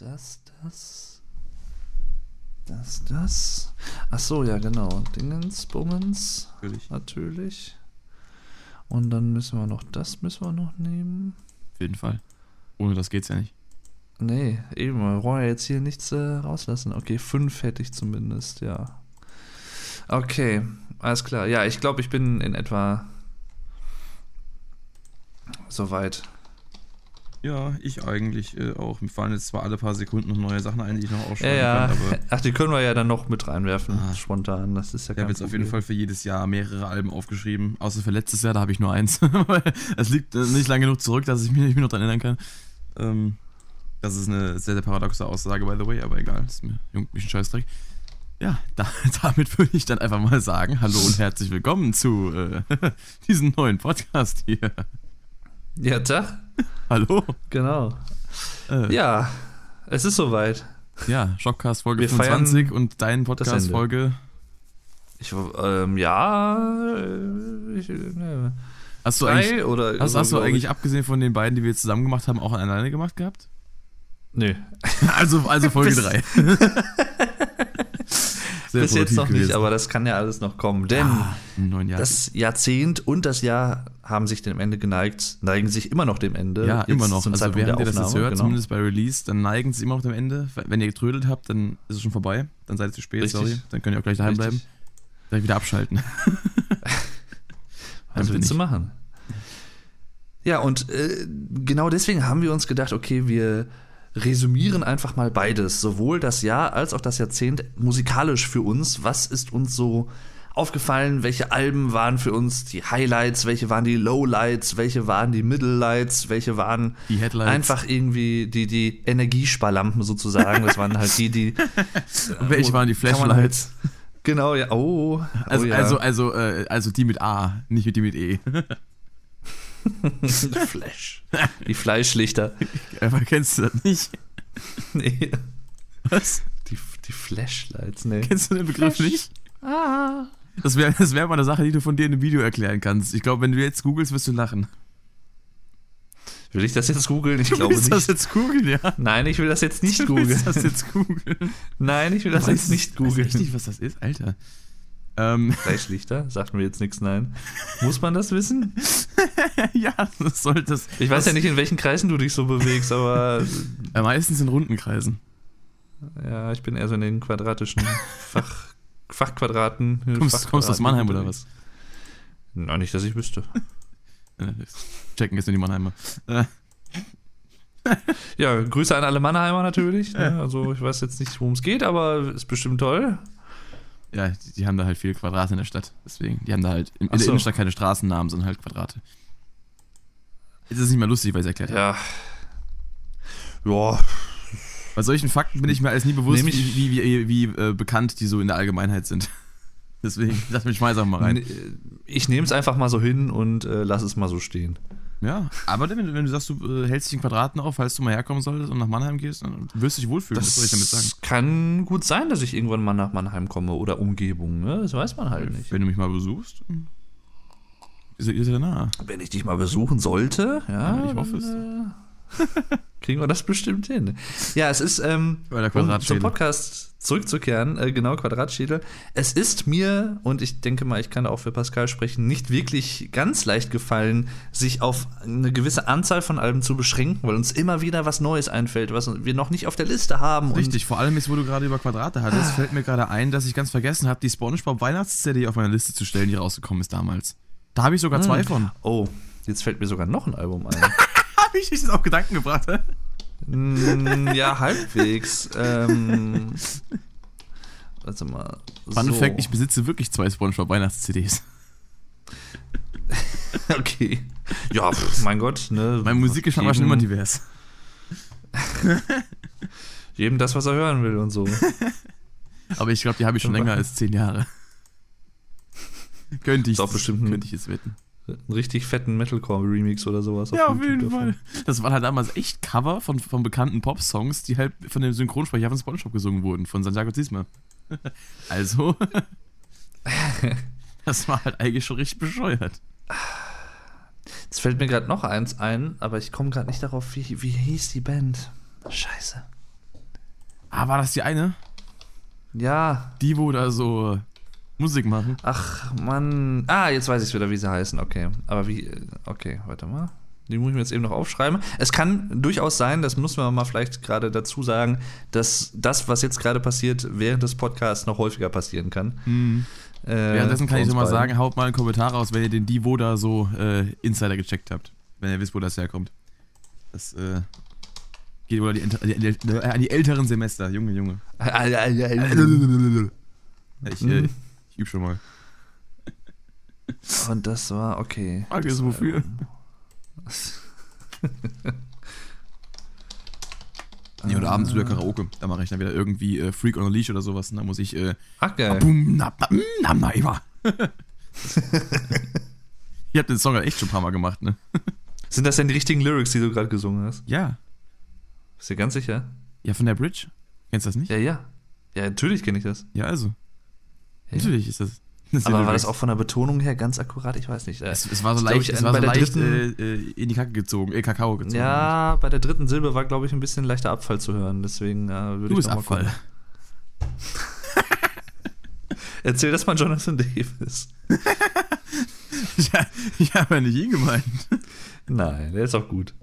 das, das. Das, das. Ach so, ja, genau. Dingens, Bummens. Natürlich. Natürlich. Und dann müssen wir noch das müssen wir noch nehmen. Auf jeden Fall. Ohne das geht's ja nicht. Nee, eben, wir wollen ja jetzt hier nichts äh, rauslassen. Okay, fünf hätte ich zumindest, ja. Okay, alles klar. Ja, ich glaube, ich bin in etwa soweit. Ja, ich eigentlich äh, auch. Mir fallen jetzt zwar alle paar Sekunden noch neue Sachen ein, die ich noch Ja, ausschreiben ja. kann, aber Ach, die können wir ja dann noch mit reinwerfen, Ah. spontan. Das ist ja ich habe jetzt auf jeden. Fall für jedes Jahr mehrere Alben aufgeschrieben. Außer für letztes Jahr, da habe ich nur eins. Es liegt äh, nicht lange genug zurück, dass ich mich nicht mehr noch daran erinnern kann. Ähm, das ist eine sehr, sehr paradoxe Aussage, by the way, aber egal. Das ist mir juckt mich ein Scheißdreck. Ja, da, damit würde ich dann einfach mal sagen, hallo und herzlich willkommen zu äh, diesem neuen Podcast hier. Ja, Tag. Hallo. Genau. Äh, Ja, es ist soweit. Ja, Shockcast Folge Wir feiern 25 und dein Podcast. Folge. Ich, ähm, ja, äh, ich, ne, Hast du eigentlich, oder hast, hast du eigentlich ich. abgesehen von den beiden, die wir jetzt zusammen gemacht haben, auch alleine gemacht gehabt? Nö, Also, also Folge Bis- 3. Sehr bis jetzt noch nicht, gewesen. aber das kann ja alles noch kommen. Denn Ah, das Jahrzehnt und das Jahr haben sich dem Ende geneigt, neigen sich immer noch dem Ende. ja, Jetzt immer noch. Zum Also Zeitpunkt während der ihr das jetzt hört, genau. zumindest bei Release, dann neigen sie immer noch dem Ende. Wenn ihr getrödelt habt, dann ist es schon vorbei. Dann seid ihr zu spät, Richtig. sorry. Dann könnt ihr auch gleich daheim Richtig. bleiben. Gleich wieder abschalten. Was Dann willst du machen? Ja, und äh, genau deswegen haben wir uns gedacht, okay, wir resümieren einfach mal beides, sowohl das Jahr als auch das Jahrzehnt musikalisch für uns. Was ist uns so aufgefallen? Welche Alben waren für uns die Highlights? Welche waren die Lowlights? Welche waren die Middle-Lights? Welche waren Die Headlights. einfach irgendwie die, die Energiesparlampen sozusagen? Das waren halt die, die. Und welche wo- waren die man Flashlights? Halt, genau, ja. Oh, Also, oh, ja. also, also, äh, also die mit A, nicht die mit E. Flash. Die Fleischlichter. Aber kennst du das nicht? Nee. Was? Die, die Flashlights, nee. Kennst du den Begriff nicht? Ah. Das wäre das wär mal eine Sache, die du von dir in einem Video erklären kannst. Ich glaube, wenn du jetzt googelst, wirst du lachen. Will ich das jetzt googeln? Ich Du glaube willst nicht. das jetzt googeln, ja? Nein, ich will das jetzt nicht Du googeln. willst das jetzt googeln. Nein, ich will das jetzt nicht Weiß googeln. echt nicht, was das ist, Alter. Ähm, Fleischlichter? Sagt mir jetzt nichts, nein. Muss man das wissen? ja, das sollte es. Ich weiß ja nicht, in welchen Kreisen du dich so bewegst, aber Äh, meistens in runden Kreisen. ja, ich bin eher so in den quadratischen Fach, Fachquadraten. Kommst, kommst du aus Mannheim oder was? Nein, nicht, dass ich wüsste. Äh, checken jetzt nur die Mannheimer. Äh, Ja, Grüße an alle Mannheimer natürlich. Ne? Ja. Also ich weiß jetzt nicht, worum es geht, aber ist bestimmt toll. Ja, die, die haben da halt viele Quadrate in der Stadt. Deswegen, die haben da halt in, in der. Innenstadt keine Straßennamen, sondern halt Quadrate. Jetzt ist es nicht mehr lustig, weil ich es erklärt habe. Ja. Ja, Bei solchen Fakten bin ich mir alles nie bewusst, Nehm ich- wie, wie, wie, wie äh, bekannt die so in der Allgemeinheit sind. Deswegen, lass mich einfach mal rein. Ich nehme es einfach mal so hin und äh, lass es mal so stehen. Ja, aber wenn, wenn du sagst, du äh, hältst dich in Quadraten auf, falls du mal herkommen solltest und nach Mannheim gehst, dann wirst du dich wohlfühlen. Das, soll ich damit sagen. kann gut sein, dass ich irgendwann mal nach Mannheim komme oder Umgebung. Ne? Das weiß man halt nicht. Wenn du mich mal besuchst, dann ist er er nah. Wenn ich dich mal besuchen sollte, ja, Ja, ich hoffe es. äh, kriegen wir das bestimmt hin. Ja, es ist, ähm, um zum. Podcast zurückzukehren, äh, genau, Quadratschädel. Es ist mir, und ich denke mal, ich kann auch für Pascal sprechen, nicht wirklich ganz leicht gefallen, sich auf eine gewisse Anzahl von Alben zu beschränken, weil uns immer wieder was Neues einfällt, was wir noch nicht auf der Liste haben. Richtig, vor allem jetzt, wo du gerade über Quadrate hattest, fällt mir gerade ein, dass ich ganz vergessen habe, die SpongeBob Weihnachts-CD auf meine Liste zu stellen, die rausgekommen ist damals. Da habe ich sogar zwei von. Oh, jetzt fällt mir sogar noch ein Album ein. Habe ich dich das auf Gedanken gebracht? Hä? Mm, ja, halbwegs. ähm, warte mal. Fun so. Fact, ich besitze wirklich zwei SpongeBob Weihnachts-CDs. Okay. Ja, pf, mein Gott. Ne, Mein Musikgeschmack war schon immer divers. Jedem das, was er hören will und so. Aber ich glaube, die habe ich schon länger als zehn Jahre. könnte ich, Ist auch bestimmt ein- könnte ich es wetten. Einen richtig fetten Metalcore-Remix oder sowas. Ja, auf jeden davon. Fall. Das waren halt damals echt Cover von, von bekannten Pop-Songs, die halt von dem Synchronsprecher von SpongeBob gesungen wurden, von Santiago Ziesmer. Also, das war halt eigentlich schon richtig bescheuert. Jetzt fällt mir gerade noch eins ein, aber ich komme gerade nicht darauf, wie, wie hieß die Band? Scheiße. Ah, war das die eine? Ja. Die, wo da so Musik machen? Ach, Mann. Ah, jetzt weiß ich wieder, wie sie heißen. Okay. Aber wie. Okay, warte mal. Die muss ich mir jetzt eben noch aufschreiben. Es kann durchaus sein, das muss man mal vielleicht gerade dazu sagen, dass das, was jetzt gerade passiert, während des Podcasts noch häufiger passieren kann. Mhm. Äh, Währenddessen kann ich so mal sagen, haut mal einen Kommentar raus, wenn ihr den Divo da so äh, Insider gecheckt habt. Wenn ihr wisst, wo das herkommt. Das äh, geht wohl an die, an die, äh, an die älteren Semester. Junge, Junge. Ich, äh, Ich übe schon mal. Und das war okay. Frage ist, wofür? Nee, oder abends wieder Karaoke. Da mache ich dann wieder irgendwie äh, Freak on a Leash oder sowas. Und dann muss ich äh, Ach, geil. Bum, na, na, mm, na, na, immer. Ihr habt den Song ja echt schon ein paar Mal gemacht, ne? Sind das denn die richtigen Lyrics, die du gerade gesungen hast? Ja. Bist du dir ganz sicher? Ja, von der Bridge? Kennst du das nicht? Ja, ja. Ja, natürlich kenne ich das. Ja, also. Natürlich ist das. Aber war das auch von der Betonung her ganz akkurat? Ich weiß nicht. Äh, Es, es war so leicht, ich, es war bei so der leicht dritten- äh, äh, in die Kacke gezogen, äh, Kakao gezogen. Ja, bei der dritten Silbe war, glaube ich, ein bisschen leichter Abfall zu hören. Deswegen äh, würde Du ich bist Abfall. gucken. Erzähl das mal Jonathan Davis. ja, ich habe ja nicht ihn gemeint. Nein, der ist auch gut.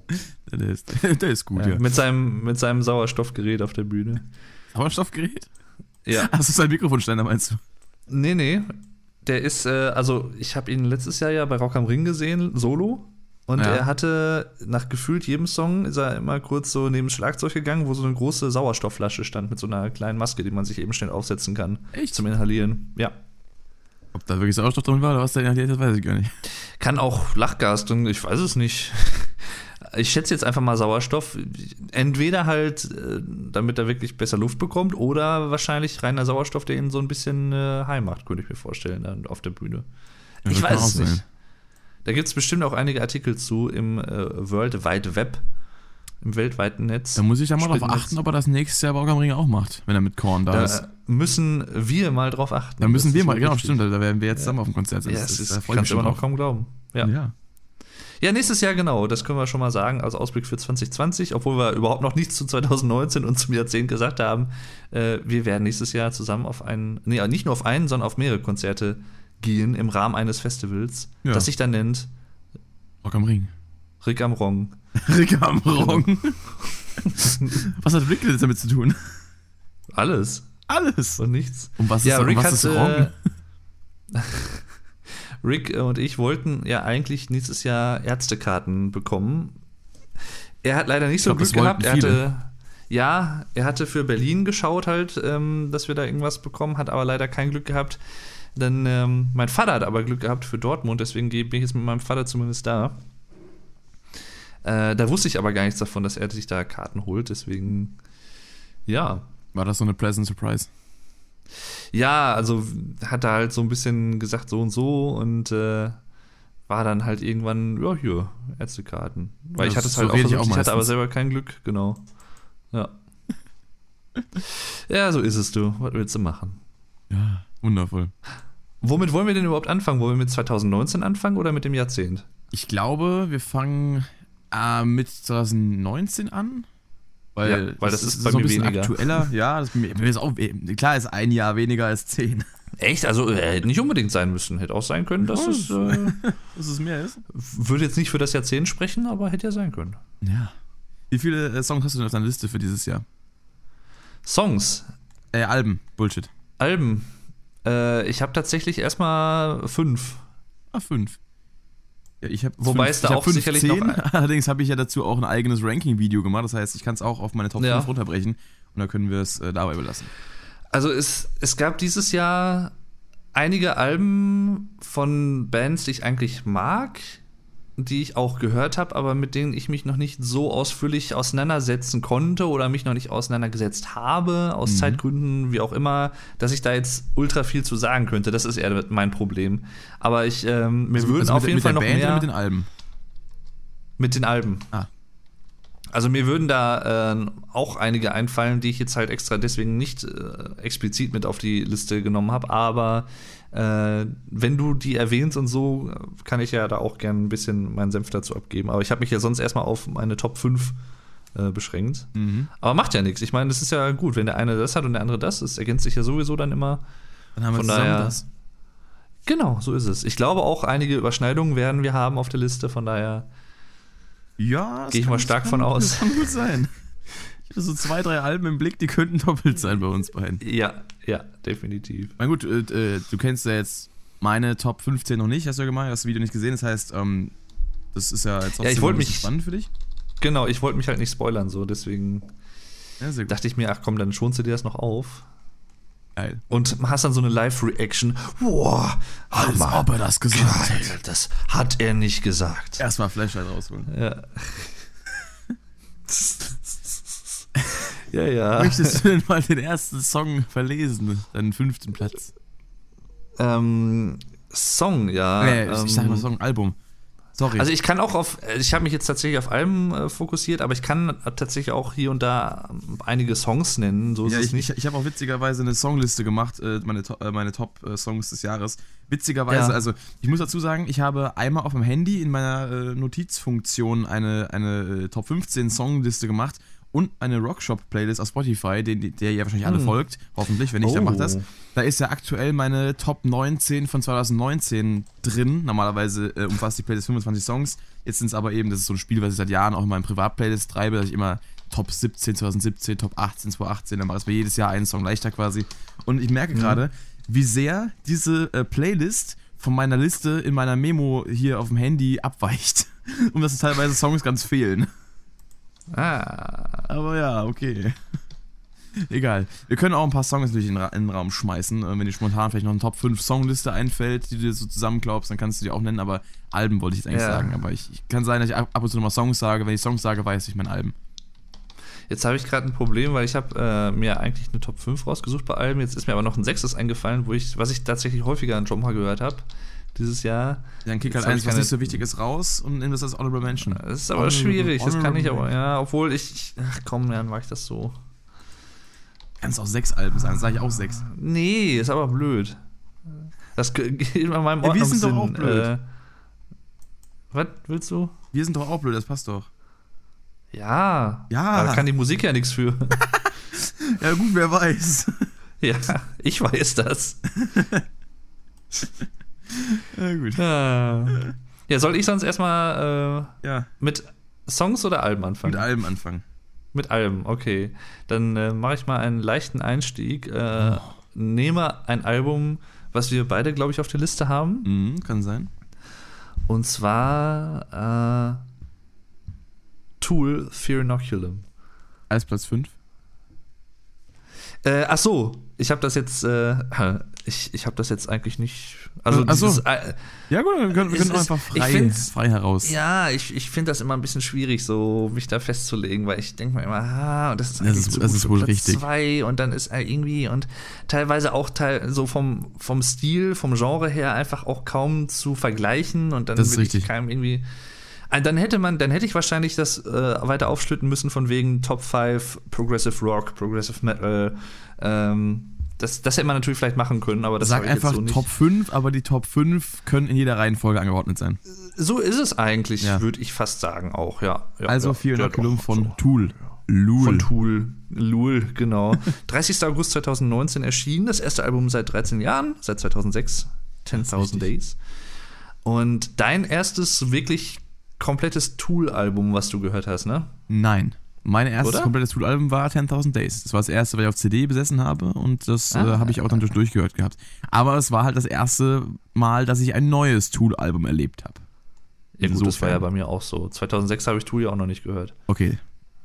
Der ist, der ist gut, Ja, ja. Mit, seinem, mit seinem Sauerstoffgerät auf der Bühne. Sauerstoffgerät? Ja. Hast du sein Mikrofonständer, meinst du? Nee, nee. Der ist, äh, also ich habe ihn letztes Jahr ja bei Rock am Ring gesehen, solo. Und Ja. er hatte nach gefühlt jedem Song ist er immer kurz so neben das Schlagzeug gegangen, wo so eine große Sauerstoffflasche stand mit so einer kleinen Maske, die man sich eben schnell aufsetzen kann. Echt? Zum Inhalieren. Ja. Ob da wirklich Sauerstoff drin war oder was da inhaliert hat, weiß ich gar nicht. Kann auch Lachgas drin, ich weiß es nicht. Ich schätze jetzt einfach mal Sauerstoff. Entweder halt, äh, damit er wirklich besser Luft bekommt, oder wahrscheinlich reiner Sauerstoff, der ihn so ein bisschen äh, high macht, könnte ich mir vorstellen, dann auf der Bühne. Ja, ich das kann weiß es sein. nicht. Da gibt es bestimmt auch einige Artikel zu im äh, World Wide Web, im weltweiten Netz. Da muss ich ja mal drauf achten, ob er das nächstes Jahr bei Rock Ring auch macht, wenn er mit Korn da, ist. Da müssen wir mal drauf achten. Da müssen Das wir ist mal, genau, stimmt, da werden wir jetzt zusammen auf dem Konzert sein. Ja, Das es ist- ist, da freu ich immer noch kaum glauben. Ja. Ja. Ja, nächstes Jahr genau, das können wir schon mal sagen als Ausblick für 2020, obwohl wir überhaupt noch nichts zu 2019 und zum Jahrzehnt gesagt haben. Äh, wir werden nächstes Jahr zusammen auf einen, nee, nicht nur auf einen, sondern auf mehrere Konzerte gehen im Rahmen eines Festivals, Ja. das sich dann nennt Rock am Ring. Rick am Rong. Rick am Rong. was hat Rick jetzt damit zu tun? Alles Alles. und nichts. Und was ist, Ja, Rick was hat, ist äh, Rong? Rick und ich wollten ja eigentlich nächstes Jahr Ärztekarten bekommen. Er hat leider nicht so glaub, Glück gehabt. Er viele. hatte, ja, er hatte für Berlin geschaut halt, ähm, dass wir da irgendwas bekommen, hat aber leider kein Glück gehabt. Dann ähm, mein Vater hat aber Glück gehabt für Dortmund, deswegen bin ich jetzt mit meinem Vater zumindest da. Äh, da wusste ich aber gar nichts davon, dass er sich da Karten holt, deswegen ja, War das so eine pleasant surprise? Ja, also hat er halt so ein bisschen gesagt, so und so und äh, war dann halt irgendwann, ja, hier, Ärztekarten. Weil Ja, ich hatte es so halt auch rede ich versucht, auch ich hatte aber selber kein Glück, genau. Ja. ja, so ist es du. Was willst du machen? Ja, wundervoll. Womit wollen wir denn überhaupt anfangen? Wollen wir mit 2019 anfangen oder mit dem Jahrzehnt? Ich glaube, wir fangen äh, mit 2019 an. Weil, Ja, weil das ist bei so ein mir bisschen weniger. aktueller. Ja, das, mir mir ist auch, klar ist ein Jahr weniger als zehn. Echt? Also äh, hätte nicht unbedingt sein müssen. Hätte auch sein können, dass es äh, Dass es mehr ist? würde jetzt nicht für das Jahrzehnt sprechen, aber hätte ja sein können. Ja. Wie viele äh, Songs hast du denn auf deiner Liste für dieses Jahr? Songs, Äh, Alben. Bullshit. Alben. Äh, ich habe tatsächlich erstmal fünf. Ah, fünf. Ja, ich habe Wobei es da auch sicherlich noch Allerdings habe ich ja dazu auch ein eigenes Ranking-Video gemacht. Das heißt, ich kann es auch auf meine Top Ja. 5 runterbrechen. Und dann können wir es äh, dabei belassen. Also es, es gab dieses Jahr einige Alben von Bands, die ich eigentlich mag, die ich auch gehört habe, aber mit denen ich mich noch nicht so ausführlich auseinandersetzen konnte oder mich noch nicht auseinandergesetzt habe, aus Mhm. Zeitgründen, wie auch immer, dass ich da jetzt ultra viel zu sagen könnte. Das ist eher mein Problem. Aber ich, ähm, mir Also- würden also auf mit, jeden mit Fall noch Band mehr mit den Alben? mit den Alben. Ah. Also mir würden da äh, auch einige einfallen, die ich jetzt halt extra deswegen nicht äh, explizit mit auf die Liste genommen habe. Aber äh, wenn du die erwähnst und so, kann ich ja da auch gerne ein bisschen meinen Senf dazu abgeben. Aber ich habe mich ja sonst erstmal auf meine Top 5 äh, beschränkt. Mhm. Aber macht ja nichts. Ich meine, das ist ja gut, wenn der eine das hat und der andere das. Das ergänzt sich ja sowieso dann immer. Dann haben wir Von zusammen daher, das. Genau, so ist es. Ich glaube auch, einige Überschneidungen werden wir haben auf der Liste, von daher ja, gehe ich mal stark von aus. Das kann gut sein. So zwei, drei Alben im Blick, die könnten doppelt sein bei uns beiden. Ja, ja, definitiv. Na gut, äh, äh du kennst ja jetzt meine Top 15 noch nicht, hast du ja gemacht, hast das Video nicht gesehen. Das heißt, ähm, das ist ja jetzt auch ja, ich mich, spannend für dich. Genau, ich wollte mich halt nicht spoilern, so deswegen ja, dachte ich mir, ach komm, dann schonst du dir das noch auf. Geil. Und hast dann so eine Live-Reaction. Boah, als Hammer. ob er das gesagt Geil, hat. Das hat er nicht gesagt. Erstmal Flashlight rausholen. Ja. ja, ja. Möchtest du denn mal den ersten Song verlesen? Deinen fünften Platz. Ähm, Song, ja. Nee, ähm, ich sag mal Song, Album. Sorry. Also ich kann auch auf, ich habe mich jetzt tatsächlich auf Alben äh, fokussiert, aber ich kann tatsächlich auch hier und da einige Songs nennen. So ja, ich, ich, ich habe auch witzigerweise eine Songliste gemacht, äh, meine, äh, meine Top-Songs des Jahres. Witzigerweise, ja. also ich muss dazu sagen, ich habe einmal auf dem Handy in meiner äh, Notizfunktion eine, eine äh, Top 15 Songliste gemacht und eine Rockshop-Playlist auf Spotify, den, der ihr wahrscheinlich alle hm. folgt. Hoffentlich, wenn nicht, oh. dann macht das. Da ist ja aktuell meine Top 19 von 2019 drin. Normalerweise äh, umfasst die Playlist 25 Songs. Jetzt sind es aber eben, das ist so ein Spiel, was ich seit Jahren auch in meinem Privat-Playlist treibe, dass ich immer Top 17 2017, Top 18 2018, dann mache ich mir jedes Jahr einen Song leichter quasi. Und ich merke mhm. gerade, wie sehr diese äh, Playlist von meiner Liste in meiner Memo hier auf dem Handy abweicht. Und dass teilweise Songs ganz fehlen. Ah. Aber ja, okay. Egal. Wir können auch ein paar Songs natürlich in, in, den Raum schmeißen. Äh, wenn dir spontan vielleicht noch eine Top 5 Songliste einfällt, die du dir so zusammenklaubst, dann kannst du die auch nennen. Aber Alben wollte ich jetzt eigentlich ja. sagen. Aber ich, ich, kann sein, dass ich ab und zu nochmal Songs sage. Wenn ich Songs sage, weiß ich mein Alben. Jetzt habe ich gerade ein Problem, weil ich habe äh, mir eigentlich eine Top 5 rausgesucht bei Alben. Jetzt ist mir aber noch ein sechstes eingefallen, wo ich, was ich tatsächlich häufiger an Jomha gehört habe dieses Jahr. Dann kick halt eins, was nicht so wichtig ist, raus und nimm das als Honorable Mention. Das ist aber honorable, schwierig, honorable das kann ich aber, ja, obwohl ich, ach komm, dann mache ich das so. Kannst auch sechs Alben sagen, sage ich auch sechs. Nee, ist aber blöd. Das geht in meinem Ordnungssinn. Ja, wir sind doch auch blöd. Äh, was willst du? Wir sind doch auch blöd, das passt doch. Ja. Ja. Da kann die Musik ja nichts für. ja, gut, wer weiß. ja, ich weiß das. Ja, gut. Ja. ja, soll ich sonst erstmal äh, ja. mit Songs oder Alben anfangen? Mit Alben anfangen. Mit Alben, okay. Dann äh, mache ich mal einen leichten Einstieg. Äh, oh. Nehme ein Album, was wir beide, glaube ich, auf der Liste haben. Mhm, kann sein. Und zwar äh, Tool Fear Inoculum. Als Platz 5? Äh, ach so, ich habe das jetzt, äh, ich, ich habe das jetzt eigentlich nicht. Also ach so. äh, ja gut, wir können, wir können einfach frei, frei heraus. Ja, ich, ich finde das immer ein bisschen schwierig, so mich da festzulegen, weil ich denke mir immer, ah, das ist eigentlich das ist, das ist wohl Platz richtig. zwei und dann ist er irgendwie und teilweise auch teil, so vom, vom Stil, vom Genre her einfach auch kaum zu vergleichen und dann das ist will ich keinem irgendwie dann hätte man, dann hätte ich wahrscheinlich das äh, weiter aufschlütten müssen von wegen Top 5 Progressive Rock, Progressive Metal. Ähm, das, das hätte man natürlich vielleicht machen können, aber das Sag einfach so Top 5, aber die Top 5 können in jeder Reihenfolge angeordnet sein. So ist es eigentlich, ja. würde ich fast sagen auch, ja. ja also ja, 400 Kilometer von so. Tool. Lul. Von Tool. Lul, genau. 30. August 2019 erschienen, das erste Album seit 13 Jahren, seit 2006, 10.000 Days. Und dein erstes wirklich komplettes Tool-Album, was du gehört hast, ne? Nein. Mein erstes Oder? komplettes Tool-Album war 10.000 Days. Das war das erste, was ich auf CD besessen habe und das ah, äh, habe ich auch dann durchgehört gehabt. Aber es war halt das erste Mal, dass ich ein neues Tool-Album erlebt habe. Ja, gut, das war ja bei mir auch so. 2006 habe ich Tool ja auch noch nicht gehört. Okay.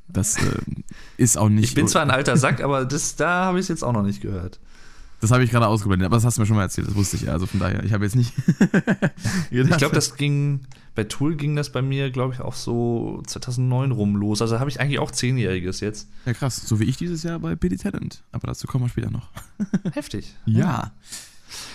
Das äh, ist auch nicht. Ich bin zwar ein alter Sack, aber das, da habe ich es jetzt auch noch nicht gehört. Das habe ich gerade ausgeblendet, aber das hast du mir schon mal erzählt, das wusste ich ja. Also von daher, ich habe jetzt nicht. ich glaube, das ging, bei Tool ging das bei mir, glaube ich, auch so 2009 rum los. Also habe ich eigentlich auch Zehnjähriges jetzt. Ja, krass. So wie ich dieses Jahr bei PD Talent. Aber dazu kommen wir später noch. Heftig. Ja.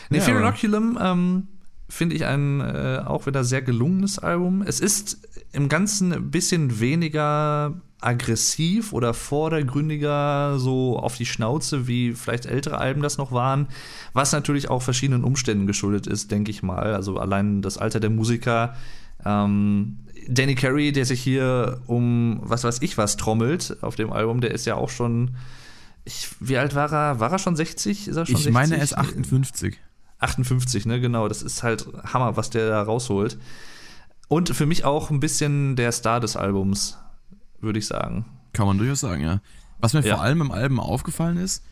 Nee, ja, Fear Inoculum ähm, finde ich ein äh, auch wieder sehr gelungenes Album. Es ist im Ganzen ein bisschen weniger aggressiv oder vordergründiger so auf die Schnauze, wie vielleicht ältere Alben das noch waren, was natürlich auch verschiedenen Umständen geschuldet ist, denke ich mal. Also allein das Alter der Musiker Ähm, Danny Carey, der sich hier um was weiß ich was trommelt auf dem Album, der ist ja auch schon. Ich, wie alt war er? War er schon 60? Ist er schon ich 60? meine, er ist 58. 58, ne, genau. Das ist halt Hammer, was der da rausholt. Und für mich auch ein bisschen der Star des Albums, würde ich sagen. Kann man durchaus sagen, ja. Was mir Ja. vor allem im Album aufgefallen ist,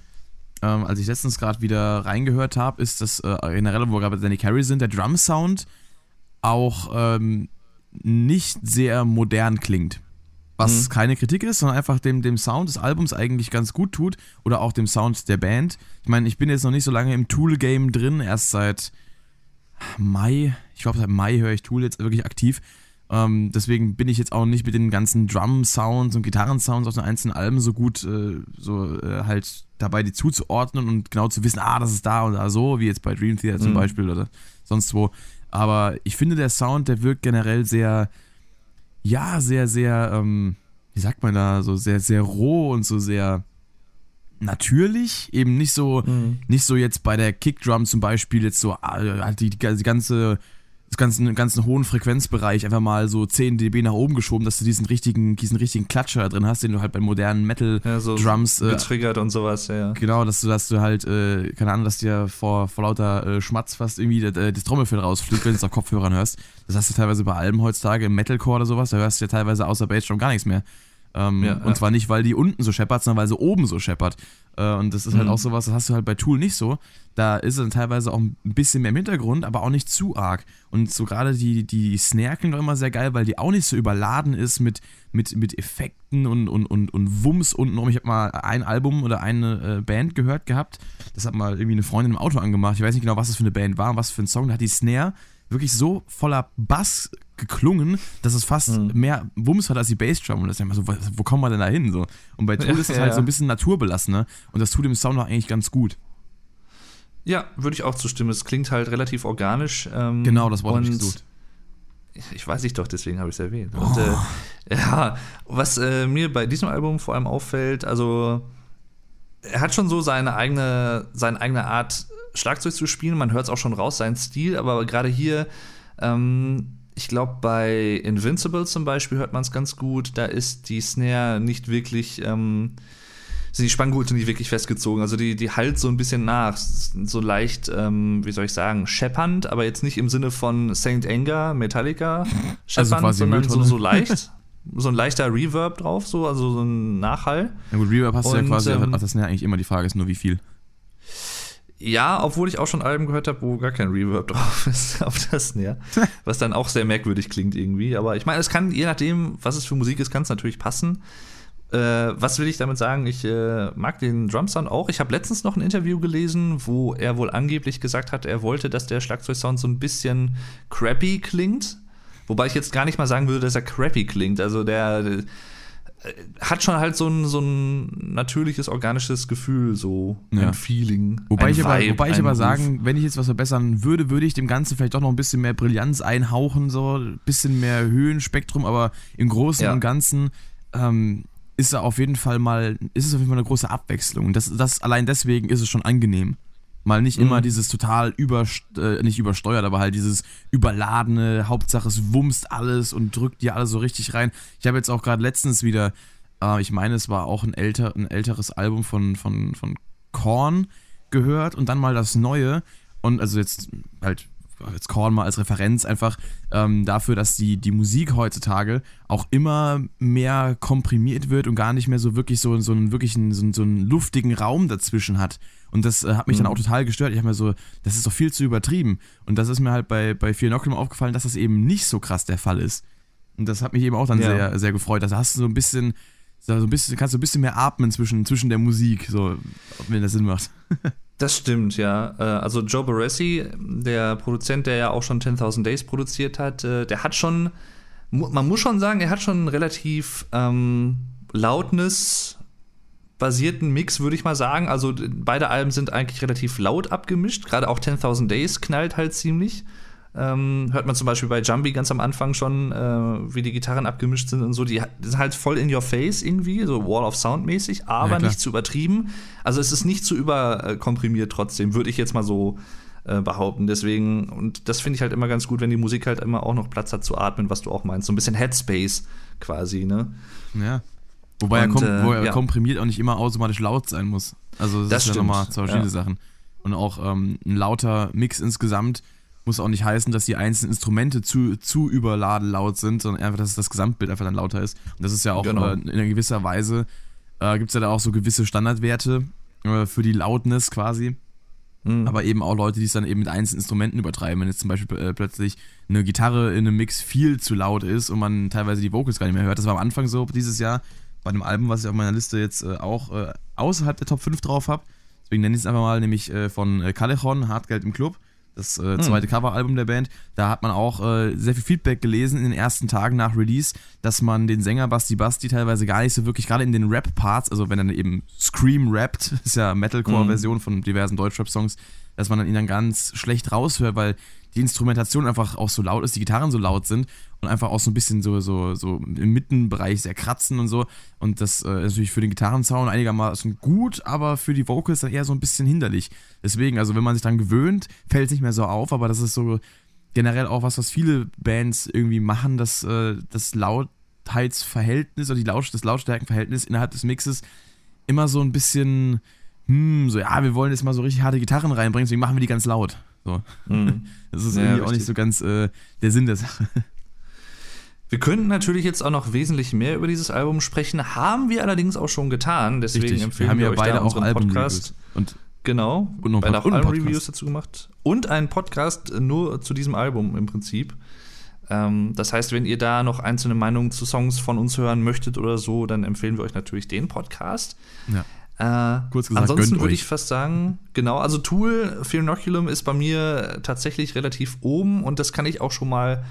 ähm, als ich letztens gerade wieder reingehört habe, ist, dass äh, generell, wo wir gerade bei Danny Carey sind, der Drum-Sound auch ähm, nicht sehr modern klingt. Was Mhm. keine Kritik ist, sondern einfach dem, dem Sound des Albums eigentlich ganz gut tut oder auch dem Sound der Band. Ich meine, ich bin jetzt noch nicht so lange im Tool-Game drin, erst seit Mai. Ich glaube, seit Mai höre ich Tool jetzt wirklich aktiv. Ähm, deswegen bin ich jetzt auch nicht mit den ganzen Drum-Sounds und Gitarren-Sounds aus den einzelnen Alben so gut äh, so äh, halt dabei, die zuzuordnen und genau zu wissen, ah, das ist da und da so, wie jetzt bei Dream Theater zum Mhm. Beispiel oder sonst wo. Aber ich finde, der Sound, der wirkt generell sehr, ja, sehr, sehr, ähm, wie sagt man da, so sehr, sehr roh und so sehr natürlich. Eben nicht so, nicht so jetzt bei der Kickdrum zum Beispiel jetzt so ah, die, die, die ganze ganzen, ganzen hohen Frequenzbereich einfach mal so 10 dB nach oben geschoben, dass du diesen richtigen, diesen richtigen Klatscher da drin hast, den du halt bei modernen Metal Ja, so Drums äh, getriggert und sowas, ja. Genau, dass du, dass du halt, äh, keine Ahnung, dass dir vor, vor lauter äh, Schmatz fast irgendwie das, äh, das Trommelfell rausfliegt, wenn du es auf Kopfhörern hörst. Das hast du teilweise bei Alben heutzutage, im Metalcore oder sowas, da hörst du ja teilweise außer Bassdrum gar nichts mehr. Ähm, Ja, und ja. zwar nicht, weil die unten so scheppert, sondern weil sie oben so scheppert. Äh, und das ist halt Mhm. auch sowas, das hast du halt bei Tool nicht so. Da ist es dann teilweise auch ein bisschen mehr im Hintergrund, aber auch nicht zu arg. Und so gerade die, die Snare klingt auch immer sehr geil, weil die auch nicht so überladen ist mit, mit, mit Effekten und, und, und, und Wumms untenrum. Ich habe mal ein Album oder eine äh, Band gehört gehabt. Das hat mal irgendwie eine Freundin im Auto angemacht. Ich weiß nicht genau, was das für eine Band war und was für ein Song. Da hat die Snare wirklich so voller Bass geklungen, dass es fast Mhm. mehr Wumms hat als die Bassdrum. Und das ist ja immer so, was- wo kommen wir denn da hin? So. Und bei Tool Ja, ist es ja, halt ja. so ein bisschen naturbelassener. Und das tut dem Sound auch eigentlich ganz gut. Ja, würde ich auch zustimmen. Es klingt halt relativ organisch. Ähm, Genau, das Wort habe ich gesucht. Ich weiß ich doch, deswegen habe ich es erwähnt. Und, äh, ja, was äh, mir bei diesem Album vor allem auffällt, also er hat schon so seine eigene, seine eigene Art, Schlagzeug zu spielen. Man hört es auch schon raus, seinen Stil, aber gerade hier, ähm, ich glaube, bei Invincible zum Beispiel hört man es ganz gut. Da ist die Snare nicht wirklich, ähm, sind die Spanngurte nicht wirklich festgezogen. Also die, die halt so ein bisschen nach. So leicht, ähm, wie soll ich sagen, scheppernd, aber jetzt nicht im Sinne von Saint Anger, Metallica scheppernd, quasi sondern so, so leicht. So ein leichter Reverb drauf, so, also so ein Nachhall. Ja gut, Reverb hast du ja quasi, ähm, das ist ja eigentlich immer die Frage, ist nur wie viel. Ja, obwohl ich auch schon Alben gehört habe, wo gar kein Reverb drauf ist auf das Snare. Was dann auch sehr merkwürdig klingt irgendwie. Aber ich meine, es kann, je nachdem, was es für Musik ist, kann es natürlich passen. Äh, was will ich damit sagen? Ich äh, mag den Drumsound auch. Ich habe letztens noch ein Interview gelesen, wo er wohl angeblich gesagt hat, er wollte, dass der Schlagzeugsound so ein bisschen crappy klingt. Wobei ich jetzt gar nicht mal sagen würde, dass er crappy klingt. Also der, hat schon halt so ein, so ein natürliches, organisches Gefühl, so Ja. ein Feeling. Wobei ein ich aber, Vibe, wobei ich aber sagen, wenn ich jetzt was verbessern würde, würde ich dem Ganzen vielleicht doch noch ein bisschen mehr Brillanz einhauchen, so ein bisschen mehr Höhenspektrum, aber im Großen Ja. und Ganzen ähm, ist da auf jeden Fall mal, ist es auf jeden Fall eine große Abwechslung. Das, das allein deswegen ist es schon angenehm. Mal nicht Mhm. immer dieses total über, äh, nicht übersteuert, aber halt dieses überladene, Hauptsache es wumst alles und drückt dir alles so richtig rein. Ich habe jetzt auch gerade letztens wieder, äh, ich meine, es war auch ein, älter, ein älteres Album von, von, von Korn gehört und dann mal das neue. Und also jetzt halt jetzt Korn mal als Referenz einfach ähm, dafür, dass die, die Musik heutzutage auch immer mehr komprimiert wird und gar nicht mehr so wirklich so, so einen wirklichen, so, einen- so einen luftigen Raum dazwischen hat. Und das äh, hat mich dann Mhm. auch total gestört. Ich habe mir so, das ist doch viel zu übertrieben. Und das ist mir halt bei, bei vielen Noctum aufgefallen, dass das eben nicht so krass der Fall ist. Und das hat mich eben auch dann Ja. sehr, sehr gefreut. Also hast du so ein bisschen, so ein bisschen, kannst du ein bisschen mehr atmen zwischen, zwischen der Musik, so, wenn das Sinn macht. Das stimmt, ja. Äh, Also Joe Barresi, der Produzent, der ja auch schon 10.000 Days produziert hat, äh, der hat schon, man muss schon sagen, er hat schon einen relativ ähm, Loudness basierten Mix, würde ich mal sagen. Also beide Alben sind eigentlich relativ laut abgemischt. Gerade auch 10.000 Days knallt halt ziemlich. Ähm, hört man zum Beispiel bei Jumbie ganz am Anfang schon, äh, wie die Gitarren abgemischt sind und so. Die, die sind halt voll in your face irgendwie, so Wall of Sound mäßig, aber Ja, nicht zu übertrieben. Also es ist nicht zu überkomprimiert trotzdem, würde ich jetzt mal so äh, behaupten. Deswegen, und das finde ich halt immer ganz gut, wenn die Musik halt immer auch noch Platz hat zu atmen, was du auch meinst. So ein bisschen Headspace quasi, ne? Ja. Wobei er, kom äh, wo er ja. komprimiert auch nicht immer automatisch laut sein muss. Also das, das ist ja nochmal zwei verschiedene ja. Sachen. Und auch ähm, ein lauter Mix insgesamt muss auch nicht heißen, dass die einzelnen Instrumente zu, zu überladen laut sind, sondern einfach, dass das Gesamtbild einfach dann lauter ist. Und das ist ja auch genau. äh, in gewisser Weise, äh, gibt es ja da auch so gewisse Standardwerte äh, für die Loudness quasi. Mhm. Aber eben auch Leute, die es dann eben mit einzelnen Instrumenten übertreiben. Wenn jetzt zum Beispiel äh, plötzlich eine Gitarre in einem Mix viel zu laut ist und man teilweise die Vocals gar nicht mehr hört. Das war am Anfang so dieses Jahr bei einem Album, was ich auf meiner Liste jetzt äh, auch äh, außerhalb der Top 5 drauf habe. Deswegen nenne ich es einfach mal, nämlich von äh, Callejon, Hartgeld im Club das äh, hm. zweite hm. Coveralbum der Band. Da hat man auch äh, sehr viel Feedback gelesen in den ersten Tagen nach Release, dass man den Sänger Basti Basti teilweise gar nicht so wirklich, gerade in den Rap-Parts, also wenn er eben Scream rappt, ist ja Metalcore-Version hm. von diversen Deutschrap-Songs, dass man dann ihn dann ganz schlecht raushört, weil die Instrumentation einfach auch so laut ist, die Gitarren so laut sind und einfach auch so ein bisschen so, so, so im Mittenbereich sehr kratzen und so. Und das äh, ist natürlich für den Gitarrensound einigermaßen gut, aber für die Vocals dann eher so ein bisschen hinderlich. Deswegen, also wenn man sich dann gewöhnt, fällt es nicht mehr so auf, aber das ist so generell auch was, was viele Bands irgendwie machen, dass äh, das Lautheitsverhältnis oder die Laut das Lautstärkenverhältnis innerhalb des Mixes immer so ein bisschen, hm, so, ja, wir wollen jetzt mal so richtig harte Gitarren reinbringen, deswegen machen wir die ganz laut. So. Mhm. Das ist ja, irgendwie richtig. auch nicht so ganz äh, der Sinn der Sache. Wir könnten natürlich jetzt auch noch wesentlich mehr über dieses Album sprechen, haben wir allerdings auch schon getan. Deswegen Richtig. empfehlen wir, haben wir euch beide auch Album Podcast. Und genau, und noch beide auch Album-Reviews dazu gemacht. Und einen Podcast nur zu diesem Album im Prinzip. Ähm, das heißt, wenn ihr da noch einzelne Meinungen zu Songs von uns hören möchtet oder so, dann empfehlen wir euch natürlich den Podcast. Ja. Äh, Kurz gesagt, ansonsten würde ich fast sagen, genau, also Tool, Fear ist bei mir tatsächlich relativ oben und das kann ich auch schon mal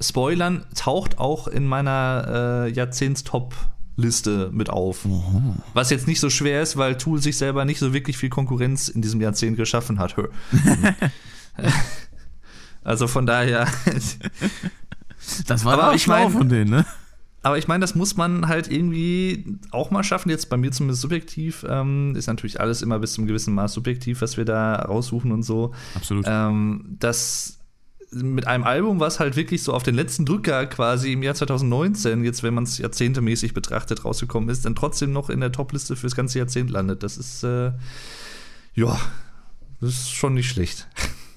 spoilern, taucht auch in meiner äh, Jahrzehnts-Top Liste mit auf. Oh. Was jetzt nicht so schwer ist, weil Tool sich selber nicht so wirklich viel Konkurrenz in diesem Jahrzehnt geschaffen hat. also von daher. das war aber ich mein, von denen, ne? Aber ich meine, das muss man halt irgendwie auch mal schaffen. Jetzt bei mir zumindest subjektiv ähm, ist natürlich alles immer bis zum gewissen Maß subjektiv, was wir da raussuchen und so. Absolut. Ähm, dass mit einem Album, was halt wirklich so auf den letzten Drücker quasi im Jahr 2019, jetzt wenn man es jahrzehntemäßig betrachtet, rausgekommen ist, dann trotzdem noch in der Topliste fürs ganze Jahrzehnt landet. Das ist, äh, ja, das ist schon nicht schlecht.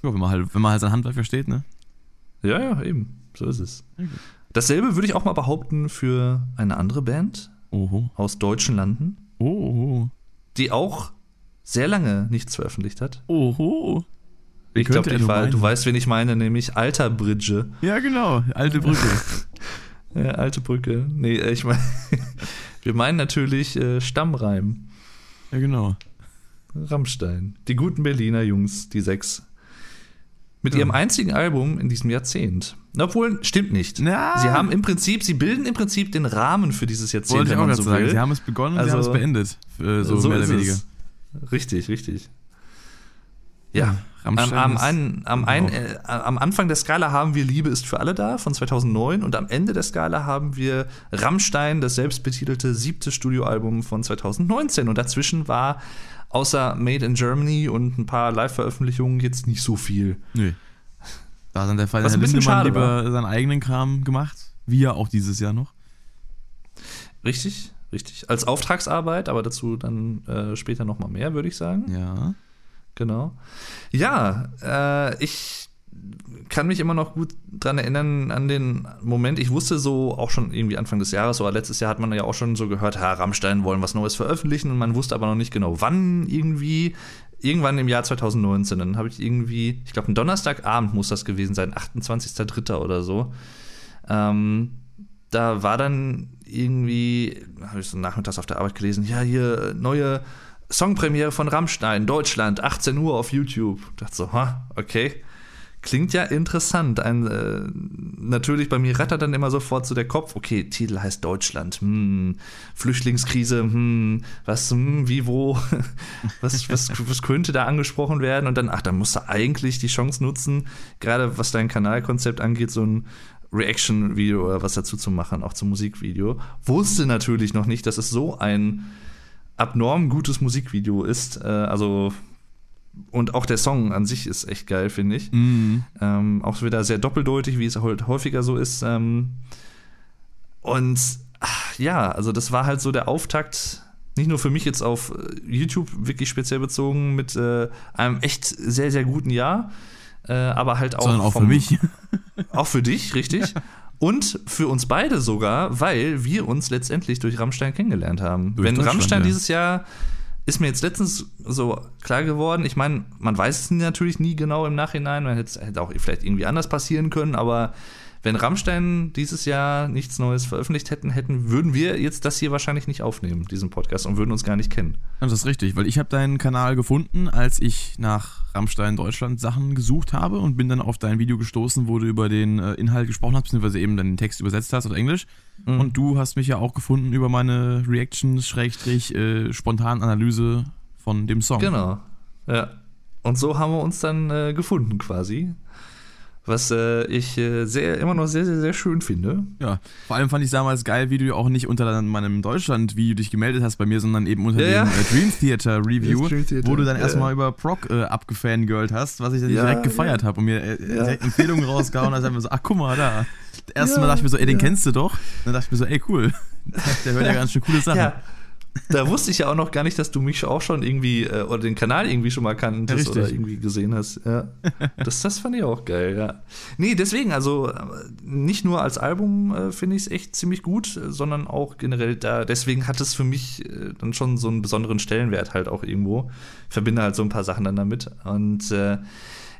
Ja, wenn man halt, wenn man halt sein Handwerk versteht, ne? Ja, ja, eben. So ist es. Okay. Dasselbe würde ich auch mal behaupten für eine andere Band Oho. aus deutschen Landen, Oho. die auch sehr lange nichts veröffentlicht hat. Oho. Ich glaube, du weißt, wen ich meine, nämlich Alter Bridge. Ja, genau, alte Brücke. ja, alte Brücke. Nee, äh, ich meine, wir meinen natürlich äh, Stammreim. Ja, genau. Rammstein. Die guten Berliner Jungs, die sechs. Mit ja. ihrem einzigen Album in diesem Jahrzehnt. Obwohl, stimmt nicht. Ja. Sie haben im Prinzip, sie bilden im Prinzip den Rahmen für dieses Jahrzehnt, Wollte ich auch so sagen. Sie haben es begonnen also, sie haben es beendet. So, so mehr oder weniger. Richtig, richtig. Ja, am, am, ein, am, ein, äh, am, Anfang der Skala haben wir Liebe ist für alle da von 2009 und am Ende der Skala haben wir Rammstein, das selbstbetitelte siebte Studioalbum von 2019. Und dazwischen war außer Made in Germany und ein paar Live-Veröffentlichungen jetzt nicht so viel. Nö. Da hat dann der Fall Herr Lindemann lieber war. seinen eigenen Kram gemacht, wie ja auch dieses Jahr noch. Richtig, richtig. Als Auftragsarbeit, aber dazu dann äh, später noch mal mehr, würde ich sagen. Ja. Genau. Ja, äh, ich kann mich immer noch gut dran erinnern an den Moment. Ich wusste so auch schon irgendwie Anfang des Jahres oder letztes Jahr hat man ja auch schon so gehört, Herr Rammstein wollen was Neues veröffentlichen und man wusste aber noch nicht genau wann irgendwie. Irgendwann im Jahr 2019, dann habe ich irgendwie, ich glaube, ein Donnerstagabend muss das gewesen sein, 28.03. oder so. Ähm, da war dann irgendwie, habe ich so nachmittags auf der Arbeit gelesen, ja, hier neue Songpremiere von Rammstein, Deutschland, 18 Uhr auf YouTube. Ich dachte so, ha, okay. Klingt ja interessant. Ein, äh, natürlich, bei mir rattert dann immer sofort so der Kopf, okay, Titel heißt Deutschland, hm, Flüchtlingskrise, hm, was, hm, wie, wo, was, was, was könnte da angesprochen werden? Und dann, ach, da musst du eigentlich die Chance nutzen, gerade was dein Kanalkonzept angeht, so ein Reaction-Video oder was dazu zu machen, auch zum Musikvideo. Wusste natürlich noch nicht, dass es so ein abnorm gutes Musikvideo ist. Äh, also und auch der Song an sich ist echt geil, finde ich. Mhm. Ähm, auch wieder sehr doppeldeutig, wie es halt häufiger so ist. Ähm, und ach, ja, also das war halt so der Auftakt, nicht nur für mich jetzt auf äh, YouTube wirklich speziell bezogen, mit äh, einem echt sehr, sehr guten Jahr, äh, aber halt auch. Sondern auch für mich. Auch für dich, richtig. Und für uns beide sogar, weil wir uns letztendlich durch Rammstein kennengelernt haben. Durch Wenn Rammstein ja. dieses Jahr ist mir jetzt letztens so klar geworden, ich meine, man weiß es natürlich nie genau im Nachhinein, man hätte es hätte auch vielleicht irgendwie anders passieren können, aber wenn Rammstein dieses Jahr nichts Neues veröffentlicht hätten, hätten, würden wir jetzt das hier wahrscheinlich nicht aufnehmen, diesen Podcast, und würden uns gar nicht kennen. Das ist richtig, weil ich habe deinen Kanal gefunden, als ich nach Rammstein Deutschland Sachen gesucht habe und bin dann auf dein Video gestoßen, wo du über den äh, Inhalt gesprochen hast, beziehungsweise eben deinen Text übersetzt hast auf Englisch. Mhm. Und du hast mich ja auch gefunden über meine Reactions, Schrägstrich, äh, spontan Analyse von dem Song. Genau. Ja. Und so haben wir uns dann äh, gefunden quasi. Was äh, ich äh, sehr, immer noch sehr, sehr, sehr schön finde. Ja, vor allem fand ich damals geil, wie du auch nicht unter meinem Deutschland-Video dich gemeldet hast bei mir, sondern eben unter Ja, dem ja. äh, Dream Theater Review, Dream Theater, wo du dann ja, erstmal über Proc äh, abgefangirlt hast, was ich dann direkt gefeiert habe und mir äh, Ja. direkt Empfehlungen rausgehauen hast, einfach so, ach guck mal da. Erstmal dachte ich mir so, ey, den kennst du doch. Dann dachte ich mir so, ey, cool. Der hört ja ganz schön coole Sachen. Ja. Da wusste ich ja auch noch gar nicht, dass du mich auch schon irgendwie äh, oder den Kanal irgendwie schon mal kanntest richtig. oder irgendwie gesehen hast. Ja. Das, das fand ich auch geil, ja. Nee, deswegen, also äh, nicht nur als Album äh, finde ich es echt ziemlich gut, sondern auch generell da. Deswegen hat es für mich äh, dann schon so einen besonderen Stellenwert halt auch irgendwo. Ich verbinde halt so ein paar Sachen dann damit. Und äh,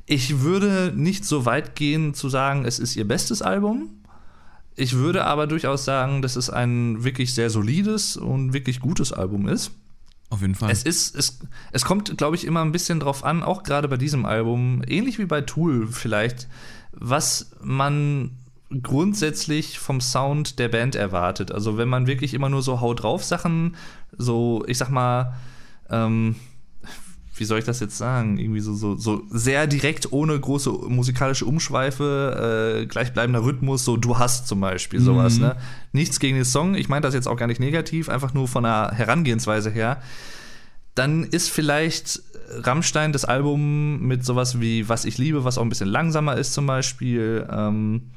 ich würde nicht so weit gehen zu sagen, es ist ihr bestes Album. Ich würde aber durchaus sagen, dass es ein wirklich sehr solides und wirklich gutes Album ist. Auf jeden Fall. Es ist, es, es kommt, glaube ich, immer ein bisschen drauf an, auch gerade bei diesem Album, ähnlich wie bei Tool vielleicht, was man grundsätzlich vom Sound der Band erwartet. Also wenn man wirklich immer nur so Haut drauf Sachen, so, ich sag mal, ähm, wie soll ich das jetzt sagen? Irgendwie so, so, so sehr direkt, ohne große musikalische Umschweife, äh, gleichbleibender Rhythmus, so du hast zum Beispiel sowas, Mhm. ne? Nichts gegen den Song, ich meine das jetzt auch gar nicht negativ, einfach nur von der Herangehensweise her. Dann ist vielleicht Rammstein das Album mit sowas wie Was ich liebe, was auch ein bisschen langsamer ist zum Beispiel. Ähm,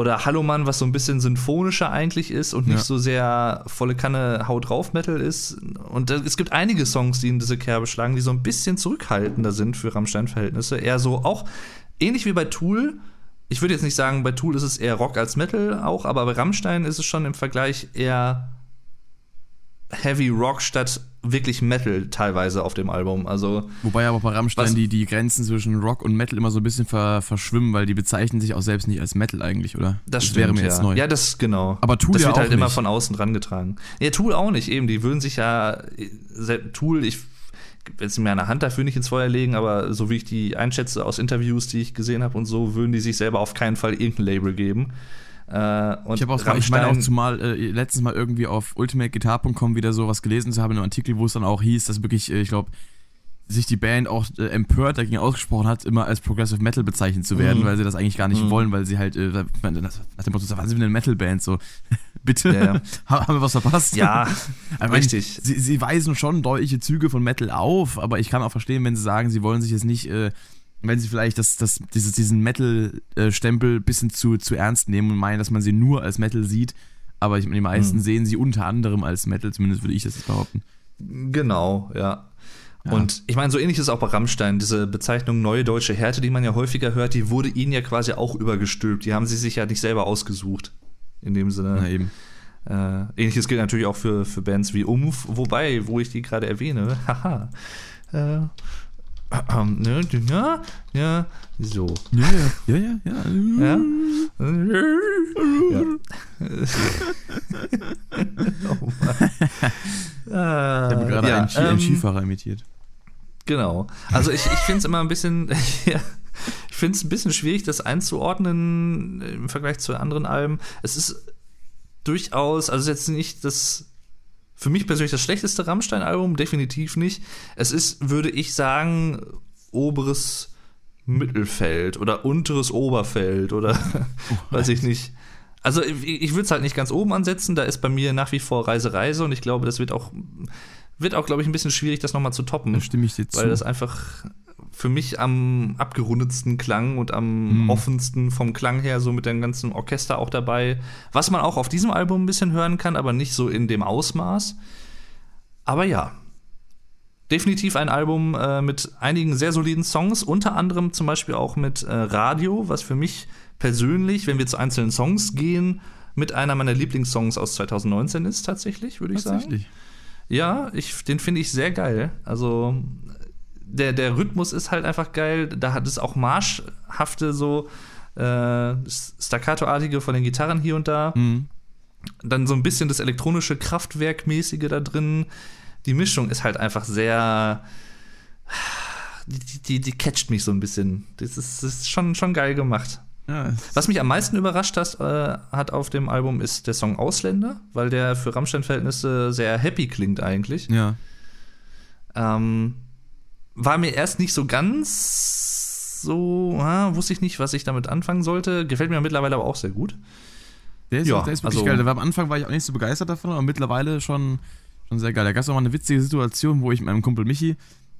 oder Hallo Mann, was so ein bisschen symphonischer eigentlich ist und nicht Ja. so sehr volle Kanne Haut drauf Metal ist. Und es gibt einige Songs, die in diese Kerbe schlagen, die so ein bisschen zurückhaltender sind für Rammstein-Verhältnisse. Eher so auch ähnlich wie bei Tool. Ich würde jetzt nicht sagen, bei Tool ist es eher Rock als Metal auch, aber bei Rammstein ist es schon im Vergleich eher Heavy Rock statt wirklich Metal teilweise auf dem Album. Also Wobei aber bei Rammstein die, die Grenzen zwischen Rock und Metal immer so ein bisschen ver, verschwimmen, weil die bezeichnen sich auch selbst nicht als Metal eigentlich, oder? Das, wäre stimmt, mir ja. jetzt neu. Ja, das genau. Aber Tool das ja wird halt immer nicht. von außen rangetragen. Ja, Tool auch nicht, eben. Die würden sich ja Tool, ich will jetzt mir eine Hand dafür nicht ins Feuer legen, aber so wie ich die einschätze aus Interviews, die ich gesehen habe und so, würden die sich selber auf keinen Fall irgendein Label geben. Äh, Ich habe auch, ich meine auch zumal äh, letztens mal irgendwie auf ultimateguitar.com wieder sowas gelesen zu haben in einem Artikel, wo es dann auch hieß, dass wirklich, äh, ich glaube, sich die Band auch äh, empört dagegen ausgesprochen hat, immer als Progressive Metal bezeichnet zu werden, Mhm. weil sie das eigentlich gar nicht Mhm. wollen, weil sie halt, äh, ich nach dem Motto, was sind wir eine Metal-Band? So, bitte, Ja, ja. Ha- haben wir was verpasst? Ja, Ich meine, richtig. Sie, sie weisen schon deutliche Züge von Metal auf, aber ich kann auch verstehen, wenn sie sagen, sie wollen sich jetzt nicht, äh, wenn sie vielleicht das, das, dieses, diesen Metal-Stempel ein bisschen zu, zu ernst nehmen und meinen, dass man sie nur als Metal sieht. Aber ich, die meisten Hm. sehen sie unter anderem als Metal, zumindest würde ich das behaupten. Genau, ja. Ja. Und ich meine, so ähnlich ist es auch bei Rammstein. Diese Bezeichnung neue deutsche Härte, die man ja häufiger hört, die wurde ihnen ja quasi auch übergestülpt. Die haben sie sich ja nicht selber ausgesucht. In dem Sinne. Na eben. Äh, ähnliches gilt natürlich auch für, für Bands wie Umf, wobei, wo ich die gerade erwähne, haha. Äh, ne, ja, ja, so. Ja, ja, ja, ja. ja. Ja. oh Mann. Ich habe gerade ja, einen, Ski, einen ähm, Skifahrer imitiert. Genau. Also ich, ich finde es immer ein bisschen, ja, ich finde es ein bisschen schwierig, das einzuordnen im Vergleich zu anderen Alben. Es ist durchaus, also es ist jetzt nicht das, für mich persönlich das schlechteste Rammstein-Album, definitiv nicht. Es ist, würde ich sagen, oberes Mittelfeld oder unteres Oberfeld oder weiß ich nicht. Also ich, ich würde es halt nicht ganz oben ansetzen, da ist bei mir nach wie vor Reise Reise und ich glaube, das wird auch wird auch, glaube ich, ein bisschen schwierig, das nochmal zu toppen. Da stimme ich dir zu. Weil das einfach für mich am abgerundetsten klang und am Mhm. offensten vom Klang her, so mit dem ganzen Orchester auch dabei. Was man auch auf diesem Album ein bisschen hören kann, aber nicht so in dem Ausmaß. Aber ja, definitiv ein Album äh, mit einigen sehr soliden Songs, unter anderem zum Beispiel auch mit äh, Radio, was für mich persönlich, wenn wir zu einzelnen Songs gehen, mit einer meiner Lieblingssongs aus 2019 ist tatsächlich, würde ich sagen. Tatsächlich. Ja, ich, den finde ich sehr geil. Also der, der Rhythmus ist halt einfach geil. Da hat es auch marschhafte so äh, Staccato-artige von den Gitarren hier und da. Mhm. Dann so ein bisschen das elektronische Kraftwerkmäßige da drin. Die Mischung ist halt einfach sehr. Die, die, die catcht mich so ein bisschen. Das ist, das ist schon, schon geil gemacht. Ja, Was mich am meisten überrascht hat, äh, hat auf dem Album ist der Song Ausländer, weil der für Rammstein-Verhältnisse sehr happy klingt eigentlich. ja. Ähm, war mir erst nicht so ganz so, ah, wusste ich nicht, was ich damit anfangen sollte. Gefällt mir mittlerweile aber auch sehr gut. Der ist, Ja, der ist wirklich also- geil. Der war, am Anfang war ich auch nicht so begeistert davon, aber mittlerweile schon, schon sehr geil. Da gab es auch mal eine witzige Situation, wo ich mit meinem Kumpel Michi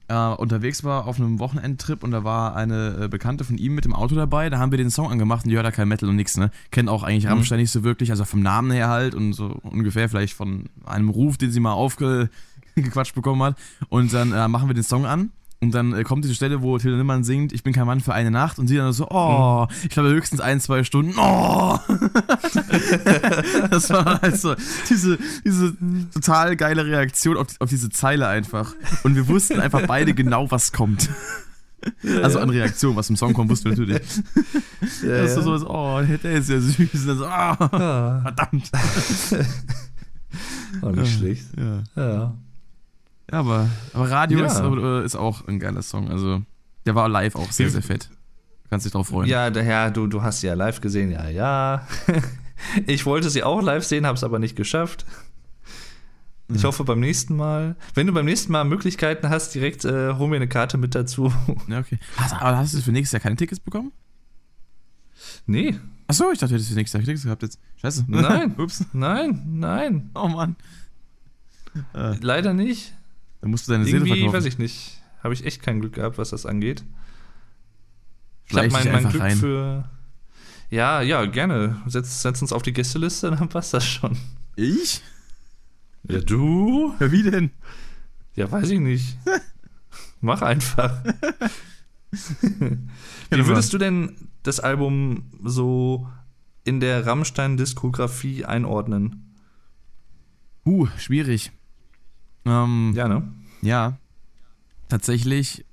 äh, unterwegs war auf einem Wochenendtrip und da war eine äh, Bekannte von ihm mit dem Auto dabei. Da haben wir den Song angemacht und die hört da kein Metal und nix, ne? Kennt auch eigentlich Mhm. Rammstein nicht so wirklich, also vom Namen her halt und so ungefähr vielleicht von einem Ruf, den sie mal aufgequatscht bekommen hat. Und dann äh, machen wir den Song an. Und dann äh, kommt diese Stelle, wo Till Nimmermann singt, ich bin kein Mann für eine Nacht und sie dann so, oh, ich glaube höchstens ein, zwei Stunden, oh. das war halt so diese, diese total geile Reaktion auf, auf diese Zeile einfach. Und wir wussten einfach beide genau, was kommt. Also an Reaktion, was im Song kommt, wussten wir natürlich. Ja, Das ist so, oh, der ist ja süß. Und dann so, ah, ja. verdammt. Auch nicht schlecht. Ja. Ja. Ja, aber, aber Radio Ja. ist, äh, ist auch ein geiler Song. Also, der war live auch sehr, sehr fett. Kannst dich drauf freuen. Ja, daher, du, du hast sie ja live gesehen, ja, ja. Ich wollte sie auch live sehen, habe es aber nicht geschafft. Ich hoffe beim nächsten Mal. Wenn du beim nächsten Mal Möglichkeiten hast, direkt äh, hol mir eine Karte mit dazu. Ja, okay. Hast, aber hast du für nächstes Jahr keine Tickets bekommen? Nee, Achso, ich dachte, du hättest für nächstes Jahr Tickets gehabt jetzt. Scheiße. Nein. Ups. nein, nein. Oh Mann. Äh, Leider nicht. Dann musst du deine Seele Irgendwie, verkaufen. weiß ich nicht. Habe ich echt kein Glück gehabt, was das angeht. Ich habe mein, mein Glück rein. für. Ja, ja, gerne. Setz, setz uns auf die Gästeliste, dann passt das schon. Ich? Ja, du? Ja, wie denn? Ja, weiß ich nicht. Mach einfach. Wie würdest du denn das Album so in der Rammstein-Diskografie einordnen? Uh, schwierig. Ähm, Ja, ne? Ja, tatsächlich,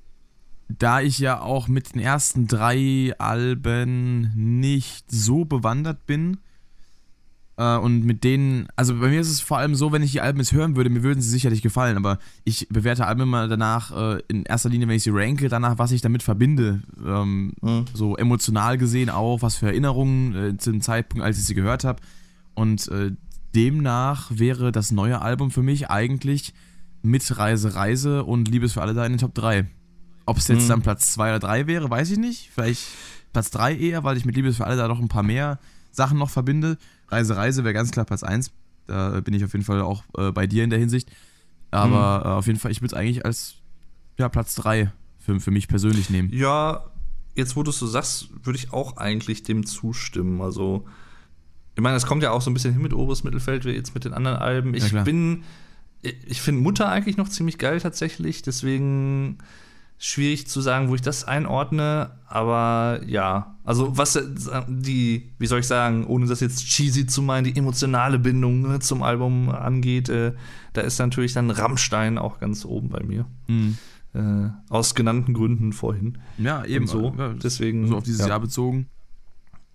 da ich ja auch mit den ersten drei Alben nicht so bewandert bin äh, und mit denen, also bei mir ist es vor allem so, wenn ich die Alben jetzt hören würde, mir würden sie sicherlich gefallen, aber ich bewerte Alben immer danach, äh, in erster Linie, wenn ich sie ranke, danach, was ich damit verbinde. Ähm, Hm. so emotional gesehen auch, was für Erinnerungen äh, zu dem Zeitpunkt, als ich sie gehört habe. Und äh, demnach wäre das neue Album für mich eigentlich mit Reise, Reise und Liebes für alle da in den Top 3. Ob es jetzt Mhm. dann Platz 2 oder 3 wäre, weiß ich nicht. Vielleicht Platz 3 eher, weil ich mit Liebes für alle da noch ein paar mehr Sachen noch verbinde. Reise, Reise wäre ganz klar Platz 1. Da bin ich auf jeden Fall auch äh, bei dir in der Hinsicht. Aber äh, auf jeden Fall, ich würde es eigentlich als ja, Platz 3 für, für mich persönlich nehmen. Ja, jetzt wo du es so sagst, würde ich auch eigentlich dem zustimmen. Also, ich meine, es kommt ja auch so ein bisschen hin mit oberes Mittelfeld, wie jetzt mit den anderen Alben. Ja, Ich klar. bin, ich finde Mutter eigentlich noch ziemlich geil tatsächlich, deswegen schwierig zu sagen, wo ich das einordne, aber ja, also was die, wie soll ich sagen, ohne das jetzt cheesy zu meinen, die emotionale Bindung ne, zum Album angeht, äh, da ist natürlich dann Rammstein auch ganz oben bei mir. Mhm. Äh, aus genannten Gründen vorhin. Ja, eben Und so. Ja, Deswegen. so auf dieses ja. Jahr bezogen.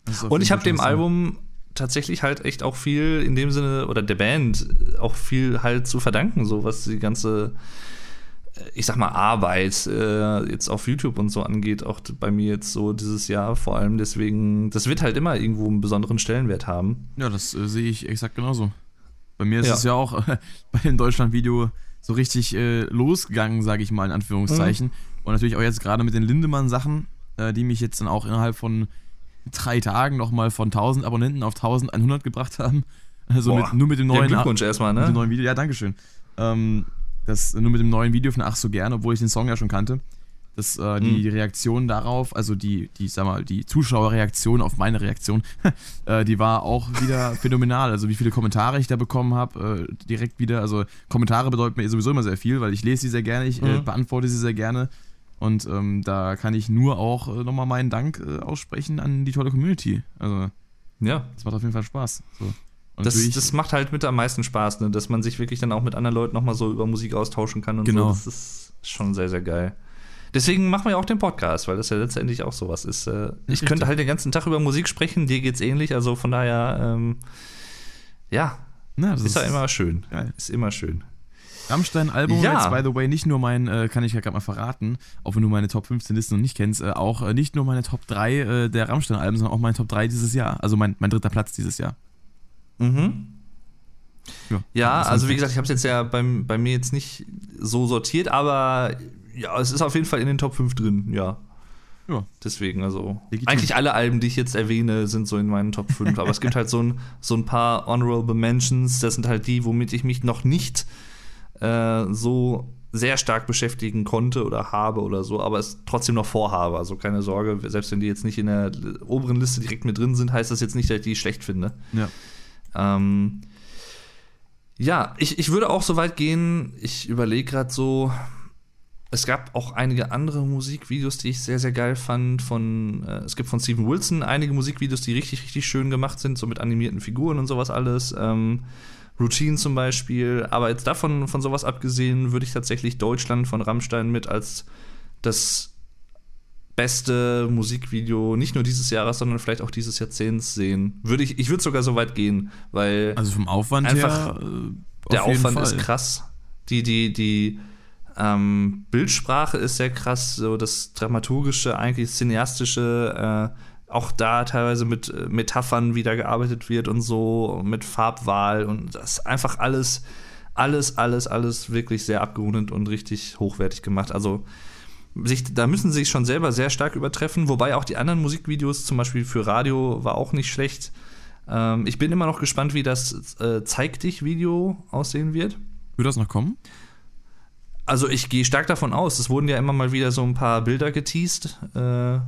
Das Und ich habe dem. Album tatsächlich halt echt auch viel in dem Sinne, oder der Band auch viel halt zu verdanken, so was die ganze, äh, ich sag mal, Arbeit äh, jetzt auf YouTube und so angeht, auch bei mir jetzt so dieses Jahr vor allem. Deswegen, das wird halt immer irgendwo einen besonderen Stellenwert haben. Ja, das äh, sehe ich exakt genauso. Bei mir ist Ja. es ja auch äh, bei dem Deutschland-Video so richtig äh, losgegangen, sage ich mal in Anführungszeichen. Mhm. Und natürlich auch jetzt gerade mit den Lindemann-Sachen, äh, die mich jetzt dann auch innerhalb von drei Tagen nochmal von 1000 Abonnenten auf 1100 gebracht haben. Also mit, nur mit dem Ja, neuen, Glückwunsch erstmal, mit dem ne? neuen Video. Ja, Dankeschön. Ähm, das nur mit dem neuen Video von Ach so gern, obwohl ich den Song ja schon kannte, dass äh, die Mhm. Reaktion darauf, also die, die, sag mal, die Zuschauerreaktion auf meine Reaktion, äh, die war auch wieder phänomenal. Also wie viele Kommentare ich da bekommen habe, äh, direkt wieder. Also Kommentare bedeuten mir sowieso immer sehr viel, weil ich lese sie sehr gerne, ich äh, Mhm. beantworte sie sehr gerne. Und ähm, da kann ich nur auch äh, nochmal meinen Dank äh, aussprechen an die tolle Community. Also Ja. das macht auf jeden Fall Spaß. So. Das, das macht halt mit am meisten Spaß, ne? dass man sich wirklich dann auch mit anderen Leuten nochmal so über Musik austauschen kann und Genau. so. Das ist schon sehr, sehr geil. Deswegen machen wir auch den Podcast, weil das ja letztendlich auch sowas ist. Äh, ich Richtig. könnte halt den ganzen Tag über Musik sprechen, dir geht's ähnlich, also von daher, ähm, ja, Na, das ist ja immer schön. geil. Ist immer schön. Rammstein-Album, Ja. jetzt by the way, nicht nur mein, äh, kann ich ja gerade mal verraten, auch wenn du meine Top 15 Listen noch nicht kennst, äh, auch äh, nicht nur meine Top 3 äh, der Rammstein-Alben, sondern auch meine Top 3 dieses Jahr. Also mein, mein dritter Platz dieses Jahr. Mhm. Ja, Ja, also wie gesagt, ich habe es jetzt ja beim, bei mir jetzt nicht so sortiert, aber ja, es ist auf jeden Fall in den Top 5 drin, ja. Ja. Deswegen, also Legitim. eigentlich alle Alben, die ich jetzt erwähne, sind so in meinen Top 5. aber es gibt halt so ein, so ein paar Honorable Mentions, das sind halt die, womit ich mich noch nicht äh, so sehr stark beschäftigen konnte oder habe oder so, aber es trotzdem noch vorhabe. Also keine Sorge, selbst wenn die jetzt nicht in der oberen Liste direkt mit drin sind, heißt das jetzt nicht, dass ich die schlecht finde. Ja. Ähm, ja, ich, ich würde auch so weit gehen, ich überlege gerade so, es gab auch einige andere Musikvideos, die ich sehr, sehr geil fand. Von, äh, es gibt von Steven Wilson einige Musikvideos, die richtig, richtig schön gemacht sind, so mit animierten Figuren und sowas alles. Ähm, Routine zum Beispiel. Aber jetzt davon, von sowas abgesehen, würde ich tatsächlich Deutschland von Rammstein mit als das beste Musikvideo, nicht nur dieses Jahres, sondern vielleicht auch dieses Jahrzehnts sehen. Würde ich, ich würde sogar so weit gehen, weil Also vom Aufwand Einfach her. Äh, der Aufwand Fall. ist krass. Die, die, die ähm, Bildsprache ist sehr krass, so das dramaturgische, eigentlich cineastische, äh, auch da teilweise mit äh, Metaphern wieder gearbeitet wird und so, mit Farbwahl und das ist einfach alles, alles, alles, alles wirklich sehr abgerundet und richtig hochwertig gemacht. Also sich, da müssen sie sich schon selber sehr stark übertreffen, wobei auch die anderen Musikvideos, zum Beispiel für Radio, war auch nicht schlecht. Ähm, ich bin immer noch gespannt, wie das äh, Zeig dich-Video aussehen wird. Würde das noch kommen? Also ich gehe stark davon aus, es wurden ja immer mal wieder so ein paar Bilder geteased, äh,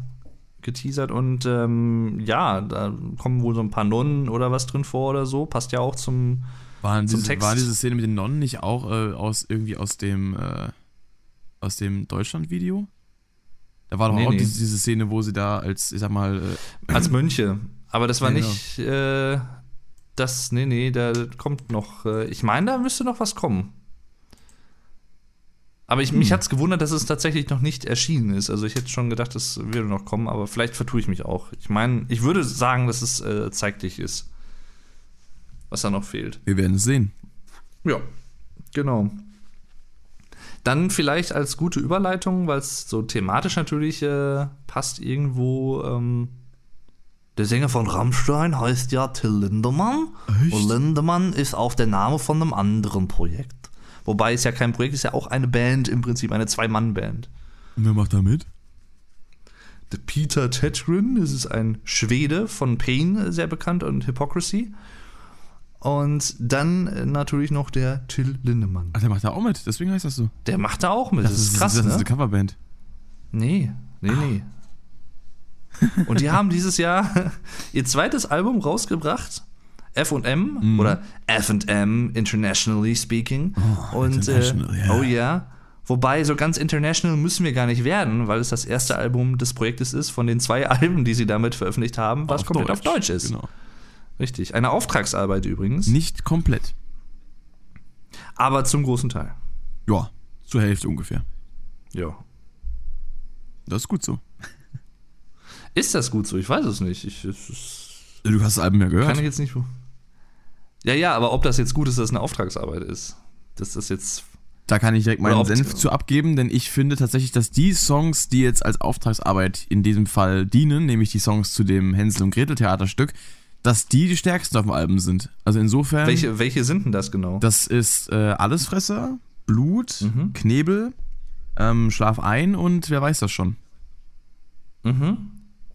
geteasert und ähm, ja, da kommen wohl so ein paar Nonnen oder was drin vor oder so, passt ja auch zum Waren Zum diese, Text. war diese Szene mit den Nonnen nicht auch äh, aus irgendwie aus dem äh, aus dem Deutschland-Video? Da war doch Nee, auch nee. Diese, diese Szene, wo sie da als, ich sag mal, äh, als Mönche. Aber das war genau. nicht äh, das, nee, nee, da kommt noch, äh, ich meine, da müsste noch was kommen. Aber ich, mich Hm. hat es gewundert, dass es tatsächlich noch nicht erschienen ist. Also ich hätte schon gedacht, das würde noch kommen, aber vielleicht vertue ich mich auch. Ich meine, ich würde sagen, dass es äh, zeig dich ist. Was da noch fehlt. wir werden es sehen. Ja, genau. Dann vielleicht als gute Überleitung, weil es so thematisch natürlich äh, passt irgendwo. Ähm, der Sänger von Rammstein heißt ja Till Lindemann. Echt? Und Lindemann ist auch der Name von einem anderen Projekt. Wobei es ja kein Projekt ist, ja auch eine Band, im Prinzip eine Zwei-Mann-Band. Und wer macht da mit? Der Peter Tetgren, das ist ein Schwede von Pain, sehr bekannt, und Hypocrisy. Und dann äh, natürlich noch der Till Lindemann. Ach, der macht da auch mit, deswegen heißt das so. Der macht da auch mit. Das, ist krass, das ne? ist eine Coverband. Nee, nee, nee. Und die haben dieses Jahr ihr zweites Album rausgebracht. F&M Mhm. oder F&M internationally speaking. Oh, und international, äh, ja. oh ja. Wobei so ganz international müssen wir gar nicht werden, weil es das erste Album des Projektes ist von den zwei Alben, die sie damit veröffentlicht haben, was komplett auf Deutsch ist. Genau. Richtig. Eine Auftragsarbeit übrigens, Nicht komplett. aber zum großen Teil. Ja, zur Hälfte ungefähr. Ja. Das ist gut so. Ist das gut so? Ich weiß es nicht. Ich, es ist Du hast das Album ja gehört. Kann ich jetzt nicht. Ja, ja, aber ob das jetzt gut ist, dass es eine Auftragsarbeit ist, das ist jetzt. Da kann ich direkt meinen Senf zu abgeben, denn ich finde tatsächlich, dass die Songs, die jetzt als Auftragsarbeit in diesem Fall dienen, nämlich die Songs zu dem Hänsel und Gretel Theaterstück, dass die die stärksten auf dem Album sind. Also insofern, Welche, welche sind denn das genau? das ist äh, Allesfresser, Blut, Mhm. Knebel, ähm, Schlaf ein und wer weiß das schon. mhm.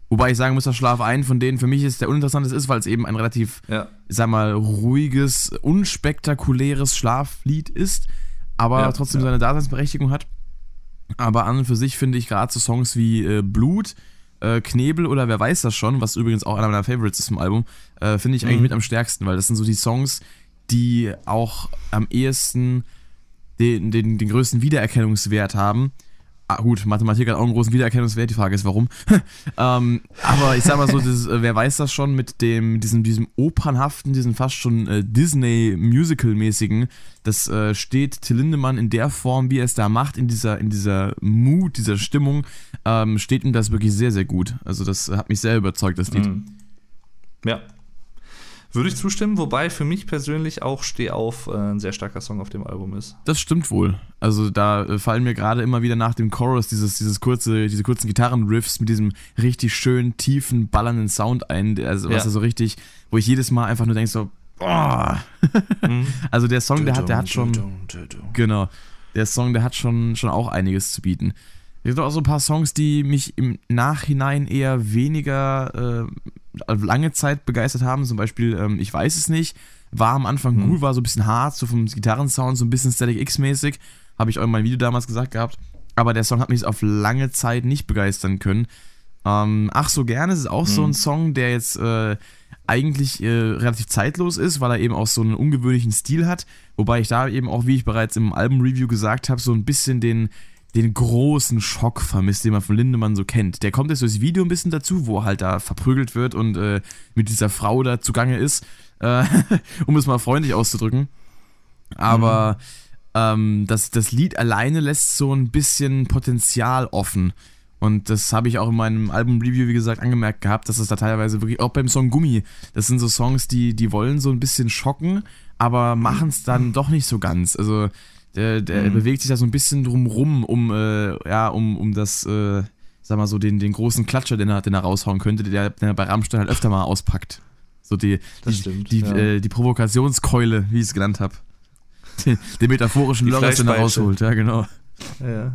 Wobei ich sagen muss, dass Schlaf ein von denen für mich ist der uninteressanteste ist, weil es eben ein relativ Ja. ich sag mal, ruhiges, unspektakuläres Schlaflied ist. aber Ja, trotzdem ja. seine Daseinsberechtigung hat. Aber an und für sich finde ich gerade so Songs wie äh, Blut, äh, Knebel oder wer weiß das schon, was übrigens auch einer meiner Favorites ist im Album, äh, finde ich eigentlich Mhm. mit am stärksten, weil das sind so die Songs, die auch am ehesten den, den, den größten Wiedererkennungswert haben. Ah, gut, Mathematik hat auch einen großen Wiedererkennungswert, die Frage ist warum. ähm, aber ich sag mal so, dieses, äh, wer weiß das schon mit dem, diesem, diesem opernhaften, diesem fast schon äh, Disney-Musical-mäßigen, das äh, steht Till Lindemann in der Form, wie er es da macht, in dieser, in dieser Mut, dieser Stimmung, ähm, steht ihm das wirklich sehr, sehr gut. Also das hat mich sehr überzeugt, das Lied. Mhm. Ja. Würde ich zustimmen, wobei für mich persönlich auch Steh auf äh, ein sehr starker Song auf dem Album ist. Das stimmt wohl. Also da äh, fallen mir gerade immer wieder nach dem Chorus dieses, dieses kurze, diese kurzen Gitarrenriffs mit diesem richtig schönen, tiefen, ballernden Sound ein, also was Ja. er so richtig, wo ich jedes Mal einfach nur denke so, boah. Mhm. Also der Song, der hat, der hat schon, genau, der Song, der hat schon, schon auch einiges zu bieten. Es gibt auch so ein paar Songs, die mich im Nachhinein eher weniger äh, lange Zeit begeistert haben. Zum Beispiel, ähm, ich weiß es nicht, war am Anfang Mhm. gut, war so ein bisschen hart, so vom Gitarrensound, so ein bisschen Static X-mäßig. Habe ich auch in meinem Video damals gesagt gehabt. Aber der Song hat mich auf lange Zeit nicht begeistern können. Ähm, Ach so gerne ist auch so Mhm. ein Song, der jetzt äh, eigentlich äh, relativ zeitlos ist, weil er eben auch so einen ungewöhnlichen Stil hat. Wobei ich da eben auch, wie ich bereits im Album-Review gesagt habe, so ein bisschen den, den großen Schock vermisst, den man von Lindemann so kennt. Der kommt jetzt durchs Video ein bisschen dazu, wo er halt da verprügelt wird und äh, mit dieser Frau da zugange ist, äh, um es mal freundlich auszudrücken. Aber ähm, das, das Lied alleine lässt so ein bisschen Potenzial offen. Und das habe ich auch in meinem Album-Review, wie gesagt, angemerkt gehabt, dass es da teilweise wirklich, auch beim Song Gummi, das sind so Songs, die, die wollen so ein bisschen schocken, aber machen es dann doch nicht so ganz. Also der, der Mhm. bewegt sich da so ein bisschen drumrum, um, äh, ja, um, um das, äh, sag mal so, den, den großen Klatscher, den er, den er raushauen könnte, der, den er bei Rammstein halt öfter mal auspackt. So die, Das die, stimmt, die, ja. äh, die Provokationskeule, wie ich es genannt habe. Den, den metaphorischen Die Lörres, den er rausholt, ja, genau. Ja.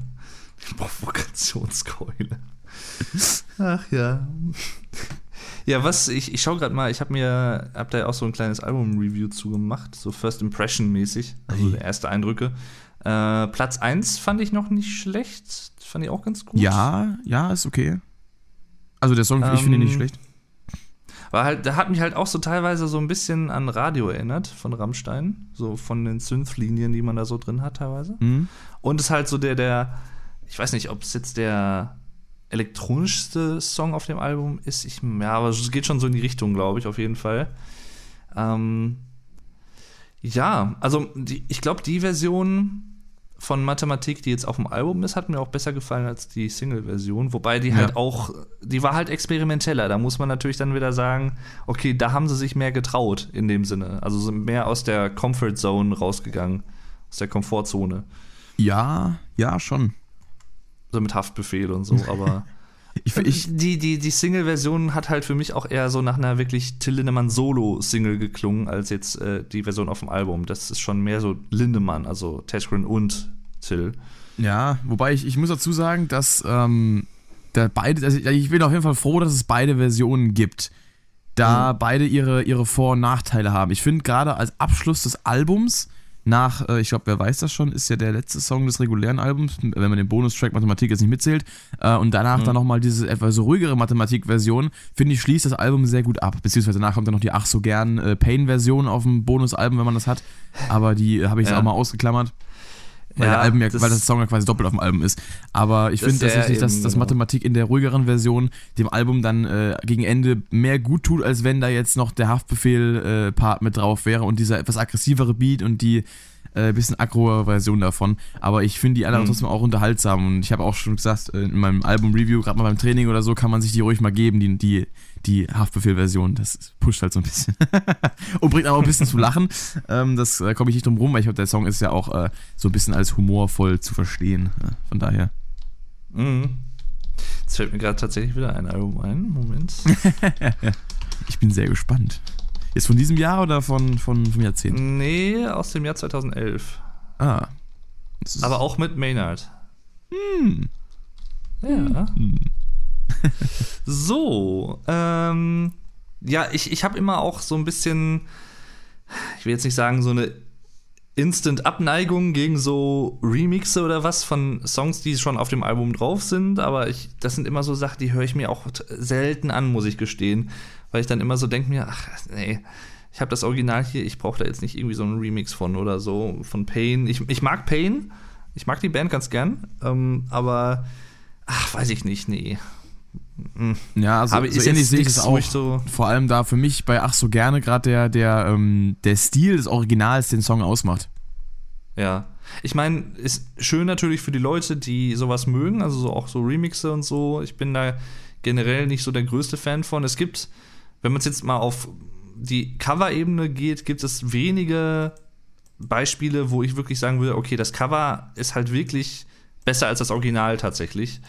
Provokationskeule. Ach ja. Ja, was, ich, ich schau gerade mal, ich habe mir, hab da ja auch so ein kleines Album-Review zugemacht, so First Impression-mäßig, also Ei. erste Eindrücke. Äh, Platz 1 fand ich noch nicht schlecht, fand ich auch ganz gut. Ja, ja, ist okay. Also der Song, ich finde ihn nicht Ähm, schlecht. War halt, der hat mich halt auch so teilweise so ein bisschen an Radio erinnert von Rammstein, so von den Synth-Linien, die man da so drin hat teilweise. Mhm. Und ist halt so der, der, ich weiß nicht, ob es jetzt der elektronischste Song auf dem Album ist. Ich, ja, aber es geht schon so in die Richtung, glaube ich, auf jeden Fall. Ähm, ja, also die, ich glaube, die Version von Mathematik, die jetzt auf dem Album ist, hat mir auch besser gefallen als die Single-Version. Wobei die halt Ja. auch, die war halt experimenteller. Da muss man natürlich dann wieder sagen, okay, da haben sie sich mehr getraut in dem Sinne. Also sind mehr aus der Comfort Zone rausgegangen, aus der Komfortzone. Ja, ja, schon. So mit Haftbefehl und so, aber Ich, ich, die, die, die Single-Version hat halt für mich auch eher so nach einer wirklich Till Lindemann Solo-Single geklungen, als jetzt äh, die Version auf dem Album. Das ist schon mehr so Lindemann, also Tashgren und Till. ja, wobei ich, ich muss dazu sagen, dass ähm, da beide, also ich bin auf jeden Fall froh, dass es beide Versionen gibt. Da beide ihre, ihre Vor- und Nachteile haben. Ich finde gerade als Abschluss des Albums nach, äh, ich glaube, wer weiß das schon, ist ja der letzte Song des regulären Albums, wenn man den Bonustrack Mathematik jetzt nicht mitzählt. Äh, und danach Mhm. dann nochmal diese etwas ruhigere Mathematik-Version, finde ich, schließt das Album sehr gut ab. Beziehungsweise danach kommt dann noch die ach so gern äh, Pain-Version auf dem Bonusalbum, wenn man das hat. Aber die äh, habe ich jetzt Ja. auch mal ausgeklammert. Weil, Ja, der Album ja, das- weil das Song ja quasi doppelt auf dem Album ist. Aber ich finde tatsächlich, dass, dass. Mathematik in der ruhigeren Version dem Album dann äh, gegen Ende mehr gut tut, als wenn da jetzt noch der Haftbefehl-Part mit drauf wäre und dieser etwas aggressivere Beat und die äh, bisschen aggro Version davon. Aber ich finde die alle Mhm. trotzdem auch unterhaltsam und ich habe auch schon gesagt, äh, in meinem Album-Review, gerade mal beim Training oder so, kann man sich die ruhig mal geben, die, die, die Haftbefehl-Version. Das pusht halt so ein bisschen. und bringt auch ein bisschen zu lachen. Ähm, das äh, komme ich nicht drum rum, weil ich glaube, der Song ist ja auch äh, so ein bisschen als humorvoll zu verstehen. Äh, von daher. Mhm. Jetzt fällt mir gerade tatsächlich wieder ein Album ein. Moment. Ich bin sehr gespannt. Ist von diesem Jahr oder von, von vom Jahrzehnt? nee, aus dem Jahr 2011. Ah. Aber auch mit Maynard. Hm. Ja. Hm. So, ähm, ja, ich, ich habe immer auch so ein bisschen, ich will jetzt nicht sagen, so eine Instant-Abneigung gegen so Remixe oder was von Songs, die schon auf dem Album drauf sind, aber ich, das sind immer so Sachen, die höre ich mir auch selten an, muss ich gestehen, weil ich dann immer so denke mir, ach nee, ich habe das Original hier, ich brauche da jetzt nicht irgendwie so einen Remix von oder so, von Pain. Ich, ich mag Pain, ich mag die Band ganz gern, ähm, aber ach, weiß ich nicht, nee. Hm. Ja, also Aber so ähnlich sehe ich es auch. so- Vor allem da für mich bei Ach so gerne gerade der, der, ähm, der Stil des Originals den Song ausmacht. Ja. Ich meine, ist schön natürlich für die Leute, die sowas mögen, also so auch so Remixe und so. Ich bin da generell nicht so der größte Fan von. Es gibt, wenn man es jetzt mal auf die Cover-Ebene geht, gibt es wenige Beispiele, wo ich wirklich sagen würde, okay, das Cover ist halt wirklich besser als das Original tatsächlich.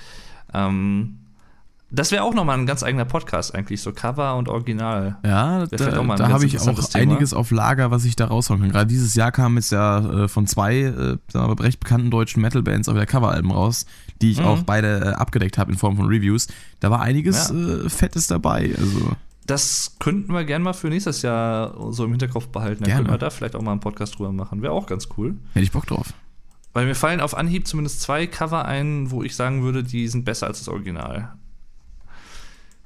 Ähm, das wäre auch nochmal ein ganz eigener Podcast eigentlich, so Cover und Original. Ja, da, auch mal ein da habe ich auch Thema. einiges auf Lager, was ich da raushauen kann. Gerade dieses Jahr kam jetzt ja äh, von zwei äh, recht bekannten deutschen Metal-Bands auch wieder Coveralben raus, die ich Mhm. auch beide äh, abgedeckt habe in Form von Reviews. Da war einiges Ja. äh, Fettes dabei. Also Das könnten wir gerne mal für nächstes Jahr so im Hinterkopf behalten. Dann Gerne. könnten wir da vielleicht auch mal einen Podcast drüber machen. Wäre auch ganz cool. hätte ich Bock drauf. Weil mir fallen auf Anhieb zumindest zwei Cover ein, wo ich sagen würde, die sind besser als das Original.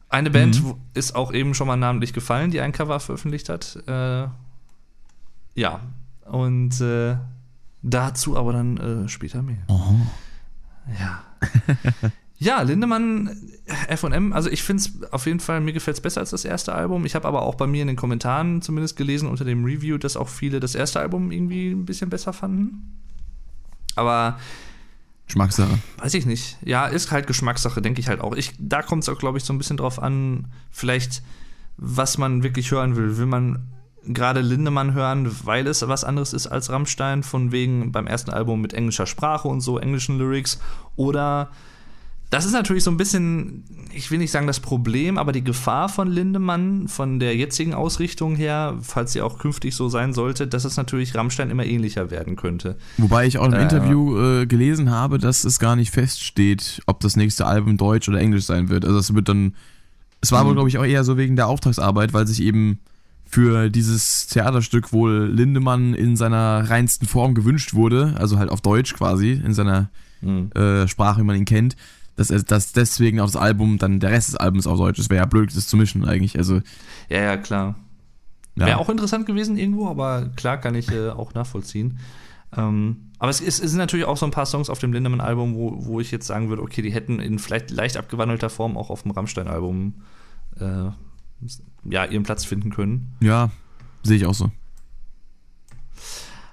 Eine Band Mhm. ist auch eben schon mal namentlich gefallen, die ein Cover veröffentlicht hat. Äh, ja, und äh, dazu aber dann äh, später mehr. Oh. Ja. ja, Lindemann, FM, also ich finde es auf jeden Fall, mir gefällt es besser als das erste Album. Ich habe aber auch bei mir in den Kommentaren zumindest gelesen unter dem Review, dass auch viele das erste Album irgendwie ein bisschen besser fanden. Aber Geschmackssache. weiß ich nicht. Ja, ist halt Geschmackssache, denke ich halt auch. Ich, da kommt es auch, glaube ich, so ein bisschen drauf an, vielleicht, was man wirklich hören will. Will man gerade Lindemann hören, weil es was anderes ist als Rammstein, von wegen beim ersten Album mit englischer Sprache und so, englischen Lyrics? Oder das ist natürlich so ein bisschen, ich will nicht sagen das Problem, aber die Gefahr von Lindemann, von der jetzigen Ausrichtung her, falls sie auch künftig so sein sollte, dass es natürlich Rammstein immer ähnlicher werden könnte. Wobei ich auch im Äh, Interview äh, gelesen habe, dass es gar nicht feststeht, ob das nächste Album Deutsch oder Englisch sein wird. Also es wird dann. Es war Mhm. wohl, glaube ich, auch eher so wegen der Auftragsarbeit, weil sich eben für dieses Theaterstück wohl Lindemann in seiner reinsten Form gewünscht wurde, also halt auf Deutsch quasi, in seiner äh, Sprache, wie man ihn kennt, dass, dass deswegen auch das Album, dann der Rest des Albums auf Deutsch ist. Wäre ja blöd, das zu mischen eigentlich. Also, Ja, ja, klar. ja. Wäre auch interessant gewesen irgendwo, aber klar kann ich äh, auch nachvollziehen. Ähm, aber es, ist, es sind natürlich auch so ein paar Songs auf dem Lindemann-Album, wo, wo ich jetzt sagen würde, okay, die hätten in vielleicht leicht abgewandelter Form auch auf dem Rammstein-Album äh, ja, ihren Platz finden können. ja, sehe ich auch so.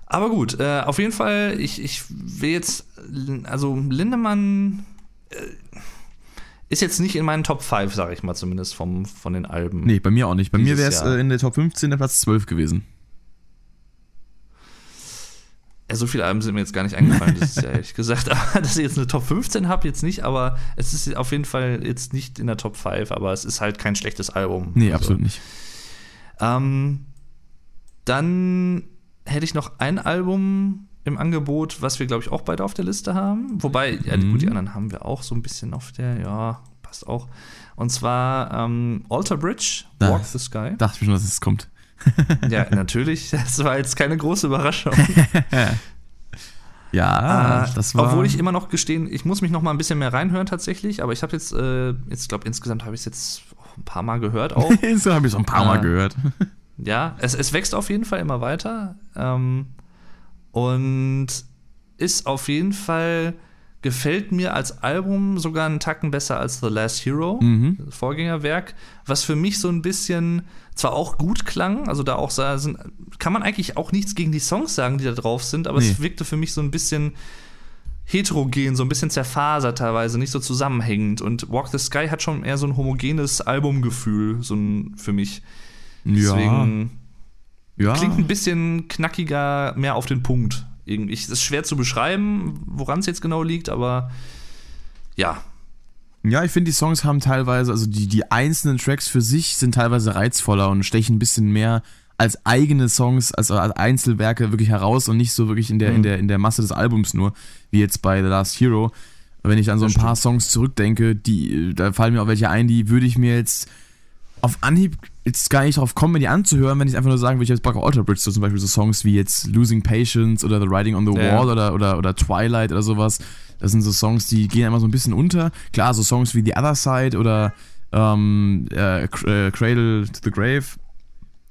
Aber gut, äh, auf jeden Fall, ich, ich will jetzt, also Lindemann ist jetzt nicht in meinen Top 5, sage ich mal zumindest, vom, von den Alben. Nee, bei mir auch nicht. Bei mir wäre es äh, in der Top 15 der Platz 12 gewesen. Ja, so viele Alben sind mir jetzt gar nicht eingefallen, das ist ja ehrlich gesagt. Aber dass ich jetzt eine Top 15 habe, jetzt nicht, aber es ist auf jeden Fall jetzt nicht in der Top 5, aber es ist halt kein schlechtes Album. Nee, Also, absolut nicht. Ähm, dann hätte ich noch ein Album im Angebot, was wir, glaube ich, auch beide auf der Liste haben. Wobei, ja, Mhm. gut, die anderen haben wir auch so ein bisschen auf der, ja, passt auch. Und zwar ähm, Alter Bridge, Das- Walk the Sky. Dachte ich schon, dass es kommt. Ja, natürlich. Das war jetzt keine große Überraschung. Ja, Äh, das war. Obwohl ich immer noch gestehen, ich muss mich noch mal ein bisschen mehr reinhören tatsächlich, aber ich habe jetzt, äh, jetzt glaube insgesamt habe ich es jetzt auch ein paar Mal gehört auch. so habe ich so ein paar Mal Ah. gehört. ja, es, es wächst auf jeden Fall immer weiter ähm, und ist auf jeden Fall, gefällt mir als Album sogar einen Tacken besser als The Last Hero, Mhm. Vorgängerwerk, was für mich so ein bisschen zwar auch gut klang, also da auch sind, kann man eigentlich auch nichts gegen die Songs sagen, die da drauf sind, aber Nee. es wirkte für mich so ein bisschen heterogen, so ein bisschen zerfasert teilweise, nicht so zusammenhängend. Und Walk the Sky hat schon eher so ein homogenes Albumgefühl, so ein, für mich. Deswegen ja. klingt ein bisschen knackiger, mehr auf den Punkt. Irgendwie. Es ist schwer zu beschreiben, woran es jetzt genau liegt, aber ja. Ja, ich finde, die Songs haben teilweise, also die, die einzelnen Tracks für sich sind teilweise reizvoller und stechen ein bisschen mehr als eigene Songs, also als Einzelwerke wirklich heraus und nicht so wirklich in der, in Mhm. der, in der Masse des Albums nur, wie jetzt bei The Last Hero. Wenn ich an so ein paar Songs zurückdenke, die, da fallen mir auch welche ein, die würde ich mir jetzt auf Anhieb jetzt gar nicht drauf kommen, die anzuhören, wenn ich einfach nur sagen würde, ich habe jetzt Bock auf Alter Bridge, so zum Beispiel so Songs wie jetzt Losing Patience oder The Writing on the Ja. Wall oder, oder, oder Twilight oder sowas. Das sind so Songs, die gehen immer so ein bisschen unter. Klar, so Songs wie The Other Side oder ähm, äh, äh, Cradle to the Grave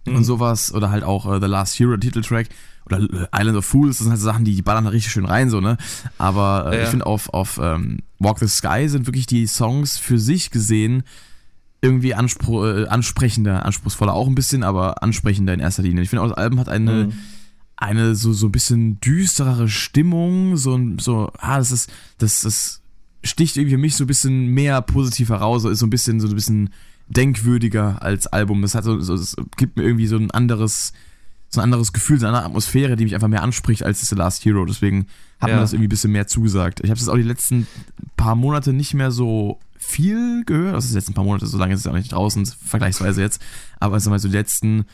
Mhm. und sowas oder halt auch äh, The Last Hero, Titeltrack oder äh, Island of Fools, das sind halt so Sachen, die, die ballern da richtig schön rein, so, ne? Aber äh, Ja. ich finde auf, auf ähm, Walk the Sky sind wirklich die Songs für sich gesehen irgendwie anspro äh, ansprechender, anspruchsvoller auch ein bisschen, aber ansprechender in erster Linie. Ich finde auch, das Album hat eine, Mhm. eine so, so ein bisschen düsterere Stimmung, so, ein- so, ah, das ist, das, das sticht irgendwie für mich so ein bisschen mehr positiv heraus, so ist so ein bisschen, so ein bisschen denkwürdiger als Album. Das hat so, so es gibt mir irgendwie so ein anderes, so ein anderes Gefühl, so eine andere Atmosphäre, die mich einfach mehr anspricht als The Last Hero. Deswegen hat Ja. mir das irgendwie ein bisschen mehr zugesagt. Ich habe es jetzt auch die letzten paar Monate nicht mehr so viel gehört. Das ist die letzten paar Monate, so lange ist es auch nicht draußen, vergleichsweise jetzt. Aber also mal so die letzten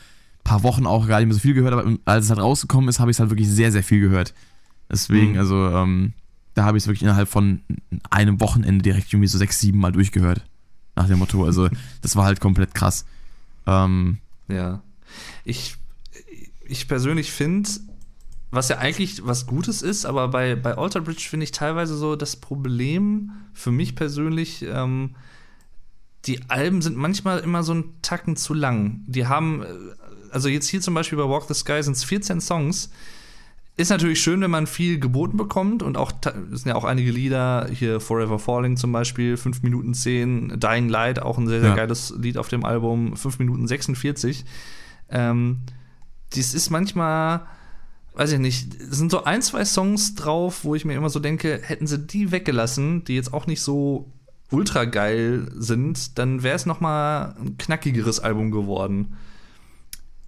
paar Wochen auch gar nicht mehr so viel gehört. Aber als es halt rausgekommen ist, habe ich es halt wirklich sehr, sehr viel gehört. Deswegen, Mhm. also, ähm, da habe ich es wirklich innerhalb von einem Wochenende direkt irgendwie so sechs, sieben Mal durchgehört. Nach dem Motto. Also, das war halt komplett krass. Ähm, Ja. Ich, ich persönlich finde, was ja eigentlich was Gutes ist, aber bei, bei Alter Bridge finde ich teilweise so das Problem für mich persönlich, ähm, die Alben sind manchmal immer so einen Tacken zu lang. Die haben, äh, also jetzt hier zum Beispiel bei Walk the Sky sind es 14 Songs. Ist natürlich schön, wenn man viel geboten bekommt und auch, sind ja auch einige Lieder, hier Forever Falling zum Beispiel, 5 Minuten 10, Dying Light, auch ein sehr, sehr Ja. geiles Lied auf dem Album, 5 Minuten 46. Ähm, dies ist manchmal, weiß ich nicht, es sind so ein, zwei Songs drauf, wo ich mir immer so denke, hätten sie die weggelassen, die jetzt auch nicht so ultra geil sind, dann wäre es noch mal ein knackigeres Album geworden.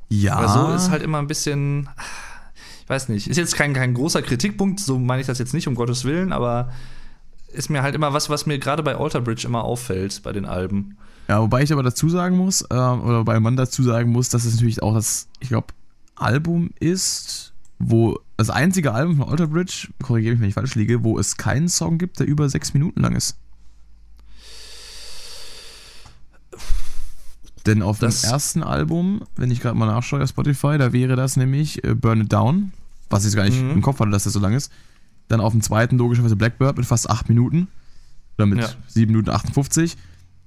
ja. Aber so ist halt immer ein bisschen, ich weiß nicht, ist jetzt kein, kein großer Kritikpunkt, so meine ich das jetzt nicht, um Gottes Willen, aber ist mir halt immer was, was mir gerade bei Alter Bridge immer auffällt bei den Alben. Ja, wobei ich aber dazu sagen muss, ähm, oder wobei man dazu sagen muss, dass es natürlich auch das, ich glaube, Album ist, wo das einzige Album von Alter Bridge, korrigiere mich, wenn ich falsch liege, wo es keinen Song gibt, der über sechs Minuten lang ist. Denn auf Das- dem ersten Album, wenn ich gerade mal nachschaue auf Spotify, da wäre das nämlich äh, Burn It Down, was ich jetzt gar nicht Mhm. im Kopf hatte, dass das so lang ist. Dann auf dem zweiten logischerweise Blackbird mit fast 8 Minuten. Oder mit Ja. 7 Minuten 58.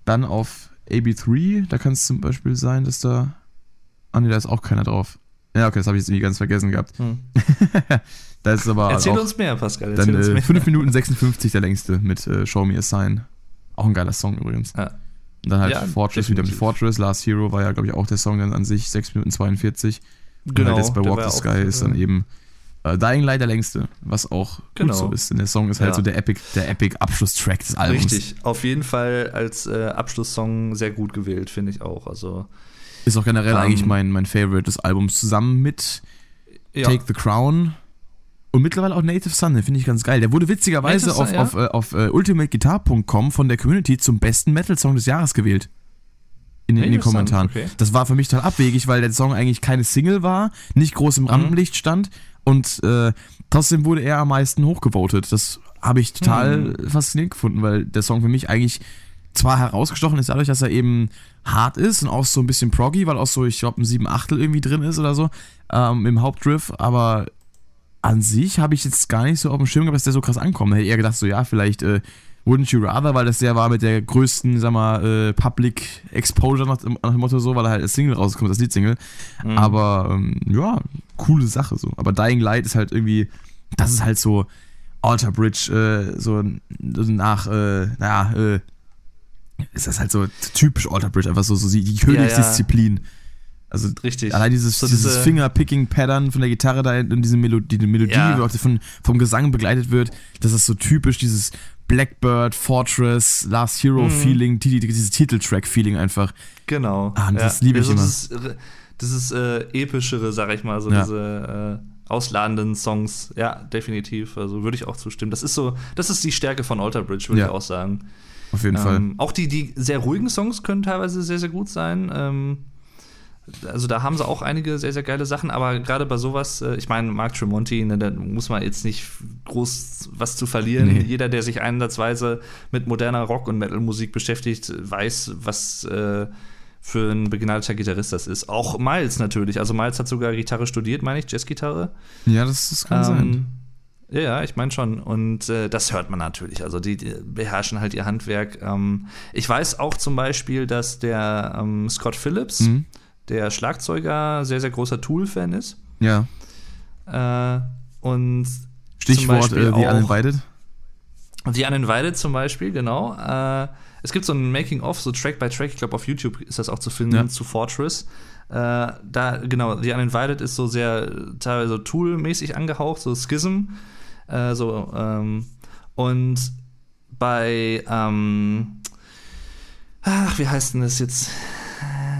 Dann auf AB3, da kann es zum Beispiel sein, dass da. Ah ne, da ist auch keiner drauf. Ja, okay, das habe ich jetzt irgendwie ganz vergessen gehabt. da ist aber Erzähl auch uns mehr, Pascal. Erzähl dann uns äh, mehr. 5 Minuten 56 der längste mit äh, Show Me a Sign. Auch ein geiler Song übrigens. Ja. Und dann halt Ja, Fortress wieder mit definitiv. Fortress. Last Hero war ja, glaube ich, auch der Song dann an sich, 6 Minuten 42. Und Genau. halt jetzt bei Walk the auch, Sky ist dann äh, eben äh, Dying Light der längste, was auch Genau. gut so ist. Denn der Song ist halt Ja. so der Epic, der Epic Abschlusstrack des Albums. Richtig, auf jeden Fall als äh, Abschlusssong sehr gut gewählt, finde ich auch. Also Ist auch generell Ähm, eigentlich mein, mein Favorite des Albums, zusammen mit ja, Take the Crown und mittlerweile auch Native Son, den finde ich ganz geil. Der wurde witzigerweise Native auf, Son, ja. auf, äh, auf äh, ultimateguitar.com von der Community zum besten Metal-Song des Jahres gewählt. In, den- in den Kommentaren. okay. Das war für mich total abwegig, weil der Song eigentlich keine Single war, nicht groß im Mhm. Rampenlicht stand und äh, trotzdem wurde er am meisten hochgevotet. Das habe ich total Mhm. faszinierend gefunden, weil der Song für mich eigentlich zwar herausgestochen ist dadurch, dass er eben hart ist und auch so ein bisschen proggy, weil auch so, ich glaube, ein 7 Achtel irgendwie drin ist oder so ähm, im Hauptriff, aber an sich habe ich jetzt gar nicht so auf dem Schirm gehabt, dass der so krass ankommt. Hätte ich eher gedacht, so ja, vielleicht äh, Wouldn't You Rather, weil das der war mit der größten, sag mal, äh, Public Exposure nach, nach dem Motto so, weil er halt als Single rauskommt, das Liedsingle. Mhm. Aber ähm, ja, coole Sache so. Aber Dying Light ist halt irgendwie, das ist halt so Alter Bridge, äh, so nach, äh, naja, äh, ist das halt so typisch Alter Bridge, einfach so, so die Königsdisziplin. Also richtig. allein dieses, So dieses diese- Finger-Picking-Pattern von der Gitarre da und diese Melodie, die Melodie, Ja. die auch von, vom Gesang begleitet wird, das ist so typisch dieses Blackbird, Fortress, Last Mhm. Hero-Feeling, die, die, dieses Titeltrack-Feeling einfach. Genau. Ah, das liebe ich Also immer. Das, das ist äh, epischere, sag ich mal, so Ja. diese äh, ausladenden Songs. Ja, definitiv. Also würde ich auch zustimmen. Das ist so, das ist die Stärke von Alter Bridge, würde Ja. ich auch sagen. Auf jeden Fall. Ähm, auch die, die sehr ruhigen Songs können teilweise sehr, sehr gut sein. Ähm, also da haben sie auch einige sehr, sehr geile Sachen, aber gerade bei sowas, äh, ich meine, Mark Tremonti, ne, da muss man jetzt nicht groß was zu verlieren. Nee. Jeder, der sich einsatzweise mit moderner Rock- und Metal-Musik beschäftigt, weiß, was äh, für ein begnadeter Gitarrist das ist. Auch Miles natürlich. Also Miles hat sogar Gitarre studiert, meine ich, Jazzgitarre. Ja, das, das kann Ähm, sein. Ja, ich meine schon. Und äh, das hört man natürlich. Also die, die beherrschen halt ihr Handwerk. Ähm, ich weiß auch zum Beispiel, dass der ähm, Scott Phillips, Mhm. der Schlagzeuger, sehr, sehr großer Tool-Fan ist. Ja. Äh, und Stichwort Beispiel äh, The Uninvited. The Uninvited zum Beispiel, genau. Äh, es gibt so ein Making-of, so Track by Track, ich glaube auf YouTube ist das auch zu finden, Ja. zu Fortress. Äh, da, genau, The Uninvited ist so sehr teilweise so Tool-mäßig angehaucht, so Schism. Äh, so, ähm, und bei, ähm, ach, wie heißt denn das jetzt?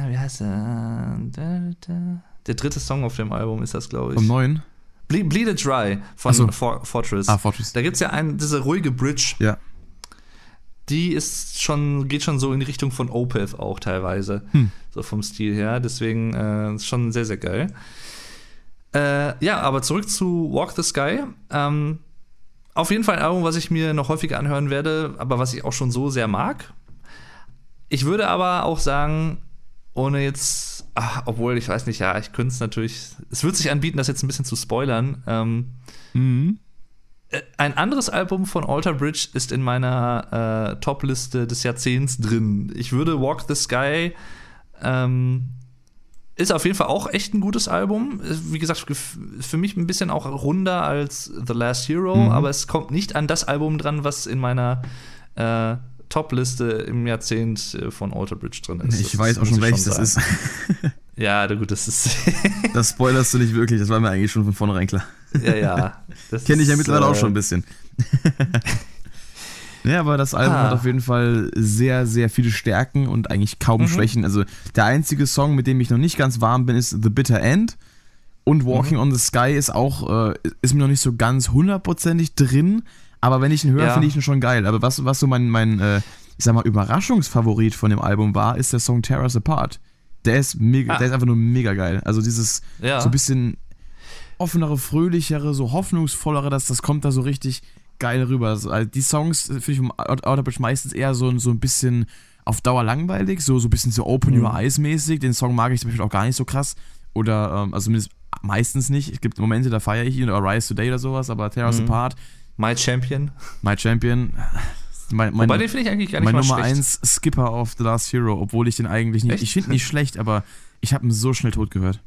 Wie heißt der? Der dritte Song auf dem Album ist das, glaube ich. Vom neuen. Ble Bleed It Dry von so. For Fortress. Ah, Fortress. Da gibt es ja einen, diese ruhige Bridge, Ja. die ist schon, geht schon so in die Richtung von Opeth auch teilweise. Hm. So vom Stil her. Deswegen äh, ist schon sehr, sehr geil. Äh, ja, aber zurück zu Walk the Sky. Ähm, auf jeden Fall ein Album, was ich mir noch häufiger anhören werde, aber was ich auch schon so sehr mag. Ich würde aber auch sagen, ohne jetzt, ach, obwohl ich weiß nicht, ja, ich könnte es natürlich, es wird sich anbieten, das jetzt ein bisschen zu spoilern. Ähm, Mhm. äh, ein anderes Album von Alter Bridge ist in meiner äh, Top-Liste des Jahrzehnts drin. Ich würde Walk the Sky ähm, ist auf jeden Fall auch echt ein gutes Album. Wie gesagt, für mich ein bisschen auch runder als The Last Hero, Mhm. aber es kommt nicht an das Album dran, was in meiner äh, Top-Liste im Jahrzehnt äh, von Alter Bridge drin ist. Ich Das weiß auch schon, welches das ist. Ja, gut, das ist. Das spoilerst du nicht wirklich, das war mir eigentlich schon von vornherein klar. ja, ja. Kenne ich ja mittlerweile äh, auch schon ein bisschen. ja, aber das Album Ah. hat auf jeden Fall sehr, sehr viele Stärken und eigentlich kaum Mhm. Schwächen. Also der einzige Song, mit dem ich noch nicht ganz warm bin, ist The Bitter End. Und Walking Mhm. on the Sky ist auch, äh, ist mir noch nicht so ganz hundertprozentig drin. Aber wenn ich ihn höre, Ja. finde ich ihn schon geil. Aber was, was so mein, mein äh, ich sag mal, Überraschungsfavorit von dem Album war, ist der Song Tear Us Apart. Der ist mega, Ah. der ist einfach nur mega geil. Also dieses Ja. so ein bisschen offenere, fröhlichere, so hoffnungsvollere, das, das kommt da so richtig geil rüber. Also, also die Songs finde ich vom Out- Outer Bridge meistens eher so, so ein bisschen auf Dauer langweilig, so, so ein bisschen so Open Mhm. Your Eyes mäßig. Den Song mag ich zum Beispiel auch gar nicht so krass. Oder, ähm, also zumindest meistens nicht. Es gibt Momente, da feiere ich ihn oder Rise Today oder sowas, aber Tear Us Mhm. Apart, My Champion. My Champion, mein, mein, Wobei den finde ich eigentlich gar nicht mein mal Nummer schlecht. 1 Skipper auf The Last Hero, obwohl ich den eigentlich nicht, Echt? ich finde ihn nicht schlecht, aber ich habe ihn so schnell tot gehört.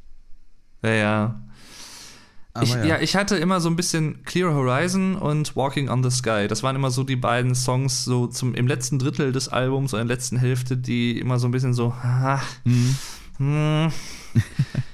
Ja, ja. Ich, ja. ich hatte immer so ein bisschen Clear Horizon und Walking on the Sky. Das waren immer so die beiden Songs so zum, im letzten Drittel des Albums, oder in der letzten Hälfte, die immer so ein bisschen so, ah, Mhm.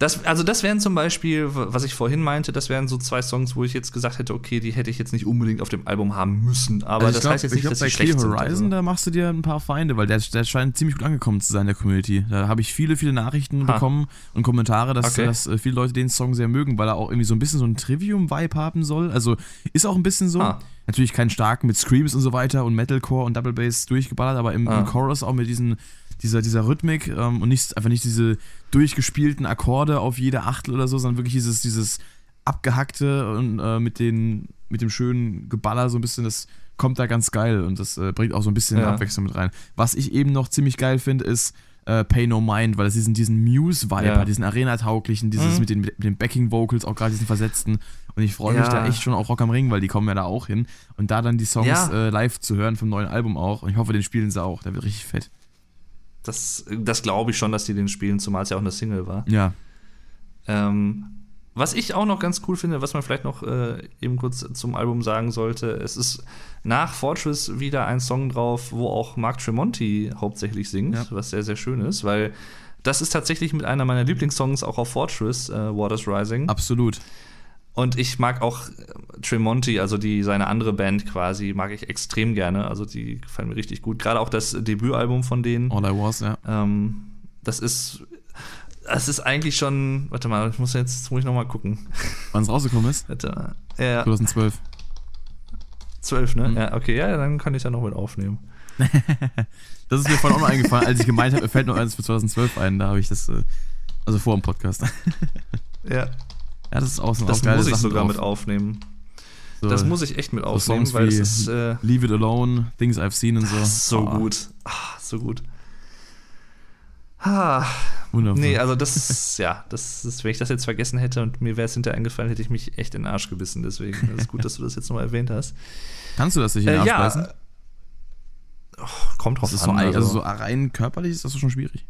Das, also das wären zum Beispiel, was ich vorhin meinte, das wären so zwei Songs, wo ich jetzt gesagt hätte, okay, die hätte ich jetzt nicht unbedingt auf dem Album haben müssen. Aber Also das glaub- heißt jetzt ich nicht, glaub, dass bei Clear sind. Horizon, Also. da machst du dir ein paar Feinde, weil der, der scheint ziemlich gut angekommen zu sein in der Community. Da habe ich viele, viele Nachrichten Ha. bekommen und Kommentare, dass, Okay. dass äh, viele Leute den Song sehr mögen, weil er auch irgendwie so ein bisschen so ein Trivium-Vibe haben soll. Also ist auch ein bisschen so. Ah. Natürlich keinen starken mit Screams und so weiter und Metalcore und Double Bass durchgeballert, aber im, im Chorus auch mit diesen, dieser, dieser Rhythmik ähm, und nicht, einfach nicht diese durchgespielten Akkorde auf jede Achtel oder so, sondern wirklich dieses, dieses abgehackte und äh, mit, den, mit dem schönen Geballer so ein bisschen, das kommt da ganz geil und das äh, bringt auch so ein bisschen Ja. Abwechslung mit rein. Was ich eben noch ziemlich geil finde, ist äh, Pay No Mind, weil es diesen, diesen Muse-Vibe Ja. hat, diesen Arena-tauglichen, dieses Mhm. mit den, mit den Backing-Vocals, auch gerade diesen versetzten. Und ich freue mich Ja. da echt schon auf Rock am Ring, weil die kommen ja da auch hin. Und da dann die Songs Ja. äh, live zu hören vom neuen Album auch. Und ich hoffe, den spielen sie auch. Der wird richtig fett. Das, das glaube ich schon, dass die den spielen, zumal es ja auch eine Single war. Ja. Ähm, was ich auch noch ganz cool finde, was man vielleicht noch äh, eben kurz zum Album sagen sollte, es ist nach Fortress wieder ein Song drauf, wo auch Mark Tremonti hauptsächlich singt, Ja. was sehr, sehr schön ist, weil das ist tatsächlich mit einer meiner Lieblingssongs auch auf Fortress, äh, Waters Rising. Absolut. Und ich mag auch äh, Tremonti, also die, seine andere Band quasi, mag ich extrem gerne. Also die gefallen mir richtig gut. Gerade auch das Debütalbum von denen. All I Was, ja. Ähm, das ist. Das ist eigentlich schon. Warte mal, ich muss jetzt, muss ich noch mal gucken. Wann es rausgekommen ist? Warte mal. Ja, 2012. 12, ne? Mhm. Ja, okay, ja, dann kann ich da noch mit aufnehmen. Das ist mir vorhin auch noch eingefallen, als ich gemeint habe, mir fällt noch eins für 2012 ein. Da habe ich das, äh, also vor dem Podcast. Ja, Ja, das ist auch so das muss ich Sachen sogar drauf. mit aufnehmen. So, Das muss ich echt mit so aufnehmen, Songs weil wie ist äh, Leave It Alone, Things I've Seen und so. so Oh. gut. Ah, so gut. Ah, Wundervoll. nee, also das ist, ja, das ist, wenn ich das jetzt vergessen hätte und mir wäre es hinterher eingefallen, hätte ich mich echt in den Arsch gebissen. Deswegen ist es gut, dass du das jetzt nochmal erwähnt hast. Kannst du das nicht in den Äh, Arsch ja, beißen? oh, kommt drauf ist so, an. ein- also so rein körperlich ist das schon schwierig.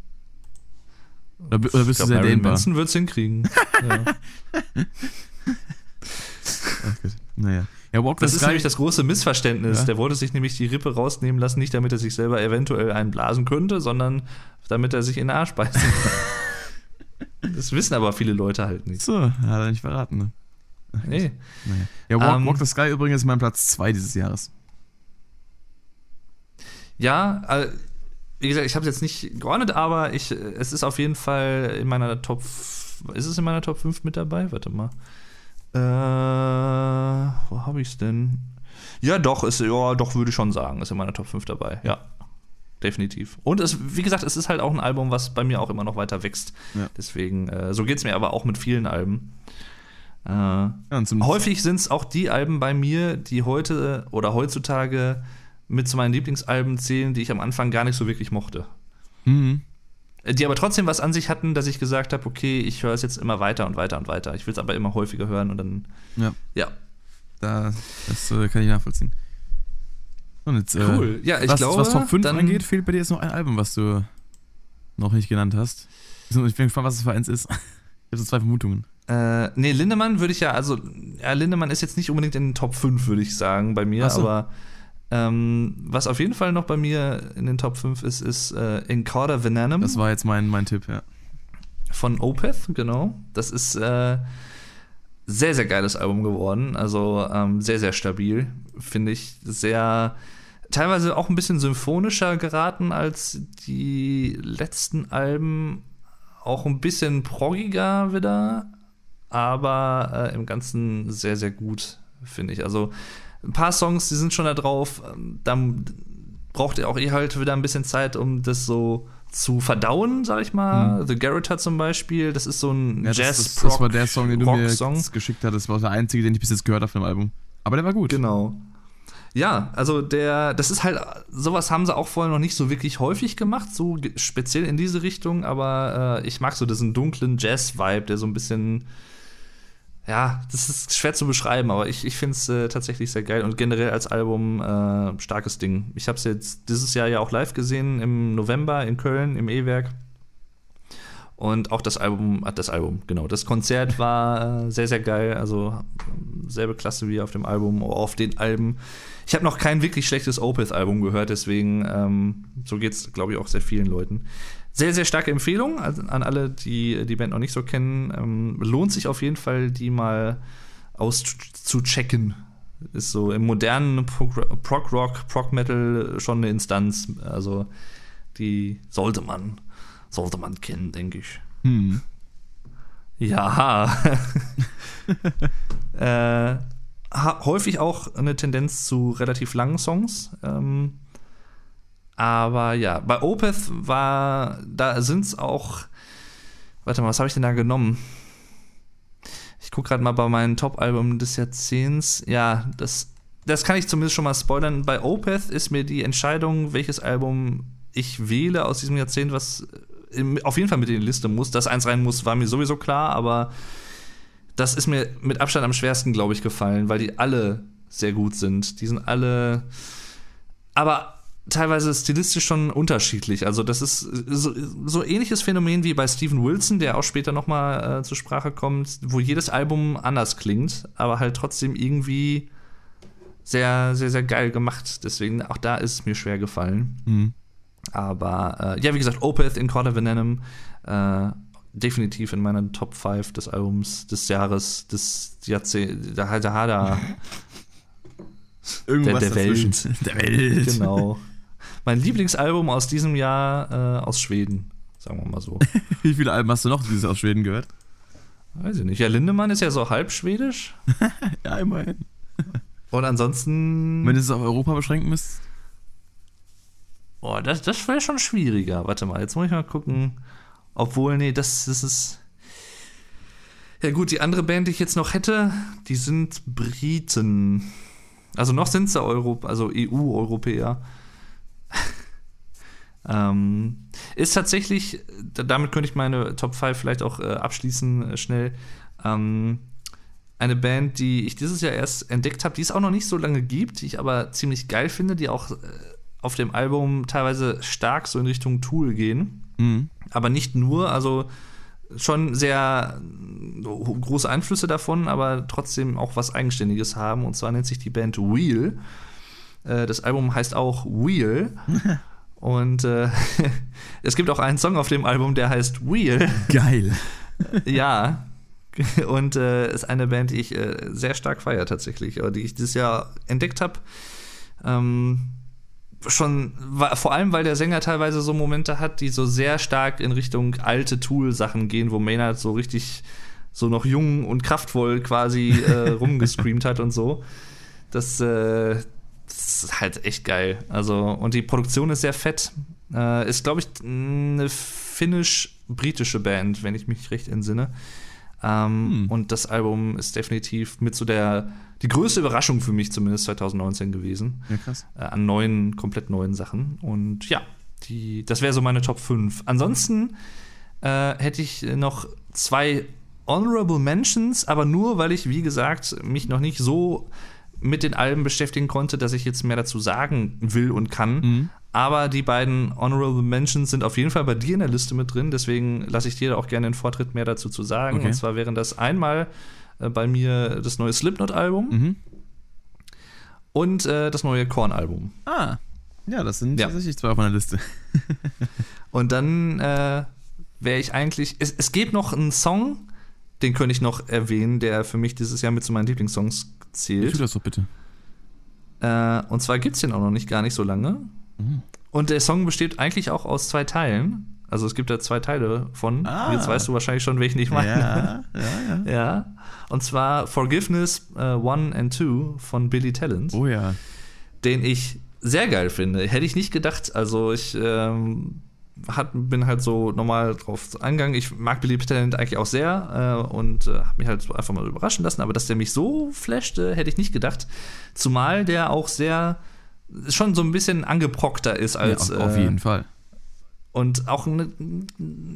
Oder, oder bist ich du glaub, sehr Marilyn? Manson wird es hinkriegen. ja. Ach gut. Naja. Ja, Walk Das ist nämlich das große Missverständnis. Ja. Der wollte sich nämlich die Rippe rausnehmen lassen, nicht damit er sich selber eventuell einen blasen könnte, sondern damit er sich in den Arsch beißen kann. das wissen aber viele Leute halt nicht. so, hat er nicht verraten, ne? Nee. Naja. Ja, Walk, Ähm, Walk the Sky übrigens ist mein Platz 2 dieses Jahres. Ja, äh, wie gesagt, ich habe es jetzt nicht geordnet, aber ich, es ist auf jeden Fall in meiner Top. Ist es in meiner Top 5 mit dabei? Warte mal. Äh, wo habe ich es denn? Ja, doch, ist, ja, doch, würde ich schon sagen, ist in meiner Top 5 dabei. Ja. Definitiv. Und es, wie gesagt, es ist halt auch ein Album, was bei mir auch immer noch weiter wächst. Ja. Deswegen, äh, so geht es mir aber auch mit vielen Alben. Äh, Ja, Häufig sind es auch die Alben bei mir, die heute oder heutzutage mit zu meinen Lieblingsalben zählen, die ich am Anfang gar nicht so wirklich mochte. Mhm. Äh, Die aber trotzdem was an sich hatten, dass ich gesagt habe, okay, ich höre es jetzt immer weiter und weiter und weiter. Ich will es aber immer häufiger hören und dann, Ja, ja. da, das äh, kann ich nachvollziehen. Und jetzt, äh, Cool. Ja, ich was, glaube, was Top 5 dann- angeht, fehlt bei dir jetzt noch ein Album, was du noch nicht genannt hast. Ich bin gespannt, was es für eins ist. Ich habe so zwei Vermutungen. Äh, nee, Lindemann würde ich ja, also, ja, Lindemann ist jetzt nicht unbedingt in den Top 5, würde ich sagen, bei mir, so. aber ähm, was auf jeden Fall noch bei mir in den Top 5 ist, ist äh, Encoder Venenum. Das war jetzt mein, mein Tipp, ja. von Opeth, genau. Das ist äh, sehr, sehr geiles Album geworden. Also ähm, sehr, sehr stabil, finde ich. Sehr, teilweise auch ein bisschen symphonischer geraten als die letzten Alben. Auch ein bisschen proggiger wieder, aber äh, im Ganzen sehr, sehr gut, finde ich. Also ein paar Songs, die sind schon da drauf. ähm, Dann braucht ihr auch eh halt wieder ein bisschen Zeit, um das so zu verdauen, sag ich mal. The Garrotter zum Beispiel, das ist so ein Mhm. ja das, jazz das, das war der Song, den du mir geschickt hattest. Das war der einzige, den ich bis jetzt gehört habe von dem Album. Aber der war gut. Genau. Ja, also der, das ist halt, sowas haben sie auch vorher noch nicht so wirklich häufig gemacht, so speziell in diese Richtung, aber äh, ich mag so diesen dunklen Jazz-Vibe, der so ein bisschen, ja, das ist schwer zu beschreiben, aber ich, ich finde es äh, tatsächlich sehr geil und generell als Album äh, starkes Ding. Ich habe es jetzt dieses Jahr ja auch live gesehen im November in Köln im E-Werk. Und auch das Album, ah, das Album, genau, das Konzert war äh, sehr, sehr geil. Also selbe Klasse wie auf dem Album, auf den Alben. Ich habe noch kein wirklich schlechtes Opeth-Album gehört, deswegen ähm, so geht's, glaube ich, auch sehr vielen Leuten. Sehr, sehr starke Empfehlung an, alle, die die Band noch nicht so kennen. Ähm, lohnt sich auf jeden Fall, die mal auszuchecken. Ist so im modernen Prog- Prog-Rock, Prog-Metal schon eine Instanz. Also die sollte man, sollte man kennen, denke ich. Hm. Ja. äh, ha häufig auch eine Tendenz zu relativ langen Songs. Ähm, aber ja, bei Opeth war, da sind es auch. Warte mal, was habe ich denn da genommen? Ich gucke gerade mal bei meinen Top-Alben des Jahrzehnts. Ja, das, das kann ich zumindest schon mal spoilern. Bei Opeth ist mir die Entscheidung, welches Album ich wähle aus diesem Jahrzehnt, was im, auf jeden Fall mit in die Liste muss. Dass eins rein muss, war mir sowieso klar, aber das ist mir mit Abstand am schwersten, glaube ich, gefallen, weil die alle sehr gut sind. Die sind alle. Aber teilweise stilistisch schon unterschiedlich. Also das ist so, so ähnliches Phänomen wie bei Steven Wilson, der auch später noch mal äh, zur Sprache kommt, wo jedes Album anders klingt, aber halt trotzdem irgendwie sehr, sehr, sehr geil gemacht. Deswegen auch da ist es mir schwer gefallen. Hm. Aber äh, ja, wie gesagt, Opeth in Quarter Venom äh, definitiv in meiner Top 5 des Albums des Jahres, des Jahrzehnts, da, da, da, Irgendwas der dazwischen. Welt. Der Welt. genau. Mein Lieblingsalbum aus diesem Jahr äh, aus Schweden, sagen wir mal so. Wie viele Alben hast du noch dieses aus Schweden gehört? Weiß ich nicht. Ja, Lindemann ist ja so halb schwedisch. Ja, immerhin. Und ansonsten. Wenn du es auf Europa beschränken müsst. Boah, das, das wäre schon schwieriger. Warte mal, jetzt muss ich mal gucken. Obwohl, nee, das, das ist. Ja, gut, die andere Band, die ich jetzt noch hätte, die sind Briten. Also noch sind sie Europa, also EU-Europäer. Ähm, ist tatsächlich, damit könnte ich meine Top 5 vielleicht auch äh, abschließen, äh, schnell. Ähm, eine Band, die ich dieses Jahr erst entdeckt habe, die es auch noch nicht so lange gibt, die ich aber ziemlich geil finde, die auch äh, auf dem Album teilweise stark so in Richtung Tool gehen. Mhm. Aber nicht nur, also schon sehr große Einflüsse davon, aber trotzdem auch was Eigenständiges haben. Und zwar nennt sich die Band Wheel. Äh, das Album heißt auch Wheel. Und äh, es gibt auch einen Song auf dem Album, der heißt Wheel. Geil. ja. Und äh, ist eine Band, die ich äh, sehr stark feiere tatsächlich, die ich dieses Jahr entdeckt habe. Ähm, schon, vor allem, weil der Sänger teilweise so Momente hat, die so sehr stark in Richtung alte Tool-Sachen gehen, wo Maynard so richtig so noch jung und kraftvoll quasi äh, rumgescreamt hat und so. Das, äh, das ist halt echt geil. Also, und die Produktion ist sehr fett. Äh, ist, glaube ich, eine finnisch-britische Band, wenn ich mich recht entsinne. Ähm, hm. Und das Album ist definitiv mit so der die größte Überraschung für mich zumindest 2019 gewesen. Ja, krass. Äh, an neuen, komplett neuen Sachen. Und ja, die, das wäre so meine Top 5. Ansonsten äh, hätte ich noch zwei Honorable Mentions, aber nur, weil ich, wie gesagt, mich noch nicht so mit den Alben beschäftigen konnte, dass ich jetzt mehr dazu sagen will und kann. Mhm. Aber die beiden Honorable Mentions sind auf jeden Fall bei dir in der Liste mit drin. Deswegen lasse ich dir auch gerne den Vortritt mehr dazu zu sagen. Okay. Und zwar wären das einmal äh, bei mir das neue Slipknot-Album mhm. und äh, das neue Korn-Album. Ah, ja, das sind ja. tatsächlich zwei auf meiner Liste. und dann äh, wäre ich eigentlich. Es, es gibt noch einen Song, den könnte ich noch erwähnen, der für mich dieses Jahr mit zu meinen Lieblingssongs zählt. Ich das doch bitte. Äh, und zwar gibt es den auch noch nicht gar nicht so lange. Mhm. Und der Song besteht eigentlich auch aus zwei Teilen. Also es gibt da zwei Teile von. Ah. Jetzt weißt du wahrscheinlich schon, welchen ich meine. Ja, ja, ja. ja. Und zwar Forgiveness uh, One and Two von Billy Talent. Oh ja. Den ich sehr geil finde. Hätte ich nicht gedacht. Also ich ähm, hat, bin halt so normal drauf eingegangen. Ich mag Billy Talent eigentlich auch sehr äh, und äh, habe mich halt so einfach mal überraschen lassen. Aber dass der mich so flashte, hätte ich nicht gedacht. Zumal der auch sehr schon so ein bisschen angebrockter ist als. Ja, auf, auf jeden äh, Fall und auch eine,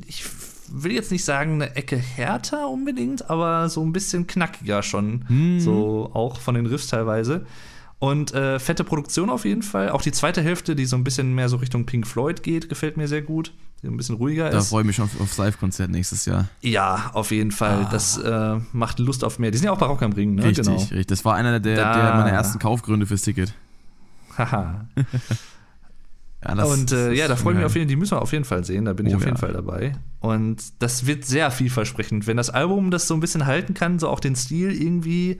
ich will jetzt nicht sagen eine Ecke härter unbedingt, aber so ein bisschen knackiger schon. Mhm. So auch von den Riffs teilweise. Und äh, fette Produktion auf jeden Fall. Auch die zweite Hälfte, die so ein bisschen mehr so Richtung Pink Floyd geht, gefällt mir sehr gut. Die ein bisschen ruhiger da ist. Da freue ich mich schon auf, aufs Live-Konzert nächstes Jahr. Ja, auf jeden Fall. Ah. Das äh, macht Lust auf mehr. Die sind ja auch barock am Ring, ne? Richtig, genau. richtig. Das war einer der, da. der meiner ersten Kaufgründe fürs Ticket. Haha. Ja, und äh, ja, da freue ich mich auf jeden Fall, die müssen wir auf jeden Fall sehen, da bin ich oh, auf jeden ja. Fall dabei. Und das wird sehr vielversprechend, wenn das Album das so ein bisschen halten kann, so auch den Stil irgendwie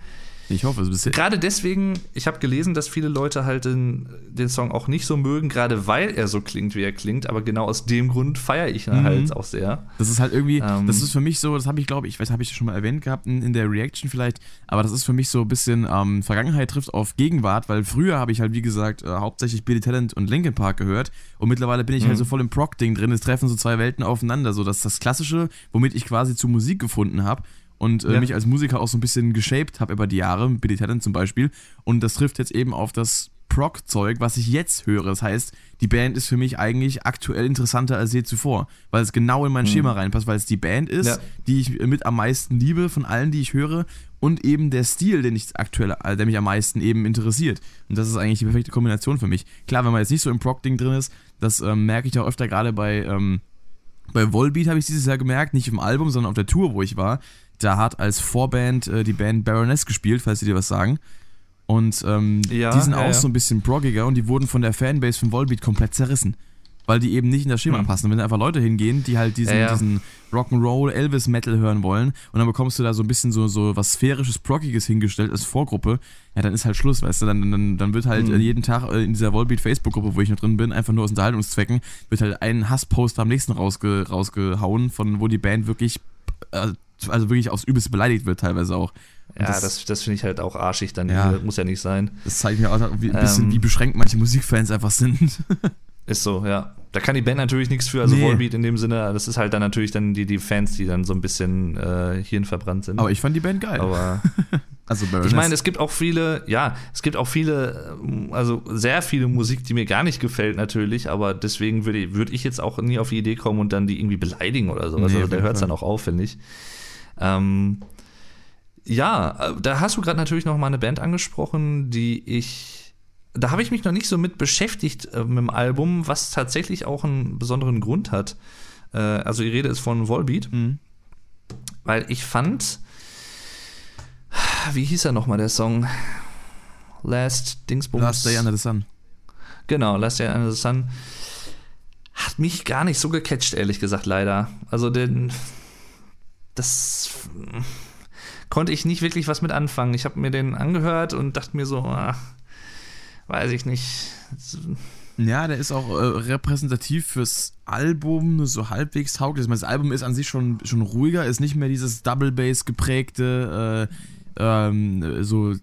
ich hoffe, es ist Gerade deswegen, ich habe gelesen, dass viele Leute halt den, den Song auch nicht so mögen, gerade weil er so klingt, wie er klingt. Aber genau aus dem Grund feiere ich ihn mhm. halt auch sehr. Das ist halt irgendwie, ähm, das ist für mich so, das habe ich glaube ich, weiß, habe ich schon mal erwähnt gehabt in, in, der Reaction vielleicht, aber das ist für mich so ein bisschen ähm, Vergangenheit trifft auf Gegenwart, weil früher habe ich halt, wie gesagt, äh, hauptsächlich Billy Talent und Linkin Park gehört und mittlerweile bin ich halt mhm. halt so voll im Proc-Ding drin. Es treffen so zwei Welten aufeinander. So, dass das Klassische, womit ich quasi zu Musik gefunden habe und äh, ja. mich als Musiker auch so ein bisschen geshaped habe über die Jahre, Billy Talent zum Beispiel. Und das trifft jetzt eben auf das Proc-Zeug, was ich jetzt höre. Das heißt, die Band ist für mich eigentlich aktuell interessanter als je zuvor, weil es genau in mein mhm. Schema reinpasst, weil es die Band ist, ja. die ich mit am meisten liebe von allen, die ich höre und eben der Stil, den ich aktuell, äh, der mich am meisten eben interessiert. Und das ist eigentlich die perfekte Kombination für mich. Klar, wenn man jetzt nicht so im Proc-Ding drin ist, das ähm, merke ich auch öfter gerade bei ähm, bei Volbeat habe ich dieses Jahr gemerkt, nicht im Album, sondern auf der Tour, wo ich war, da hat als Vorband äh, die Band Baroness gespielt, falls sie dir was sagen. Und ähm, ja, die sind ja, auch ja. so ein bisschen proggiger und die wurden von der Fanbase von Volbeat komplett zerrissen. Weil die eben nicht in das Schema hm. passen. Und wenn da einfach Leute hingehen, die halt diesen, diesen Rock'n'Roll, Elvis-Metal hören wollen und dann bekommst du da so ein bisschen so, so was sphärisches, proggiges hingestellt als Vorgruppe, ja, dann ist halt Schluss, weißt du. Dann, dann, dann wird halt hm. jeden Tag äh, in dieser Volbeat-Facebook-Gruppe, wo ich noch drin bin, einfach nur aus Unterhaltungszwecken, wird halt ein Hasspost am nächsten rausge rausgehauen, von wo die Band wirklich äh, also wirklich aufs Übelste beleidigt wird, teilweise auch. Und ja, das, das, finde ich halt auch arschig, dann ja, muss ja nicht sein. Das zeigt mir auch wie, ein bisschen, ähm, wie beschränkt manche Musikfans einfach sind. ist so, ja. Da kann die Band natürlich nichts für, also nee. Volbeat in dem Sinne, das ist halt dann natürlich dann die, die Fans, die dann so ein bisschen äh, hirnverbrannt sind. Aber ich fand die Band geil. Aber Also Ich meine, es gibt auch viele, ja, es gibt auch viele, ähm, also sehr viele Musik, die mir gar nicht gefällt natürlich, aber deswegen würde ich, würd ich jetzt auch nie auf die Idee kommen und dann die irgendwie beleidigen oder sowas. Nee, also da hört es dann auch auf, finde ich. Ähm, ja, äh, da hast du gerade natürlich noch mal eine Band angesprochen, die ich, da habe ich mich noch nicht so mit beschäftigt äh, mit dem Album, was tatsächlich auch einen besonderen Grund hat. Äh, also die Rede ist von Volbeat, Mhm. weil ich fand, wie hieß er noch mal der Song? Last Dingsbums. Last Day Under the Sun. Genau, Last Day Under the Sun. Hat mich gar nicht so gecatcht, ehrlich gesagt, leider. Also den. Das konnte ich nicht wirklich was mit anfangen. Ich habe mir den angehört und dachte mir so, ah, weiß ich nicht. Ja, der ist auch äh, repräsentativ fürs Album, so halbwegs tauglich. Das Album ist an sich schon, schon ruhiger, ist nicht mehr dieses Double Bass geprägte, äh, ähm, so,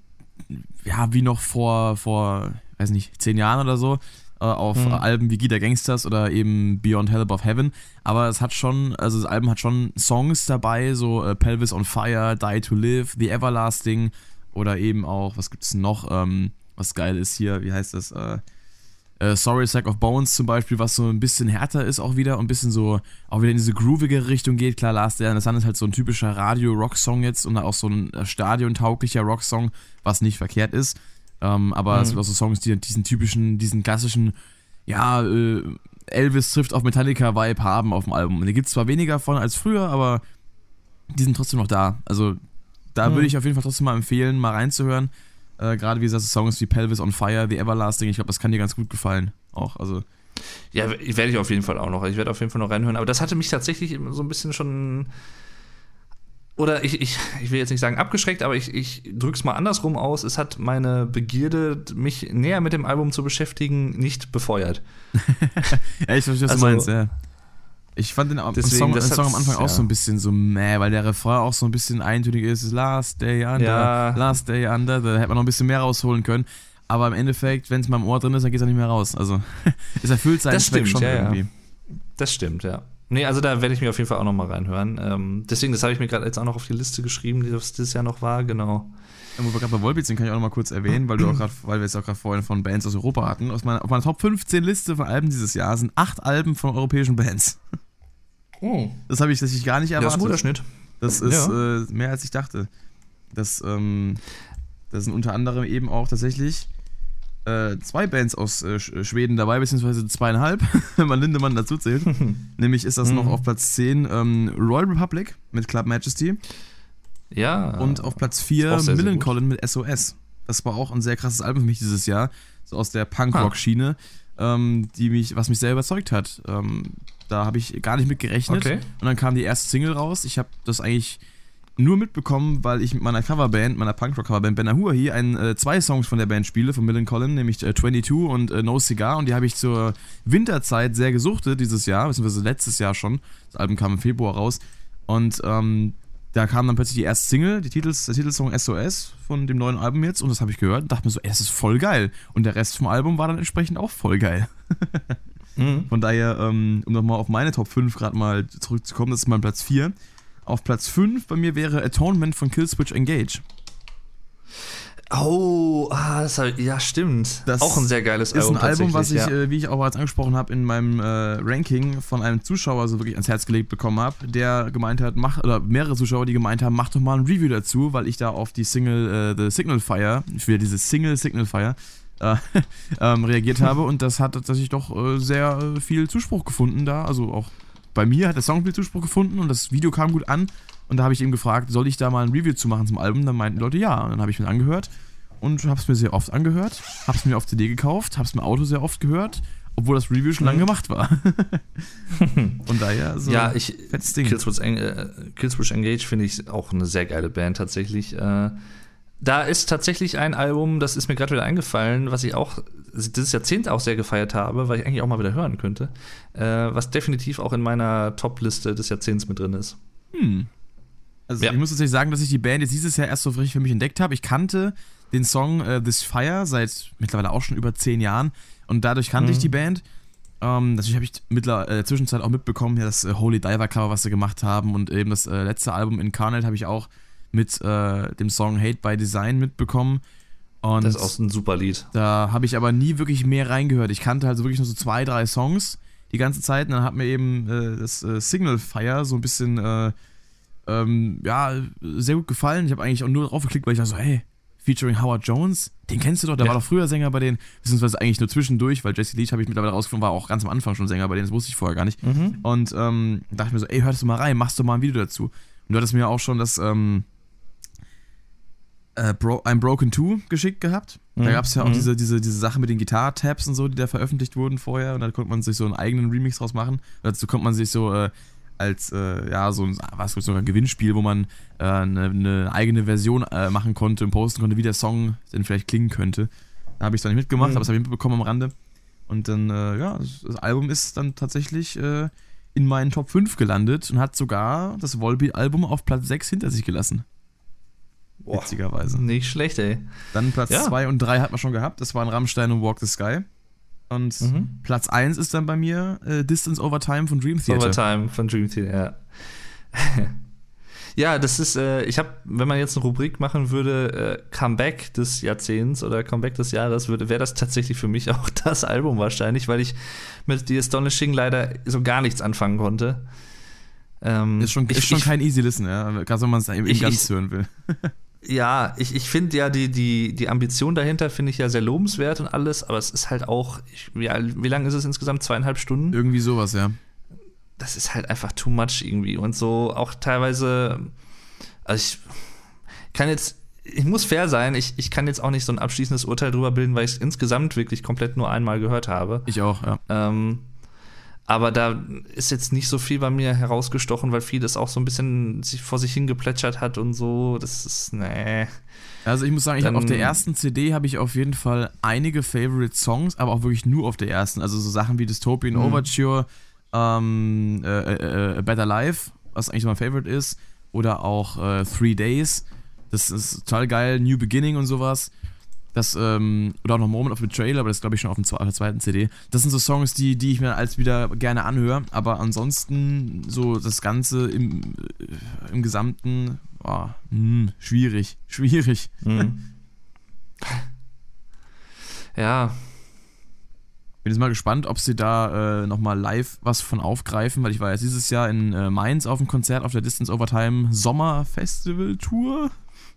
ja, wie noch vor, vor, weiß nicht, zehn Jahren oder so, äh, auf Mhm. Alben wie Gita Gangsters oder eben Beyond Hell Above Heaven. Aber es hat schon, also das Album hat schon Songs dabei, so äh, Pelvis on Fire, Die to Live, The Everlasting oder eben auch, was gibt's noch, ähm, was geil ist hier, wie heißt das, äh, äh, Sorry Sack of Bones zum Beispiel, was so ein bisschen härter ist auch wieder und ein bisschen so auch wieder in diese groovige Richtung geht. Klar, Last Day in the Sun ist halt so ein typischer Radio-Rock-Song jetzt und auch so ein äh, stadiontauglicher Rock-Song, was nicht verkehrt ist. Ähm, aber Mhm. es gibt auch so Songs, die diesen typischen, diesen klassischen, ja, äh, Elvis trifft auf Metallica-Vibe haben auf dem Album. Und die gibt es zwar weniger von als früher, aber die sind trotzdem noch da. Also da Mhm. würde ich auf jeden Fall trotzdem mal empfehlen, mal reinzuhören. Äh, Gerade wie gesagt, Songs wie Pelvis on Fire, The Everlasting, ich glaube, das kann dir ganz gut gefallen. Auch, also. Ja, werde ich auf jeden Fall auch noch. Ich werde auf jeden Fall noch reinhören. Aber das hatte mich tatsächlich so ein bisschen schon. Oder ich, ich, ich will jetzt nicht sagen abgeschreckt, aber ich, ich drück's mal andersrum aus. Es hat meine Begierde, mich näher mit dem Album zu beschäftigen, nicht befeuert. Ja, ich verstehe, was Also, du meinst, ja. Ich fand den, deswegen, Song, den Song am Anfang auch ja. so ein bisschen so meh, weil der Refrain auch so ein bisschen eintönig ist. Last day under, Ja. last day under. Da hätte man noch ein bisschen mehr rausholen können. Aber im Endeffekt, wenn es mal im Ohr drin ist, dann geht es nicht mehr raus. Also, es erfüllt seinen Das Zweck stimmt, schon ja. irgendwie. Das stimmt, ja. Nee, also da werde ich mir auf jeden Fall auch noch mal reinhören. Ähm, deswegen, das habe ich mir gerade jetzt auch noch auf die Liste geschrieben, die das dieses Jahr noch war, genau. Ja, wo wir gerade bei Volbeat sind, kann ich auch noch mal kurz erwähnen, weil, du auch grad, weil wir jetzt auch gerade vorhin von Bands aus Europa hatten. Aus meiner, auf meiner Top 15 Liste von Alben dieses Jahr sind acht Alben von europäischen Bands. Das habe ich tatsächlich gar nicht Ja, das ist erwartet. ein guter Schnitt. Das ist äh, mehr als ich dachte. Das, ähm, das sind unter anderem eben auch tatsächlich äh, zwei Bands aus äh, Sch- Schweden dabei, beziehungsweise zweieinhalb, wenn man Lindemann dazu zählt. Nämlich ist das noch Mhm. auf Platz 10 ähm, Royal Republic mit Club Majesty Ja. und auf Platz Ist 4 auch sehr, sehr Millencolin mit SOS. Das war auch ein sehr krasses Album für mich dieses Jahr, so aus der Punkrock-Schiene, ähm, die mich, was mich sehr überzeugt hat. Ähm, da habe ich gar nicht mit gerechnet. Okay. Und dann kam die erste Single raus. Ich habe das eigentlich nur mitbekommen, weil ich mit meiner Coverband, meiner Punkrock-Coverband Ben Ahuahi, ein, äh, zwei Songs von der Band spiele, von Millen Collin, nämlich äh, 22 und äh, No Cigar. Und die habe ich zur Winterzeit sehr gesuchtet dieses Jahr, beziehungsweise letztes Jahr schon. Das Album kam im Februar raus. Und ähm, da kam dann plötzlich die erste Single, die Titels, der Titelsong SOS von dem neuen Album jetzt. Und das habe ich gehört und dachte mir so, ey, das ist voll geil. Und der Rest vom Album war dann entsprechend auch voll geil. Mhm. Von daher, ähm, um nochmal auf meine Top 5 gerade mal zurückzukommen, das ist mein Platz 4. Auf Platz 5 bei mir wäre Atonement von Killswitch Engage. Oh, ah, das hab, ja, stimmt. Das auch ein sehr geiles Ist Album. ein Album, was ich, tatsächlich, äh, wie ich auch bereits angesprochen habe, in meinem äh, Ranking von einem Zuschauer so wirklich ans Herz gelegt bekommen habe, der gemeint hat, mach, oder mehrere Zuschauer, die gemeint haben, mach doch mal ein Review dazu, weil ich da auf die Single äh, The Signal Fire, für diese Single Signal Fire, äh, ähm, reagiert habe und das hat tatsächlich doch äh, sehr äh, viel Zuspruch gefunden da, also auch bei mir hat der Song viel Zuspruch gefunden und das Video kam gut an und da habe ich ihm gefragt, soll ich da mal ein Review zu machen zum Album? Dann meinten die Leute ja und dann habe ich mir angehört und habe es mir sehr oft angehört, habe es mir auf CD gekauft, habe es im Auto sehr oft gehört, obwohl das Review schon lange Mhm. gemacht war. Von daher so ja. ich, Ding. Äh, Killswitch Engage finde ich auch eine sehr geile Band tatsächlich. Äh, da ist tatsächlich ein Album, das ist mir gerade wieder eingefallen, was ich auch dieses Jahrzehnt auch sehr gefeiert habe, weil ich eigentlich auch mal wieder hören könnte, äh, was definitiv auch in meiner Top-Liste des Jahrzehnts mit drin ist. Hm. Also Ja. ich muss tatsächlich sagen, dass ich die Band jetzt dieses Jahr erst so richtig für mich entdeckt habe. Ich kannte den Song äh, This Fire seit mittlerweile auch schon über zehn Jahren und dadurch kannte Mhm. ich die Band. Ähm, natürlich habe ich mittler äh, in der Zwischenzeit auch mitbekommen, ja, das äh, Holy Diver Cover, was sie gemacht haben und eben das äh, letzte Album Incarnate habe ich auch mit äh, dem Song Hate by Design mitbekommen. Und Das ist auch ein super Lied. da habe ich aber nie wirklich mehr reingehört. Ich kannte also wirklich nur so zwei, drei Songs die ganze Zeit. Und dann hat mir eben äh, das äh, Signal Fire so ein bisschen, äh, ähm, ja, sehr gut gefallen. Ich habe eigentlich auch nur drauf geklickt, weil ich dachte so, hey, featuring Howard Jones, den kennst du doch, der Ja. war doch früher Sänger bei denen, beziehungsweise eigentlich nur zwischendurch, weil Jesse Leach habe ich mittlerweile rausgefunden, war auch ganz am Anfang schon Sänger bei denen, das wusste ich vorher gar nicht. Mhm. Und ähm, dachte mir so, ey, hörst du mal rein, machst du mal ein Video dazu. Und du hattest mir auch schon das ähm, äh, Bro I'm Broken 2 geschickt gehabt. Da Mhm. gab es ja auch Mhm. diese, diese, diese Sache mit den Gitarre-Tabs und so, die da veröffentlicht wurden vorher. Und da konnte man sich so einen eigenen Remix draus machen. Dazu konnte man sich so äh, als, äh, ja, so ein, was, sogar ein Gewinnspiel, wo man äh, eine, eine eigene Version äh, machen konnte und posten konnte, wie der Song denn vielleicht klingen könnte. Da habe ich dann nicht mitgemacht, Mhm. aber das habe ich mitbekommen am Rande. Und dann, äh, ja, das, das Album ist dann tatsächlich in meinen Top 5 gelandet und hat sogar das Volbeat-Album auf Platz 6 hinter sich gelassen. Boah, Witzigerweise. nicht schlecht, ey. Dann Platz Ja. 2 und 3 hat man schon gehabt. Das waren Rammstein und Walk the Sky. Und Mhm. Platz 1 ist dann bei mir äh, Distance Over Time von Dream Theater. Overtime von Dream Theater, ja. ja, das ist, äh, ich habe, wenn man jetzt eine Rubrik machen würde, äh, Comeback des Jahrzehnts oder Comeback des Jahres, wäre das tatsächlich für mich auch das Album wahrscheinlich, weil ich mit The Astonishing leider so gar nichts anfangen konnte. Ähm, Ist schon, ich, ist schon ich, kein easy Listen, ja. Gerade wenn man es eben Ich- ganz ich- hören will. Ja, ich, ich finde ja die, die, die Ambition dahinter finde ich ja sehr lobenswert und alles, aber es ist halt auch, ich, wie, wie lang ist es insgesamt? Zweieinhalb Stunden? Irgendwie sowas, ja. das ist halt einfach too much irgendwie. Und so auch teilweise, also ich kann jetzt, ich muss fair sein, ich, ich kann jetzt auch nicht so ein abschließendes Urteil drüber bilden, weil ich es insgesamt wirklich komplett nur einmal gehört habe. Ich auch, ja. Ähm, aber da ist jetzt nicht so viel bei mir herausgestochen, weil vieles auch so ein bisschen sich vor sich hingeplätschert hat und so. Das ist, nee. Also ich muss sagen, ich hab Dann- auf der ersten CD habe ich auf jeden Fall einige Favorite Songs, aber auch wirklich nur auf der ersten. Also so Sachen wie Dystopian Mhm. Overture, ähm, äh, äh, äh, Better Life, was eigentlich mein Favorite ist, oder auch äh, Three Days. Das ist total geil, New Beginning und sowas. Das, ähm, oder auch noch Moment of Betrayal, aber das glaube ich schon auf, dem, auf der zweiten CD. Das sind so Songs, die, die ich mir als wieder gerne anhöre, aber ansonsten so das Ganze im, äh, im Gesamten, oh, hm, schwierig, schwierig. Mhm. ja, Bin jetzt mal gespannt, ob sie da äh, nochmal live was von aufgreifen, weil ich war jetzt dieses Jahr in äh, Mainz auf dem Konzert auf der Distance Overtime Sommer Festival Tour.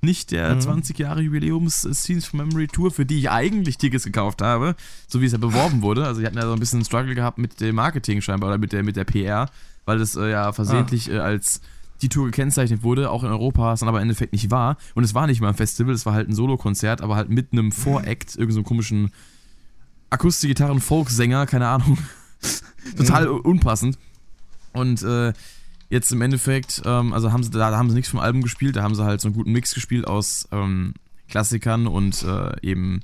Nicht der Mhm. 20 Jahre Jubiläums Scenes from Memory Tour, für die ich eigentlich Tickets gekauft habe, so wie es ja beworben wurde. Also, die hatten ja so ein bisschen einen Struggle gehabt mit dem Marketing scheinbar oder mit der, mit der PR, weil das äh, ja versehentlich äh, als die Tour gekennzeichnet wurde, auch in Europa, was dann aber im Endeffekt nicht war. Und es war nicht mal ein Festival, es war halt ein Solokonzert, aber halt mit einem Voract, irgendeinem so komischen Akustikgitarren, Folksänger, keine Ahnung. Total unpassend. Und äh, jetzt im Endeffekt, ähm, also haben sie, da, da haben sie nichts vom Album gespielt, da haben sie halt so einen guten Mix gespielt aus ähm, Klassikern und äh, eben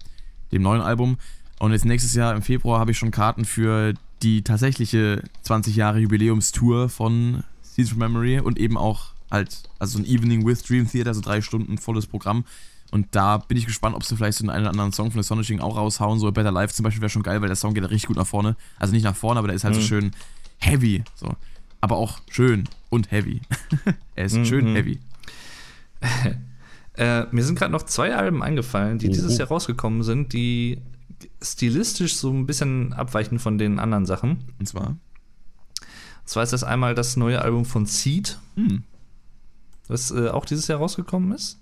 dem neuen Album. Und jetzt nächstes Jahr im Februar habe ich schon Karten für die tatsächliche 20 Jahre Jubiläumstour von Seeds from Memory und eben auch halt, also so ein Evening with Dream Theater, so drei Stunden volles Programm. Und da bin ich gespannt, ob sie vielleicht so einen oder anderen Song von Astonishing auch raushauen. So Better Life zum Beispiel wäre schon geil, weil der Song geht richtig gut nach vorne. Also nicht nach vorne, aber der ist halt so Mhm. schön heavy. So. Aber auch schön und heavy. er ist Mhm. schön heavy. Äh, mir sind gerade noch zwei Alben eingefallen, die Oh, dieses. Jahr rausgekommen sind, die stilistisch so ein bisschen abweichen von den anderen Sachen. Und zwar. Und zwar ist das einmal das neue Album von Seed, Hm. was äh, auch dieses Jahr rausgekommen ist.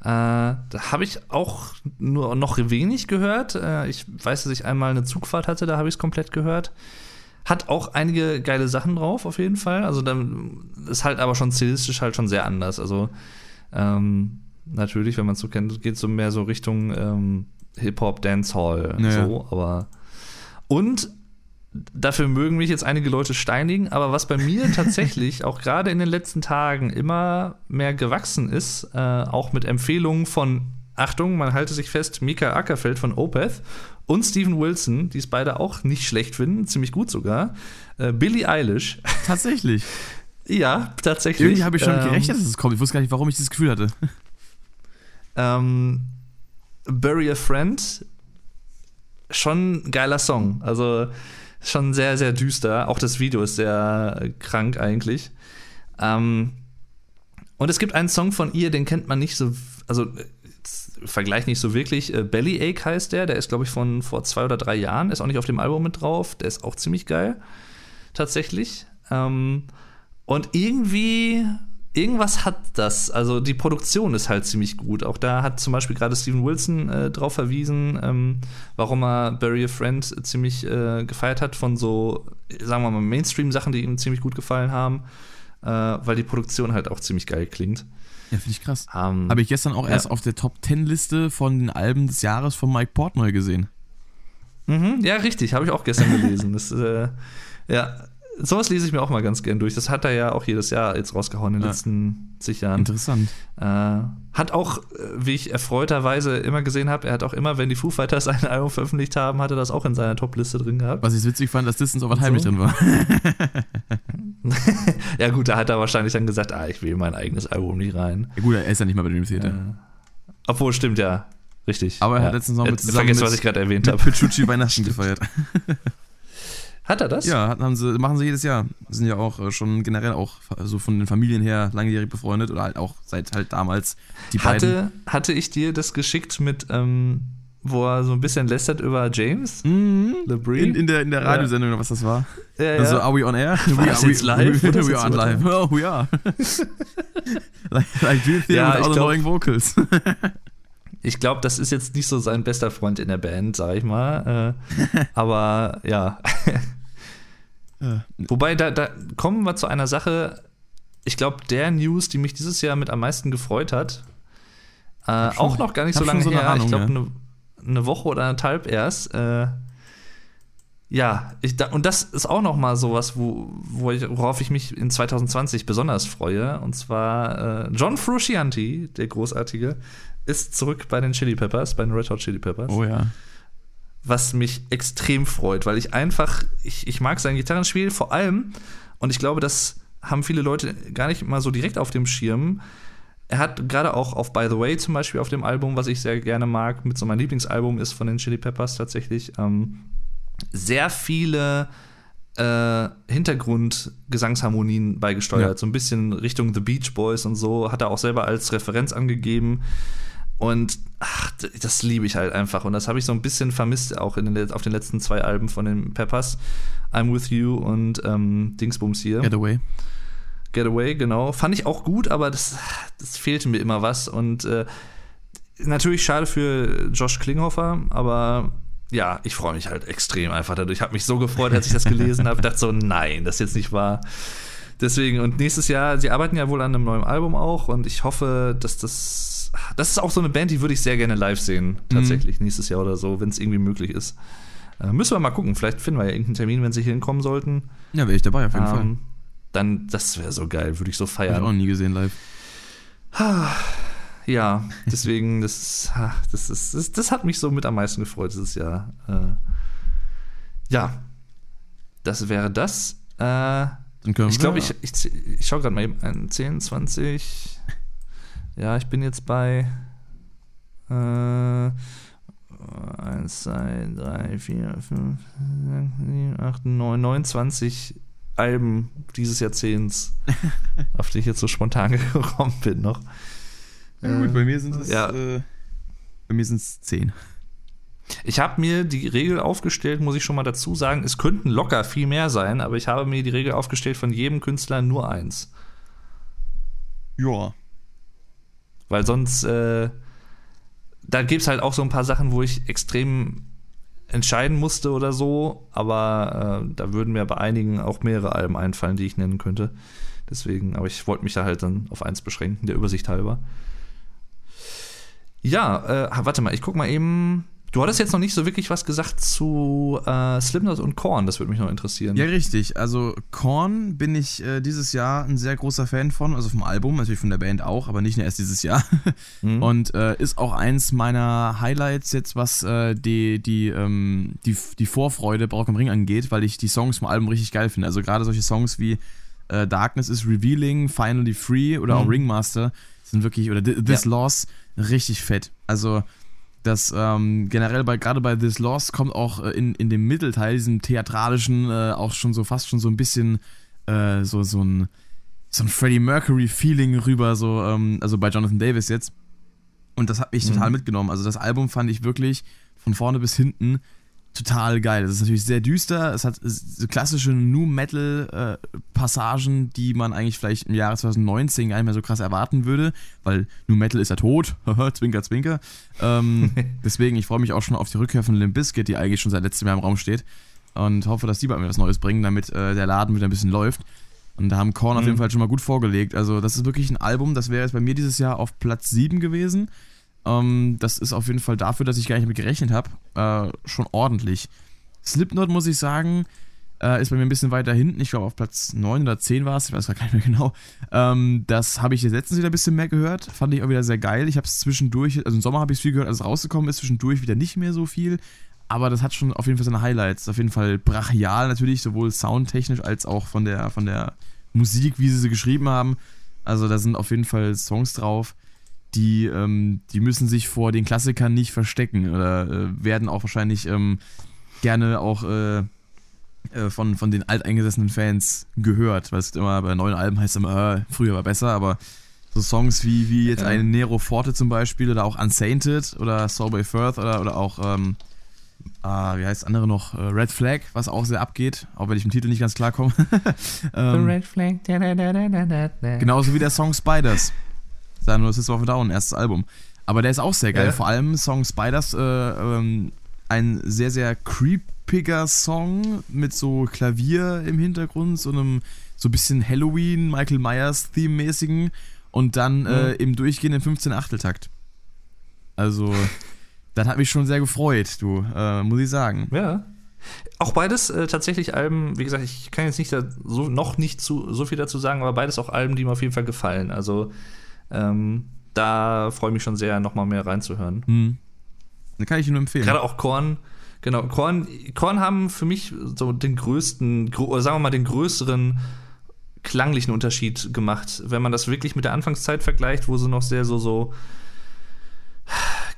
Äh, da habe ich auch nur noch wenig gehört. Äh, ich weiß, dass ich einmal eine Zugfahrt hatte, da habe ich es komplett gehört. Hat auch einige geile Sachen drauf, auf jeden Fall. Also dann ist halt aber schon stilistisch halt schon sehr anders. Also ähm, natürlich, wenn man es so kennt, geht es so mehr so Richtung ähm, Hip-Hop, Dancehall, Naja. so, aber und dafür mögen mich jetzt einige Leute steinigen, aber was bei mir tatsächlich auch gerade in den letzten Tagen immer mehr gewachsen ist, äh, auch mit Empfehlungen von, Achtung, man halte sich fest, Mika Ackerfeld von Opeth und Steven Wilson, die es beide auch nicht schlecht finden, ziemlich gut sogar, äh, Billie Eilish. Tatsächlich. ja, tatsächlich. Irgendwie habe ich schon Ähm, gerechnet, dass es kommt. Ich wusste gar nicht, warum ich dieses Gefühl hatte. Ähm, Bury a Friend, schon ein geiler Song. Also schon sehr, sehr düster. Auch das Video ist sehr krank eigentlich. Ähm, Und es gibt einen Song von ihr, den kennt man nicht so, also Vergleich nicht so wirklich. Äh, Bellyache heißt der, der ist, glaube ich, von vor zwei oder drei Jahren, ist auch nicht auf dem Album mit drauf, der ist auch ziemlich geil, tatsächlich. Ähm, und irgendwie, irgendwas hat das. Also die Produktion ist halt ziemlich gut. Auch da hat zum Beispiel gerade Steven Wilson äh, drauf verwiesen, ähm, warum er Bury a Friend ziemlich äh, gefeiert hat von so, sagen wir mal, Mainstream-Sachen, die ihm ziemlich gut gefallen haben, äh, weil die Produktion halt auch ziemlich geil klingt. Ja, finde ich krass. Ähm, Habe ich gestern auch ja. erst auf der Top 10 Liste von den Alben des Jahres von Mike Portnoy gesehen. Mhm, ja, richtig, habe ich auch gestern gelesen. Das, äh, ja, sowas lese ich mir auch mal ganz gern durch. Das hat er ja auch jedes Jahr jetzt rausgehauen in den Ja. letzten zig Jahren. Interessant. Äh, hat auch, äh, wie ich erfreuterweise immer gesehen habe, er hat auch immer, wenn die Foo Fighters ein Album veröffentlicht haben, hat er das auch in seiner Top-Liste drin gehabt. Was ich witzig fand, dass Distance of Heimlich so? drin war. ja, gut, da hat er wahrscheinlich dann gesagt, ah, ich will mein eigenes Album nicht rein. Ja, gut, er ist ja nicht mal bei Dream Theater. Äh, obwohl, stimmt ja. Richtig. Aber er ja. hat letztens noch mit zusammen Vergessen, mit- was ich gerade erwähnt habe. Pichucci Weihnachten gefeiert. Hat er das? Ja, sie, machen sie jedes Jahr. Sind ja auch äh, schon generell auch so von den Familien her langjährig befreundet oder halt auch seit halt damals die beiden. Hatte, hatte ich dir das geschickt mit, ähm, wo er so ein bisschen lästert über James? Mhm. LeBrie? In, in, der, in der Ja. Radiosendung oder was das war. ja, Also, are we on air? Jetzt live? We, War das we are on live. Oh, we are. like, like Dream Theater Ja, ich without glaub- annoying vocals. Ich glaube, das ist jetzt nicht so sein bester Freund in der Band, sag ich mal. Äh, aber ja. Ja. Wobei, da, da kommen wir zu einer Sache. Ich glaube, der News, die mich dieses Jahr mit am meisten gefreut hat, äh, schon- auch noch gar nicht so lange schon so her. Ahnung, ich glaube, ja. eine, eine Woche oder anderthalb erst. Äh, ja, ich, und das ist auch noch mal sowas, wo, wo ich, worauf ich mich in 2020 besonders freue. Und zwar äh, John Frusciante, der Großartige, ist zurück bei den Chili Peppers, bei den Red Hot Chili Peppers Oh ja. was mich extrem freut, weil ich einfach, ich, ich mag sein Gitarrenspiel vor allem und ich glaube, das haben viele Leute gar nicht mal so direkt auf dem Schirm. Er hat gerade auch auf By the Way zum Beispiel auf dem Album, was ich sehr gerne mag, mit so mein Lieblingsalbum ist von den Chili Peppers tatsächlich, ähm, sehr viele äh, Hintergrund-Gesangsharmonien beigesteuert, Ja. so ein bisschen Richtung The Beach Boys und so, hat er auch selber als Referenz angegeben. Und ach, das liebe ich halt einfach. Und das habe ich so ein bisschen vermisst, auch in den, auf den letzten zwei Alben von den Peppers. I'm With You und ähm, Dingsbums hier. Getaway. Getaway, genau. Fand ich auch gut, aber das, das fehlte mir immer was. Und äh, natürlich schade für Josh Klinghoffer, aber ja, ich freue mich halt extrem einfach dadurch. Ich habe mich so gefreut, als ich das gelesen habe. dachte so, nein, das ist jetzt nicht wahr. Deswegen, und nächstes Jahr, sie arbeiten ja wohl an einem neuen Album auch und ich hoffe, dass das. Das ist auch so eine Band, die würde ich sehr gerne live sehen, tatsächlich, nächstes Jahr oder so, wenn es irgendwie möglich ist. Äh, müssen wir mal gucken, vielleicht finden wir ja irgendeinen Termin, wenn sie hier hinkommen sollten. Ja, wäre ich dabei auf jeden Fall. Dann, das wäre so geil, würde ich so Hab ich feiern. auch noch nie gesehen live. Ja, deswegen, das, ist- das, ist, das, das hat mich so mit am meisten gefreut dieses Jahr. Äh, ja, das wäre das. Äh, Dann können ich glaube, ich, ich, ich schaue gerade mal eben. ein, 10, 20. Ja, ich bin jetzt bei. Äh, 1, 2, 3, 4, 5, 6, 7, 8, 9, 29 Alben dieses Jahrzehnts, auf die ich jetzt so spontan gekommen bin noch. Ja, gut, bei mir sind es Ja. äh, bei mir sind es zehn. Ich habe mir die Regel aufgestellt, muss ich schon mal dazu sagen. Es könnten locker viel mehr sein, aber ich habe mir die Regel aufgestellt, von jedem Künstler nur eins. Ja. Weil sonst, äh, da gibt es halt auch so ein paar Sachen, wo ich extrem entscheiden musste oder so, aber äh, da würden mir bei einigen auch mehrere Alben einfallen, die ich nennen könnte. Deswegen, aber ich wollte mich da halt dann auf eins beschränken, der Übersicht halber. Ja, äh, warte mal, ich guck mal eben. Du hattest jetzt noch nicht so wirklich was gesagt zu äh, Slipknot und Korn, das würde mich noch interessieren. Ja, richtig. Also Korn bin ich äh, dieses Jahr ein sehr großer Fan von, also vom Album, natürlich von der Band auch, aber nicht nur erst dieses Jahr. Mhm. Und äh, ist auch eins meiner Highlights jetzt, was äh, die, die, ähm, die, die Vorfreude bei Rock am Ring angeht, weil ich die Songs vom Album richtig geil finde. Also gerade solche Songs wie äh, Darkness is Revealing, Finally Free oder auch Mhm. Ringmaster sind wirklich, oder Thi- This Ja. Loss, richtig fett. Also das ähm, generell bei gerade bei This Loss kommt auch äh, in, in dem Mittelteil, diesem theatralischen, äh, auch schon so fast schon so ein bisschen äh, so, so ein so ein Freddie Mercury-Feeling rüber, so, ähm, also bei Jonathan Davis jetzt. Und das hat mich mhm. total mitgenommen. Also das Album fand ich wirklich von vorne bis hinten total geil. Es ist natürlich sehr düster. Es hat so klassische New Metal äh, Passagen, die man eigentlich vielleicht im Jahre 2019 gar nicht mehr so krass erwarten würde, weil New Metal ist ja tot. zwinker, zwinker. Ähm, deswegen, ich freue mich auch schon auf die Rückkehr von Limp Bizkit, die eigentlich schon seit letztem Jahr im Raum steht. Und hoffe, dass die bald mir was Neues bringen, damit äh, der Laden wieder ein bisschen läuft. Und da haben Korn mhm. auf jeden Fall schon mal gut vorgelegt. Also, das ist wirklich ein Album, das wäre jetzt bei mir dieses Jahr auf Platz 7 gewesen. Ähm, das ist auf jeden Fall dafür, dass ich gar nicht mit gerechnet habe, äh, schon ordentlich. Slipknot, muss ich sagen, äh, ist bei mir ein bisschen weiter hinten. Ich glaube, auf Platz 9 oder 10 war es, ich weiß gar nicht mehr genau. Ähm, das habe ich jetzt letztens wieder ein bisschen mehr gehört. Fand ich auch wieder sehr geil. Ich habe es zwischendurch, also im Sommer habe ich es viel gehört, als es rausgekommen ist, zwischendurch wieder nicht mehr so viel. Aber das hat schon auf jeden Fall seine Highlights. Auf jeden Fall brachial natürlich, sowohl soundtechnisch als auch von der, von der Musik, wie sie sie geschrieben haben. Also da sind auf jeden Fall Songs drauf die, ähm, die müssen sich vor den Klassikern nicht verstecken oder äh, werden auch wahrscheinlich ähm, gerne auch äh, äh, von, von den alteingesessenen Fans gehört, weil es immer bei neuen Alben heißt immer, äh, früher war besser, aber so Songs wie, wie jetzt ja. ein Nero Forte zum Beispiel oder auch Unsainted oder Soul Firth oder, oder auch, ähm, ah, wie heißt das andere noch, äh, Red Flag, was auch sehr abgeht, auch wenn ich im Titel nicht ganz klar komme. ähm, Red Flag. Da, da, da, genauso wie der Song Spiders. Sein nur System of a Down, erstes Album. Aber der ist auch sehr geil. Ja. Vor allem Song Spiders, äh, ähm, ein sehr, sehr creepiger Song mit so Klavier im Hintergrund, so einem so ein bisschen Halloween, Michael Myers-Theme-mäßigen und dann äh, mhm. äh, im durchgehenden 15-Achteltakt. Also, das hat mich schon sehr gefreut, du, äh, muss ich sagen. Ja. Auch beides äh, tatsächlich Alben, wie gesagt, ich kann jetzt nicht da so, noch nicht zu, so viel dazu sagen, aber beides auch Alben, die mir auf jeden Fall gefallen. Also ähm, da freue ich mich schon sehr, nochmal mehr reinzuhören. Hm. Dann kann ich Ihnen nur empfehlen. Gerade auch Korn. Genau, Korn, Korn haben für mich so den größten, oder sagen wir mal den größeren klanglichen Unterschied gemacht, wenn man das wirklich mit der Anfangszeit vergleicht, wo sie noch sehr so, so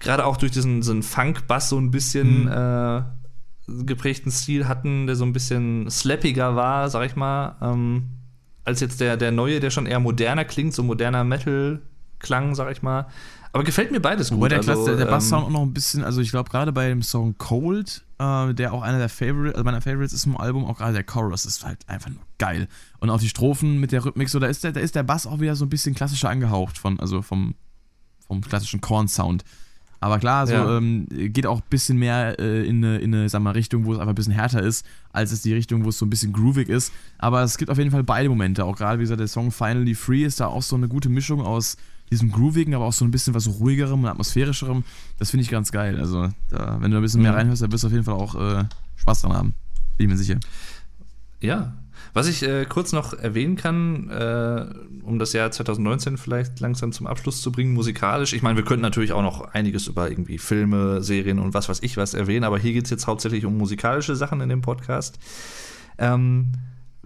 gerade auch durch diesen, diesen Funk-Bass so ein bisschen mhm. äh, geprägten Stil hatten, der so ein bisschen slappiger war, sag ich mal. Ähm, als jetzt der, der neue, der schon eher moderner klingt, so moderner Metal-Klang, sag ich mal. Aber gefällt mir beides gut. Wobei der, also, der, der Basssound ähm, auch noch ein bisschen, also ich glaube gerade bei dem Song Cold, äh, der auch einer der Favorite, also meiner Favorites ist im Album, auch gerade der Chorus ist halt einfach nur geil. Und auch die Strophen mit der Rhythmik, so da ist der, da ist der Bass auch wieder so ein bisschen klassischer angehaucht von, also vom, vom klassischen Korn-Sound. Aber klar, so ja. ähm, geht auch ein bisschen mehr äh, in eine, in eine sag mal, Richtung, wo es einfach ein bisschen härter ist, als es die Richtung, wo es so ein bisschen groovig ist. Aber es gibt auf jeden Fall beide Momente. Auch gerade, wie gesagt, der Song Finally Free ist da auch so eine gute Mischung aus diesem groovigen, aber auch so ein bisschen was ruhigerem und atmosphärischerem. Das finde ich ganz geil. Also, da, wenn du ein bisschen mehr reinhörst, dann wirst du auf jeden Fall auch äh, Spaß dran haben. Bin ich mir sicher. Ja, was ich äh, kurz noch erwähnen kann, äh, um das Jahr 2019 vielleicht langsam zum Abschluss zu bringen, musikalisch. Ich meine, wir könnten natürlich auch noch einiges über irgendwie Filme, Serien und was weiß ich was erwähnen, aber hier geht es jetzt hauptsächlich um musikalische Sachen in dem Podcast. Ähm,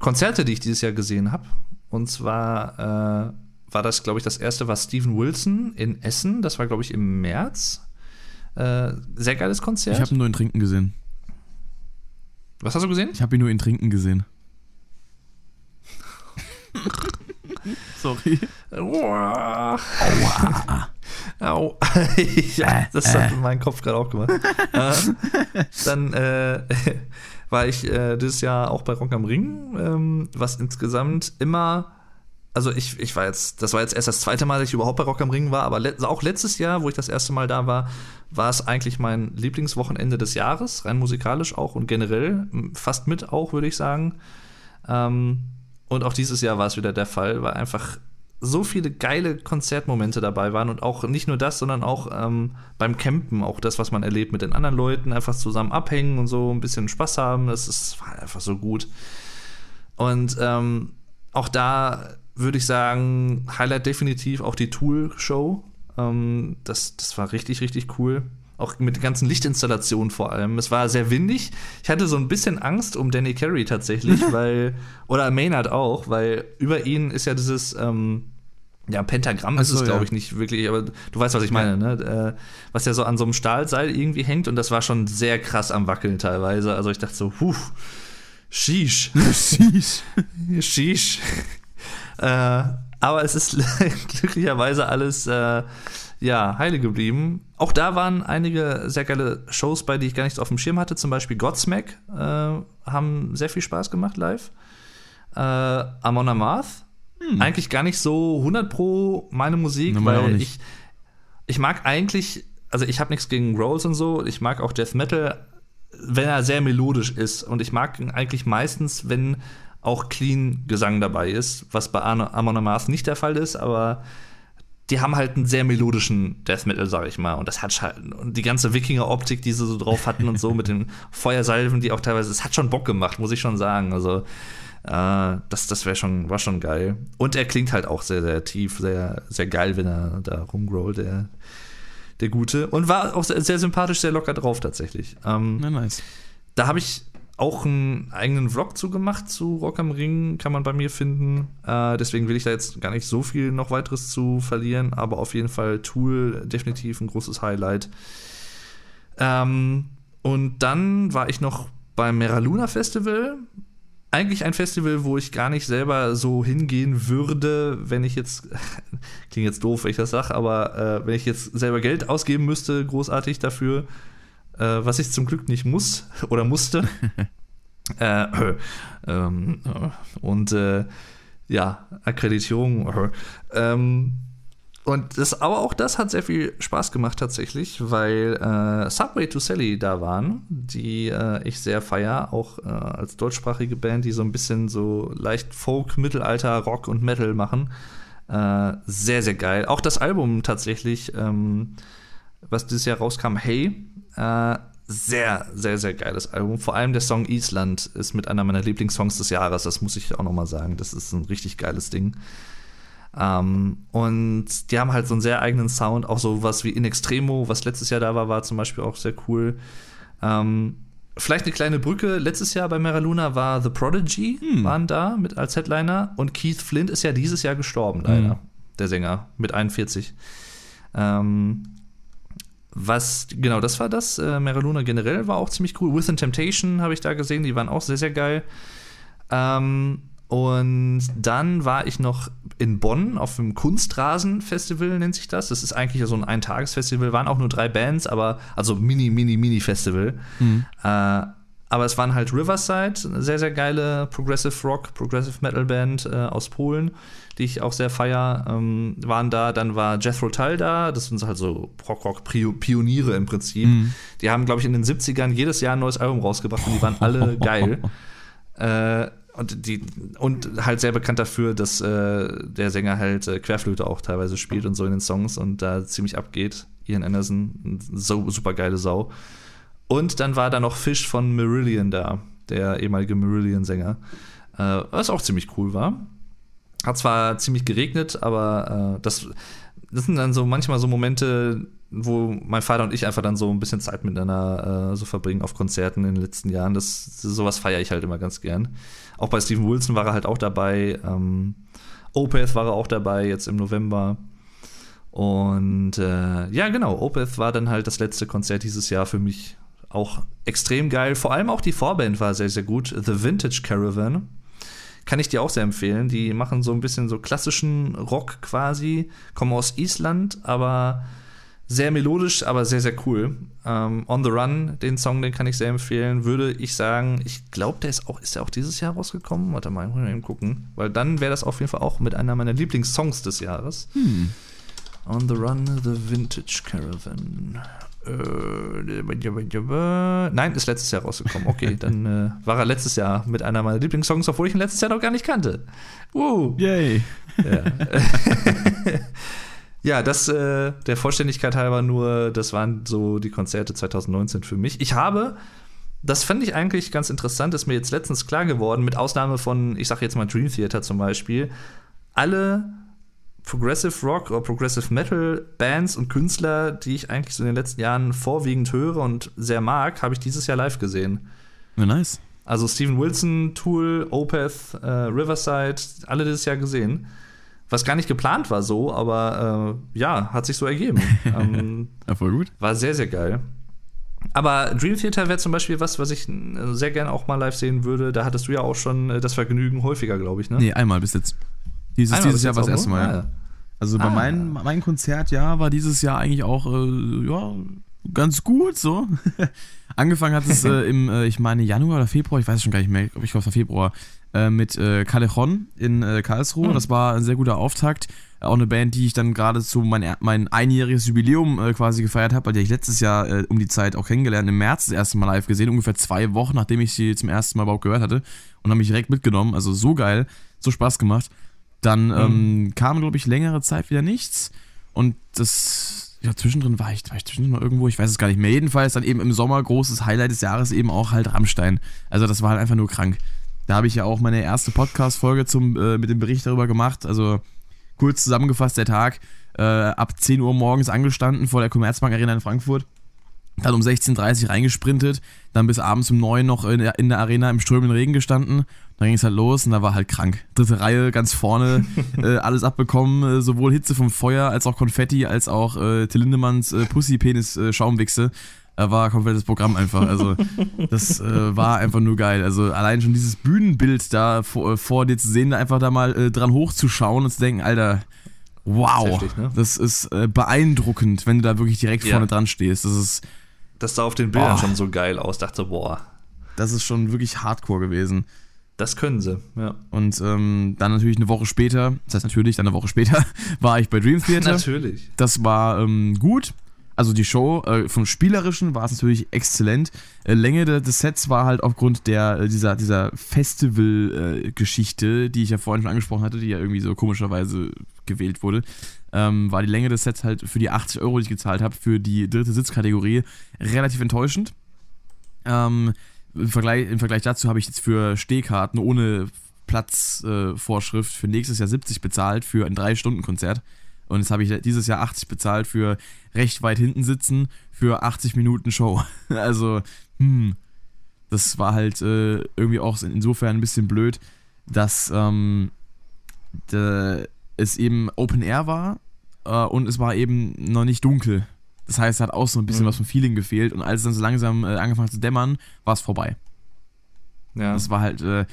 Konzerte, die ich dieses Jahr gesehen habe. Und zwar äh, war das, glaube ich, das erste war Steven Wilson in Essen. Das war, glaube ich, im März. Äh, sehr geiles Konzert. Ich habe ihn nur in Trinken gesehen. Was hast du gesehen? Ich habe ihn nur in Trinken gesehen. Sorry. Aua. Au. ja, das hat mein Kopf gerade auch gemacht. äh, dann äh, war ich äh, dieses Jahr auch bei Rock am Ring, ähm, was insgesamt immer also ich, ich war jetzt, das war jetzt erst das zweite Mal, dass ich überhaupt bei Rock am Ring war, aber le auch letztes Jahr, wo ich das erste Mal da war, war es eigentlich mein Lieblingswochenende des Jahres, rein musikalisch auch und generell, fast mit auch, würde ich sagen. Ähm, und auch dieses Jahr war es wieder der Fall, weil einfach so viele geile Konzertmomente dabei waren und auch nicht nur das, sondern auch ähm, beim Campen, auch das, was man erlebt mit den anderen Leuten, einfach zusammen abhängen und so ein bisschen Spaß haben, das ist, war einfach so gut. Und ähm, auch da würde ich sagen, Highlight definitiv auch die Tool-Show. Ähm, das, das war richtig, richtig cool. Auch mit den ganzen Lichtinstallationen vor allem. Es war sehr windig. Ich hatte so ein bisschen Angst um Danny Carey tatsächlich, weil, oder Maynard auch, weil über ihn ist ja dieses, ähm, ja, Pentagramm ist so, es, glaube ich, nicht wirklich, aber du weißt, was ich meine, ne? Äh, was ja so an so einem Stahlseil irgendwie hängt und das war schon sehr krass am Wackeln teilweise. Also ich dachte so, puh, sheesh. sheesh. sheesh. Äh, aber es ist glücklicherweise alles äh, ja, heile geblieben. Auch da waren einige sehr geile Shows bei, die ich gar nicht auf dem Schirm hatte. Zum Beispiel Godsmack äh, haben sehr viel Spaß gemacht live. Äh, Amon Amarth. Hm. Eigentlich gar nicht so 100 pro meine Musik, Na, weil ich, ich mag eigentlich, also ich habe nichts gegen Rolls und so. Ich mag auch Death Metal, wenn er sehr melodisch ist. Und ich mag eigentlich meistens, wenn auch clean Gesang dabei ist, was bei Amon Amarth nicht der Fall ist, aber die haben halt einen sehr melodischen Death Metal, sag ich mal. Und das hat halt, und die ganze Wikinger-Optik, die sie so drauf hatten und so mit den Feuersalven, die auch teilweise, es hat schon Bock gemacht, muss ich schon sagen. Also, äh, das, das wäre schon, war schon geil. Und er klingt halt auch sehr, sehr tief, sehr, sehr geil, wenn er da rumgrollt, der, der Gute. Und war auch sehr, sehr sympathisch, sehr locker drauf tatsächlich. Ähm, Na, nice. Da habe ich auch einen eigenen Vlog zugemacht zu Rock am Ring, kann man bei mir finden. Äh, deswegen will ich da jetzt gar nicht so viel noch weiteres zu verlieren, aber auf jeden Fall Tool definitiv ein großes Highlight. Ähm, und dann war ich noch beim Meraluna Festival. Eigentlich ein Festival, wo ich gar nicht selber so hingehen würde, wenn ich jetzt, klingt jetzt doof, wenn ich das sage, aber äh, wenn ich jetzt selber Geld ausgeben müsste, großartig dafür, äh, was ich zum Glück nicht muss oder musste. äh, ähm, und äh, ja, Akkreditierung. Ähm, und das, aber auch das hat sehr viel Spaß gemacht tatsächlich, weil äh, Subway to Sally da waren, die äh, ich sehr feier, auch äh, als deutschsprachige Band, die so ein bisschen so leicht Folk, Mittelalter, Rock und Metal machen. Äh, sehr, sehr geil. Auch das Album tatsächlich, ähm, was dieses Jahr rauskam, Hey, äh, sehr, sehr, sehr geiles Album. Vor allem der Song Island ist mit einer meiner Lieblingssongs des Jahres. Das muss ich auch noch mal sagen. Das ist ein richtig geiles Ding. Ähm, und die haben halt so einen sehr eigenen Sound. Auch so was wie In Extremo, was letztes Jahr da war, war zum Beispiel auch sehr cool. Ähm, vielleicht eine kleine Brücke. Letztes Jahr bei Meraluna war The Prodigy, hm. waren da mit als Headliner. Und Keith Flint ist ja dieses Jahr gestorben, leider. Hm. Der Sänger, mit 41. Ähm, was, genau, das war das. Äh, Meraluna generell war auch ziemlich cool. Within Temptation habe ich da gesehen, die waren auch sehr, sehr geil. Ähm, und dann war ich noch in Bonn auf dem Kunstrasen-Festival, nennt sich das. Das ist eigentlich so ein Eintagesfestival, waren auch nur drei Bands, aber also Mini, Mini, Mini-Festival. Mhm. Äh, aber es waren halt Riverside, eine sehr, sehr geile Progressive Rock, Progressive Metal Band äh, aus Polen, die ich auch sehr feier, ähm, waren da. Dann war Jethro Tull da, das sind halt so Rock-Rock-Pioniere im Prinzip. Mhm. Die haben, glaube ich, in den 70ern jedes Jahr ein neues Album rausgebracht und die waren alle geil. Äh, und, die, und halt sehr bekannt dafür, dass äh, der Sänger halt äh, Querflöte auch teilweise spielt und so in den Songs und da ziemlich abgeht. Ian Anderson, so super geile Sau. Und dann war da noch Fish von Marillion da, der ehemalige Marillion-Sänger, äh, was auch ziemlich cool war. Hat zwar ziemlich geregnet, aber äh, das, das sind dann so manchmal so Momente, wo mein Vater und ich einfach dann so ein bisschen Zeit miteinander äh, so verbringen auf Konzerten in den letzten Jahren. Das, sowas feiere ich halt immer ganz gern. Auch bei Steven Wilson war er halt auch dabei. Ähm, Opeth war er auch dabei jetzt im November. Und äh, ja, genau, Opeth war dann halt das letzte Konzert dieses Jahr für mich auch extrem geil. Vor allem auch die Vorband war sehr, sehr gut. The Vintage Caravan. Kann ich dir auch sehr empfehlen. Die machen so ein bisschen so klassischen Rock quasi, kommen aus Island, aber sehr melodisch, aber sehr, sehr cool. Ähm, On the Run, den Song, den kann ich sehr empfehlen. Würde ich sagen, ich glaube, der ist auch, ist der auch dieses Jahr rausgekommen? Warte mal, mal eben gucken. Weil dann wäre das auf jeden Fall auch mit einer meiner Lieblingssongs des Jahres. Hm. On the Run, The Vintage Caravan. Nein, ist letztes Jahr rausgekommen. Okay, dann äh, war er letztes Jahr mit einer meiner Lieblingssongs, obwohl ich ihn letztes Jahr noch gar nicht kannte. Uh. Yay. Ja, ja das äh, der Vollständigkeit halber nur, das waren so die Konzerte 2019 für mich. Ich habe, das fand ich eigentlich ganz interessant, ist mir jetzt letztens klar geworden, mit Ausnahme von, ich sag jetzt mal Dream Theater zum Beispiel, alle Progressive Rock oder Progressive Metal Bands und Künstler, die ich eigentlich so in den letzten Jahren vorwiegend höre und sehr mag, habe ich dieses Jahr live gesehen. Ja, nice. Also Steven Wilson, Tool, Opeth, äh, Riverside, alle dieses Jahr gesehen. Was gar nicht geplant war so, aber äh, ja, hat sich so ergeben. ähm, ja, voll gut. War sehr, sehr geil. Aber Dream Theater wäre zum Beispiel was, was ich äh, sehr gerne auch mal live sehen würde. Da hattest du ja auch schon äh, das Vergnügen häufiger, glaube ich, ne? Nee, einmal bis jetzt. Dieses, dieses Jahr war das erste nur? Mal. Ah, ja. ja. Also bei Ah. meinem mein Konzertjahr war dieses Jahr eigentlich auch äh, ja, ganz gut so. Angefangen hat es äh, im, äh, ich meine, Januar oder Februar, ich weiß schon gar nicht mehr, ich glaube, es war Februar, äh, mit äh, Callejon in äh, Karlsruhe. Hm. Das war ein sehr guter Auftakt. Auch eine Band, die ich dann gerade zu mein, mein einjähriges Jubiläum äh, quasi gefeiert habe, weil die ich letztes Jahr äh, um die Zeit auch kennengelernt, im März das erste Mal live gesehen, ungefähr zwei Wochen, nachdem ich sie zum ersten Mal überhaupt gehört hatte und habe mich direkt mitgenommen. Also so geil, so Spaß gemacht. Dann ähm, kam, glaube ich, längere Zeit wieder nichts. Und das, ja, zwischendrin war ich, war ich zwischendrin noch irgendwo, ich weiß es gar nicht mehr. Jedenfalls dann eben im Sommer großes Highlight des Jahres eben auch halt Rammstein. Also das war halt einfach nur krank. Da habe ich ja auch meine erste Podcast-Folge äh, mit dem Bericht darüber gemacht. Also kurz zusammengefasst, der Tag äh, ab 10 Uhr morgens angestanden vor der Commerzbank Arena in Frankfurt. Dann um 16.30 Uhr reingesprintet, dann bis abends um 9 noch in der, in der Arena im strömenden Regen gestanden. Dann ging es halt los und da war halt krank. Dritte Reihe, ganz vorne, äh, alles abbekommen, äh, sowohl Hitze vom Feuer als auch Konfetti, als auch äh, Till Lindemanns äh, Pussy-Penis-Schaumwichse. Äh, war komplettes Programm einfach. Also, das äh, war einfach nur geil. Also, allein schon dieses Bühnenbild da vor, äh, vor dir zu sehen, da einfach da mal äh, dran hochzuschauen und zu denken, Alter, wow, Das ist heftig, ne? das ist äh, beeindruckend, wenn du da wirklich direkt Ja. vorne dran stehst. Das ist, Das sah auf den Bildern Oh. schon so geil aus. Dachte, boah, das ist schon wirklich hardcore gewesen. das können sie. Ja. Und ähm, dann natürlich eine Woche später, das heißt natürlich, dann eine Woche später, war ich bei Dream Theater. Natürlich. Das war ähm, gut. Also die Show äh, vom Spielerischen war es natürlich exzellent. Äh, Länge de- des Sets war halt aufgrund der, äh, dieser, dieser Festival-Geschichte, die ich ja vorhin schon angesprochen hatte, die ja irgendwie so komischerweise gewählt wurde, ähm, war die Länge des Sets halt für die 80 Euro, die ich gezahlt habe, für die dritte Sitzkategorie relativ enttäuschend. Ähm, im, Vergleich, Im Vergleich dazu habe ich jetzt für Stehkarten ohne Platzvorschrift äh, für nächstes Jahr 70 bezahlt für ein 3-Stunden-Konzert. Und jetzt habe ich dieses Jahr 80 bezahlt für recht weit hinten sitzen für 80 Minuten Show. Also, hm, das war halt äh, irgendwie auch insofern ein bisschen blöd, dass ähm, es eben Open Air war äh, und es war eben noch nicht dunkel. Das heißt, es hat auch so ein bisschen Mhm. was vom Feeling gefehlt und als es dann so langsam äh, angefangen hat zu dämmern, war es vorbei. Ja. Das war halt, äh,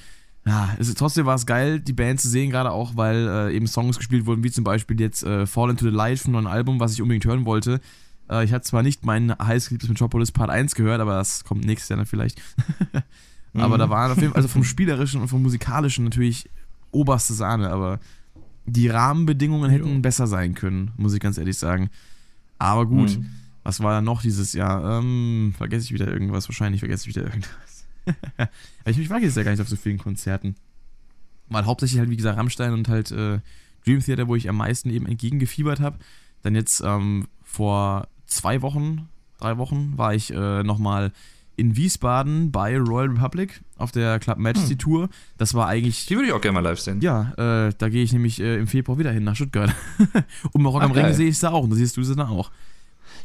ja, es, trotzdem war es geil, die Band zu sehen, gerade auch, weil äh, eben Songs gespielt wurden, wie zum Beispiel jetzt äh, Fall into the Light vom neuen Album, was ich unbedingt hören wollte. Äh, ich hatte zwar nicht meinen heißgeliebtes Metropolis Part 1 gehört, aber das kommt nächstes Jahr dann vielleicht. aber Mhm. da waren auf jeden Fall, also vom Spielerischen und vom Musikalischen natürlich oberste Sahne, aber die Rahmenbedingungen hätten Jo. besser sein können, muss ich ganz ehrlich sagen. Aber gut, Mhm. was war da noch dieses Jahr? Ähm, vergesse ich wieder irgendwas, wahrscheinlich vergesse ich wieder irgendwas. ich, ich war jetzt ja gar nicht auf so vielen Konzerten. Weil hauptsächlich halt, wie gesagt, Rammstein und halt äh, Dream Theater, wo ich am meisten eben entgegengefiebert habe. Dann jetzt ähm, vor zwei Wochen, drei Wochen, war ich äh, nochmal in Wiesbaden bei Royal Republic auf der Club Majesty Hm. Tour. Das war eigentlich Die würde ich auch gerne mal live sehen. ja, äh, da gehe ich nämlich äh, im Februar wieder hin nach Stuttgart. und bei Rock Ah, am Ring geil. sehe ich sie auch und da siehst du sie dann auch.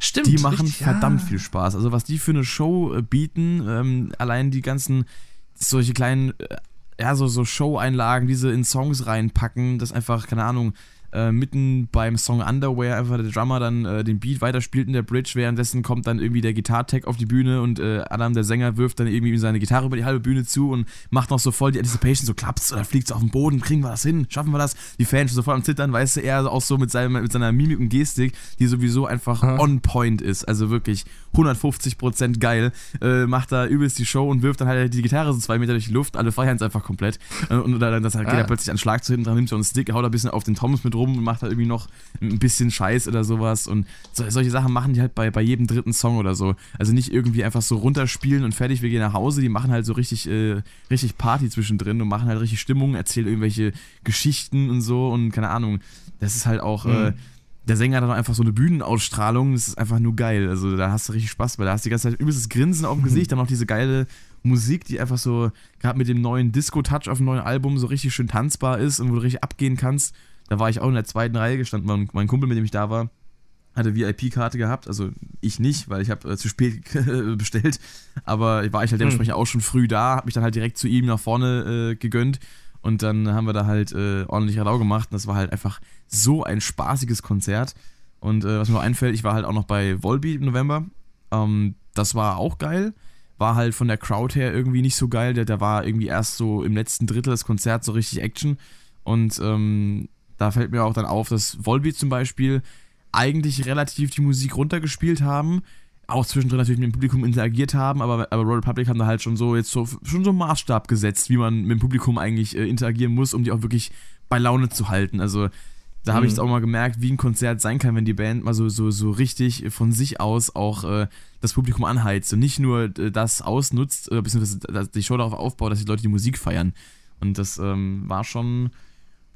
Stimmt. Die machen richtig, verdammt ja. viel Spaß. Also was die für eine Show äh, bieten, ähm, allein die ganzen solche kleinen, äh, ja, so, so Show-Einlagen, die sie in Songs reinpacken, das einfach, keine Ahnung, äh, mitten beim Song Underwear einfach der Drummer dann äh, den Beat weiterspielt in der Bridge, währenddessen kommt dann irgendwie der Gitartech auf die Bühne und äh, Adam, der Sänger, wirft dann irgendwie seine Gitarre über die halbe Bühne zu und macht noch so voll die Anticipation, so klappt's oder fliegt's auf den Boden, kriegen wir das hin, schaffen wir das? Die Fans so voll am Zittern, weißt du, er auch so mit, seinem, mit seiner Mimik und Gestik, die sowieso einfach Aha. on point ist, also wirklich 150% geil, äh, macht da übelst die Show und wirft dann halt die Gitarre so zwei Meter durch die Luft, alle feiern es einfach komplett äh, und dann das halt, geht Ah. er plötzlich an Schlag zu hinten dran, nimmt so einen Stick, haut ein bisschen auf den Toms mit rum und macht halt irgendwie noch ein bisschen Scheiß oder sowas und so, solche Sachen machen die halt bei, bei jedem dritten Song oder so. Also nicht irgendwie einfach so runterspielen und fertig, wir gehen nach Hause, die machen halt so richtig, äh, richtig Party zwischendrin und machen halt richtig Stimmung, erzählen irgendwelche Geschichten und so und keine Ahnung. Das ist halt auch, äh, Mhm. der Sänger hat dann einfach so eine Bühnenausstrahlung, das ist einfach nur geil. Also da hast du richtig Spaß, weil da hast du die ganze Zeit übelstes Grinsen auf dem Gesicht, dann noch diese geile Musik, die einfach so, gerade mit dem neuen Disco-Touch auf dem neuen Album so richtig schön tanzbar ist und wo du richtig abgehen kannst. Da war ich auch in der zweiten Reihe gestanden, mein, mein Kumpel, mit dem ich da war, hatte VIP-Karte gehabt, also ich nicht, weil ich habe äh, zu spät bestellt, aber war ich halt dementsprechend auch schon früh da, habe mich dann halt direkt zu ihm nach vorne äh, gegönnt. Und dann haben wir da halt äh, ordentlich Radau gemacht. Und das war halt einfach so ein spaßiges Konzert. Und äh, was mir noch einfällt, ich war halt auch noch bei Volbeat im November, ähm, das war auch geil, war halt von der Crowd her irgendwie nicht so geil, der, der war irgendwie erst so im letzten Drittel des Konzerts so richtig Action. Und ähm, da fällt mir auch dann auf, dass Volbeat zum Beispiel eigentlich relativ die Musik runtergespielt haben, auch zwischendrin natürlich mit dem Publikum interagiert haben, aber, aber Royal Republic haben da halt schon so jetzt so schon so einen Maßstab gesetzt, wie man mit dem Publikum eigentlich äh, interagieren muss, um die auch wirklich bei Laune zu halten. Also da habe ich jetzt Mhm. auch mal gemerkt, wie ein Konzert sein kann, wenn die Band mal so, so, so richtig von sich aus auch äh, das Publikum anheizt und nicht nur äh, das ausnutzt, äh, beziehungsweise dass die Show darauf aufbaut, dass die Leute die Musik feiern. Und das ähm, war schon,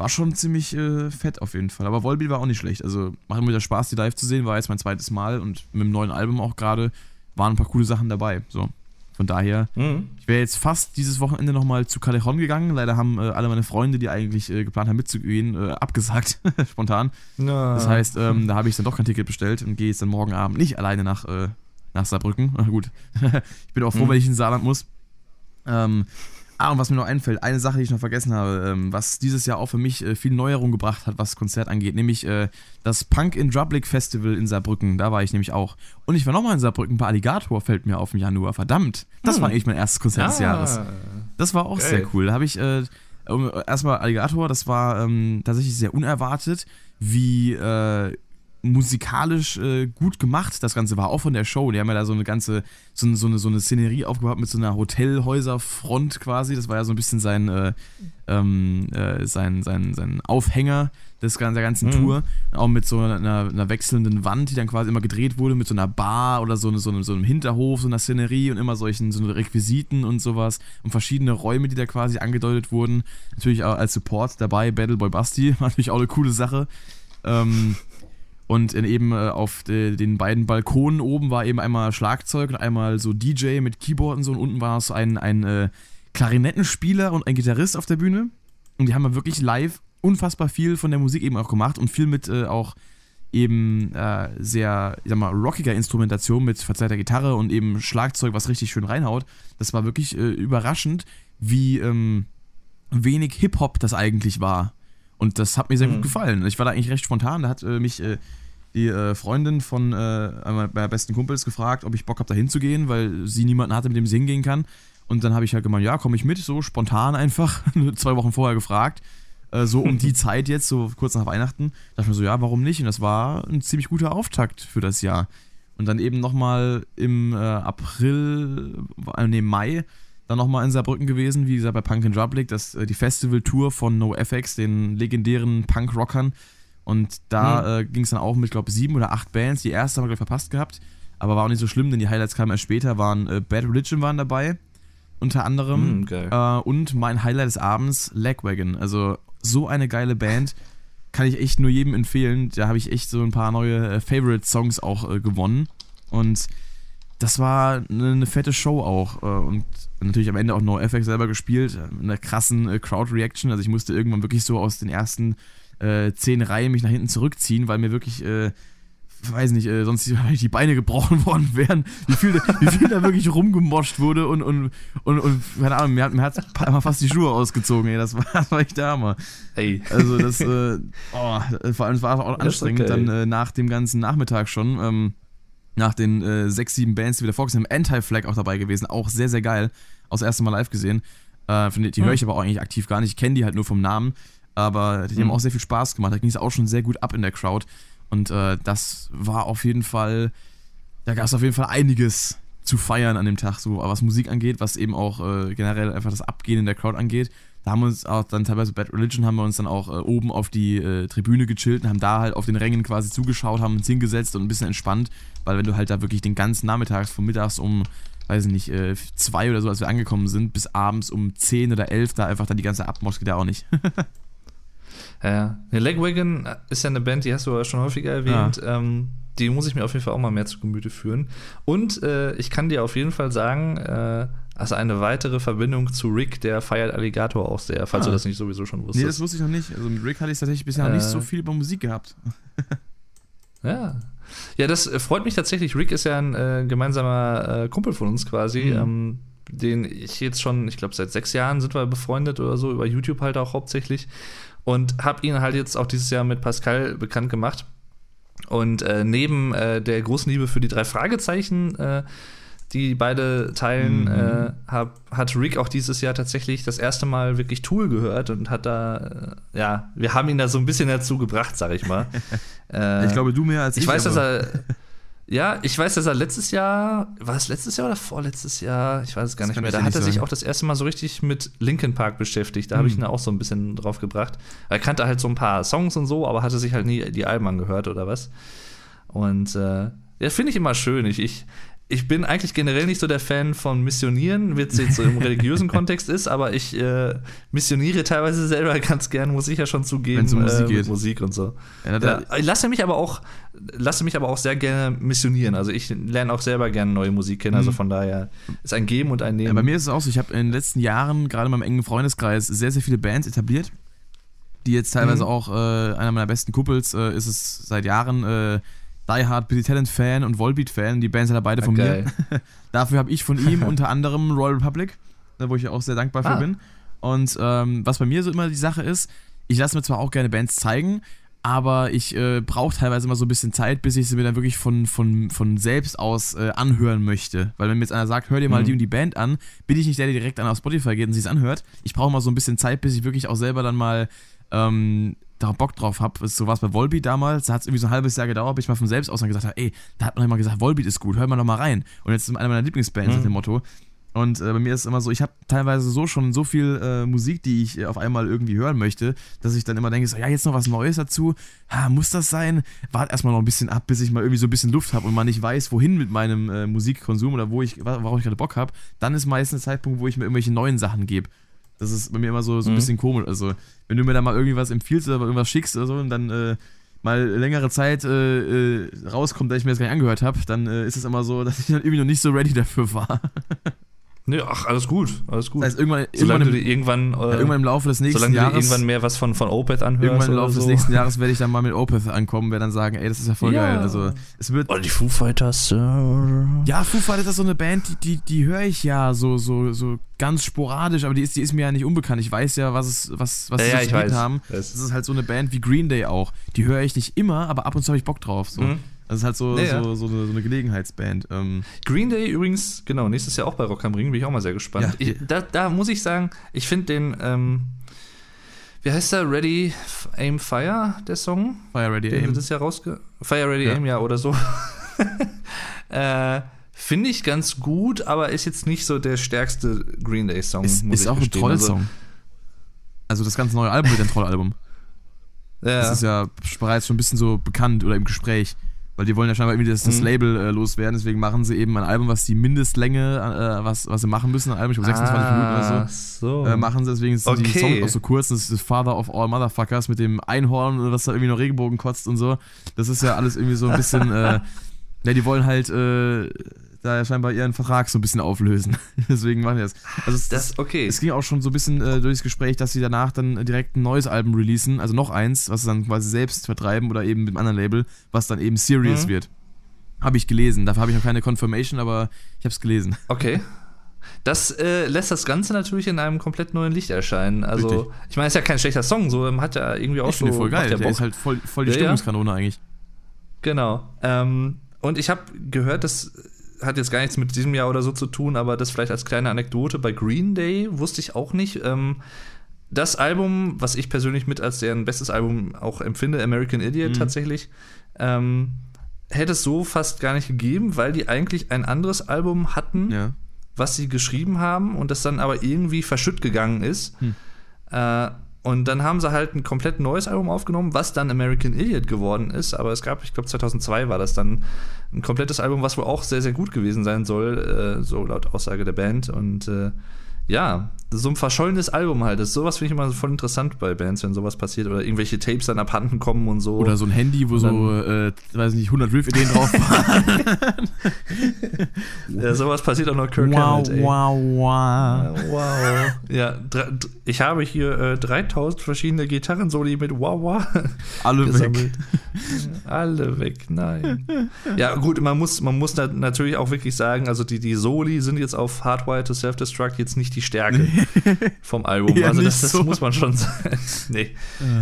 war schon ziemlich äh, fett auf jeden Fall. Aber Volbeat war auch nicht schlecht. Also macht immer wieder Spaß, die live zu sehen. War jetzt mein zweites Mal und mit dem neuen Album auch gerade waren ein paar coole Sachen dabei. So. Von daher, Mhm. ich wäre jetzt fast dieses Wochenende nochmal zu Callejon gegangen. Leider haben äh, alle meine Freunde, die eigentlich äh, geplant haben mitzugehen, äh, abgesagt, spontan. Na. Das heißt, ähm, da habe ich dann doch kein Ticket bestellt und gehe jetzt dann morgen Abend nicht alleine nach, äh, nach Saarbrücken. Na gut, ich bin auch froh, Mhm. wenn ich in Saarland muss. Ähm, ah, und was mir noch einfällt, eine Sache, die ich noch vergessen habe, ähm, was dieses Jahr auch für mich äh, viel Neuerung gebracht hat, was Konzert angeht, nämlich äh, das Punk in Drublic Festival in Saarbrücken. Da war ich nämlich auch. Und ich war nochmal in Saarbrücken bei Alligator, fällt mir auf im Januar. Verdammt, das Hm. war eigentlich mein erstes Konzert des Jahres. Ah. Das war auch Geil. sehr cool. Da habe ich äh, erstmal Alligator, das war ähm, tatsächlich sehr unerwartet, wie äh, musikalisch äh, gut gemacht das Ganze war, auch von der Show. Die haben ja da so eine ganze, so, eine- so, eine, so eine Szenerie aufgebaut mit so einer Hotelhäuserfront quasi. Das war ja so ein bisschen sein, äh, ähm, äh, sein, sein, sein Aufhänger des, der ganzen Mhm. Tour. Auch mit so einer, einer wechselnden Wand, die dann quasi immer gedreht wurde, mit so einer Bar oder so, eine, so, einem, so einem Hinterhof, so einer Szenerie und immer solchen so Requisiten und sowas und verschiedene Räume, die da quasi angedeutet wurden. Natürlich auch als Support dabei, Battleboy Basti, war natürlich auch eine coole Sache. Ähm, und eben äh, auf de, den beiden Balkonen oben war eben einmal Schlagzeug und einmal so DJ mit Keyboard und so. Und unten war so ein, ein äh, Klarinettenspieler und ein Gitarrist auf der Bühne. Und die haben ja wirklich live unfassbar viel von der Musik eben auch gemacht und viel mit äh, auch eben äh, sehr, ich sag mal, rockiger Instrumentation mit verzerrter Gitarre und eben Schlagzeug, was richtig schön reinhaut. Das war wirklich äh, überraschend, wie ähm, wenig Hip-Hop das eigentlich war. Und das hat mir sehr Mhm. gut gefallen. Ich war da eigentlich recht spontan. Da hat äh, mich äh, die äh, Freundin von äh, einer meiner besten Kumpels gefragt, ob ich Bock habe, da hinzugehen, weil sie niemanden hatte, mit dem sie hingehen kann. Und dann habe ich halt gemeint, ja, komme ich mit, so spontan einfach, zwei Wochen vorher gefragt. Äh, so um die Zeit jetzt, so kurz nach Weihnachten. Da dachte ich mir so, ja, warum nicht? Und das war ein ziemlich guter Auftakt für das Jahr. Und dann eben nochmal im äh, April, äh, nee, Mai, dann nochmal in Saarbrücken gewesen, wie gesagt, bei Punk in Drublic, das, äh, die Festival-Tour von NoFX, den legendären Punk-Rockern. Und da äh, ging es dann auch mit, glaube ich, sieben oder acht Bands. Die erste haben wir, glaube ich, verpasst gehabt. Aber war auch nicht so schlimm, denn die Highlights kamen erst später. Waren äh, Bad Religion waren dabei, unter anderem. Geil. Äh, und mein Highlight des Abends, Lagwagon. Also so eine geile Band. Kann ich echt nur jedem empfehlen. Da habe ich echt so ein paar neue äh, Favorite-Songs auch äh, gewonnen. Und das war eine, eine fette Show auch. Äh, und natürlich am Ende auch NoFX selber gespielt. Mit einer krassen Crowd-Reaction. Also ich musste irgendwann wirklich so aus den ersten äh, zehn Reihen mich nach hinten zurückziehen, weil mir wirklich, äh, weiß nicht, äh, sonst die Beine gebrochen worden wären. Wie viel, da- wie viel da wirklich rumgemoscht wurde und, und, und, und keine Ahnung, mir hat, mir hat fast die Schuhe ausgezogen, ey. Das war, das war echt der Hammer. Hey. Also das, äh, oh, vor allem es war auch anstrengend, okay. dann äh, nach dem ganzen Nachmittag schon, ähm, nach den äh, sechs, sieben Bands, die wir davor gesehen haben, Anti-Flag auch dabei gewesen, auch sehr, sehr geil, auch das erste Mal live gesehen. Äh, finde- die Hm. höre ich aber auch eigentlich aktiv gar nicht, ich kenne die halt nur vom Namen, aber die haben Hm. auch sehr viel Spaß gemacht, da ging es auch schon sehr gut ab in der Crowd und äh, das war auf jeden Fall, da gab es auf jeden Fall einiges zu feiern an dem Tag, so was Musik angeht, was eben auch äh, generell einfach das Abgehen in der Crowd angeht. Da haben wir uns auch dann teilweise Bad Religion haben wir uns dann auch äh, oben auf die äh, Tribüne gechillt und haben da halt auf den Rängen quasi zugeschaut, haben uns hingesetzt und ein bisschen entspannt, weil wenn du halt da wirklich den ganzen Nachmittag von mittags um, weiß ich nicht, äh, zwei oder so, als wir angekommen sind, bis abends um zehn oder elf da einfach dann die ganze Abmosch geht ja auch nicht. Ja, ja. Legwagon ist ja eine Band, die hast du ja schon häufiger erwähnt. Ähm, die muss ich mir auf jeden Fall auch mal mehr zu Gemüte führen. Und äh, ich kann dir auf jeden Fall sagen, äh, also eine weitere Verbindung zu Rick, der feiert Alligator auch sehr, falls Ah. du das nicht sowieso schon nee, wusstest. das wusste ich noch nicht. Also mit Rick hatte ich tatsächlich bisher noch nicht Äh. so viel über Musik gehabt. Ja. Ja, das äh, freut mich tatsächlich. Rick ist ja ein äh, gemeinsamer äh, Kumpel von uns quasi, Mhm. ähm, den ich jetzt schon, ich glaube, seit sechs Jahren sind wir befreundet oder so, über YouTube halt auch hauptsächlich. Und habe ihn halt jetzt auch dieses Jahr mit Pascal bekannt gemacht. Und äh, neben äh, der großen Liebe für die drei Fragezeichen äh, die beide teilen, Mhm. äh, hab, hat Rick auch dieses Jahr tatsächlich das erste Mal wirklich Tool gehört und hat da, äh, ja, wir haben ihn da so ein bisschen dazu gebracht, sag ich mal. äh, Ich glaube, du mehr als ich. ich weiß, dass aber- er. Ja, ich weiß, dass er letztes Jahr, war es letztes Jahr oder vorletztes Jahr? Ich weiß es gar Das nicht mehr. Da hat er sich sagen. auch das erste Mal so richtig mit Linkin Park beschäftigt. Da habe ich Hm. ihn auch so ein bisschen drauf gebracht. Er kannte halt so ein paar Songs und so, aber hatte sich halt nie die Alben angehört oder was. Und äh, ja, finde ich immer schön. Ich, ich, ich bin eigentlich generell nicht so der Fan von Missionieren, wie es jetzt so im religiösen Kontext ist, aber ich äh, missioniere teilweise selber ganz gern, muss ich ja schon zugeben, Wenn's um Musik äh, geht. Musik und so. Ja, Ja, ich lasse mich aber auch, lasse mich aber auch sehr gerne missionieren. Also ich lerne auch selber gerne neue Musik kennen. Also Mhm. von daher ist ein Geben und ein Nehmen. Ja, bei mir ist es auch so, ich habe in den letzten Jahren, gerade in meinem engen Freundeskreis, sehr, sehr viele Bands etabliert, die jetzt teilweise Mhm. auch, äh, einer meiner besten Kumpels äh, ist es seit Jahren äh, Die Hard Billy Talent Fan und Volbeat Fan, die Bands sind ja beide von Geil. mir. Dafür habe ich von ihm unter anderem Royal Republic, wo ich auch sehr dankbar für Ah. bin. Und ähm, was bei mir so immer die Sache ist, ich lasse mir zwar auch gerne Bands zeigen, aber ich äh, brauche teilweise immer so ein bisschen Zeit, bis ich sie mir dann wirklich von, von, von selbst aus äh, anhören möchte. Weil wenn mir jetzt einer sagt, hör dir mal Mhm. die und die Band an, bin ich nicht der, der direkt an auf Spotify geht und sich es anhört. Ich brauche mal so ein bisschen Zeit, bis ich wirklich auch selber dann mal ähm, da Bock drauf habe. So war es bei Volbeat damals, da hat es irgendwie so ein halbes Jahr gedauert, bis ich mal von selbst aus dann gesagt habe, ey, da hat man immer gesagt, Volbeat ist gut, hör mal noch mal rein. Und jetzt ist einer meiner Lieblingsbands Mhm. nach dem Motto. Und äh, bei mir ist es immer so, ich habe teilweise so schon so viel äh, Musik, die ich äh, auf einmal irgendwie hören möchte, dass ich dann immer denke, so, ja, jetzt noch was Neues dazu. Ha, muss das sein? Wart erstmal noch ein bisschen ab, bis ich mal irgendwie so ein bisschen Luft habe und mal nicht weiß, wohin mit meinem äh, Musikkonsum oder wo ich, worauf ich gerade Bock habe. Dann ist meistens der Zeitpunkt, wo ich mir irgendwelche neuen Sachen gebe. Das ist bei mir immer so, so ein Mhm. bisschen komisch. Also, wenn du mir da mal irgendwie was empfiehlst oder irgendwas schickst oder so und dann äh, mal längere Zeit äh, äh, rauskommt, dass ich mir das gar nicht angehört habe, dann äh, ist es immer so, dass ich dann irgendwie noch nicht so ready dafür war. Nee, ach, alles gut, alles gut. Das heißt, irgendwann, solange irgendwann, im, irgendwann, äh, ja, irgendwann im Laufe des nächsten solange Jahres. irgendwann mehr was von, von Opeth anhörst Irgendwann im Laufe des so. nächsten Jahres werde ich dann mal mit Opeth ankommen, werde dann sagen, ey, das ist ja voll Ja. geil. Also es wird. Oder die Foo Fighters. Äh, Ja, Foo Fighters ist so eine Band, die, die, die höre ich ja so, so, so ganz sporadisch, aber die ist, die ist mir ja nicht unbekannt. Ich weiß ja, was es, was, was Ja, sie ja, haben. Das- Das ist halt so eine Band wie Green Day auch. Die höre ich nicht immer, aber ab und zu habe ich Bock drauf. So. Mhm. Das ist halt so, Ja, ja. so, so, eine, so eine Gelegenheitsband. Ähm, Green Day übrigens, genau, nächstes Jahr auch bei Rock am Ring, bin ich auch mal sehr gespannt. Ja. ich, da, da muss ich sagen, ich finde den, ähm, wie heißt der? Ready Aim Fire, der Song? Fire Ready Den Aim. das ja rausge... Fire Ready Ja. Aim, ja, oder so. äh, finde ich ganz gut, aber ist jetzt nicht so der stärkste Green Day Song. Ist, ist auch ein gestehen. Trollsong. Also das ganze neue Album wird ein Trollalbum. Also, Das ja, ist ja bereits schon ein bisschen so bekannt oder im Gespräch. Weil die wollen ja scheinbar irgendwie das, das Mhm. Label äh, loswerden, deswegen machen sie eben ein Album, was die Mindestlänge, äh, was, was sie machen müssen, ein Album, ich glaube 26 Minuten oder so, so. äh, machen sie, deswegen sind die Okay. Songs auch so kurz, das ist das Father of All Motherfuckers mit dem Einhorn, was da irgendwie noch Regenbogen kotzt und so. Das ist ja alles irgendwie so ein bisschen, äh, ja, die wollen halt äh, da ja scheinbar ihren Vertrag so ein bisschen auflösen. deswegen machen die das. Also es, das, okay. es ging auch schon so ein bisschen äh, durchs Gespräch, dass sie danach dann direkt ein neues Album releasen, also noch eins, was sie dann quasi selbst vertreiben oder eben mit einem anderen Label, was dann eben Serious Mhm. wird. Habe ich gelesen. Dafür habe ich noch keine Confirmation, aber ich habe es gelesen. Okay. Das äh, lässt das Ganze natürlich in einem komplett neuen Licht erscheinen. Also, Richtig. ich meine, ist ja kein schlechter Song, so ähm, hat ja irgendwie auch ich so. voll geil. Der Bock. ist halt voll, voll die Ja. Stimmungskanone eigentlich. Genau. Ähm, und ich habe gehört, das hat jetzt gar nichts mit diesem Jahr oder so zu tun, aber das vielleicht als kleine Anekdote. Bei Green Day wusste ich auch nicht. Ähm, das Album, was ich persönlich mit als deren bestes Album auch empfinde, American Idiot Mhm. tatsächlich, ähm, hätte es so fast gar nicht gegeben, weil die eigentlich ein anderes Album hatten, Ja. was sie geschrieben haben und das dann aber irgendwie verschütt gegangen ist. Hm. Äh, und dann haben sie halt ein komplett neues Album aufgenommen, was dann American Idiot geworden ist. Aber es gab, ich glaube 2002 war das dann ein komplettes Album, was wohl auch sehr, sehr gut gewesen sein soll, äh, so laut Aussage der Band. Und äh, ja, so ein verschollenes Album halt. Das, sowas finde ich immer voll interessant bei Bands, wenn sowas passiert oder irgendwelche Tapes dann abhanden kommen und so. Oder so ein Handy, wo so, äh, weiß nicht, 100 Riff-Ideen drauf waren. ja, sowas passiert auch nur Kirk wow, Hammett, wow, wow. Wow. Ja, ich habe hier äh, 3000 verschiedene Gitarrensoli mit Wawa Alle weg. gesammelt. Alle weg, nein. Ja, gut, man muss, man muss natürlich auch wirklich sagen, also die, die Soli sind jetzt auf Hardwire to Self-Destruct jetzt nicht die Stärke vom Album. Ja, also das, das so. muss man schon sagen. nee.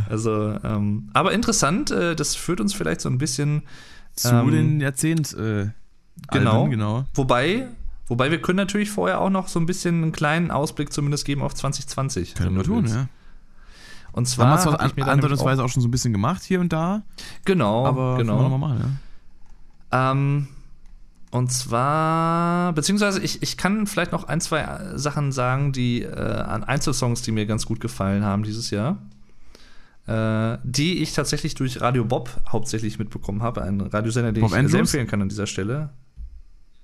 Also, ähm, aber interessant, äh, das führt uns vielleicht so ein bisschen Zu Ähm, den Jahrzehnt, äh, genau. Alben, genau. Wobei, Wobei wir können natürlich vorher auch noch so ein bisschen einen kleinen Ausblick zumindest geben auf 2020. Können wir tun, willst. ja. Und Haben zwar wir zwar hab ich mir dann nämlich andeutungsweise auch schon so ein bisschen gemacht hier und da, auch, genau, aber wir genau. machen, ja. Ähm, und zwar, beziehungsweise ich, ich kann vielleicht noch ein, zwei äh, Sachen sagen, die äh, an Einzelsongs, die mir ganz gut gefallen haben dieses Jahr. Äh, die ich tatsächlich durch Radio Bob hauptsächlich mitbekommen habe. Ein Radiosender, den Bob ich Andrews? sehr empfehlen kann an dieser Stelle.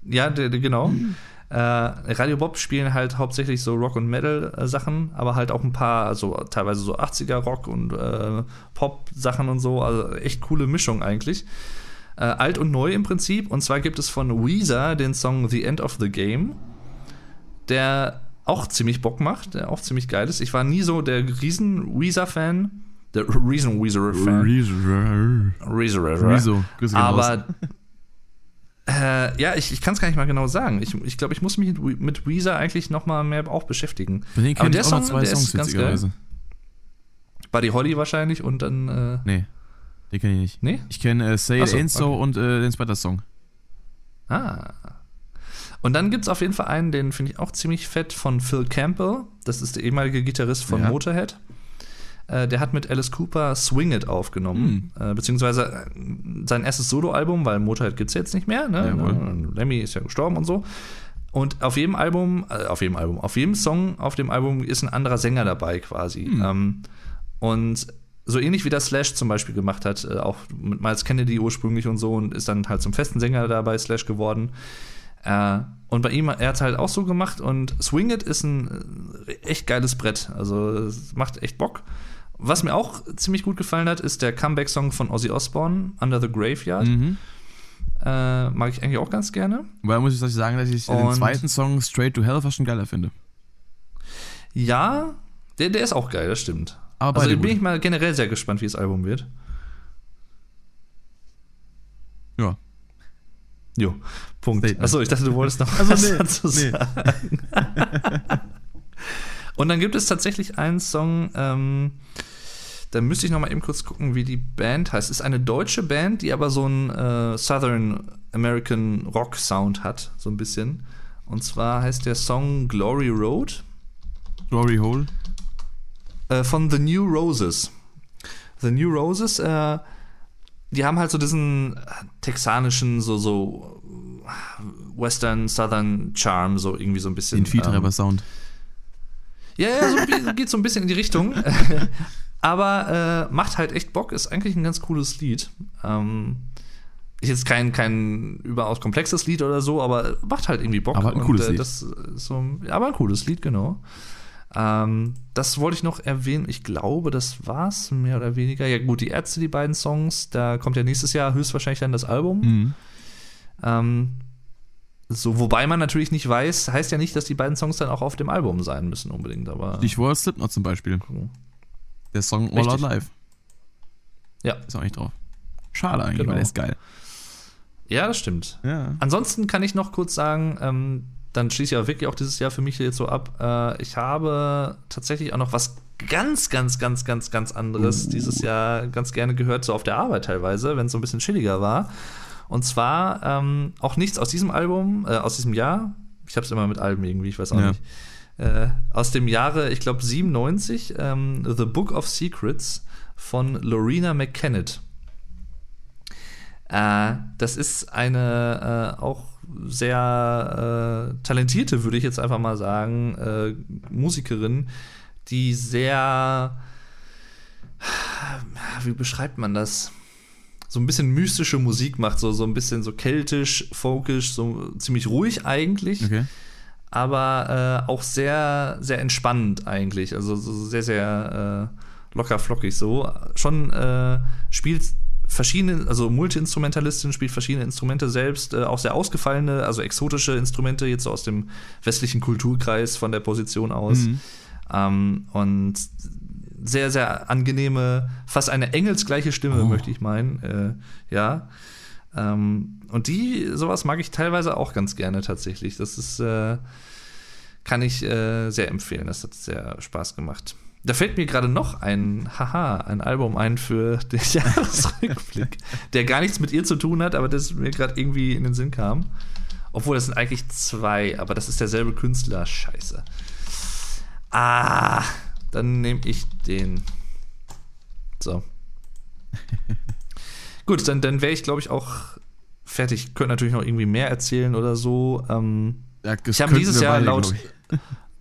Ja, der, der, genau. Äh, Radio Bob spielen halt hauptsächlich so Rock- und Metal-Sachen, aber halt auch ein paar, also teilweise so 80er-Rock- und äh, Pop-Sachen und so. Also echt coole Mischung eigentlich. Äh, alt und neu im Prinzip. Und zwar gibt es von Weezer den Song The End of the Game, der auch ziemlich Bock macht, der auch ziemlich geil ist. Ich war nie so der riesen Weezer-Fan. Der riesen Weezer-Fan. Weezer. Grüße gehen raus. Aber äh, ja, ich, ich kann es gar nicht mal genau sagen. Ich, ich glaube, ich muss mich mit, mit Weezer eigentlich noch mal mehr auch beschäftigen. Denen Aber der Song, zwei der ist Songs, ganz witzigerweise. Buddy Holly wahrscheinlich und dann äh, Nee, den kenne ich nicht. nee? Ich kenne äh, Say It Ain't So okay. und äh, den Spider-Song. Ah. Und dann gibt es auf jeden Fall einen, den finde ich auch ziemlich fett, von Phil Campbell. Das ist der ehemalige Gitarrist von Ja. Motorhead. Äh, der hat mit Alice Cooper Swing It aufgenommen. Hm. Äh, beziehungsweise äh, sein erstes Soloalbum, weil Motorhead gibt es jetzt nicht mehr. Ne? Jawohl. Lemmy ist ja gestorben und so. Und auf jedem Album, äh, auf jedem Album, auf jedem Song auf dem Album ist ein anderer Sänger dabei quasi. Hm. Ähm, und so ähnlich wie das Slash zum Beispiel gemacht hat, äh, auch mit Miles Kennedy ursprünglich und so und ist dann halt zum festen Sänger da bei Slash geworden. Äh, und bei ihm, er hat halt auch so gemacht und Swing It ist ein äh, echt geiles Brett. Also es macht echt Bock. Was mir auch ziemlich gut gefallen hat, ist der Comeback-Song von Ozzy Osbourne, Under the Graveyard. Mhm. Äh, mag ich eigentlich auch ganz gerne. Wobei muss ich euch sagen, dass ich den Und- zweiten Song Straight to Hell fast schon geiler finde. Ja, der, der ist auch geil, das stimmt. Aber Also bin gut. ich mal generell sehr gespannt, wie das Album wird. Ja. Jo, Punkt. Statement. Achso, ich dachte, du wolltest noch Also, was nee, dazu nee. sagen. Und dann gibt es tatsächlich einen Song, ähm, da müsste ich noch mal eben kurz gucken, wie die Band heißt. Es ist eine deutsche Band, die aber so einen äh, Southern American Rock Sound hat, so ein bisschen. Und zwar heißt der Song Glory Road Glory Hole. Äh, von The New Roses. The New Roses, äh, die haben halt so diesen äh, texanischen, so, so äh, Western, Southern Charm, so irgendwie so ein bisschen. Den Feedtreiber-Sound. Ja, ja, so, geht so ein bisschen in die Richtung. Aber äh, macht halt echt Bock, ist eigentlich ein ganz cooles Lied. Ähm, ist jetzt kein, kein überaus komplexes Lied oder so, aber macht halt irgendwie Bock. Aber ein cooles Und, äh, Lied. Das so, aber ein cooles Lied, genau. Ähm, das wollte ich noch erwähnen. Ich glaube, das war's mehr oder weniger. Ja, gut, die Ärzte, die beiden Songs, da kommt ja nächstes Jahr höchstwahrscheinlich dann das Album. Mhm. Ähm, so, wobei man natürlich nicht weiß, heißt ja nicht, dass die beiden Songs dann auch auf dem Album sein müssen unbedingt, aber. Stichwort Slipknot zum Beispiel. Cool. Der Song All. Out Live. Ja. Ist auch nicht drauf. Schade eigentlich, Genau. weil der ist geil. Ja, das stimmt. Ja. Ansonsten kann ich noch kurz sagen, ähm, dann schließe ich ja wirklich auch dieses Jahr für mich jetzt so ab. Äh, ich habe tatsächlich auch noch was ganz, ganz, ganz, ganz, ganz anderes dieses Jahr ganz gerne gehört, so auf der Arbeit teilweise, wenn es so ein bisschen chilliger war. Und zwar ähm, auch nichts aus diesem Album, äh, aus diesem Jahr. Ich habe es immer mit Alben irgendwie, ich weiß auch Ja. nicht. Äh, aus dem Jahre, ich glaube, 97, ähm, The Book of Secrets von Lorena McKennitt. Äh, das ist eine äh, auch sehr äh, talentierte, würde ich jetzt einfach mal sagen, äh, Musikerin, die sehr, wie beschreibt man das? So ein bisschen mystische Musik macht, so, so ein bisschen so keltisch, folkisch, so ziemlich ruhig eigentlich Okay. aber äh, auch sehr, sehr entspannend eigentlich. Also so sehr, sehr äh, locker flockig so. Schon äh, spielt verschiedene, also Multi-Instrumentalistin spielt verschiedene Instrumente selbst, äh, auch sehr ausgefallene, also exotische Instrumente jetzt so aus dem westlichen Kulturkreis von der Position aus. Mhm. Ähm, und sehr, sehr angenehme, fast eine engelsgleiche Stimme, Oh. möchte ich meinen. Äh, ja. Ähm, und die, sowas mag ich teilweise auch ganz gerne tatsächlich. Das ist, äh, kann ich äh, sehr empfehlen. Das hat sehr Spaß gemacht. Da fällt mir gerade noch ein, haha, ein Album ein für den Jahresrückblick, der gar nichts mit ihr zu tun hat, aber das mir gerade irgendwie in den Sinn kam. Obwohl, das sind eigentlich zwei, aber das ist derselbe Künstler. Scheiße. Ah, dann nehme ich den. So. Gut, dann, dann wäre ich, glaube ich, auch fertig. Könnte natürlich noch irgendwie mehr erzählen oder so. Ähm, Ja, ich habe dieses Jahr beide, laut,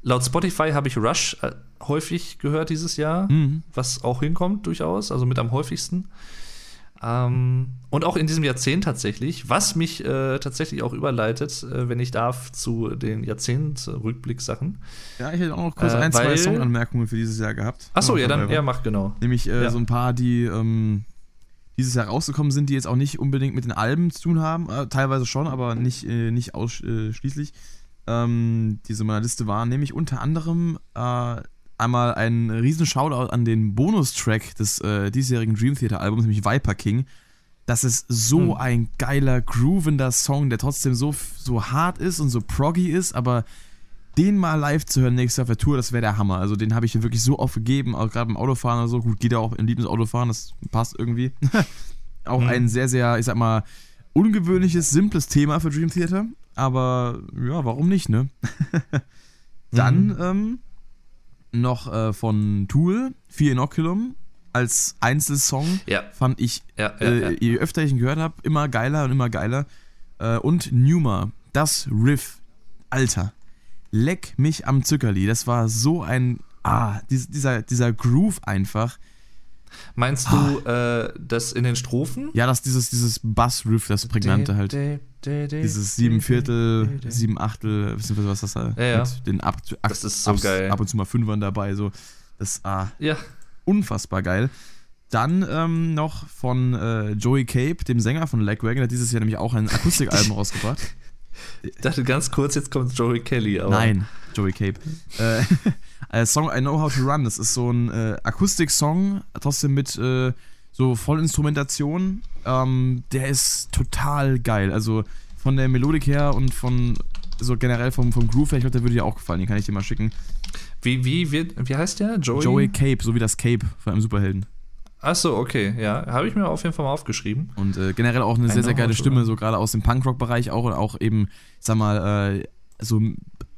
laut Spotify habe ich Rush äh, häufig gehört dieses Jahr, Mhm. was auch hinkommt durchaus, also mit am häufigsten. Ähm, und auch in diesem Jahrzehnt tatsächlich, was mich äh, tatsächlich auch überleitet, äh, wenn ich darf, zu den Jahrzehnt-Rückblick-Sachen. Ja, ich hätte auch noch kurz Äh, ein, zwei Songanmerkungen für dieses Jahr gehabt. Achso, ja, dann, ja, mach genau. Nämlich äh, Ja. so ein paar, die ähm, dieses Jahr rausgekommen sind, die jetzt auch nicht unbedingt mit den Alben zu tun haben. Äh, teilweise schon, aber nicht, äh, nicht ausschließlich. Ähm, die so meiner Liste waren, nämlich unter anderem äh, einmal ein riesen Shoutout an den Bonustrack des äh, diesjährigen Dream Theater Albums, nämlich Viper King. Das ist so Hm. ein geiler, groovender Song, der trotzdem so, so hart ist und so proggy ist, aber den mal live zu hören nächstes Jahr auf der Tour, das wäre der Hammer. Also den habe ich mir wirklich so oft gegeben, auch gerade beim Autofahren oder so. Gut, geht ja auch in liebes Autofahren, das passt irgendwie. auch Mhm. ein sehr, sehr, ich sag mal, ungewöhnliches, simples Thema für Dream Theater. Aber ja, warum nicht, ne? Dann Mhm. ähm, noch äh, von Tool, Fear Inoculum, als Einzelsong Ja, fand ich ja, ja. äh, je öfter ich ihn gehört habe, immer geiler und immer geiler. Äh, und Numa, das Riff, Alter, leck mich am Zuckerli. Das war so ein, ah, dies, dieser, dieser Groove einfach. Meinst du äh, das in den Strophen? Ja, das dieses, dieses Bass-Riff, das prägnante halt. Dieses sieben Viertel, sieben Achtel, beziehungsweise was das da Ja, ja. mit den ab, ab, Das ist so ab, geil. ab und zu mal Fünfern dabei, so. Das, ah, Ja, unfassbar geil. Dann ähm, noch von äh, Joey Cape, dem Sänger von Lagwagon, der hat dieses Jahr nämlich auch ein Akustikalbum rausgebracht. ich dachte ganz kurz, jetzt kommt Joey Kelly, aber. Nein, Joey Cape. äh, äh, Song I Know How to Run, das ist so ein äh, Akustik-Song, trotzdem mit äh, so Vollinstrumentation. Ähm, der ist total geil. Also von der Melodik her und von so generell vom, vom Groove her, ich glaube, der würde dir auch gefallen, den kann ich dir mal schicken. Wie, wie, wie, wie heißt der? Joey? Joey Cape, so wie das Cape von einem Superhelden. Achso, okay, ja. Habe ich mir auf jeden Fall mal aufgeschrieben. Und äh, generell auch eine I sehr, sehr geile Stimme, so gerade aus dem Punkrock-Bereich auch und auch eben, ich sag mal, äh, so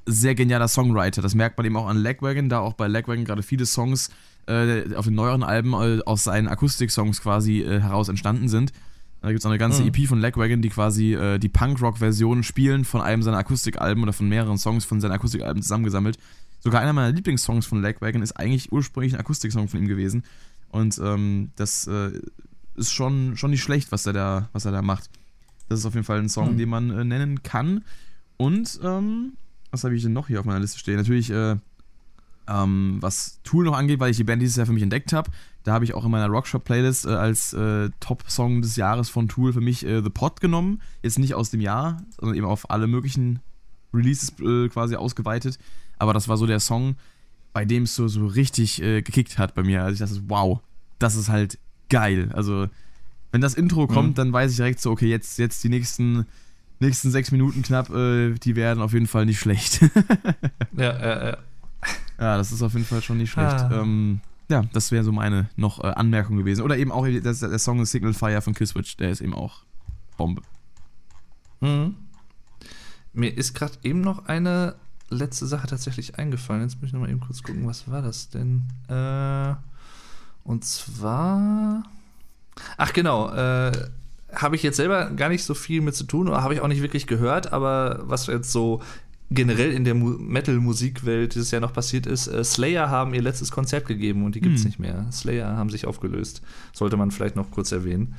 sehr genialer Songwriter. Das merkt man eben auch an Lagwagon, da auch bei Lagwagon gerade viele Songs äh, auf den neueren Alben äh, aus seinen Akustik-Songs quasi äh, heraus entstanden sind. Da gibt es auch eine ganze Mhm. EP von Lagwagon, die quasi äh, die Punkrock-Version spielen von einem seiner Akustikalben oder von mehreren Songs von seinen Akustikalben zusammengesammelt. Sogar einer meiner Lieblingssongs von Lagwagon ist eigentlich ursprünglich ein Akustiksong von ihm gewesen. Und ähm, das äh, ist schon, schon nicht schlecht, was er, da, was er da macht. Das ist auf jeden Fall ein Song, Hm. den man äh, nennen kann. Und ähm, was habe ich denn noch hier auf meiner Liste stehen? Natürlich, äh, ähm, was Tool noch angeht, weil ich die Band dieses Jahr für mich entdeckt habe. Da habe ich auch in meiner Rockshop-Playlist äh, als äh, Top-Song des Jahres von Tool für mich äh, The Pot genommen. Jetzt nicht aus dem Jahr, sondern eben auf alle möglichen Releases äh, quasi ausgeweitet. Aber das war so der Song, bei dem es so, so richtig äh, gekickt hat bei mir. Also ich dachte, wow, das ist halt geil. Also, wenn das Intro kommt, Mhm. dann weiß ich direkt so, okay, jetzt, jetzt die nächsten, nächsten sechs Minuten knapp, äh, die werden auf jeden Fall nicht schlecht. Ja, ja, ja. ja, das ist auf jeden Fall schon nicht schlecht. Ah. Ähm, ja, das wäre so meine noch äh, Anmerkung gewesen. Oder eben auch der, der Song Signal Fire von Killswitch, der ist eben auch Bombe. Mhm. Mir ist gerade eben noch eine letzte Sache tatsächlich eingefallen. Jetzt muss ich noch mal eben kurz gucken, was war das denn? Äh, und zwar. Ach, genau. Äh, habe ich jetzt selber gar nicht so viel mit zu tun oder habe ich auch nicht wirklich gehört, aber was jetzt so generell in der Mu Metal-Musikwelt dieses Jahr noch passiert ist, äh, Slayer haben ihr letztes Konzert gegeben und die gibt es Hm. nicht mehr. Slayer haben sich aufgelöst. Sollte man vielleicht noch kurz erwähnen.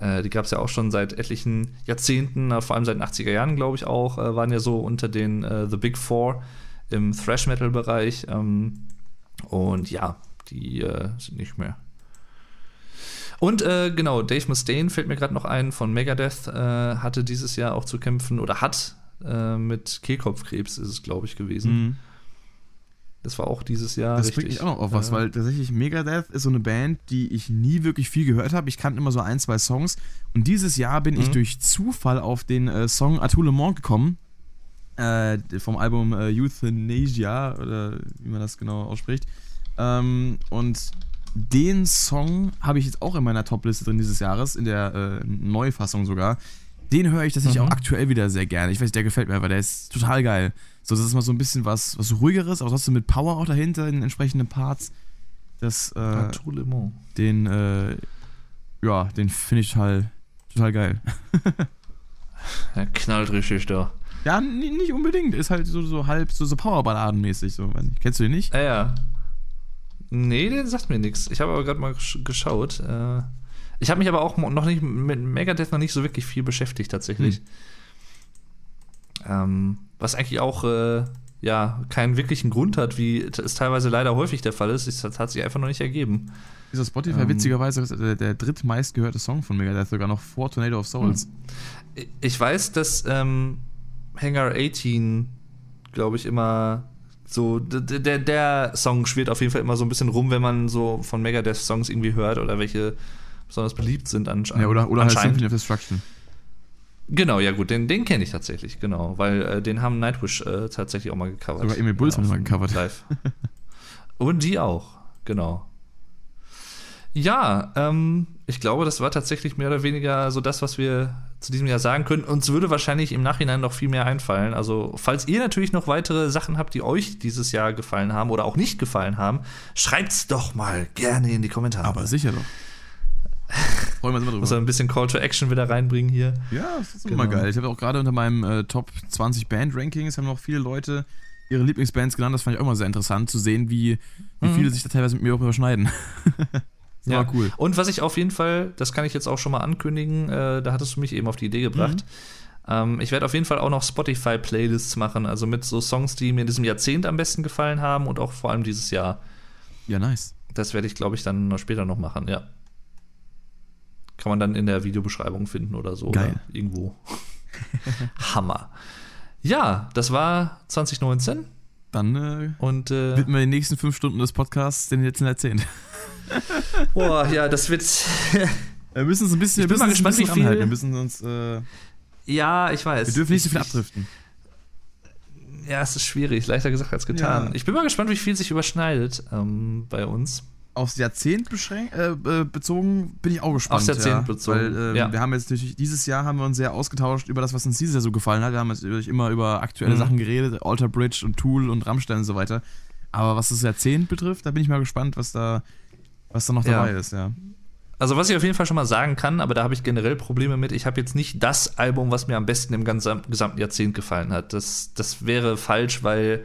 Äh, die gab es ja auch schon seit etlichen Jahrzehnten, äh, vor allem seit den 80er Jahren, glaube ich auch, äh, waren ja so unter den äh, The Big Four im Thrash-Metal-Bereich. Ähm, und ja, die äh, sind nicht mehr. Und äh, genau, Dave Mustaine fällt mir gerade noch ein von Megadeth, äh, hatte dieses Jahr auch zu kämpfen oder hat äh, mit Kehlkopfkrebs, ist es, glaube ich, gewesen. Mhm. Das war auch dieses Jahr. Das richtig, bringt mich auch noch auf was, äh, weil tatsächlich Megadeth ist so eine Band, die ich nie wirklich viel gehört habe. Ich kannte immer so ein, zwei Songs. Und dieses Jahr bin ich Mhm. durch Zufall auf den äh, Song À tout le monde gekommen. Äh, vom Album Euthanasia, oder wie man das genau ausspricht. Ähm, und den Song habe ich jetzt auch in meiner Topliste drin dieses Jahres, in der äh, Neufassung sogar. Den höre ich tatsächlich Mhm. auch aktuell wieder sehr gerne. Ich weiß, der gefällt mir einfach, der ist total geil. So, das ist mal so ein bisschen was, was ruhigeres, aber trotzdem mit Power auch dahinter in entsprechenden Parts. Das, äh, Mans. den, äh, ja, den finde ich total, total geil. Ja, knallt richtig da. Ja, nicht unbedingt. Ist halt so, so halb, so, so Powerballadenmäßig. So. Weiß nicht. Kennst du den nicht? Ja, ja. Nee, der sagt mir nichts. Ich habe aber gerade mal gesch- geschaut. Äh, ich habe mich aber auch noch nicht mit Megadeth noch nicht so wirklich viel beschäftigt tatsächlich. Ähm, was eigentlich auch äh, ja keinen wirklichen Grund hat, wie es teilweise leider häufig der Fall ist. Es hat sich einfach noch nicht ergeben. Dieser Spotify, Ähm. witzigerweise, ist der, der drittmeistgehörte Song von Megadeth, sogar noch vor Tornado of Souls. Ich weiß, dass ähm, Hangar 18, glaube ich, immer so, der, der Song schwirrt auf jeden Fall immer so ein bisschen rum, wenn man so von Megadeth-Songs irgendwie hört oder welche besonders beliebt sind an, Ja, oder, oder halt anscheinend. Symphony of Destruction. Genau, ja gut, den, den kenne ich tatsächlich, genau, weil äh, den haben Nightwish äh, tatsächlich auch mal gecovert. Sogar Emil Bulls haben auf mal gecovert. Live. Und die auch, genau. Ja, ähm, ich glaube, das war tatsächlich mehr oder weniger so das, was wir zu diesem Jahr sagen können. Uns würde wahrscheinlich im Nachhinein noch viel mehr einfallen. Also, falls ihr natürlich noch weitere Sachen habt, die euch dieses Jahr gefallen haben oder auch nicht gefallen haben, schreibt's doch mal gerne in die Kommentare. Aber sicher doch. Freuen wir uns immer muss er drüber. ein bisschen Call to Action wieder reinbringen hier. Ja, das ist Genau. immer geil. Ich habe auch gerade unter meinem äh, Top 20 Band-Rankings haben noch viele Leute ihre Lieblingsbands genannt. Das fand ich auch immer sehr interessant zu sehen, wie, wie Mhm. viele sich da teilweise mit mir auch überschneiden. das war cool. Und was ich auf jeden Fall, das kann ich jetzt auch schon mal ankündigen, äh, da hattest du mich eben auf die Idee gebracht. Mhm. Ähm, ich werde auf jeden Fall auch noch Spotify-Playlists machen, also mit so Songs, die mir in diesem Jahrzehnt am besten gefallen haben und auch vor allem dieses Jahr. Ja, nice. Das werde ich, glaube ich, dann noch später noch machen, ja. Kann man dann in der Videobeschreibung finden oder so. Geil. Oder irgendwo. Hammer. Ja, das war 2019 Dann äh, und äh, widmen wir die nächsten fünf Stunden des Podcasts den letzten Jahrzehnt. Boah, ja, das wird Wir müssen uns ein bisschen, Ich bin mal gespannt, ein bisschen wie viel-. Wir müssen uns, äh, ja, ich weiß. wir dürfen nicht so viel Ich- abdriften. Ja, es ist schwierig, leichter gesagt als getan. Ja. Ich bin mal gespannt, wie viel sich überschneidet ähm, bei uns. Aufs Jahrzehnt beschränkt, äh, äh, bezogen bin ich auch gespannt. Aufs Jahrzehnt ja, bezogen, Weil ähm, ja. wir haben jetzt natürlich, dieses Jahr haben wir uns sehr ausgetauscht über das, was uns dieses Jahr so gefallen hat. Wir haben jetzt immer über aktuelle Mhm. Sachen geredet, Alter Bridge und Tool und Rammstein und so weiter. Aber was das Jahrzehnt betrifft, da bin ich mal gespannt, was da, was da noch Ja. dabei ist, ja. Also, was ich auf jeden Fall schon mal sagen kann, aber da habe ich generell Probleme mit, ich habe jetzt nicht das Album, was mir am besten im ganzen, gesamten Jahrzehnt gefallen hat. Das, das wäre falsch, weil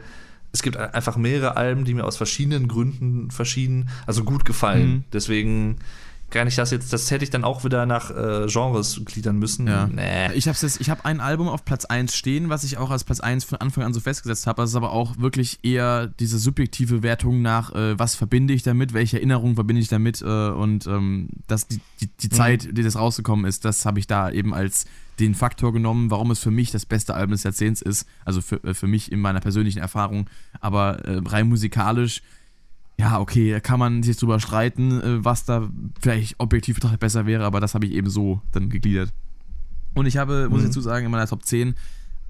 es gibt einfach mehrere Alben, die mir aus verschiedenen Gründen verschieden, also gut gefallen. Mhm. Deswegen kann ich das jetzt, das hätte ich dann auch wieder nach äh, Genres gliedern müssen. Ja. Nee. Ich habe habe ein Album auf Platz 1 stehen, was ich auch als Platz 1 von Anfang an so festgesetzt habe. Das ist aber auch wirklich eher diese subjektive Wertung nach, äh, was verbinde ich damit, welche Erinnerungen verbinde ich damit äh, und ähm, dass die, die, die Zeit, die das rausgekommen ist, das habe ich da eben als den Faktor genommen, warum es für mich das beste Album des Jahrzehnts ist. Also für, äh, für mich in meiner persönlichen Erfahrung. Aber äh, rein musikalisch ja, okay, da kann man sich drüber streiten, äh, was da vielleicht objektiv betrachtet besser wäre, aber das habe ich eben so dann gegliedert. Und ich habe, muss ich Mhm. dazu sagen, in meiner Top 10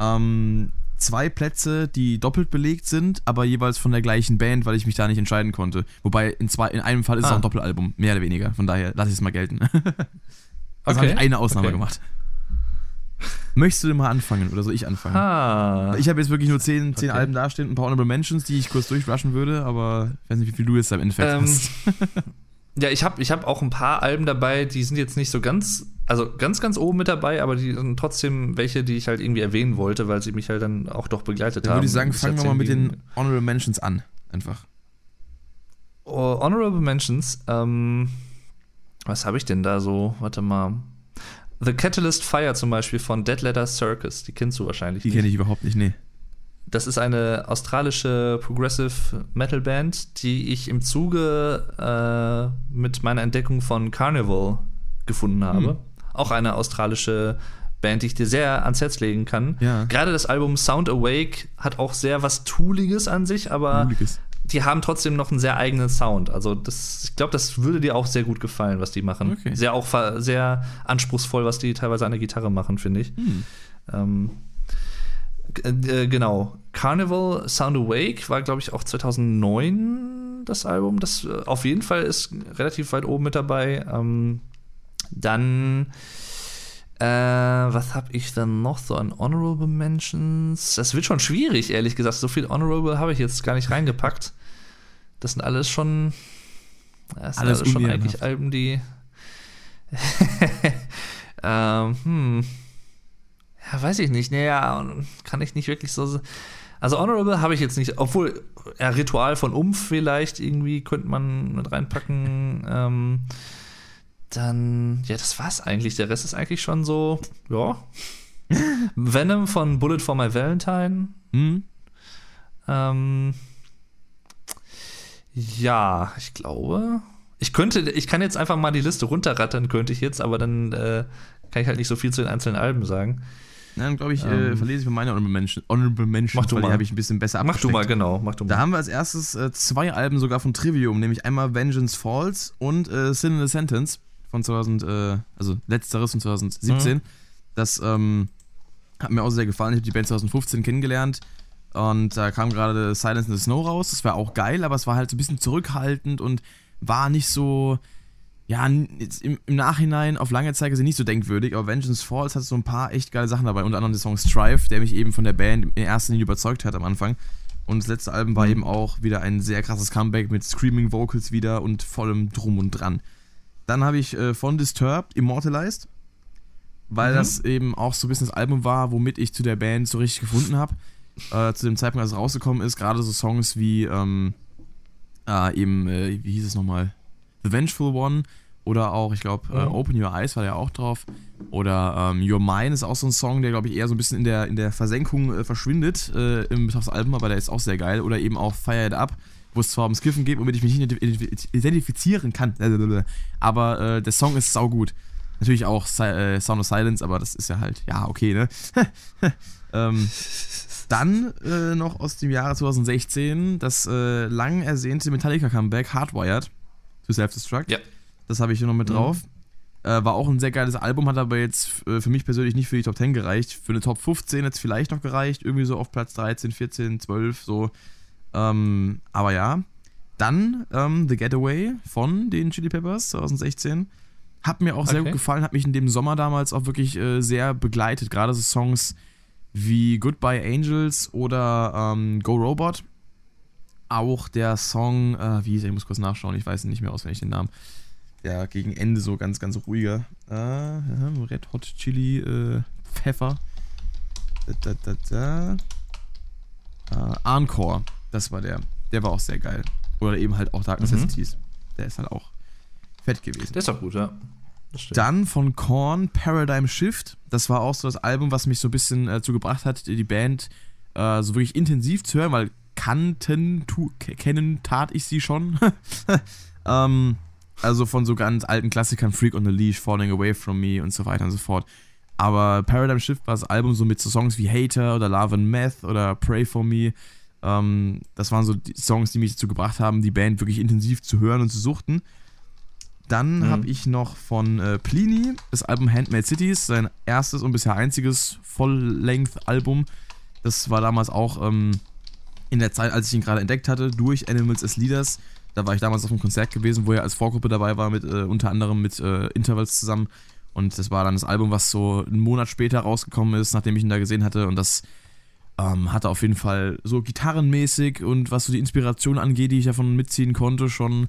ähm, zwei Plätze, die doppelt belegt sind, aber jeweils von der gleichen Band, weil ich mich da nicht entscheiden konnte. Wobei in, zwei, in einem Fall ist es Ah. auch ein Doppelalbum, mehr oder weniger. Von daher lasse ich es mal gelten. also Okay. habe ich eine Ausnahme Okay. gemacht. Möchtest du denn mal anfangen oder soll ich anfangen? Ah. Ich habe jetzt wirklich nur zehn, zehn Okay. Alben dastehen, ein paar Honorable Mentions, die ich kurz durchrushen würde, aber ich weiß nicht, wie viel du jetzt im Endeffekt Ähm, hast. Ja, ich habe ich hab auch ein paar Alben dabei, die sind jetzt nicht so ganz, also ganz, ganz oben mit dabei, aber die sind trotzdem welche, die ich halt irgendwie erwähnen wollte, weil sie mich halt dann auch doch begleitet Dann haben. würde ich sagen, fangen wir mal mit den Honorable Mentions an. Einfach. Oh, Honorable Mentions, ähm, was habe ich denn da so? Warte mal. The Catalyst Fire zum Beispiel von Dead Letter Circus, die kennst du wahrscheinlich Die kenne ich überhaupt nicht, nee. Das ist eine australische Progressive Metal Band, die ich im Zuge äh, mit meiner Entdeckung von Carnival gefunden habe. Hm. Auch eine australische Band, die ich dir sehr ans Herz legen kann. Ja. Gerade das Album Sound Awake hat auch sehr was Tooliges an sich, aber Juliges. Die haben trotzdem noch einen sehr eigenen Sound. Also das, ich glaube, das würde dir auch sehr gut gefallen, was die machen. Okay. Sehr auch sehr anspruchsvoll, was die teilweise an der Gitarre machen, finde ich. Hm. Ähm, äh, genau. Carnival Sound Awake war, glaube ich, auch 2009 das Album. Das äh, auf jeden Fall ist relativ weit oben mit dabei. Ähm, dann Äh, was habe ich dann noch so an Honorable Mentions? Das wird schon schwierig, ehrlich gesagt. So viel Honorable habe ich jetzt gar nicht reingepackt. Das sind alles schon. Das sind alles, alles schon eigentlich Alben, die. ähm, hm. Ja, weiß ich nicht. Naja, kann ich nicht wirklich so. Also Honorable habe ich jetzt nicht, obwohl ja, Ritual von Umf vielleicht irgendwie könnte man mit reinpacken. Ähm, dann, ja, das war's eigentlich. Der Rest ist eigentlich schon so, ja. Venom von Bullet for My Valentine. Hm. Ähm, ja, ich glaube. Ich könnte, ich kann jetzt einfach mal die Liste runterrattern, könnte ich jetzt, aber dann äh, kann ich halt nicht so viel zu den einzelnen Alben sagen. Dann glaube ich, äh, ähm, äh, verlese ich für meine Honorable Mention, Honorable Mention mach du weil mal. die habe ich ein bisschen besser Mach du mal, genau. Mach du mal. Da haben wir als erstes äh, zwei Alben sogar von Trivium, nämlich einmal Vengeance Falls und äh, Sin in a Sentence von 2000, äh, also letzteres von 2017. Mhm. Das ähm, hat mir auch sehr gefallen. Ich habe die Band 2015 kennengelernt und da kam gerade Silence in the Snow raus. Das war auch geil, aber es war halt so ein bisschen zurückhaltend und war nicht so, ja, im, im, Nachhinein auf lange Zeit gesehen nicht so denkwürdig, aber Vengeance Falls hat so ein paar echt geile Sachen dabei, unter anderem der Song Strife, der mich eben von der Band in erster Linie überzeugt hat am Anfang. Und das letzte Album war mhm. eben auch wieder ein sehr krasses Comeback mit Screaming Vocals wieder und vollem Drum und Dran. Dann habe ich äh, von Disturbed Immortalized, weil mhm. das eben auch so ein bisschen das Album war, womit ich zu der Band so richtig gefunden habe. Äh, zu dem Zeitpunkt, als es rausgekommen ist, gerade so Songs wie ähm, äh, eben, äh, wie hieß es nochmal? The Vengeful One oder auch, ich glaube, äh, mhm. Open Your Eyes war ja auch drauf. Oder ähm, Your Mind ist auch so ein Song, der, glaube ich, eher so ein bisschen in der, in der Versenkung äh, verschwindet äh, im Betrachtsalbum, aber der ist auch sehr geil. Oder eben auch Fire It Up, wo es zwar ums Skiffen geht, womit ich mich nicht identifizieren kann. Aber der Song ist saugut. Natürlich auch Sound of Silence, aber das ist ja halt, ja, okay, ne? ähm, dann äh, noch aus dem Jahre 2016 das äh, lang ersehnte Metallica-Comeback Hardwired to Self-Destruct. Ja. Das habe ich hier noch mit mhm. drauf. Äh, war auch ein sehr geiles Album, hat aber jetzt äh, für mich persönlich nicht für die Top 10 gereicht. Für eine Top 15 hätte es vielleicht noch gereicht. Irgendwie so auf Platz 13, 14, 12, so. Ähm, aber ja. Dann ähm, The Getaway von den Chili Peppers 2016. Hat mir auch sehr okay. gut gefallen, hat mich in dem Sommer damals auch wirklich äh, sehr begleitet. Gerade so Songs wie Goodbye Angels oder ähm, Go Robot. Auch der Song, äh, wie hieß er, ich muss kurz nachschauen, ich weiß nicht mehr auswendig den Namen. Der gegen Ende so ganz, ganz ruhiger. Äh, Red Hot Chili äh, Pfeffer. Da, da, da, da. Äh, Encore, das war der. Der war auch sehr geil. Oder eben halt auch Dark. Necessities. Mhm. Der ist halt auch fett gewesen. Der ist auch gut, ja. Dann von Korn Paradigm Shift. Das war auch so das Album, was mich so ein bisschen äh, dazu gebracht hat, die Band äh, so wirklich intensiv zu hören, weil kannten, tu, kennen tat ich sie schon. ähm, also von so ganz alten Klassikern, Freak on the Leash, Falling Away from Me und so weiter und so fort. Aber Paradigm Shift war das Album so mit so Songs wie Hater oder Love and Meth oder Pray for Me. Ähm, das waren so die Songs, die mich dazu gebracht haben, die Band wirklich intensiv zu hören und zu suchten. Dann mhm. habe ich noch von äh, Pliny das Album Handmade Cities, sein erstes und bisher einziges Voll-Length-Album. Das war damals auch ähm, in der Zeit, als ich ihn gerade entdeckt hatte, durch Animals as Leaders. Da war ich damals auf einem Konzert gewesen, wo er als Vorgruppe dabei war, mit äh, unter anderem mit äh, Intervals zusammen. Und das war dann das Album, was so einen Monat später rausgekommen ist, nachdem ich ihn da gesehen hatte. Und das ähm, hatte auf jeden Fall so gitarrenmäßig und was so die Inspiration angeht, die ich davon mitziehen konnte, schon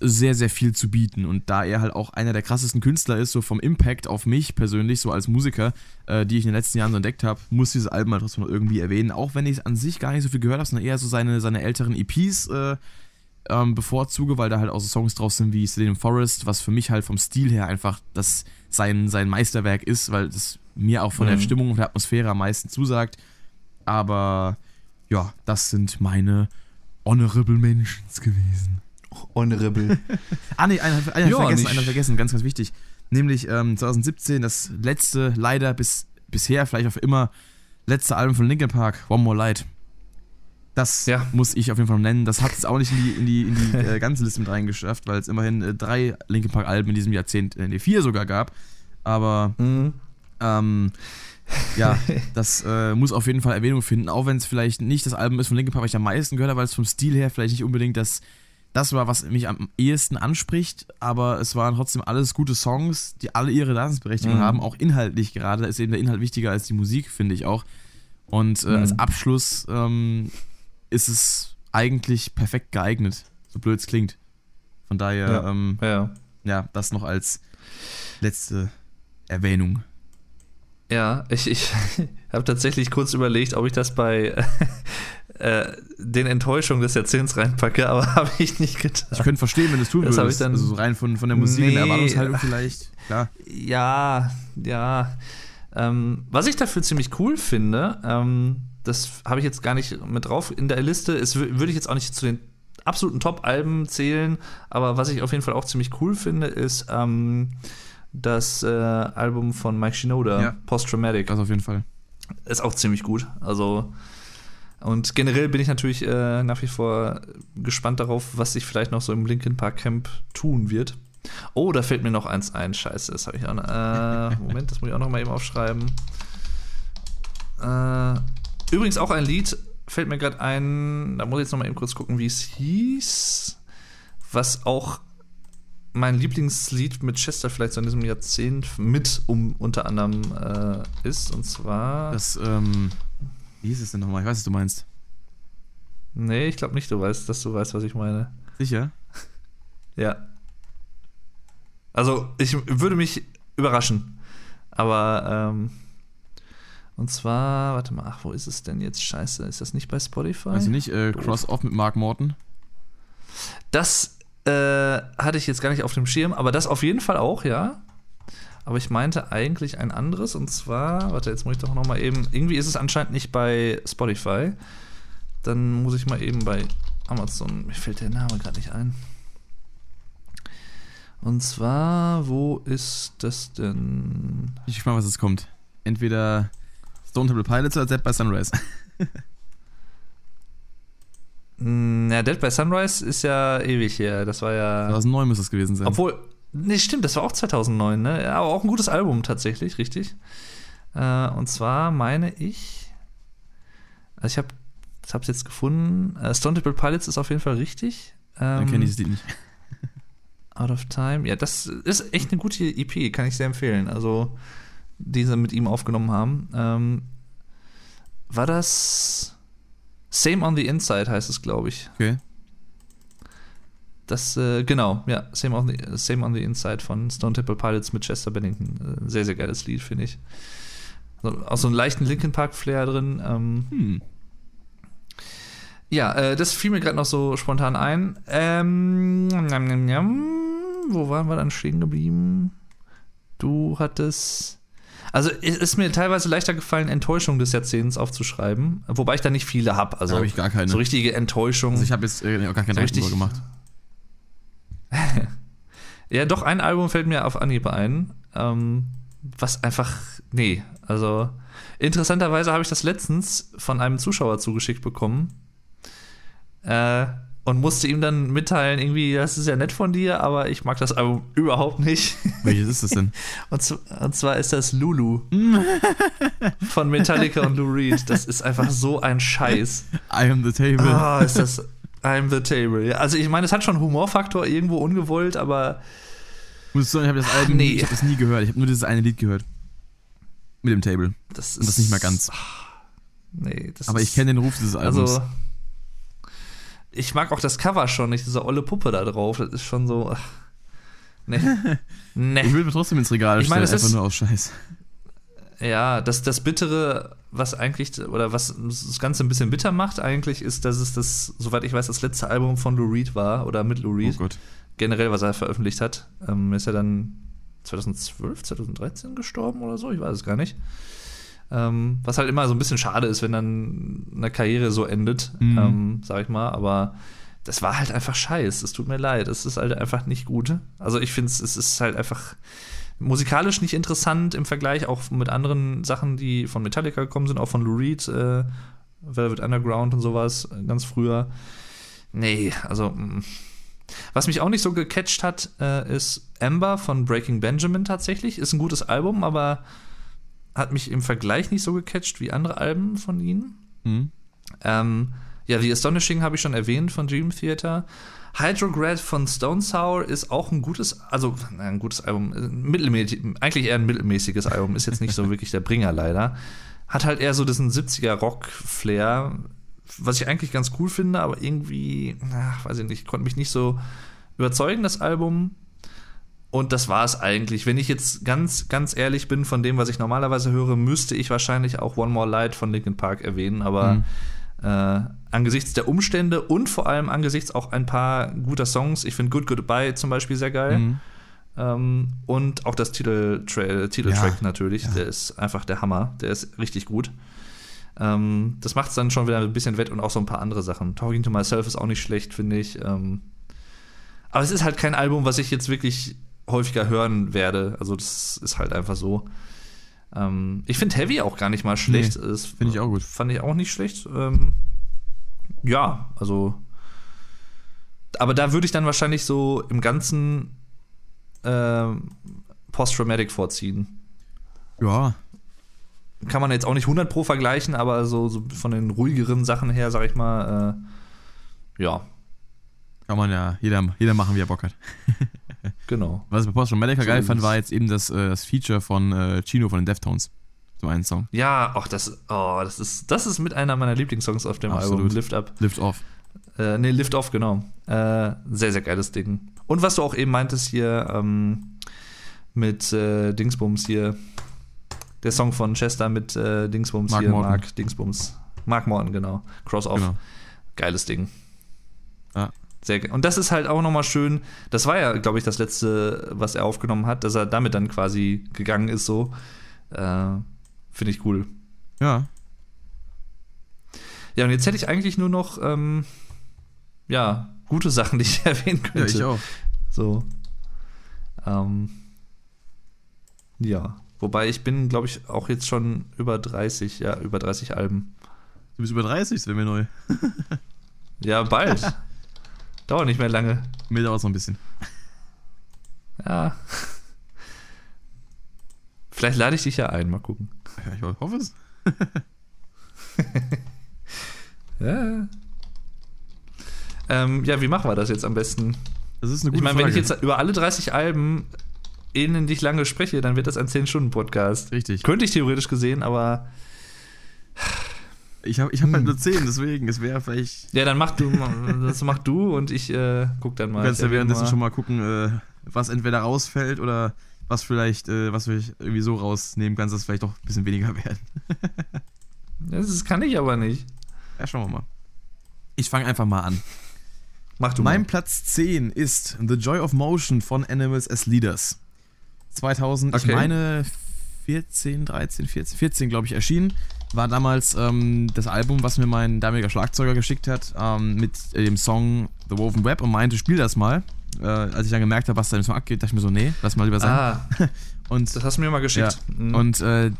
sehr, sehr viel zu bieten. Und da er halt auch einer der krassesten Künstler ist, so vom Impact auf mich persönlich, so als Musiker, äh, die ich in den letzten Jahren so entdeckt habe, muss dieses Album halt trotzdem noch irgendwie erwähnen. Auch wenn ich an sich gar nicht so viel gehört habe, sondern eher so seine, seine älteren EPs äh, ähm, bevorzuge, weil da halt auch so Songs drauf sind wie Selenium Forest, was für mich halt vom Stil her einfach das sein, sein Meisterwerk ist, weil das mir auch von mhm. der Stimmung und der Atmosphäre am meisten zusagt. Aber ja, das sind meine Honorable Mentions gewesen. Honorable. ah, nee, einer, einer ja, vergessen, einer vergessen, ganz, ganz wichtig. Nämlich ähm, 2017 das letzte, leider bis bisher, vielleicht auch für immer, letzte Album von Linkin Park, One More Light. Das ja. muss ich auf jeden Fall nennen. Das hat es auch nicht in die, in die, in die äh, ganze Liste mit reingeschafft, weil es immerhin äh, drei Linkin Park Alben in diesem Jahrzehnt, äh, nee, vier sogar gab. Aber mhm. ähm, ja, das äh, muss auf jeden Fall Erwähnung finden, auch wenn es vielleicht nicht das Album ist von Linkin Park, was ich am meisten gehört habe, weil es vom Stil her vielleicht nicht unbedingt das das war, was mich am ehesten anspricht, aber es waren trotzdem alles gute Songs, die alle ihre Daseinsberechtigung Mhm. haben, auch inhaltlich gerade. Da ist eben der Inhalt wichtiger als die Musik, finde ich auch. Und äh, Mhm. als Abschluss ähm, ist es eigentlich perfekt geeignet, so blöd es klingt. Von daher, Ja. ähm, Ja. ja, das noch als letzte Erwähnung. Ja, ich, ich habe tatsächlich kurz überlegt, ob ich das bei äh, den Enttäuschungen des Jahrzehnts reinpacke, aber habe ich nicht getan. Ich könnte verstehen, wenn du es tun Das würdest. ich dann- also so rein von, von der Musik und der Nee. Erwartungshaltung vielleicht. Klar. Ja, ja. Ähm, was ich dafür ziemlich cool finde, ähm, das habe ich jetzt gar nicht mit drauf in der Liste, ist, wür- würde ich jetzt auch nicht zu den absoluten Top-Alben zählen, aber was ich auf jeden Fall auch ziemlich cool finde, ist ähm, das äh, Album von Mike Shinoda, Ja. Post-Traumatic. Das auf jeden Fall. ist auch ziemlich gut. Also und generell bin ich natürlich äh, nach wie vor gespannt darauf, was sich vielleicht noch so im Linkin Park Camp tun wird. Oh, da fällt mir noch eins ein. Scheiße, das habe ich auch noch. Äh, Moment, das muss ich auch noch mal eben aufschreiben. Äh, übrigens auch ein Lied fällt mir gerade ein. Da muss ich jetzt noch mal eben kurz gucken, wie es hieß. Was auch mein Lieblingslied mit Chester vielleicht so in diesem Jahrzehnt mit um unter anderem äh, ist. Und zwar. Das, ähm, wie hieß es denn nochmal? Ich weiß, was du meinst. Nee, ich glaube nicht, du weißt, dass du weißt, was ich meine. Sicher? Ja. Also, ich würde mich überraschen. Aber, ähm, und zwar, warte mal, ach, wo ist es denn jetzt? Scheiße, ist das nicht bei Spotify? Du nicht? Äh, Cross-Off mit Mark Morton. Das äh, hatte ich jetzt gar nicht auf dem Schirm, aber das auf jeden Fall auch, ja. Aber ich meinte eigentlich ein anderes und zwar, warte, jetzt muss ich doch noch mal eben, irgendwie ist es anscheinend nicht bei Spotify. Dann muss ich mal eben bei Amazon, mir fällt der Name gerade nicht ein. Und zwar, wo ist das denn? Ich bin gespannt, was jetzt kommt. Entweder Stone Temple Pilots oder Dead by Sunrise. Ja, Dead by Sunrise ist ja ewig her. Das war ja. 2009 müsste es gewesen sein. Obwohl, nee, stimmt, das war auch 2009, ne? Ja, aber auch ein gutes Album tatsächlich, richtig. Äh, und zwar meine ich, also ich habe ich hab's jetzt gefunden, äh, Stone Temple Pilots ist auf jeden Fall richtig. Dann Ähm, kenne ich Lied nicht. Out of Time, ja, das ist echt eine gute EP, kann ich sehr empfehlen. Also, die sie mit ihm aufgenommen haben. Ähm, war das Same on the Inside heißt es, glaube ich. Okay. Das, äh, genau, ja, Same on, the, Same on the Inside von Stone Temple Pilots mit Chester Bennington. Äh, sehr, sehr geiles Lied, finde ich. So, auch so einen leichten Linkin Park-Flair drin. Ähm, Hm. ja, äh, das fiel mir gerade noch so spontan ein. Ähm, njam, njam, njam. Wo waren wir dann stehen geblieben? Du hattest. Also es ist mir teilweise leichter gefallen, Enttäuschung des Jahrzehnts aufzuschreiben, wobei ich da nicht viele habe. Also habe ich gar keine. so richtige Enttäuschung. also ich habe jetzt äh, auch gar keine So richtig- gemacht. Ja, doch, ein Album fällt mir auf Anhieb ein. Ähm, was einfach. Nee, also. Interessanterweise habe ich das letztens von einem Zuschauer zugeschickt bekommen. Äh, und musste ihm dann mitteilen, irgendwie, das ist ja nett von dir, aber ich mag das Album überhaupt nicht. Welches ist das denn? Und, und zwar ist das Lulu von Metallica und Lou Reed. Das ist einfach so ein Scheiß. I am the table. Ah, ist das I'm the Table. Ja, also ich meine, es hat schon Humorfaktor irgendwo ungewollt, aber Muss ich sagen, ich habe das Album, nee. ich habe das nie gehört. Ich habe nur dieses eine Lied gehört. Mit dem Table. das ist Und das nicht mal ganz. Nee, das Aber ist, ich kenne den Ruf dieses Albums. Also ich mag auch das Cover schon nicht, diese olle Puppe da drauf. Das ist schon so. Ach, nee. nee. ich würde mir trotzdem ins Regal Ich meine, stellen, einfach ist- nur aus Scheiß. Ja, das, das Bittere, was eigentlich, oder was das Ganze ein bisschen bitter macht, eigentlich, ist, dass es das, soweit ich weiß, das letzte Album von Lou Reed war, oder mit Lou Oh Reed, Gott. generell, was er veröffentlicht hat. Ähm, ist er dann 2012, 2013 gestorben oder so? Ich weiß es gar nicht. Ähm, was halt immer so ein bisschen schade ist, wenn dann eine Karriere so endet, Mhm. ähm, sag ich mal, aber das war halt einfach scheiß. Es tut mir leid. Es ist halt einfach nicht gut. Also ich finde es ist halt einfach musikalisch nicht interessant im Vergleich, auch mit anderen Sachen, die von Metallica gekommen sind, auch von Lou Reed, äh, Velvet Underground und sowas, äh, ganz früher. Nee, also mm. was mich auch nicht so gecatcht hat, äh, ist Amber von Breaking Benjamin tatsächlich. Ist ein gutes Album, aber hat mich im Vergleich nicht so gecatcht wie andere Alben von ihnen. Hm? Ähm, Ja, The Astonishing habe ich schon erwähnt von Dream Theater. Hydrograd von Stone Sour ist auch ein gutes, also ein gutes Album, mittelmäßig, eigentlich eher ein mittelmäßiges Album, ist jetzt nicht so wirklich der Bringer leider. Hat halt eher so diesen 70er Rock-Flair, was ich eigentlich ganz cool finde, aber irgendwie, ach, weiß ich nicht, konnte mich nicht so überzeugen, das Album. Und das war es eigentlich. Wenn ich jetzt ganz, ganz ehrlich bin von dem, was ich normalerweise höre, müsste ich wahrscheinlich auch One More Light von Linkin Park erwähnen, aber mhm. Äh, angesichts der Umstände und vor allem angesichts auch ein paar guter Songs, ich finde Good Goodbye zum Beispiel sehr geil. Mhm. Ähm, und auch das Titeltra Titeltrack ja, natürlich, ja. der ist einfach der Hammer, der ist richtig gut. Ähm, das macht es dann schon wieder ein bisschen wett und auch so ein paar andere Sachen. Talking to Myself ist auch nicht schlecht, finde ich. Ähm, aber es ist halt kein Album, was ich jetzt wirklich häufiger hören werde. Also das ist halt einfach so. Ähm, ich finde Heavy auch gar nicht mal schlecht. Nee, finde ich auch gut. Fand ich auch nicht schlecht. Ähm, ja, also. Aber da würde ich dann wahrscheinlich so im Ganzen äh, Post-Traumatic vorziehen. Ja, kann man jetzt auch nicht 100 pro vergleichen, aber so, so von den ruhigeren Sachen her, sag ich mal, äh, ja. Kann man ja jeder, jeder machen, wie er Bock hat. genau. Was ich bei Post von Medica so geil fand, war jetzt eben das, äh, das Feature von äh, Chino von den Deftones. So einen Song. Ja, ach, das, oh, das, ist, das ist mit einer meiner Lieblingssongs auf dem Absolut. Album. Lift Up. Lift Off. Äh, nee, Lift Off, genau. Äh, sehr, sehr geiles Ding. Und was du auch eben meintest hier ähm, mit äh, Dingsbums hier, der Song von Chester mit äh, Dingsbums Mark hier, Morton. Mark Dingsbums. Mark Morton, genau. Cross-Off. Genau. Geiles Ding. Ja. Sehr Und das ist halt auch nochmal schön. Das war ja, glaube ich, das letzte, was er aufgenommen hat, dass er damit dann quasi gegangen ist, so. Äh, Finde ich cool. Ja. Ja, und jetzt hätte ich eigentlich nur noch, ähm, ja, gute Sachen, die ich erwähnen könnte. Ja, ich auch. So. Ähm, ja. Wobei ich bin, glaube ich, auch jetzt schon über 30, ja, über 30 Alben. Du bist über 30, das wäre mir neu. ja, bald. Dauert nicht mehr lange. Mir dauert es noch ein bisschen. Ja. Vielleicht lade ich dich ja ein, mal gucken. Ja, ich hoffe es. ja. Ähm, ja, wie machen wir das jetzt am besten? Das ist eine gute Ich meine, wenn ich jetzt über alle 30 Alben elendig lange spreche, dann wird das ein 10-Stunden-Podcast. Richtig. Könnte ich theoretisch gesehen, aber. Ich habe ich hab hm. halt nur 10, deswegen, es wäre vielleicht. Ja, dann mach du, das mach du und ich äh, guck dann mal. Du kannst ja währenddessen schon mal gucken, äh, was entweder rausfällt oder was vielleicht, äh, was wir irgendwie so rausnehmen kannst, dass vielleicht doch ein bisschen weniger werden. das kann ich aber nicht. Ja, schauen wir mal. Ich fange einfach mal an. Mach du mein mal. Platz 10 ist The Joy of Motion von Animals as Leaders. 2000, okay. ich meine 14, 13, 14, 14 glaube ich erschienen. War damals ähm, das Album, was mir mein damaliger Schlagzeuger geschickt hat, ähm, mit dem Song The Woven Web und meinte, spiel das mal. Äh, als ich dann gemerkt habe, was da im Song abgeht, dachte ich mir so, nee, lass mal lieber sein. Ah, und, das hast du mir mal geschickt. Ja, mhm. Und äh,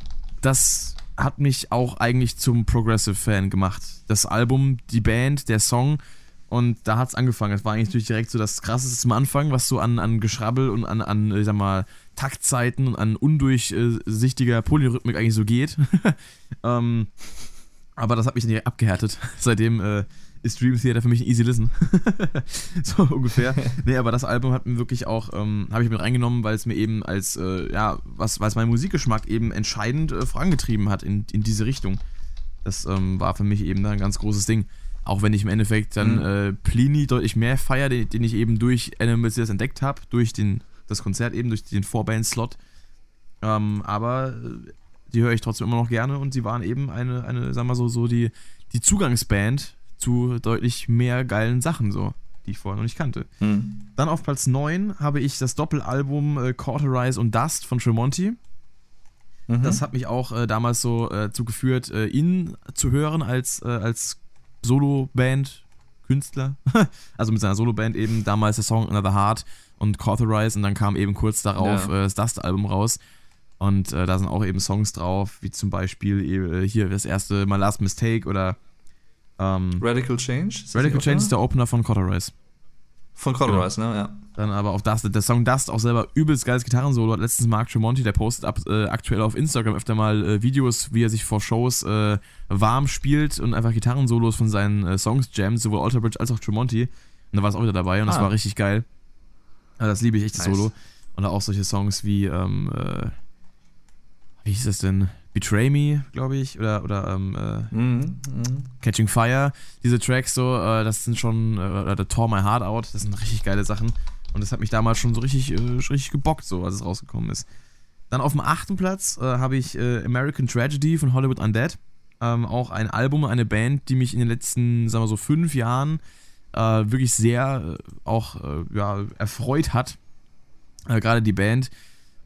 das hat mich auch eigentlich zum Progressive-Fan gemacht. Das Album, die Band, der Song und da hat es angefangen. Es war eigentlich direkt so das Krasseste zum Anfang, was so an, an Geschrabbel und an, an, ich sag mal, Taktzeiten und an undurchsichtiger Polyrhythmik eigentlich so geht. ähm, aber das hat mich dann direkt abgehärtet. Seitdem äh, ist Dream Theater für mich ein easy listen. so ungefähr. Nee, aber das Album hat mir wirklich auch, ähm, habe ich mit reingenommen, weil es mir eben als, äh, ja, was, weil es meinen Musikgeschmack eben entscheidend äh, vorangetrieben hat in, in diese Richtung. Das ähm, war für mich eben ein ganz großes Ding. Auch wenn ich im Endeffekt dann mhm. äh, Plini deutlich mehr feiere, den, den, ich eben durch Animals entdeckt habe, durch den das Konzert eben durch den Vorband-Slot. Ähm, aber äh, die höre ich trotzdem immer noch gerne und sie waren eben eine, eine sagen wir so, so die, die Zugangsband zu deutlich mehr geilen Sachen, so, die ich vorher noch nicht kannte. Mhm. Dann auf Platz 9 habe ich das Doppelalbum äh, Cauterize und Dust von Tremonti. Mhm. Das hat mich auch äh, damals so äh, zugeführt, äh, ihn zu hören als, äh, als Solo-Band, Künstler. also mit seiner Solo-Band eben damals der Song Another Heart und Cauterize und dann kam eben kurz darauf ja. äh, das Dust-Album raus. Und äh, da sind auch eben Songs drauf, wie zum Beispiel äh, hier das erste My Last Mistake oder ähm, Radical Change. Radical Change ist der Opener von Cauterize. Von Colorize, ne? Ja. Dann aber auch Dust, der Song Dust, auch selber übelst geiles Gitarrensolo. Hat letztens Mark Tremonti, der postet ab, äh, aktuell auf Instagram öfter mal äh, Videos, wie er sich vor Shows äh, warm spielt und einfach Gitarrensolos von seinen äh, Songs jammt, sowohl Alter Bridge als auch Tremonti. Und da war es auch wieder dabei und das Ah. war richtig geil. Also das liebe ich echt, das Nice. Solo. Und auch solche Songs wie, ähm, äh, wie hieß das denn? Betray Me, glaube ich, oder, oder ähm, äh, Mhm. Mhm. Catching Fire, diese Tracks so, äh, das sind schon, äh, oder Tore My Heart Out, das sind richtig geile Sachen. Und das hat mich damals schon so richtig, äh, richtig gebockt, so als es rausgekommen ist. Dann auf dem achten Platz äh, habe ich American Tragedy von Hollywood Undead. Ähm, auch ein Album, eine Band, die mich in den letzten, sagen wir so, fünf Jahren wirklich sehr auch ja, erfreut hat. Gerade die Band.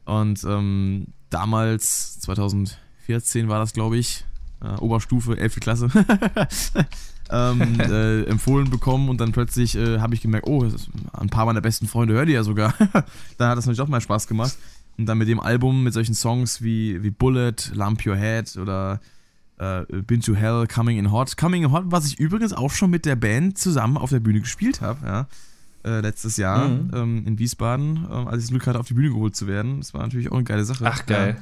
Und ähm, damals, 2014 war das, glaube ich, äh, Oberstufe, 11. Klasse, ähm, äh, empfohlen bekommen und dann plötzlich äh, habe ich gemerkt, oh, ein paar meiner besten Freunde hören die ja sogar. dann hat das natürlich auch mal Spaß gemacht. Und dann mit dem Album, mit solchen Songs wie, wie Bullet, Lump Your Head oder äh, Been to Hell, Coming in Hot. Coming in Hot, was ich übrigens auch schon mit der Band zusammen auf der Bühne gespielt habe, ja. Äh, letztes Jahr Mhm. ähm, in Wiesbaden, ähm, als ich das Glück hatte, auf die Bühne geholt zu werden. Das war natürlich auch eine geile Sache. Ach, geil.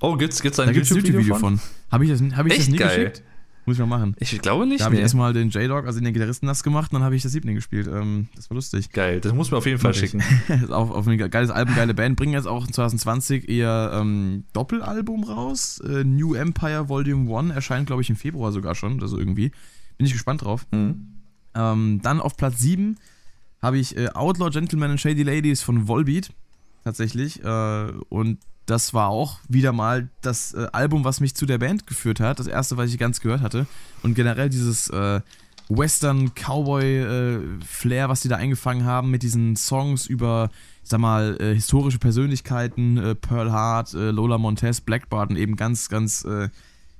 Oh, gibt's, gibt's ein YouTube-Video von? von. Habe ich das, hab ich das Echt nie geil. geschickt? Muss ich mal machen. Ich glaube nicht. Da habe ich erstmal den J-Dog, also den Gitarristen, nass gemacht und dann habe ich das Siebling gespielt. Ähm, das war lustig. Geil, das muss man auf jeden Fall schicken. Ist auf, auf ein geiles Album, geile Band. Bringen jetzt auch 2020 ihr ähm, Doppelalbum raus. Äh, New Empire Volume 1 erscheint, glaube ich, im Februar sogar schon. Also irgendwie. Bin ich gespannt drauf. Mhm. Ähm, dann auf Platz 7 habe ich äh, Outlaw Gentlemen and Shady Ladies von Volbeat. Tatsächlich. Äh, und das war auch wieder mal das äh, Album, was mich zu der Band geführt hat. Das erste, was ich ganz gehört hatte. Und generell dieses äh, Western-Cowboy-Flair, was die da eingefangen haben mit diesen Songs über, ich sag mal, äh, historische Persönlichkeiten, äh, Pearl Hart, äh, Lola Montez, Blackbart und eben ganz, ganz äh,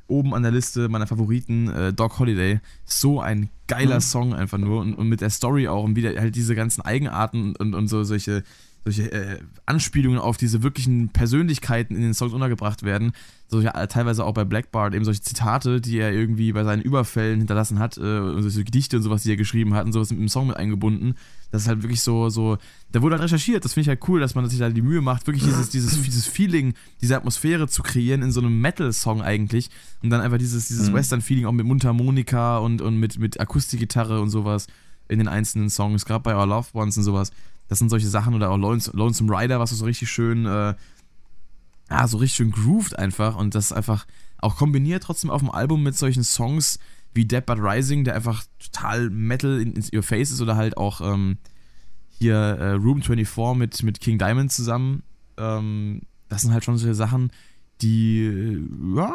oben an der Liste meiner Favoriten, äh, Doc Holiday. So ein geiler Mhm. Song einfach nur und, und mit der Story auch und wieder halt diese ganzen Eigenarten und, und so solche, solche äh, Anspielungen auf diese wirklichen Persönlichkeiten in den Songs untergebracht werden. Solche, teilweise auch bei Blackbart eben solche Zitate, die er irgendwie bei seinen Überfällen hinterlassen hat, äh, und solche Gedichte und sowas, die er geschrieben hat und sowas mit dem Song mit eingebunden. Das ist halt wirklich so, so, da wurde halt recherchiert. Das finde ich halt cool, dass man sich da die Mühe macht, wirklich dieses, dieses, dieses Feeling, diese Atmosphäre zu kreieren in so einem Metal-Song eigentlich. Und dann einfach dieses, dieses Mhm. Western-Feeling auch mit Mundharmonika und, und mit, mit Akustikgitarre und sowas in den einzelnen Songs, gerade bei Our Loved Ones und sowas. Das sind solche Sachen oder auch Lones- Lonesome Rider, was so richtig schön, äh, ja, so richtig schön grooved einfach und das einfach auch kombiniert trotzdem auf dem Album mit solchen Songs wie Dead But Rising, der einfach total Metal in, in your face ist oder halt auch ähm, hier äh, Room 24 mit, mit King Diamond zusammen. Ähm, das sind halt schon solche Sachen, die äh, ja,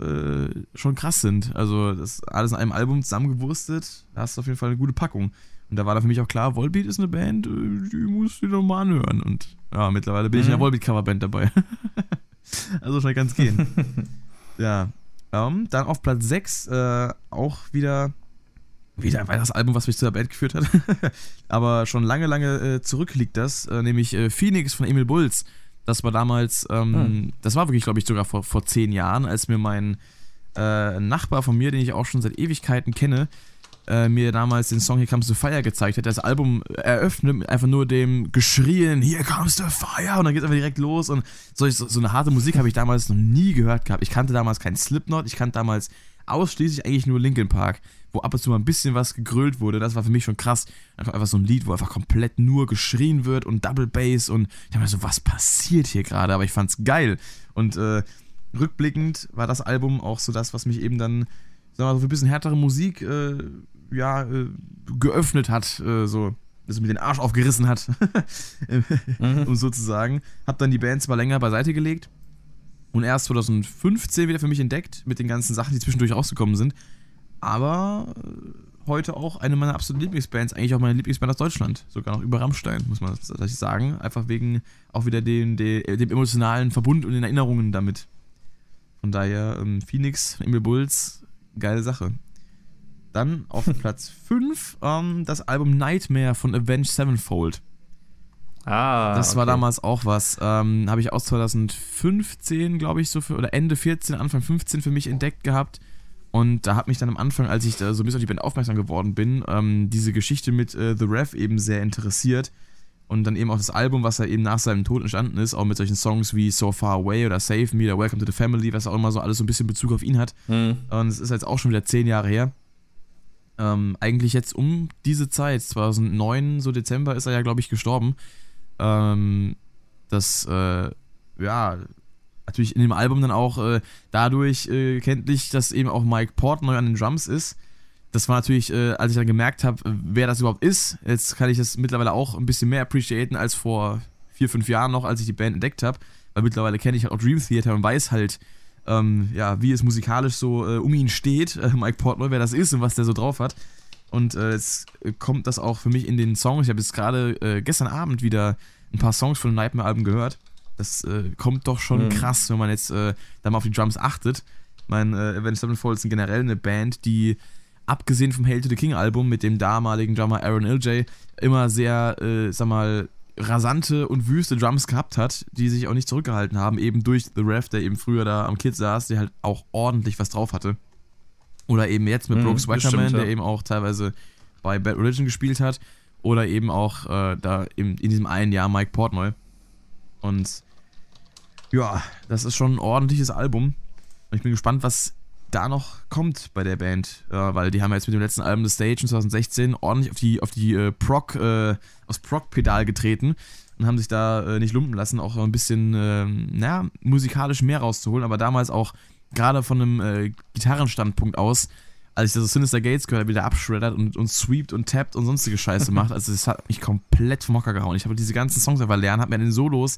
äh, schon krass sind. Also das alles in einem Album zusammengewurstet, da hast du auf jeden Fall eine gute Packung. Und da war da für mich auch klar, Volbeat ist eine Band, äh, die musst du doch mal anhören. Und ja, mittlerweile bin ich in der Mhm. Volbeat-Coverband dabei. also schnell kann's gehen. ja. Ähm, dann auf Platz 6 äh, auch wieder wieder ein weiteres Album, was mich zu der Band geführt hat. Aber schon lange, lange äh, zurück liegt das, äh, nämlich äh, Phoenix von Emil Bulls. Das war damals, ähm, Hm. das war wirklich, glaube ich, sogar vor, vor zehn Jahren, als mir mein äh, Nachbar von mir, den ich auch schon seit Ewigkeiten kenne, äh, mir damals den Song Here Comes the Fire gezeigt hat. Das Album eröffnet mit einfach nur dem Geschrien, Here Comes the Fire und dann geht es einfach direkt los und so, so, so eine harte Musik habe ich damals noch nie gehört gehabt. Ich kannte damals keinen Slipknot, ich kannte damals ausschließlich eigentlich nur Linkin Park, wo ab und zu mal ein bisschen was gegrölt wurde. Das war für mich schon krass. Einfach, so ein Lied, wo einfach komplett nur geschrien wird und Double Bass und ich dachte mir so, was passiert hier gerade? Aber ich fand's geil. Und äh, rückblickend war das Album auch so das, was mich eben dann, sagen wir mal, so für ein bisschen härtere Musik, äh, ja, äh, geöffnet hat, äh, so, also mir den Arsch aufgerissen hat, Mhm. um so zu sagen. Hab dann die Band zwar länger beiseite gelegt und erst 2015 wieder für mich entdeckt, mit den ganzen Sachen, die zwischendurch rausgekommen sind. Aber äh, heute auch eine meiner absoluten Lieblingsbands, eigentlich auch meine Lieblingsband aus Deutschland, sogar noch über Rammstein, muss man tatsächlich sagen. Einfach wegen auch wieder dem, dem, dem emotionalen Verbund und den Erinnerungen damit. Von daher, ähm, Phoenix, Emil Bulls, geile Sache. Dann auf Platz 5 ähm, das Album Nightmare von Avenged Sevenfold. Ah, Das war okay. damals auch was. Ähm, Habe ich aus 2015, glaube ich, so für, oder Ende 14, Anfang 15 für mich entdeckt gehabt. Und da hat mich dann am Anfang, als ich da so ein bisschen auf die Band aufmerksam geworden bin, ähm, diese Geschichte mit äh, The Rev eben sehr interessiert. Und dann eben auch das Album, was er eben nach seinem Tod entstanden ist, auch mit solchen Songs wie So Far Away oder Save Me oder Welcome to the Family, was auch immer so alles so ein bisschen Bezug auf ihn hat. Mhm. Und es ist jetzt auch schon wieder zehn Jahre her. Ähm, eigentlich jetzt um diese Zeit, 2009, so Dezember, ist er ja, glaube ich, gestorben. Ähm, das, äh, ja, natürlich in dem Album dann auch äh, dadurch äh, kenntlich, dass eben auch Mike Portnoy an den Drums ist. Das war natürlich, äh, als ich dann gemerkt habe, wer das überhaupt ist. Jetzt kann ich das mittlerweile auch ein bisschen mehr appreciaten als vor vier, fünf Jahren noch, als ich die Band entdeckt habe. Weil mittlerweile kenne ich halt auch Dream Theater und weiß halt, ähm, ja, wie es musikalisch so äh, um ihn steht, äh, Mike Portnoy, wer das ist und was der so drauf hat. Und äh, jetzt kommt das auch für mich in den Songs. Ich habe jetzt gerade gestern Abend wieder ein paar Songs von dem Nightmare-Album gehört. Das äh, kommt doch schon mhm. krass, wenn man jetzt äh, da mal auf die Drums achtet. Mein äh, Avenged Sevenfold ist generell eine Band, die abgesehen vom Hail to the King Album mit dem damaligen Drummer Aaron LJ immer sehr, äh, sag mal, rasante und wüste Drums gehabt hat, die sich auch nicht zurückgehalten haben, eben durch The Ref, der eben früher da am Kit saß, der halt auch ordentlich was drauf hatte. Oder eben jetzt mit mhm, Brooks Wetterman, ja. der eben auch teilweise bei Bad Religion gespielt hat. Oder eben auch äh, da in, in diesem einen Jahr Mike Portnoy. Und ja, das ist schon ein ordentliches Album. Ich bin gespannt, was da noch kommt bei der Band. Ja, weil die haben jetzt mit dem letzten Album The Stage in 2016 ordentlich auf die, auf die äh, Proc, äh, aufs Proc-Pedal getreten und haben sich da äh, nicht lumpen lassen, auch ein bisschen, äh, naja, musikalisch mehr rauszuholen, aber damals auch gerade von einem äh, Gitarrenstandpunkt aus als ich das Sinister Gates gehört habe, wie der abschreddert und, und sweept und tappt und sonstige Scheiße macht, also das hat mich komplett vom Hocker gehauen. Ich habe diese ganzen Songs einfach lernen, habe mir in den Solos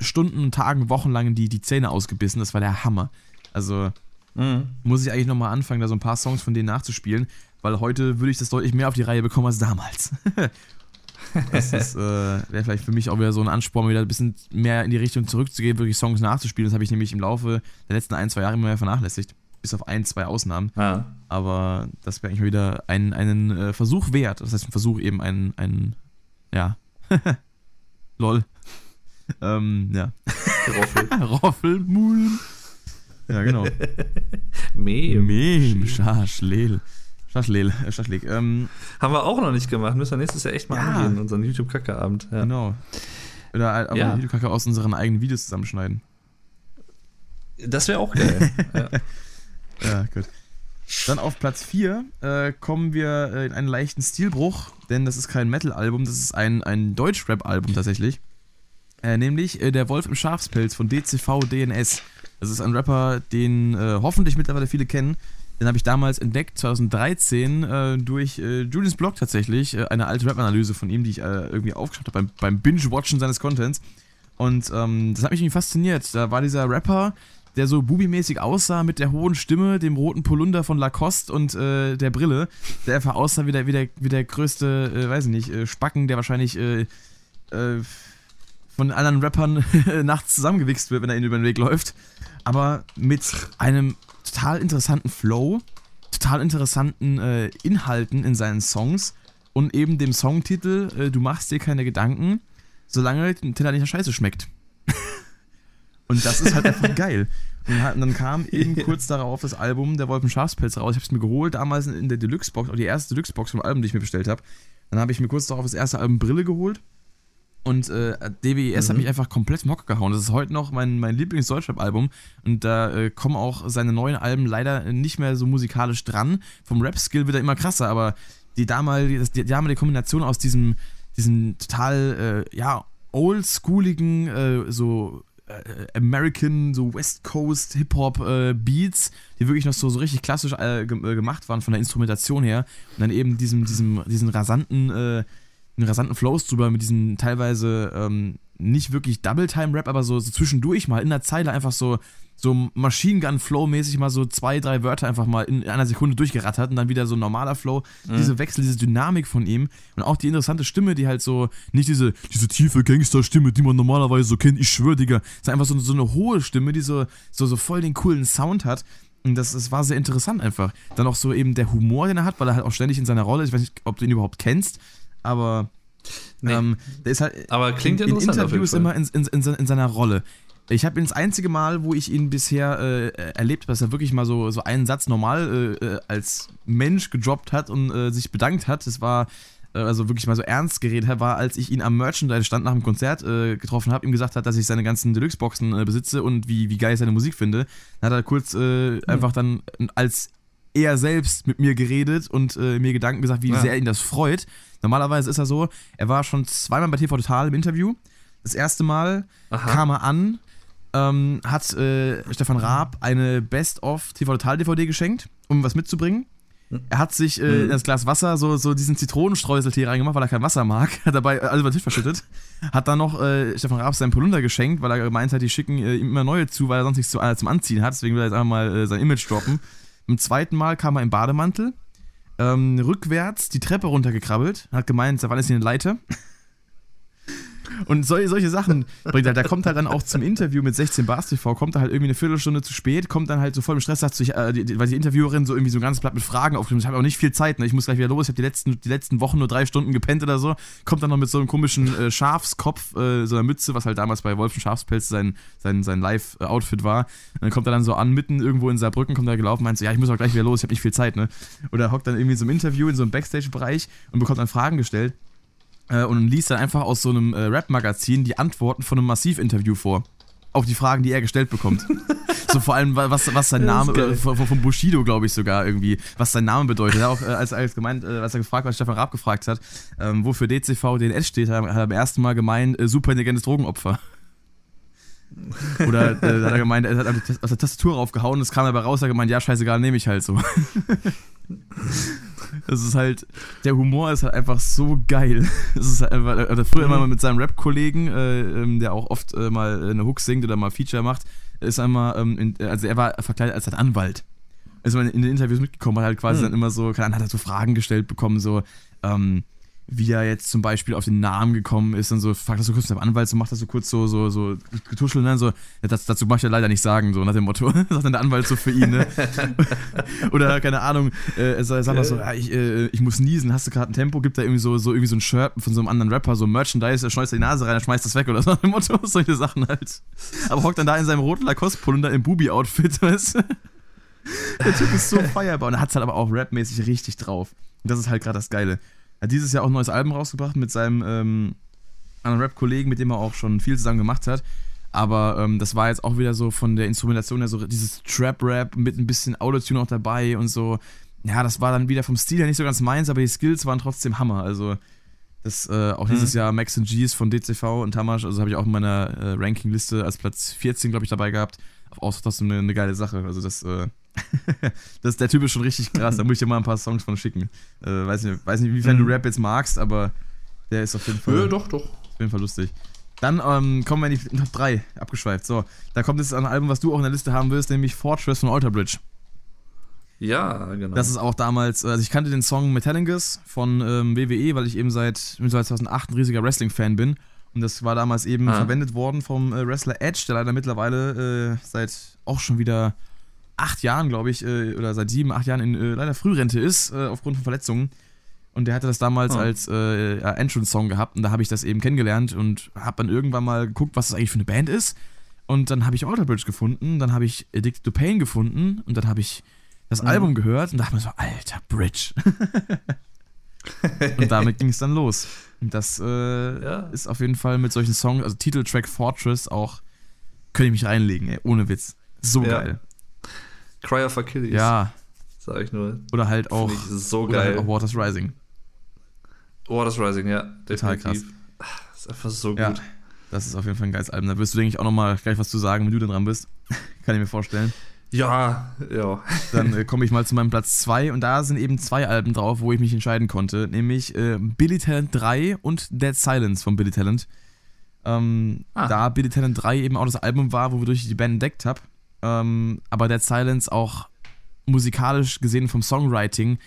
Stunden, Tagen, Wochenlang die, die Zähne ausgebissen, das war der Hammer. Also mhm. muss ich eigentlich nochmal anfangen, da so ein paar Songs von denen nachzuspielen, weil heute würde ich das deutlich mehr auf die Reihe bekommen als damals. das äh, wäre vielleicht für mich auch wieder so ein Ansporn, wieder ein bisschen mehr in die Richtung zurückzugehen, wirklich Songs nachzuspielen. Das habe ich nämlich im Laufe der letzten ein, zwei Jahre immer mehr vernachlässigt bis auf ein, zwei Ausnahmen. Ja. Aber das wäre eigentlich wieder ein, einen äh, Versuch wert. Das heißt, ein Versuch eben ein, ein ja. Lol. ähm, ja. Roffel. Roffelmulm. Ja, genau. Mem. Mem. Schaschlel. Schaschlel. Äh, Schaschlik. Ähm, Haben wir auch noch nicht gemacht. Müssen wir nächstes Jahr echt mal ja. angehen, unseren YouTube-Kacke-Abend. Ja. Genau. Oder aber ja. YouTube-Kacke aus unseren eigenen Videos zusammenschneiden. Das wäre auch geil. ja. Ja, gut. Dann auf Platz 4 äh, kommen wir äh, in einen leichten Stilbruch, denn das ist kein Metal-Album, das ist ein, ein Deutsch-Rap-Album tatsächlich. Äh, nämlich äh, Der Wolf im Schafspelz von DCV DNS. Das ist ein Rapper, den äh, hoffentlich mittlerweile viele kennen. Den habe ich damals entdeckt, 2013, äh, durch Julius Blog tatsächlich. eine alte Rap-Analyse von ihm, die ich irgendwie aufgeschaut habe beim, beim Binge-Watchen seines Contents. Und ähm, das hat mich irgendwie fasziniert. Da war dieser Rapper, der so bubimäßig aussah mit der hohen Stimme, dem roten Polunder von Lacoste und äh, der Brille, der einfach aussah wie der, wie der, wie der größte, äh, weiß ich nicht, äh, Spacken, der wahrscheinlich äh, äh, von anderen Rappern nachts zusammengewichst wird, wenn er ihnen über den Weg läuft. Aber mit einem total interessanten Flow, total interessanten äh, Inhalten in seinen Songs und eben dem Songtitel Du machst dir keine Gedanken, solange der Teller nicht nach Scheiße schmeckt. Und das ist halt einfach geil. Und dann kam eben kurz darauf das Album Der Wolfen Schafspelz raus. Ich habe es mir geholt, damals in der Deluxe-Box, auch die erste Deluxe-Box vom Album, die ich mir bestellt habe. Dann habe ich mir kurz darauf das erste Album Brille geholt. Und äh, DWS mhm. hat mich einfach komplett Mock gehauen. Das ist heute noch mein, mein Lieblings-Deutschrap-Album. Und da äh, kommen auch seine neuen Alben leider nicht mehr so musikalisch dran. Vom Rap-Skill wird er immer krasser, aber die damalige, die damalige Kombination aus diesem, diesem total, äh, ja, oldschooligen, äh, so äh, American, so West Coast Hip-Hop äh, Beats, die wirklich noch so, so richtig klassisch äh, äh, gemacht waren von der Instrumentation her. Und dann eben diesem, diesem, diesen rasanten, äh, rasanten Flows drüber mit diesen teilweise ähm, nicht wirklich Double-Time-Rap, aber so, so zwischendurch mal in der Zeile einfach so so Machine Gun Flow mäßig mal so zwei, drei Wörter einfach mal in einer Sekunde durchgerattert und dann wieder so ein normaler Flow. Mhm. Diese Wechsel, diese Dynamik von ihm und auch die interessante Stimme, die halt so, nicht diese, diese tiefe Gangster-Stimme, die man normalerweise so kennt, ich schwör, Digga, ist einfach so, so eine hohe Stimme, die so, so, so voll den coolen Sound hat. Und das, das war sehr interessant einfach. Dann auch so eben der Humor, den er hat, weil er halt auch ständig in seiner Rolle, ich weiß nicht, ob du ihn überhaupt kennst, aber Nee. Ähm, der ist halt aber klingt in, in Interviews immer in, in, in, seiner Rolle Ich habe ihn das einzige Mal, wo ich ihn bisher äh, erlebt habe, dass er wirklich mal so, so einen Satz normal äh, äh als Mensch gedroppt hat und äh, sich bedankt hat. Das war äh, also wirklich mal so ernst geredet hat, war, als ich ihn am Merchandise stand nach dem Konzert äh, getroffen habe, ihm gesagt hat, dass ich seine ganzen Deluxe-Boxen äh, besitze und wie, wie geil ich seine Musik finde. Dann hat er kurz äh, mhm. einfach dann als er selbst mit mir geredet und äh, mir Gedanken gesagt, wie ja. sehr ihn das freut. Normalerweise ist er so, er war schon zweimal bei TV Total im Interview. Das erste Mal Aha. kam er an, ähm, hat äh, Stefan Raab eine Best-of TV Total DVD geschenkt, um was mitzubringen. Er hat sich äh, mhm. in das Glas Wasser so, so diesen Zitronenstreuseltee reingemacht, weil er kein Wasser mag. Hat dabei alles über den Tisch verschüttet. Hat dann noch äh, Stefan Raab seinen Polunder geschenkt, weil er gemeint hat, die schicken äh, ihm immer neue zu, weil er sonst nichts zu, äh, zum Anziehen hat. Deswegen will er jetzt einfach mal äh, sein Image droppen. Im zweiten Mal kam er im Bademantel, ähm, rückwärts die Treppe runtergekrabbelt, hat gemeint, da war alles hier eine Leiter. Und solche, solche Sachen bringt er. Der kommt halt dann auch zum Interview mit 16 Bars TV, kommt er halt irgendwie eine Viertelstunde zu spät, kommt dann halt so voll im Stress, sagt sich, äh, die, weil die Interviewerin so irgendwie so ein ganzes Blatt mit Fragen aufgeschrieben Ich habe auch nicht viel Zeit, ne? ich muss gleich wieder los, ich habe die letzten, die letzten Wochen nur drei Stunden gepennt oder so. Kommt dann noch mit so einem komischen äh, Schafskopf, äh, so einer Mütze, was halt damals bei Wolfen Schafspelz sein, sein, sein Live-Outfit war. Und dann kommt er dann so an, mitten irgendwo in Saarbrücken, kommt er gelaufen, meint so, ja, ich muss auch gleich wieder los, ich habe nicht viel Zeit, ne? Oder hockt dann irgendwie so einem Interview in so einem Backstage-Bereich und bekommt dann Fragen gestellt äh, und liest dann einfach aus so einem äh, Rap-Magazin die Antworten von einem Massiv-Interview vor. Auf die Fragen, die er gestellt bekommt. so vor allem, was, was sein Name, äh, von, von, Bushido, glaube ich sogar irgendwie, was sein Name bedeutet. Auch äh, als, als gemeint, äh, als er gefragt was Stefan Raab gefragt hat, ähm, wofür DCV DNS steht, hat er beim ersten Mal gemeint, äh, super intelligentes Drogenopfer. Oder äh, hat er gemeint, er hat aus der Tastatur raufgehauen, es kam dabei raus, er hat gemeint, ja, scheißegal, nehme ich halt so. Das ist halt, der Humor ist halt einfach so geil. Es ist halt einfach, er hat früher mhm. immer mit seinem Rap-Kollegen, äh, ähm, der auch oft äh, mal eine Hook singt oder mal Feature macht, ist einmal, ähm, in, also er war verkleidet als Anwalt. Ist man in den Interviews mitgekommen, hat halt quasi mhm. dann immer so, keine Ahnung, hat er so Fragen gestellt bekommen, so, ähm, wie er jetzt zum Beispiel auf den Namen gekommen ist und so, fragt das so kurz mit dem Anwalt, so macht das so kurz so, so, so getuschelt, ne? so, das, dazu mach ich ja leider nicht sagen, so nach dem Motto, sagt dann der Anwalt so für ihn, ne? Oder, keine Ahnung, äh, er sagt auch so, ja, ich, äh, ich muss niesen, hast du gerade ein Tempo, gibt da irgendwie so, so, irgendwie so ein Shirt von so einem anderen Rapper, so Merchandise, er schneust die Nase rein, er schmeißt das weg oder so nach dem Motto, solche Sachen halt. Aber hockt dann da in seinem roten Lacoste-Pullover im Bubi-Outfit, weißt du? Der Typ ist so feierbar und er hat es halt aber auch rapmäßig richtig drauf. Und das ist halt gerade das Geile. Er hat dieses Jahr auch ein neues Album rausgebracht mit seinem ähm, anderen Rap-Kollegen, mit dem er auch schon viel zusammen gemacht hat. Aber ähm, das war jetzt auch wieder so von der Instrumentation her so dieses Trap-Rap mit ein bisschen Autotune auch dabei und so. Ja, das war dann wieder vom Stil her nicht so ganz meins, aber die Skills waren trotzdem Hammer. Also, das äh, auch mhm. dieses Jahr Max and G's von DCV und Tamasch, also habe ich auch in meiner äh, Ranking-Liste als Platz 14, glaube ich, dabei gehabt. Auch trotzdem eine, eine geile Sache. Also, das äh, das, der Typ ist schon richtig krass, da muss ich dir mal ein paar Songs von schicken. Äh, weiß, nicht, weiß nicht, inwiefern mhm. du Rap jetzt magst, aber der ist auf jeden Fall. Ja, doch, doch. Auf jeden Fall lustig. Dann ähm, kommen wir in die Top 3, abgeschweift. So, da kommt jetzt ein Album, was du auch in der Liste haben wirst, nämlich Fortress von Alter Bridge. Ja, genau. Das ist auch damals, also ich kannte den Song Metallingus von ähm, WWE, weil ich eben seit 2008 ein riesiger Wrestling-Fan bin. Und das war damals eben ah. verwendet worden vom äh, Wrestler Edge, der leider mittlerweile äh, seit auch schon wieder acht Jahren, glaube ich, äh, oder seit sieben, acht Jahren in äh, leider Frührente ist, äh, aufgrund von Verletzungen. Und der hatte das damals oh. als äh, Entrance-Song gehabt und da habe ich das eben kennengelernt und habe dann irgendwann mal geguckt, was das eigentlich für eine Band ist. Und dann habe ich Alter Bridge gefunden, dann habe ich Addicted to Pain gefunden und dann habe ich das mhm. Album gehört und dachte mir so, Alter Bridge. und damit ging es dann los. Und das äh, ja. ist auf jeden Fall mit solchen Songs, also Titeltrack Fortress auch, könnte ich mich reinlegen, ey, ohne Witz. So ja. geil. Cry of Achilles. Ja. Sag ich nur. Oder halt auch, so oder halt auch Waters Rising. Waters Rising, ja. Total krass. Das ist einfach so gut. Ja, das ist auf jeden Fall ein geiles Album. Da wirst du, denke ich, auch nochmal gleich was zu sagen, wenn du dann dran bist. Kann ich mir vorstellen. Ja, ja. Dann äh, komme ich mal zu meinem Platz 2 und da sind eben zwei Alben drauf, wo ich mich entscheiden konnte, nämlich äh, Billy Talent 3 und Dead Silence von Billy Talent. Ähm, ah. Da Billy Talent 3 eben auch das Album war, wo wir durch die Band entdeckt haben ähm, aber Dead Silence auch musikalisch gesehen vom Songwriting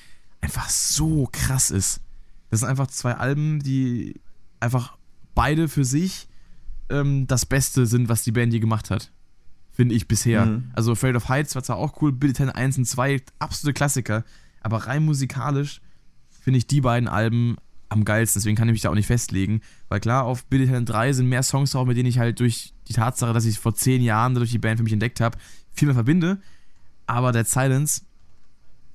einfach so krass ist. Das sind einfach zwei Alben, die einfach beide für sich ähm, das Beste sind, was die Band je gemacht hat. Finde ich bisher. Mhm. Also Afraid of Heights war zwar auch cool, Billy 10 1 und 2, absolute Klassiker, aber rein musikalisch finde ich die beiden Alben am geilsten. Deswegen kann ich mich da auch nicht festlegen. Weil klar, auf Billy Talent 3 sind mehr Songs drauf, mit denen ich halt durch die Tatsache, dass ich vor zehn Jahren durch die Band für mich entdeckt habe, viel mehr verbinde. Aber Dead Silence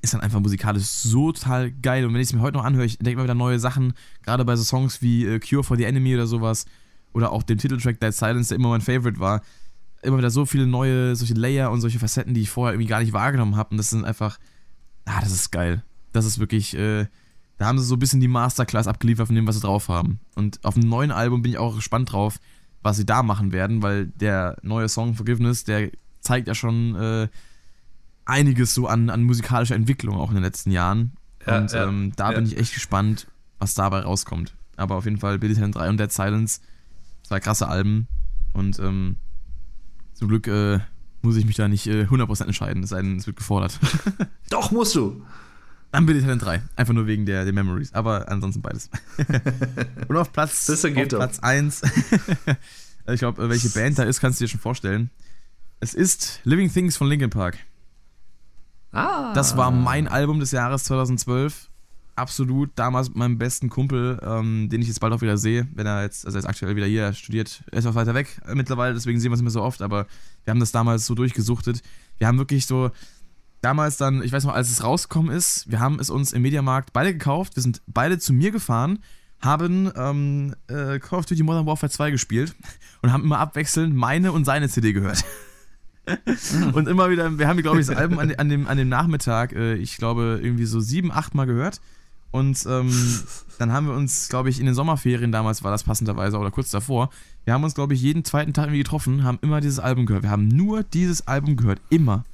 ist dann einfach musikalisch so total geil. Und wenn ich es mir heute noch anhöre, ich entdecke immer wieder neue Sachen, gerade bei so Songs wie äh, Cure for the Enemy oder sowas. Oder auch dem Titeltrack Dead Silence, der immer mein Favorite war. Immer wieder so viele neue, solche Layer und solche Facetten, die ich vorher irgendwie gar nicht wahrgenommen habe. Und das sind einfach, ah, das ist geil. Das ist wirklich, äh, da haben sie so ein bisschen die Masterclass abgeliefert von dem, was sie drauf haben. Und auf dem neuen Album bin ich auch gespannt drauf, was sie da machen werden, weil der neue Song Forgiveness, der zeigt ja schon äh, einiges so an, an musikalischer Entwicklung auch in den letzten Jahren. Ja, und ja, ähm, da ja. bin ich echt gespannt, was dabei rauskommt. Aber auf jeden Fall Billy Talent 3 und Dead Silence, zwei krasse Alben. Und ähm, zum Glück äh, muss ich mich da nicht äh, 100% entscheiden, es sei denn, es wird gefordert. Doch, musst du. Dann Billy Talent 3. Einfach nur wegen der, der Memories. Aber ansonsten beides. Und auf Platz, Das auf. Platz 1. ich glaube, welche Band da ist, kannst du dir schon vorstellen. Es ist Living Things von Linkin Park. Ah. Das war mein Album des Jahres 2012. Absolut. Damals mit meinem besten Kumpel, ähm, den ich jetzt bald auch wieder sehe, wenn er jetzt, also er ist aktuell wieder hier, er studiert, er ist auch weiter weg mittlerweile, deswegen sehen wir es nicht mehr so oft, aber wir haben das damals so durchgesuchtet. Wir haben wirklich so, damals dann, ich weiß noch, als es rausgekommen ist, wir haben es uns im Mediamarkt beide gekauft, wir sind beide zu mir gefahren, haben ähm, äh, Call of Duty Modern Warfare 2 gespielt und haben immer abwechselnd meine und seine CD gehört. und immer wieder, wir haben, glaube ich, das Album an, an, dem, an dem Nachmittag, äh, ich glaube, irgendwie so sieben, acht Mal gehört. Und ähm, dann haben wir uns, glaube ich, in den Sommerferien damals war das passenderweise oder kurz davor, wir haben uns, glaube ich, jeden zweiten Tag irgendwie getroffen, haben immer dieses Album gehört. Wir haben nur dieses Album gehört, immer.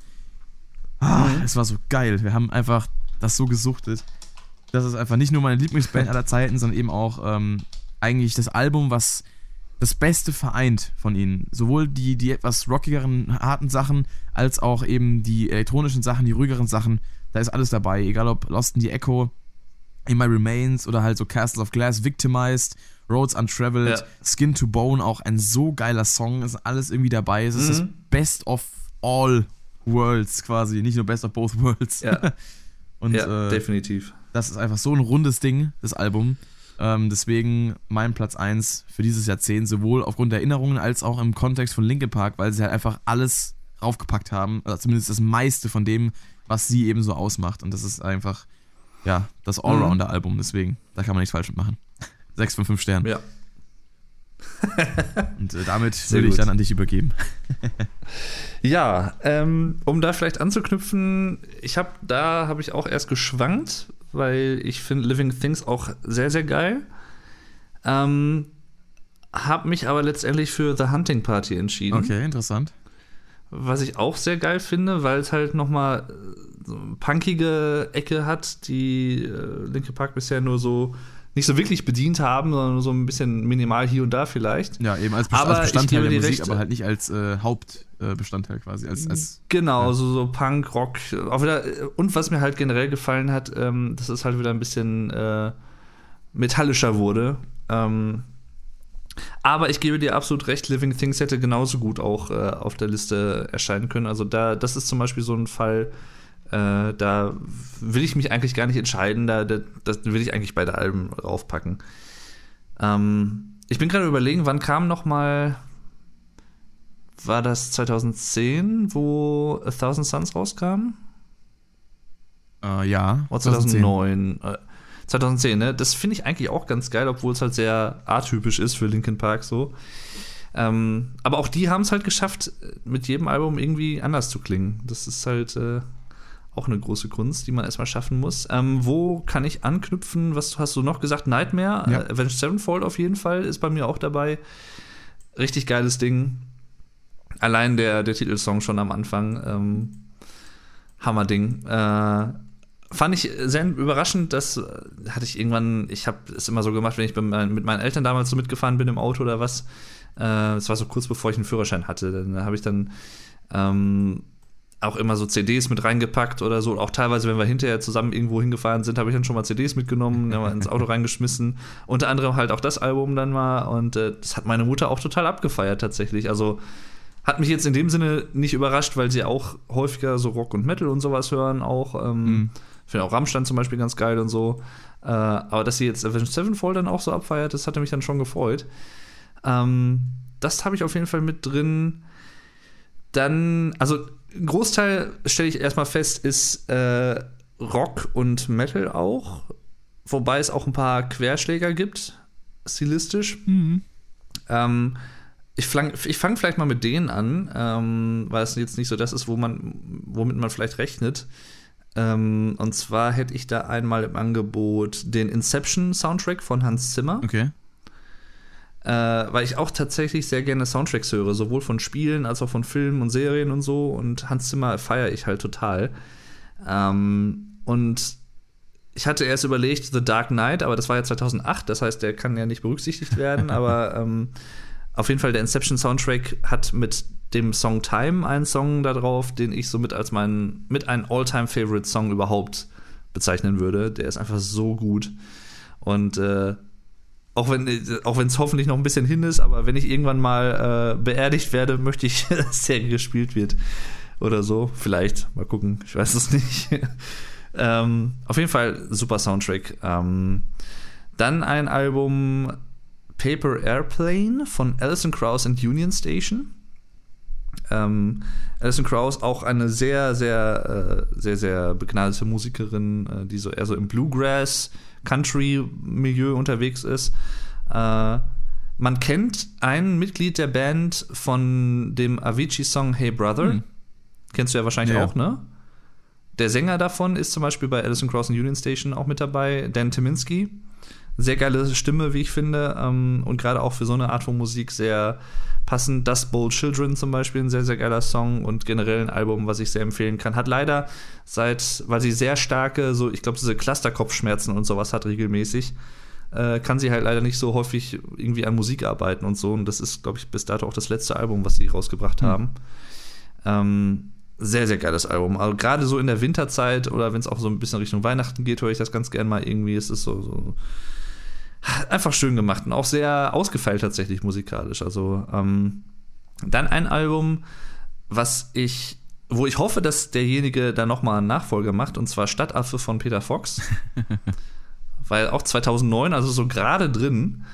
Ah, es war so geil. Wir haben einfach das so gesuchtet. Das ist einfach nicht nur meine Lieblingsband aller Zeiten, sondern eben auch ähm, eigentlich das Album, was das Beste vereint von ihnen. Sowohl die, die etwas rockigeren, harten Sachen, als auch eben die elektronischen Sachen, die ruhigeren Sachen. Da ist alles dabei. Egal ob Lost in the Echo, In My Remains oder halt so Castles of Glass, Victimized, Roads Untraveled, Ja. Skin to Bone, auch ein so geiler Song. Ist alles irgendwie dabei. Es ist das Mhm. Best of all Worlds quasi. Nicht nur Best of both Worlds. Ja, Und ja äh, definitiv. das ist einfach so ein rundes Ding, das Album. Ähm, deswegen mein Platz 1 für dieses Jahrzehnt, sowohl aufgrund der Erinnerungen als auch im Kontext von Linkin Park, weil sie halt einfach alles raufgepackt haben, oder zumindest das meiste von dem, was sie eben so ausmacht. Und das ist einfach, ja, das Mhm. Allrounder-Album, deswegen, da kann man nichts falsch mitmachen. 6 von 5 Sternen. Ja. Und äh, damit würde ich dann an dich übergeben. Ja, ähm, um da vielleicht anzuknüpfen, ich habe da habe ich auch erst geschwankt, weil ich finde Living Things auch sehr sehr geil. Ähm, habe mich aber letztendlich für The Hunting Party entschieden, Okay, interessant. was ich auch sehr geil finde, weil es halt noch mal äh, so eine punkige Ecke hat, die äh, Linke Park bisher nur so nicht so wirklich bedient haben, sondern so ein bisschen minimal hier und da vielleicht. Ja, eben als, Best Aber als Bestandteil der Musik, recht. aber halt nicht als äh, Hauptbestandteil quasi. Als, als, Genau, Ja. so, so Punk, Rock. Auch wieder, und was mir halt generell gefallen hat, ähm, dass es halt wieder ein bisschen äh, metallischer wurde. Ähm, aber ich gebe dir absolut recht, Living Things hätte genauso gut auch äh, auf der Liste erscheinen können. Also da, das ist zum Beispiel so ein Fall, äh, da will ich mich eigentlich gar nicht entscheiden, da, da das will ich eigentlich beide Alben raufpacken. Ähm, ich bin gerade überlegen, wann kam noch mal war das 2010, wo A Thousand Suns rauskam? äh, ja, Oder 2009? Äh, 2010, ne? Das finde ich eigentlich auch ganz geil, obwohl es halt sehr atypisch ist für Linkin Park so. Ähm, aber auch die haben es halt geschafft, mit jedem Album irgendwie anders zu klingen. Das ist halt äh, auch eine große Kunst, die man erstmal schaffen muss. Ähm, wo kann ich anknüpfen? Was hast du noch gesagt? Nightmare? Ja. Äh, Avenged Sevenfold auf jeden Fall ist bei mir auch dabei. Richtig geiles Ding. Allein der, der Titelsong schon am Anfang. Ähm, Hammerding. Äh, fand ich sehr überraschend, dass äh, hatte ich irgendwann, ich habe es immer so gemacht, wenn ich mit meinen Eltern damals so mitgefahren bin im Auto oder was. Äh, Es war so kurz bevor ich einen Führerschein hatte. Dann habe ich dann ähm, auch immer so CDs mit reingepackt oder so. Auch teilweise, wenn wir hinterher zusammen irgendwo hingefahren sind, habe ich dann schon mal CDs mitgenommen, dann mal ins Auto reingeschmissen. Unter anderem halt auch das Album dann mal. Und äh, das hat meine Mutter auch total abgefeiert tatsächlich. Also hat mich jetzt in dem Sinne nicht überrascht, weil sie auch häufiger so Rock und Metal und sowas hören auch. Ähm, Mhm. Ich finde auch Rammstein zum Beispiel ganz geil und so. Äh, aber dass sie jetzt Avenged Sevenfold dann auch so abfeiert, das hatte mich dann schon gefreut. Ähm, das habe ich auf jeden Fall mit drin. Dann, also ein Großteil, stelle ich erstmal fest, ist äh, Rock und Metal auch. Wobei es auch ein paar Querschläger gibt, stilistisch. Mhm. Ähm, ich fange ich fang vielleicht mal mit denen an, ähm, weil es jetzt nicht so das ist, wo man, womit man vielleicht rechnet. Ähm, und zwar hätte ich da einmal im Angebot den Inception-Soundtrack von Hans Zimmer. Okay. Äh, weil ich auch tatsächlich sehr gerne Soundtracks höre, sowohl von Spielen als auch von Filmen und Serien und so. Und Hans Zimmer feiere ich halt total. Ähm, und ich hatte erst überlegt, The Dark Knight, aber das war ja 2008, das heißt, der kann ja nicht berücksichtigt werden. aber ähm, auf jeden Fall, der Inception Soundtrack hat mit dem Song Time einen Song da drauf, den ich somit als meinen, mit einem All-Time-Favorite-Song überhaupt bezeichnen würde. Der ist einfach so gut. Und äh, auch wenn auch es hoffentlich noch ein bisschen hin ist, aber wenn ich irgendwann mal äh, beerdigt werde, möchte ich, dass der gespielt wird oder so. Vielleicht, mal gucken, ich weiß es nicht. ähm, auf jeden Fall super Soundtrack. Ähm, dann ein Album Paper Airplane von Alison Krauss and Union Station. Ähm, Alison Krauss auch eine sehr, sehr, äh, sehr, sehr begnadete Musikerin, äh, die so eher so im Bluegrass, Country-Milieu unterwegs ist. Äh, man kennt ein Mitglied der Band von dem Avicii-Song Hey Brother. Hm. Kennst du ja wahrscheinlich ja. auch, ne? Der Sänger davon ist zum Beispiel bei Alison Krauss und Union Station auch mit dabei, Dan Timinski. Sehr geile Stimme, wie ich finde. Ähm, und gerade auch für so eine Art von Musik sehr passend. Das Bold Children zum Beispiel, ein sehr, sehr geiler Song und generell ein Album, was ich sehr empfehlen kann. Hat leider seit, weil sie sehr starke, so, ich glaube, diese Clusterkopfschmerzen und sowas hat regelmäßig, äh, kann sie halt leider nicht so häufig irgendwie an Musik arbeiten und so. Und das ist, glaube ich, bis dato auch das letzte Album, was sie rausgebracht mhm. haben. Ähm, sehr, sehr geiles Album. Also gerade so in der Winterzeit oder wenn es auch so ein bisschen Richtung Weihnachten geht, höre ich das ganz gern mal irgendwie. Es ist so, so einfach schön gemacht und auch sehr ausgefeilt tatsächlich musikalisch. Also ähm, dann ein Album, was ich, wo ich hoffe, dass derjenige da nochmal einen Nachfolger macht, und zwar Stadtaffe von Peter Fox. Weil auch 2009, also so gerade drin,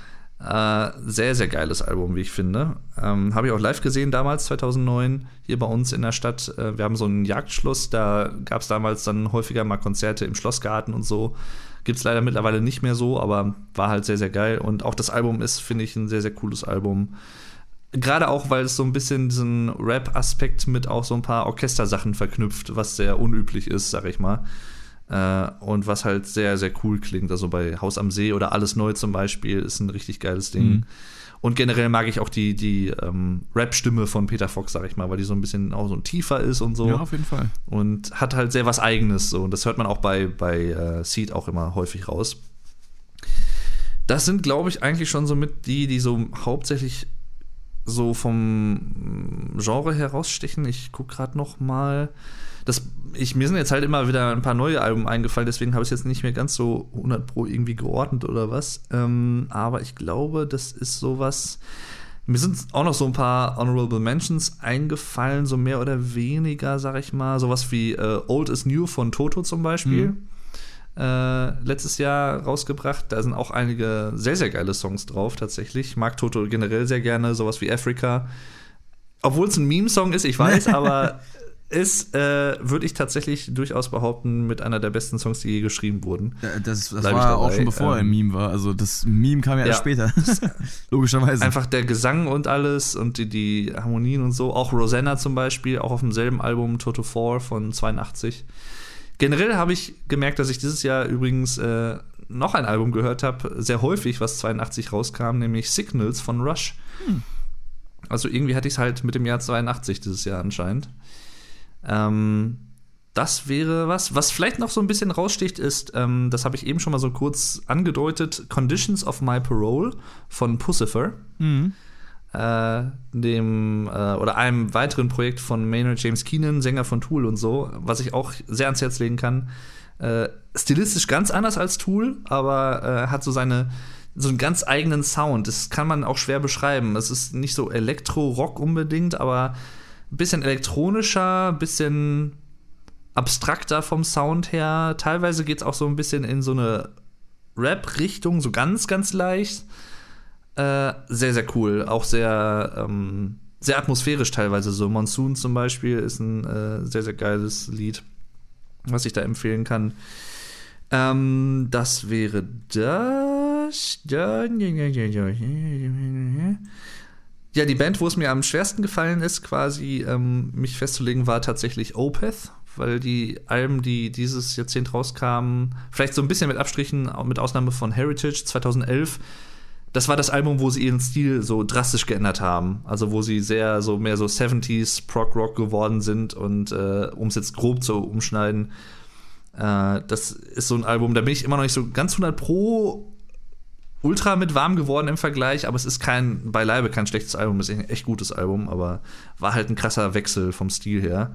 äh, sehr, sehr geiles Album, wie ich finde. Ähm, Habe ich auch live gesehen damals, 2009, hier bei uns in der Stadt. Äh, wir haben so einen Jagdschloss, da gab es damals dann häufiger mal Konzerte im Schlossgarten und so. Gibt es leider mittlerweile nicht mehr so, aber war halt sehr, sehr geil. Und auch das Album ist, finde ich, ein sehr, sehr cooles Album. Gerade auch, weil es so ein bisschen diesen Rap-Aspekt mit auch so ein paar Orchestersachen verknüpft, was sehr unüblich ist, sag ich mal. Äh, und was halt sehr, sehr cool klingt. Also bei Haus am See oder Alles Neu zum Beispiel ist ein richtig geiles Ding. Mhm. Und generell mag ich auch die, die ähm, Rap-Stimme von Peter Fox, sag ich mal, weil die so ein bisschen auch so ein tiefer ist und so. Ja, auf jeden Fall. Und hat halt sehr was Eigenes. So. Und das hört man auch bei, bei äh, Seed auch immer häufig raus. Das sind, glaube ich, eigentlich schon so mit die, die so hauptsächlich so vom Genre herausstechen. Ich gucke gerade noch mal das, ich, mir sind jetzt halt immer wieder ein paar neue Alben eingefallen, deswegen habe ich es jetzt nicht mehr ganz so 100 Pro irgendwie geordnet oder was. Ähm, aber ich glaube, das ist sowas. Mir sind auch noch so ein paar Honorable Mentions eingefallen, so mehr oder weniger, sag ich mal. Sowas wie äh, Old is New von Toto zum Beispiel. Mhm. Äh, letztes Jahr rausgebracht. Da sind auch einige sehr, sehr geile Songs drauf, tatsächlich. Ich mag Toto generell sehr gerne, sowas wie Africa. Obwohl es ein Meme-Song ist, ich weiß, aber ist, äh, würde ich tatsächlich durchaus behaupten, mit einer der besten Songs, die je geschrieben wurden. Ja, das, das war auch schon bevor ähm, er ein Meme war. Also das Meme kam ja, ja erst später. Logischerweise. Einfach der Gesang und alles und die, die Harmonien und so. Auch Rosanna zum Beispiel, auch auf demselben Album Toto 4 von 82. Generell habe ich gemerkt, dass ich dieses Jahr übrigens äh, noch ein Album gehört habe, sehr häufig, was 82 rauskam, nämlich Signals von Rush. Hm. Also irgendwie hatte ich es halt mit dem Jahr 82 dieses Jahr anscheinend. Ähm, das wäre was. Was vielleicht noch so ein bisschen raussticht, ist, ähm, das habe ich eben schon mal so kurz angedeutet, Conditions of My Parole von Pussifer. Mhm. Äh, dem äh, oder einem weiteren Projekt von Maynard James Keenan, Sänger von Tool und so, was ich auch sehr ans Herz legen kann. Äh, stilistisch ganz anders als Tool, aber äh, hat so seine so einen ganz eigenen Sound. Das kann man auch schwer beschreiben. Es ist nicht so Elektro-Rock unbedingt, aber ein bisschen elektronischer, ein bisschen abstrakter vom Sound her. Teilweise geht es auch so ein bisschen in so eine Rap-Richtung, so ganz, ganz leicht. Äh, sehr, sehr cool. Auch sehr, ähm, sehr atmosphärisch teilweise. So Monsoon zum Beispiel ist ein äh, sehr, sehr geiles Lied, was ich da empfehlen kann. Ähm, das wäre das. Ja, die Band, wo es mir am schwersten gefallen ist, quasi ähm, mich festzulegen, war tatsächlich Opeth, weil die Alben, die dieses Jahrzehnt rauskamen, vielleicht so ein bisschen mit Abstrichen, mit Ausnahme von Heritage 2011, das war das Album, wo sie ihren Stil so drastisch geändert haben. Also wo sie sehr so mehr so 70s Prog Rock geworden sind und äh, um es jetzt grob zu umschneiden, äh, das ist so ein Album, da bin ich immer noch nicht so ganz 100 pro ultra mit warm geworden im Vergleich, aber es ist kein, beileibe kein schlechtes Album, es ist ein echt gutes Album, aber war halt ein krasser Wechsel vom Stil her.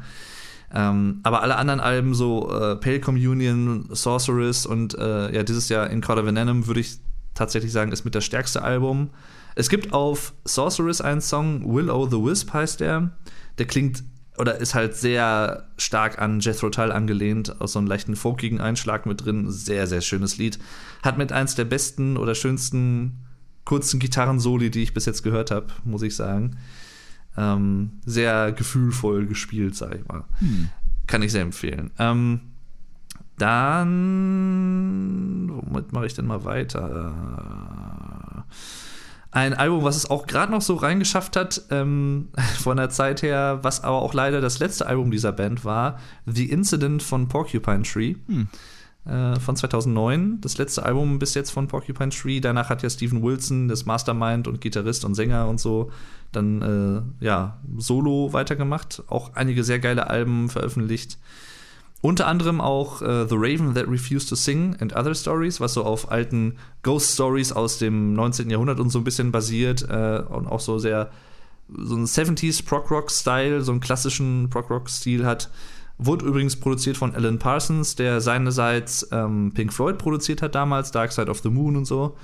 Ähm, aber alle anderen Alben, so äh, Pale Communion, Sorceress und äh, ja, dieses Jahr In Call of Venom, würde ich tatsächlich sagen, ist mit das stärkste Album. Es gibt auf Sorceress einen Song, Will O' the Wisp heißt der. Der klingt oder ist halt sehr stark an Jethro Tull angelehnt, aus so einem leichten folkigen Einschlag mit drin. Sehr, sehr schönes Lied. Hat mit eins der besten oder schönsten kurzen Gitarrensoli, die ich bis jetzt gehört habe, muss ich sagen. Ähm, sehr gefühlvoll gespielt, sag ich mal. Hm. Kann ich sehr empfehlen. Ähm, dann, womit mache ich denn mal weiter? Ein Album, was es auch gerade noch so reingeschafft hat, ähm, von der Zeit her, was aber auch leider das letzte Album dieser Band war, The Incident von Porcupine Tree. Hm. Äh, von 2009, das letzte Album bis jetzt von Porcupine Tree. Danach hat ja Steven Wilson, das Mastermind und Gitarrist und Sänger und so, dann äh, ja solo weitergemacht. Auch einige sehr geile Alben veröffentlicht. Unter anderem auch äh, The Raven That Refused to Sing and Other Stories, was so auf alten Ghost Stories aus dem 19. Jahrhundert und so ein bisschen basiert äh, und auch so sehr so ein 70s Prog Rock Style, so einen klassischen Prog Rock Stil hat. Wurde übrigens produziert von Alan Parsons, der seinerseits ähm, Pink Floyd produziert hat damals, Dark Side of the Moon und so.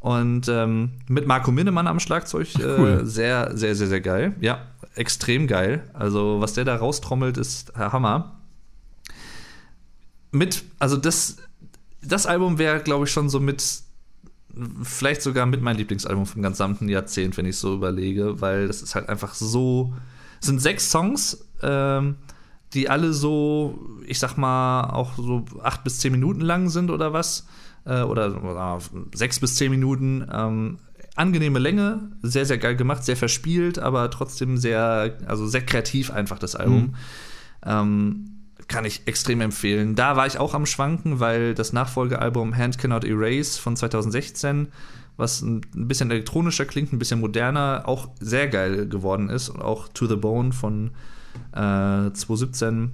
Und ähm, mit Marco Minnemann am Schlagzeug äh, cool. sehr, sehr, sehr, sehr geil. Ja, extrem geil. Also, was der da raustrommelt, ist Hammer mit, also das, das Album wäre, glaube ich, schon so mit, vielleicht sogar mit mein Lieblingsalbum vom gesamten Jahrzehnt, wenn ich so überlege, weil das ist halt einfach so, es sind sechs Songs, ähm, die alle so, ich sag mal, auch so acht bis zehn Minuten lang sind oder was, äh, oder, oder sechs bis zehn Minuten. Ähm, angenehme Länge, sehr, sehr geil gemacht, sehr verspielt, aber trotzdem sehr, also sehr kreativ einfach das Album. Mhm. Ähm, kann ich extrem empfehlen. Da war ich auch am Schwanken, weil das Nachfolgealbum Hand Cannot Erase von 2016, was ein bisschen elektronischer klingt, ein bisschen moderner, auch sehr geil geworden ist. Und auch To the Bone von äh, 2017,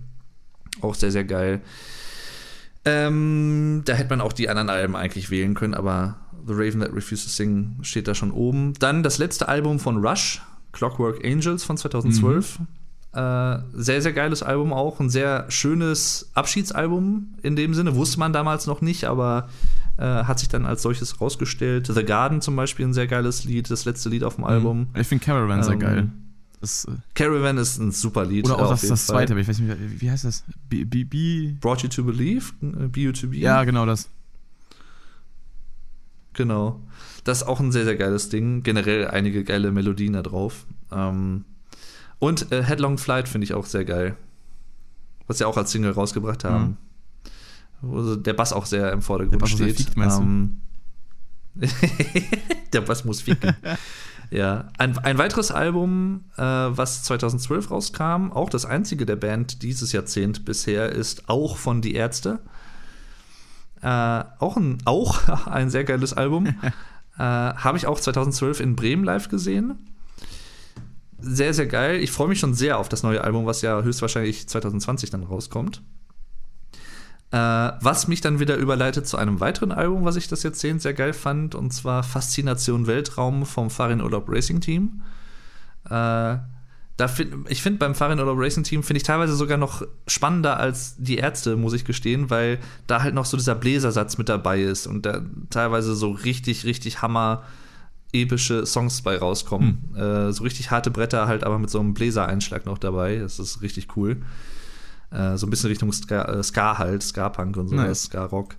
auch sehr, sehr geil. Ähm, da hätte man auch die anderen Alben eigentlich wählen können, aber The Raven That Refused to Sing steht da schon oben. Dann das letzte Album von Rush, Clockwork Angels von 2012. Mhm. Äh, sehr, sehr geiles Album auch. Ein sehr schönes Abschiedsalbum in dem Sinne. Wusste man damals noch nicht, aber äh, hat sich dann als solches rausgestellt. The Garden zum Beispiel ein sehr geiles Lied, das letzte Lied auf dem mhm. Album. Ich finde Caravan ähm, sehr geil. Das, äh Caravan ist ein super Lied. Oder auch das, das zweite, aber ich weiß nicht, wie, wie heißt das? B, B, B Brought You to Believe? Äh, Be You to Be? Ja, genau das. Genau. Das ist auch ein sehr, sehr geiles Ding. Generell einige geile Melodien da drauf. Ähm, und äh, Headlong Flight finde ich auch sehr geil. Was sie auch als Single rausgebracht haben. Mhm. Wo der Bass auch sehr im Vordergrund steht. Fiegt, ähm, der Bass muss ficken. ja. Ein, ein weiteres Album, äh, was 2012 rauskam, auch das einzige der Band dieses Jahrzehnt bisher, ist auch von Die Ärzte. Äh, auch, ein, auch ein sehr geiles Album. äh, Habe ich auch 2012 in Bremen live gesehen sehr, sehr geil. Ich freue mich schon sehr auf das neue Album, was ja höchstwahrscheinlich 2020 dann rauskommt. Äh, was mich dann wieder überleitet zu einem weiteren Album, was ich das Jahrzehnt sehr geil fand, und zwar Faszination Weltraum vom Farin Urlaub Racing Team. Äh, da find, ich finde beim Farin Urlaub Racing Team finde ich teilweise sogar noch spannender als die Ärzte, muss ich gestehen, weil da halt noch so dieser Bläsersatz mit dabei ist und da teilweise so richtig, richtig Hammer epische Songs bei rauskommen. Hm. Äh, so richtig harte Bretter halt, aber mit so einem Bläsereinschlag noch dabei. Das ist richtig cool. Äh, so ein bisschen Richtung Ska, äh, Ska halt, Ska-Punk und sowas, Nice. Ska-Rock.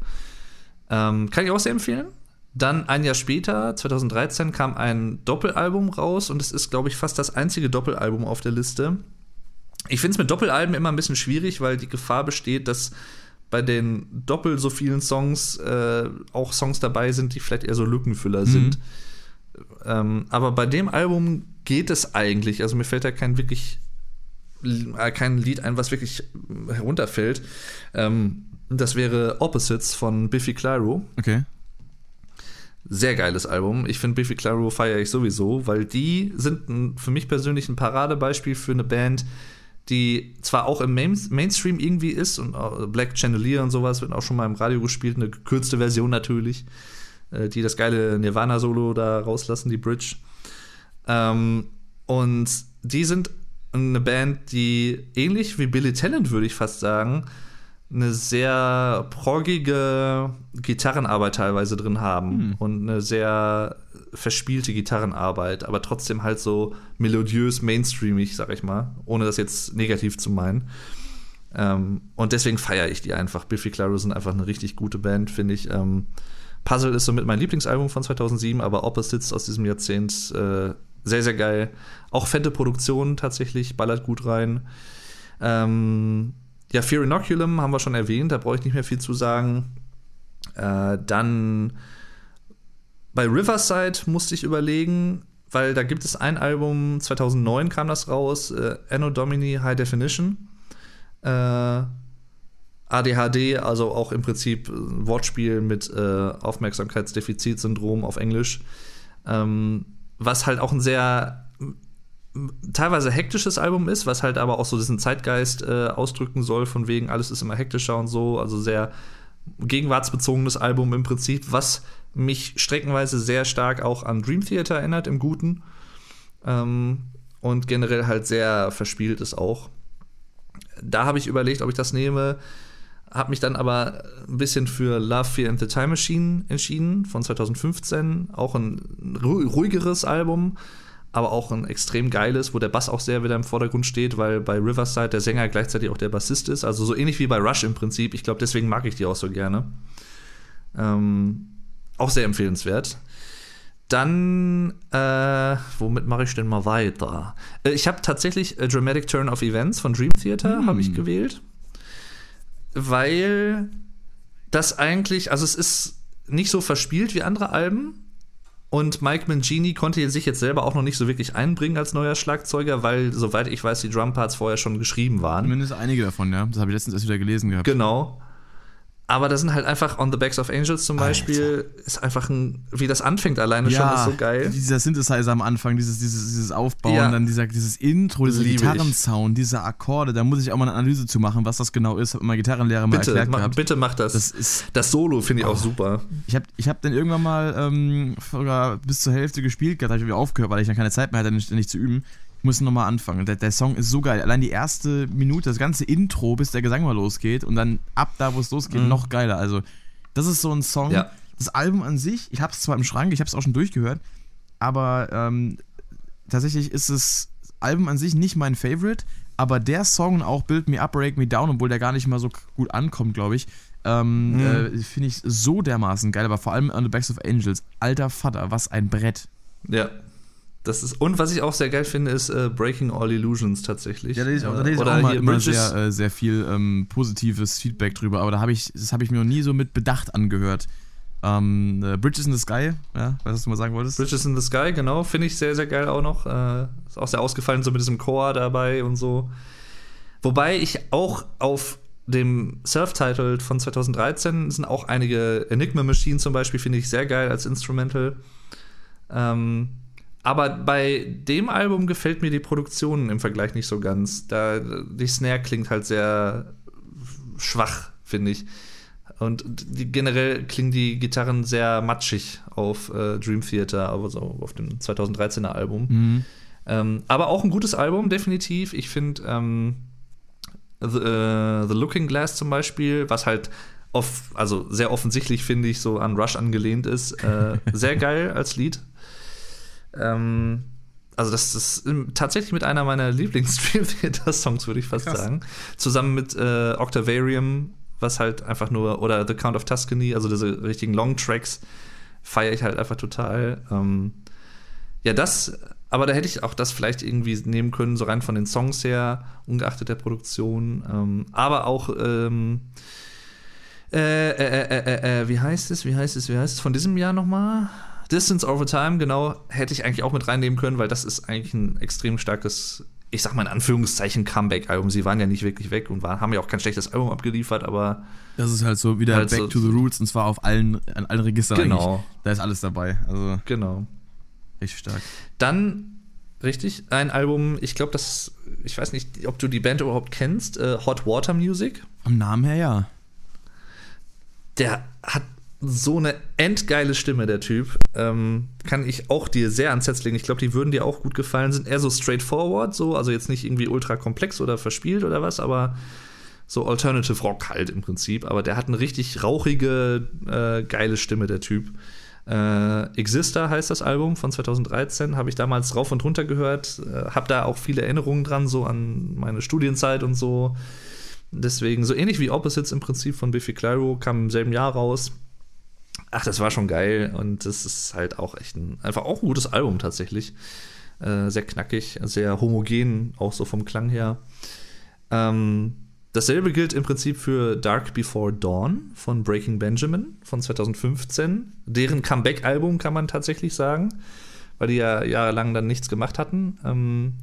Ähm, kann ich auch sehr empfehlen. Dann ein Jahr später, 2013, kam ein Doppelalbum raus und es ist, glaube ich, fast das einzige Doppelalbum auf der Liste. Ich finde es mit Doppelalben immer ein bisschen schwierig, weil die Gefahr besteht, dass bei den doppelt so vielen Songs äh, auch Songs dabei sind, die vielleicht eher so Lückenfüller sind. Ähm, aber bei dem Album geht es eigentlich. Also mir fällt da kein wirklich äh, kein Lied ein, was wirklich herunterfällt. Ähm, das wäre Opposites von Biffy Clyro. Okay. Sehr geiles Album. Ich finde Biffy Clyro feiere ich sowieso, weil die sind ein, für mich persönlich ein Paradebeispiel für eine Band, die zwar auch im Main Mainstream irgendwie ist und auch Black Chandelier und sowas wird auch schon mal im Radio gespielt, eine gekürzte Version natürlich, äh, die das geile Nirvana-Solo da rauslassen, die Bridge. Ähm, und die sind eine Band, die ähnlich wie Billy Talent, würde ich fast sagen, eine sehr proggige Gitarrenarbeit teilweise drin haben Hm. und eine sehr verspielte Gitarrenarbeit, aber trotzdem halt so melodiös, mainstreamig, sag ich mal, ohne das jetzt negativ zu meinen. Ähm, und deswegen feiere ich die einfach. Biffy Clyro sind einfach eine richtig gute Band, finde ich. Ähm, Puzzle ist somit mein Lieblingsalbum von 2007, aber Opposites aus diesem Jahrzehnt äh, sehr, sehr geil. Auch fette Produktion tatsächlich, ballert gut rein. Ähm, ja, Fear Inoculum haben wir schon erwähnt, da brauche ich nicht mehr viel zu sagen. Äh, dann bei Riverside musste ich überlegen, weil da gibt es ein Album, 2009 kam das raus, äh, Anno Domini High Definition. Äh, ADHD, also auch im Prinzip ein Wortspiel mit äh, Aufmerksamkeitsdefizitsyndrom auf Englisch. Ähm, was halt auch ein sehr teilweise hektisches Album ist, was halt aber auch so diesen Zeitgeist äh, ausdrücken soll, von wegen alles ist immer hektischer und so, also sehr gegenwartsbezogenes Album im Prinzip, was mich streckenweise sehr stark auch an Dream Theater erinnert, im Guten. Ähm, und generell halt sehr verspielt ist auch. Da habe ich überlegt, ob ich das nehme, habe mich dann aber ein bisschen für Love, Fear and the Time Machine entschieden, von 2015. Auch ein ru- ruhigeres Album, aber auch ein extrem geiles, wo der Bass auch sehr wieder im Vordergrund steht, weil bei Riverside der Sänger gleichzeitig auch der Bassist ist. Also so ähnlich wie bei Rush im Prinzip. Ich glaube, deswegen mag ich die auch so gerne. Ähm, auch sehr empfehlenswert. Dann, äh, womit mache ich denn mal weiter? Äh, ich habe tatsächlich A Dramatic Turn of Events von Dream Theater Hm. habe ich gewählt, weil das eigentlich, also es ist nicht so verspielt wie andere Alben. Und Mike Mangini konnte sich jetzt selber auch noch nicht so wirklich einbringen als neuer Schlagzeuger, weil, soweit ich weiß, die Drumparts vorher schon geschrieben waren. Zumindest einige davon, ja. Das habe ich letztens erst wieder gelesen gehabt. Genau. Aber da sind halt einfach On the Backs of Angels zum Beispiel, ist einfach ein, wie das anfängt alleine schon, ist so geil. Dieser Synthesizer am Anfang, dieses, dieses, dieses Aufbauen, Ja. dann dieser, dieses Intro, dieser. Gitarrensound, diese Akkorde, da muss ich auch mal eine Analyse zu machen, was das genau ist. Hab mein Gitarrenlehrer mal Bitte, erklärt ma, gehabt. bitte mach das. Das Das, ist, Solo finde ich auch super. ich habe ich hab dann irgendwann mal ähm, sogar bis zur Hälfte gespielt gehabt, habe ich wieder aufgehört, weil ich dann keine Zeit mehr hatte, nicht, nicht zu üben. Ich muss nochmal anfangen. Der, der Song ist so geil. Allein die erste Minute, das ganze Intro, bis der Gesang mal losgeht und dann ab da, wo es losgeht, Mhm. noch geiler. Also, das ist so ein Song. Ja. Das Album an sich, ich habe es zwar im Schrank, ich habe es auch schon durchgehört, aber ähm, tatsächlich ist das Album an sich nicht mein Favorite, aber der Song auch Build Me Up, Break Me Down, obwohl der gar nicht mal so gut ankommt, glaube ich, ähm, Mhm. äh, finde ich so dermaßen geil, aber vor allem On the Backs of Angels, alter Vater, was ein Brett. Ja. Das ist, und was ich auch sehr geil finde, ist äh, Breaking All Illusions tatsächlich. Ja, da lese ich auch, da lese Oder auch mal immer sehr, äh, sehr viel ähm, positives Feedback drüber, aber da habe ich, das habe ich mir noch nie so mit Bedacht angehört. Ähm, äh, Bridges in the Sky, ja, weißt du, was du mal sagen wolltest? Bridges in the Sky, genau, finde ich sehr, sehr geil auch noch. Äh, ist auch sehr ausgefallen, so mit diesem Chor dabei und so. Wobei ich auch auf dem Self-Titled von 2013 sind auch einige Enigma Machine zum Beispiel, finde ich sehr geil als Instrumental. Ähm, aber bei dem Album gefällt mir die Produktion im Vergleich nicht so ganz. Da die Snare klingt halt sehr schwach, finde ich. Und die, generell klingen die Gitarren sehr matschig auf äh, Dream Theater, aber so auf dem 2013er Album. Mhm. Ähm, aber auch ein gutes Album, definitiv. Ich finde ähm, The, äh, The Looking Glass zum Beispiel, was halt off, also sehr offensichtlich, finde ich, so an Rush angelehnt ist, äh, sehr geil als Lied. Ähm, also das ist tatsächlich mit einer meiner Lieblings-Dream Theater-Songs, würde ich fast Krass. sagen. Zusammen mit äh, Octavarium, was halt einfach nur, oder The Count of Tuscany, also diese richtigen Long-Tracks, feiere ich halt einfach total. Ähm, ja, das, aber da hätte ich auch das vielleicht irgendwie nehmen können, so rein von den Songs her, ungeachtet der Produktion. Ähm, aber auch, ähm, äh, äh, äh, wie heißt es, wie heißt es, wie heißt es von diesem Jahr nochmal? Distance Over Time, genau, hätte ich eigentlich auch mit reinnehmen können, weil das ist eigentlich ein extrem starkes, ich sag mal in Anführungszeichen, Comeback-Album. Sie waren ja nicht wirklich weg und waren, haben ja auch kein schlechtes Album abgeliefert, aber. Das ist halt so wieder halt Back so to the Roots und zwar auf allen, an allen Registern. Genau. Eigentlich. Da ist alles dabei. Also genau. Richtig stark. Dann, richtig, ein Album, ich glaube, das, ich weiß nicht, ob du die Band überhaupt kennst, äh, Hot Water Music. Am Namen her, ja. Der hat so eine endgeile Stimme, der Typ. Ähm, kann ich auch dir sehr ans Herz legen. Ich glaube, die würden dir auch gut gefallen. Sind eher so straightforward, so, also jetzt nicht irgendwie ultra komplex oder verspielt oder was, aber so Alternative Rock halt im Prinzip. Aber der hat eine richtig rauchige, äh, geile Stimme, der Typ. Äh, Exister heißt das Album von 2013, habe ich damals rauf und runter gehört, äh, habe da auch viele Erinnerungen dran, so an meine Studienzeit und so. Deswegen, so ähnlich wie Opposites im Prinzip von Biffy Clyro, kam im selben Jahr raus. Ach, das war schon geil und das ist halt auch echt ein, einfach auch ein gutes Album tatsächlich. Äh, sehr knackig, sehr homogen, auch so vom Klang her. Ähm, dasselbe gilt im Prinzip für Dark Before Dawn von Breaking Benjamin von 2015. Deren Comeback-Album kann man tatsächlich sagen, weil die ja jahrelang dann nichts gemacht hatten. Ähm,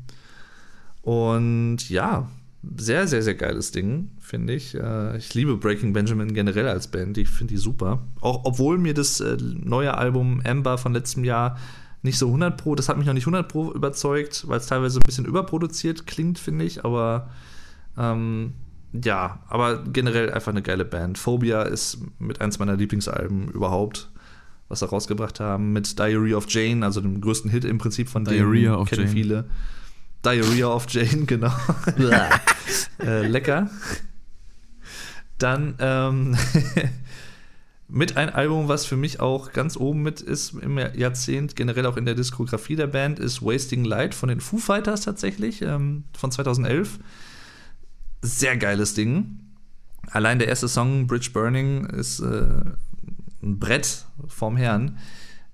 und ja, sehr, sehr, sehr geiles Ding, finde ich. Äh, ich liebe Breaking Benjamin generell als Band. Ich finde die super. Auch obwohl mir das äh, neue Album Amber von letztem Jahr nicht so 100 Pro, das hat mich noch nicht 100 Pro überzeugt, weil es teilweise ein bisschen überproduziert klingt, finde ich. Aber ähm, ja, aber generell einfach eine geile Band. Phobia ist mit eins meiner Lieblingsalben überhaupt, was sie rausgebracht haben. Mit Diary of Jane, also dem größten Hit im Prinzip von Diarrhea denen, kennen Jane. viele. Diarrhea of Jane, genau. äh, lecker. Dann ähm, mit ein Album, was für mich auch ganz oben mit ist im Jahrzehnt, generell auch in der Diskografie der Band, ist Wasting Light von den Foo Fighters tatsächlich, ähm, von 2011. Sehr geiles Ding. Allein der erste Song, Bridge Burning, ist äh, ein Brett vom Herrn.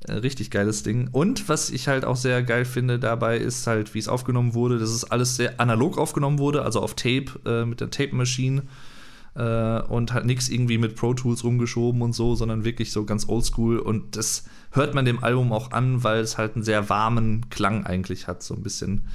Äh, richtig geiles Ding. Und was ich halt auch sehr geil finde dabei, ist halt, wie es aufgenommen wurde, dass es alles sehr analog aufgenommen wurde, also auf Tape äh, mit der Tape Machine äh, und halt nichts irgendwie mit Pro Tools rumgeschoben und so, sondern wirklich so ganz oldschool. Und das hört man dem Album auch an, weil es halt einen sehr warmen Klang eigentlich hat, so ein bisschen.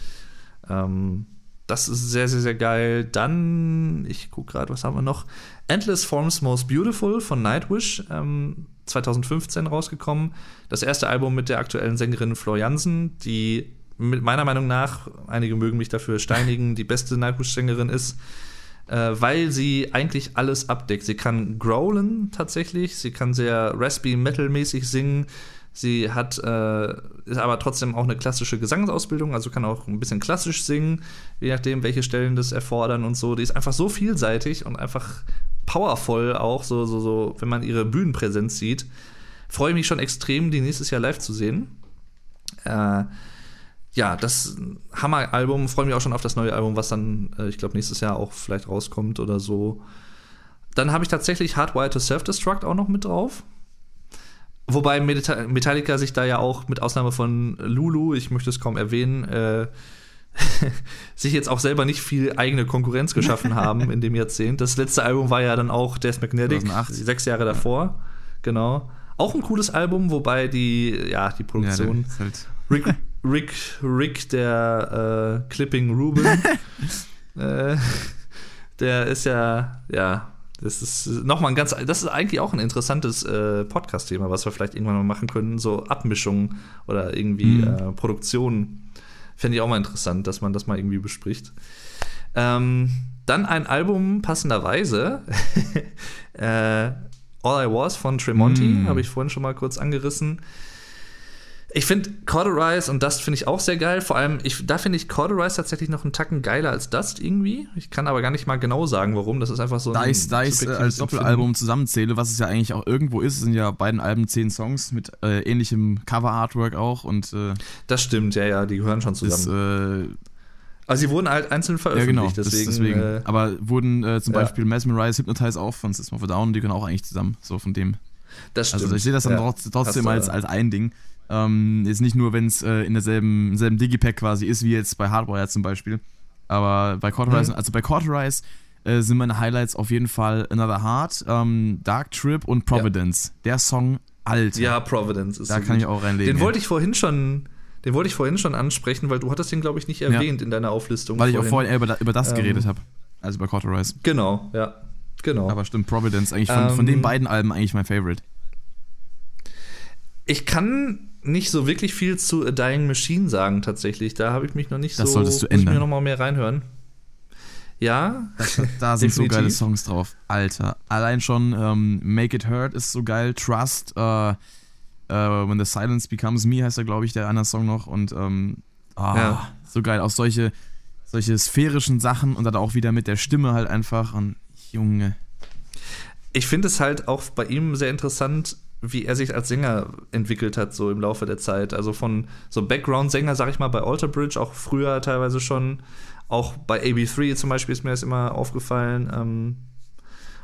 Ähm, das ist sehr, sehr, sehr geil. Dann, ich gucke gerade, was haben wir noch? Endless Forms Most Beautiful von Nightwish. Ähm, 2015 rausgekommen. Das erste Album mit der aktuellen Sängerin Flor Jansen, die mit meiner Meinung nach, einige mögen mich dafür steinigen, die beste Nightwish-Sängerin ist, äh, weil sie eigentlich alles abdeckt. Sie kann growlen tatsächlich, sie kann sehr raspy metal-mäßig singen. Sie hat äh, ist aber trotzdem auch eine klassische Gesangsausbildung, also kann auch ein bisschen klassisch singen, je nachdem, welche Stellen das erfordern und so. Die ist einfach so vielseitig und einfach powerful auch, so, so, so, wenn man ihre Bühnenpräsenz sieht. Freue mich schon extrem, die nächstes Jahr live zu sehen. Äh, ja, das Hammer-Album, freue mich auch schon auf das neue Album, was dann, äh, ich glaube, nächstes Jahr auch vielleicht rauskommt oder so. Dann habe ich tatsächlich Hardwired to Self-Destruct auch noch mit drauf. Wobei Metallica sich da ja auch mit Ausnahme von Lulu, ich möchte es kaum erwähnen, äh, sich jetzt auch selber nicht viel eigene Konkurrenz geschaffen haben in dem Jahrzehnt. Das letzte Album war ja dann auch Death Magnetic, 2008. sechs Jahre davor. Genau. Auch ein cooles Album, wobei die, ja, die Produktion. Ja, halt Rick, Rick, Rick, der äh, Clipping Ruben, äh, der ist ja, ja, das ist nochmal ein ganz, das ist eigentlich auch ein interessantes äh, Podcast-Thema, was wir vielleicht irgendwann mal machen können, so Abmischung oder irgendwie mhm. äh, Produktion Fände ich auch mal interessant, dass man das mal irgendwie bespricht. Ähm, dann ein Album passenderweise. äh, All I Was von Tremonti, mm. habe ich vorhin schon mal kurz angerissen. Ich finde Cauterize und Dust finde ich auch sehr geil. Vor allem, ich, da finde ich Cauterize tatsächlich noch einen Tacken geiler als Dust irgendwie. Ich kann aber gar nicht mal genau sagen, warum. Das ist einfach so Da ein ich da ich's, äh, als Doppelalbum zusammenzähle, was es ja eigentlich auch irgendwo ist, sind ja beiden Alben zehn Songs mit äh, ähnlichem Cover-Artwork auch und äh, Das stimmt, ja, ja, die gehören schon zusammen. äh, also sie wurden halt einzeln ja veröffentlicht, genau, das- deswegen. deswegen. Äh, Aber wurden äh, zum ja. Beispiel Mesmerize, Hypnotize auch von System of a Down, die können auch eigentlich zusammen, so von dem. das stimmt. Also ich sehe das dann ja. trotz- trotzdem als, als ein Ding. Ähm, jetzt nicht nur, wenn es äh, in derselben selben Digipack quasi ist, wie jetzt bei Hardwire zum Beispiel. Aber bei Cauterize, Mhm. also bei Cauterize äh, sind meine Highlights auf jeden Fall Another Heart, ähm, Dark Trip und Providence. Der Song, Alter. Ja, Providence ist da so kann gut. ich auch reinlegen. Den ey. wollte ich vorhin schon, den wollte ich vorhin schon ansprechen, weil du hattest den, glaube ich, nicht erwähnt in deiner Auflistung. Weil ich auch vorhin eher über, über das Ähm, geredet habe. Also bei Cauterize. Genau, ja. Genau. Aber stimmt, Providence, eigentlich von, von Ähm, den beiden Alben eigentlich mein Favorite. Ich kann nicht so wirklich viel zu A Dying Machine sagen, tatsächlich. Da habe ich mich noch nicht Das so. solltest du muss ich ändern. mir noch mal mehr reinhören. Ja, Da, da sind so geile Songs drauf. Alter. Allein schon ähm, Make It Hurt ist so geil. Trust, äh, äh, When the Silence Becomes Me heißt er, glaube ich, der andere Song noch. Und ähm, ah, Ja. so geil. Auch solche, solche sphärischen Sachen und dann auch wieder mit der Stimme halt einfach. Und Junge. ich finde es halt auch bei ihm sehr interessant, wie er sich als Sänger entwickelt hat, so im Laufe der Zeit. Also von so Background-Sänger, sag ich mal, bei Alter Bridge, auch früher teilweise schon. Auch bei AB3 zum Beispiel ist mir das immer aufgefallen. Ähm,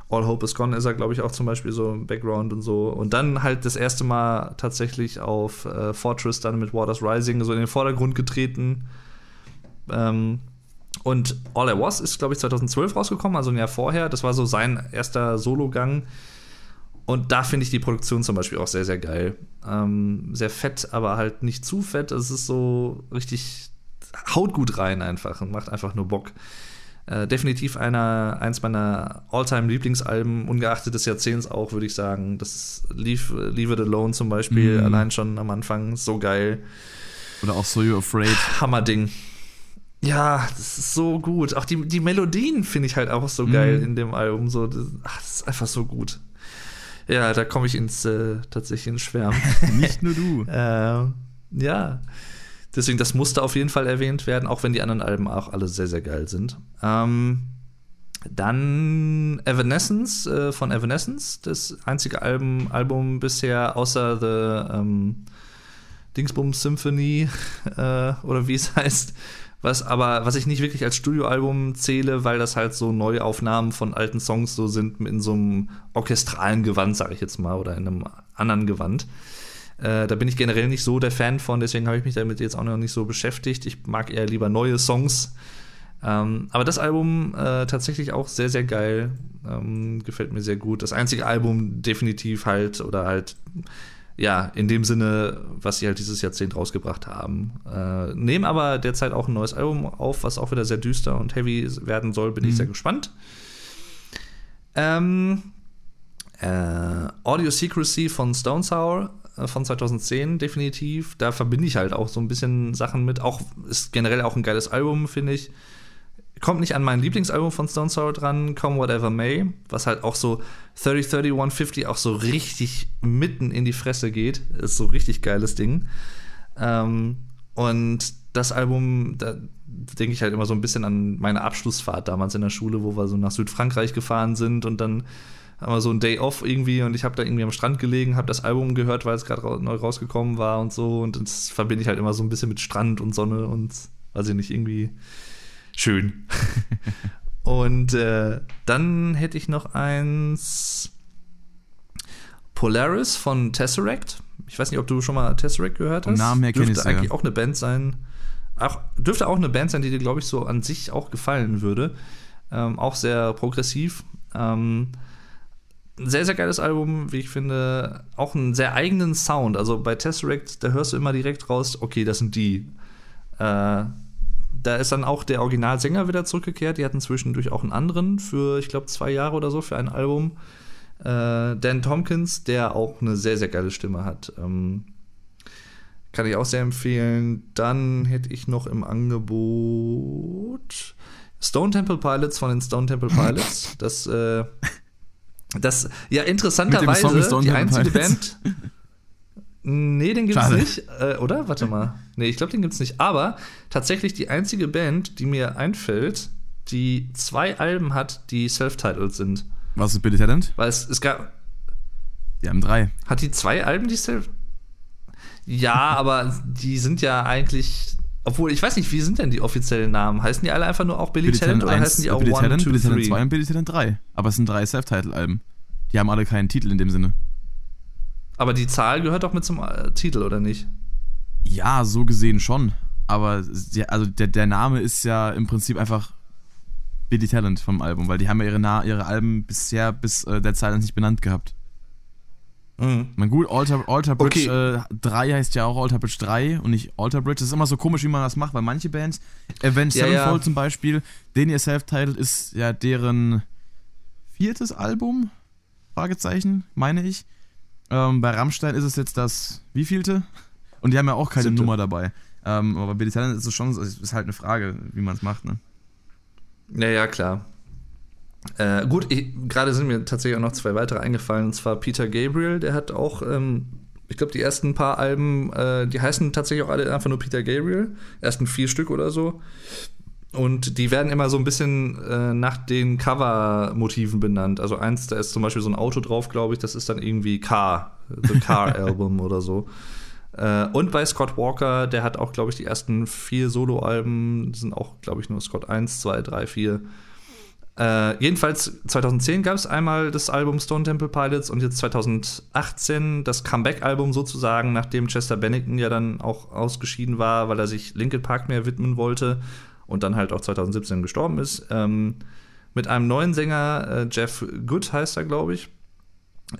All Hope is Gone ist er, glaube ich, auch zum Beispiel so im Background und so. Und dann halt das erste Mal tatsächlich auf äh, Fortress dann mit Waters Rising so in den Vordergrund getreten. Ähm, und All I Was ist, glaube ich, 2012 rausgekommen, also ein Jahr vorher. Das war so sein erster Sologang. Und da finde ich die Produktion zum Beispiel auch sehr, sehr geil. Ähm, sehr fett, aber halt nicht zu fett. Es ist so richtig, haut gut rein einfach und macht einfach nur Bock. Äh, definitiv einer, eins meiner All-Time-Lieblingsalben, ungeachtet des Jahrzehnts auch, würde ich sagen. Das Leave, Leave It Alone zum Beispiel, Mhm. allein schon am Anfang, so geil. Oder auch So You Afraid. Hammerding. Ja, das ist so gut. Auch die, die Melodien finde ich halt auch so Mhm. geil in dem Album. So, das, ach, das ist einfach so gut. Ja, da komme ich ins äh, tatsächlich ins Schwärmen. Nicht nur du. ähm, ja. Deswegen, das musste auf jeden Fall erwähnt werden, auch wenn die anderen Alben auch alle sehr, sehr geil sind. Ähm, dann Evanescence äh, von Evanescence, das einzige Album, Album bisher außer The ähm, Dingsbums Symphony äh, oder wie es heißt, was aber was ich nicht wirklich als Studioalbum zähle, weil das halt so Neuaufnahmen von alten Songs so sind in so einem orchestralen Gewand, sage ich jetzt mal, oder in einem anderen Gewand. Äh, da bin ich generell nicht so der Fan von, deswegen habe ich mich damit jetzt auch noch nicht so beschäftigt. Ich mag eher lieber neue Songs. Ähm, aber das Album äh, tatsächlich auch sehr, sehr geil. Ähm, gefällt mir sehr gut. Das einzige Album definitiv halt, oder halt, ja, in dem Sinne, was sie halt dieses Jahrzehnt rausgebracht haben. Äh, nehmen aber derzeit auch ein neues Album auf, was auch wieder sehr düster und heavy werden soll. Bin ich Mhm. sehr gespannt. Ähm, äh, Audio Secrecy von Stone Sour äh, von 2010 definitiv. Da verbinde ich halt auch so ein bisschen Sachen mit. Auch ist generell auch ein geiles Album, finde ich. Kommt nicht an mein Lieblingsalbum von Stone Sour dran, Come Whatever May, was halt auch so 30, 30, 150 auch so richtig mitten in die Fresse geht. Ist so richtig geiles Ding. Ähm, und das Album, da denke ich halt immer so ein bisschen an meine Abschlussfahrt damals in der Schule, wo wir so nach Südfrankreich gefahren sind und dann haben wir so ein Day off irgendwie und ich habe da irgendwie am Strand gelegen, habe das Album gehört, weil es gerade ra neu rausgekommen war und so und das verbinde ich halt immer so ein bisschen mit Strand und Sonne und weiß ich nicht, irgendwie schön. und äh, dann hätte ich noch eins Polaris von Tesseract. Ich weiß nicht, ob du schon mal Tesseract gehört hast. Namen her kenn Dürfte ich's, ja. eigentlich auch eine Band sein. Auch, dürfte auch eine Band sein, die dir, glaube ich, so an sich auch gefallen würde. Ähm, auch sehr progressiv. Ähm, ein sehr, sehr geiles Album, wie ich finde. Auch einen sehr eigenen Sound. Also bei Tesseract, da hörst du immer direkt raus, okay, das sind die. Äh, da ist dann auch der Originalsänger wieder zurückgekehrt. Die hatten zwischendurch auch einen anderen für, ich glaube, zwei Jahre oder so für ein Album. Äh, Dan Tompkins, der auch eine sehr, sehr geile Stimme hat. Ähm, kann ich auch sehr empfehlen. Dann hätte ich noch im Angebot Stone Temple Pilots von den Stone Temple Pilots. Das, äh, das ja interessanterweise die einzige Pilots. Band. Nee, den gibt's Schade. nicht. Äh, oder? Warte mal. Nee, ich glaube, den gibt's nicht. Aber tatsächlich die einzige Band, die mir einfällt, die zwei Alben hat, die self-titled sind. Was ist Billy Talent? Weil es, es gab. Die haben drei. Hat die zwei Alben, die self. Ja, aber die sind ja eigentlich. Obwohl, ich weiß nicht, wie sind denn die offiziellen Namen? Heißen die alle einfach nur auch Billy, Talent oder heißen die auch Billy One, Talent, Two, Billy Talent Three? 2 und Billy Talent 3. Aber es sind drei Self-Title-Alben. Die haben alle keinen Titel in dem Sinne. Aber die Zahl gehört doch mit zum äh, Titel, oder nicht? Ja, so gesehen schon. Aber sie, also der, der Name ist ja im Prinzip einfach Billy Talent vom Album, weil die haben ja ihre, Na ihre Alben bisher bis äh, der Silence nicht benannt gehabt. Mhm. Man gut, Alter, Alter Bridge Okay. äh, 3 heißt ja auch Alter Bridge 3 und nicht Alter Bridge. Das ist immer so komisch, wie man das macht, weil manche Bands, Avenged Ja, ja. Sevenfold zum Beispiel, den ihr Self-Titled ist ja deren viertes Album, Fragezeichen, meine ich. Ähm, bei Rammstein ist es jetzt das wievielte? Und die haben ja auch keine Siebte. Nummer dabei. Ähm, aber bei Talent ist es schon, ist halt eine Frage, wie man es macht, ne? Ja, ja, klar. Äh, gut, gerade sind mir tatsächlich auch noch zwei weitere eingefallen. Und zwar Peter Gabriel, der hat auch, ähm, ich glaube, die ersten paar Alben, äh, die heißen tatsächlich auch alle einfach nur Peter Gabriel. Ersten vier Stück oder so. Und die werden immer so ein bisschen äh, nach den Cover-Motiven benannt. Also eins, da ist zum Beispiel so ein Auto drauf, glaube ich, das ist dann irgendwie Car, The Car Album oder so. Äh, und bei Scott Walker, der hat auch, glaube ich, die ersten vier Soloalben, sind auch, glaube ich, nur Scott 1, 2, 3, 4. Äh, jedenfalls 2010 gab es einmal das Album Stone Temple Pilots und jetzt 2018 das Comeback-Album sozusagen, nachdem Chester Bennington ja dann auch ausgeschieden war, weil er sich Linkin Park mehr widmen wollte und dann halt auch 2017 gestorben ist. Ähm, mit einem neuen Sänger, äh, Jeff Good heißt er, glaube ich.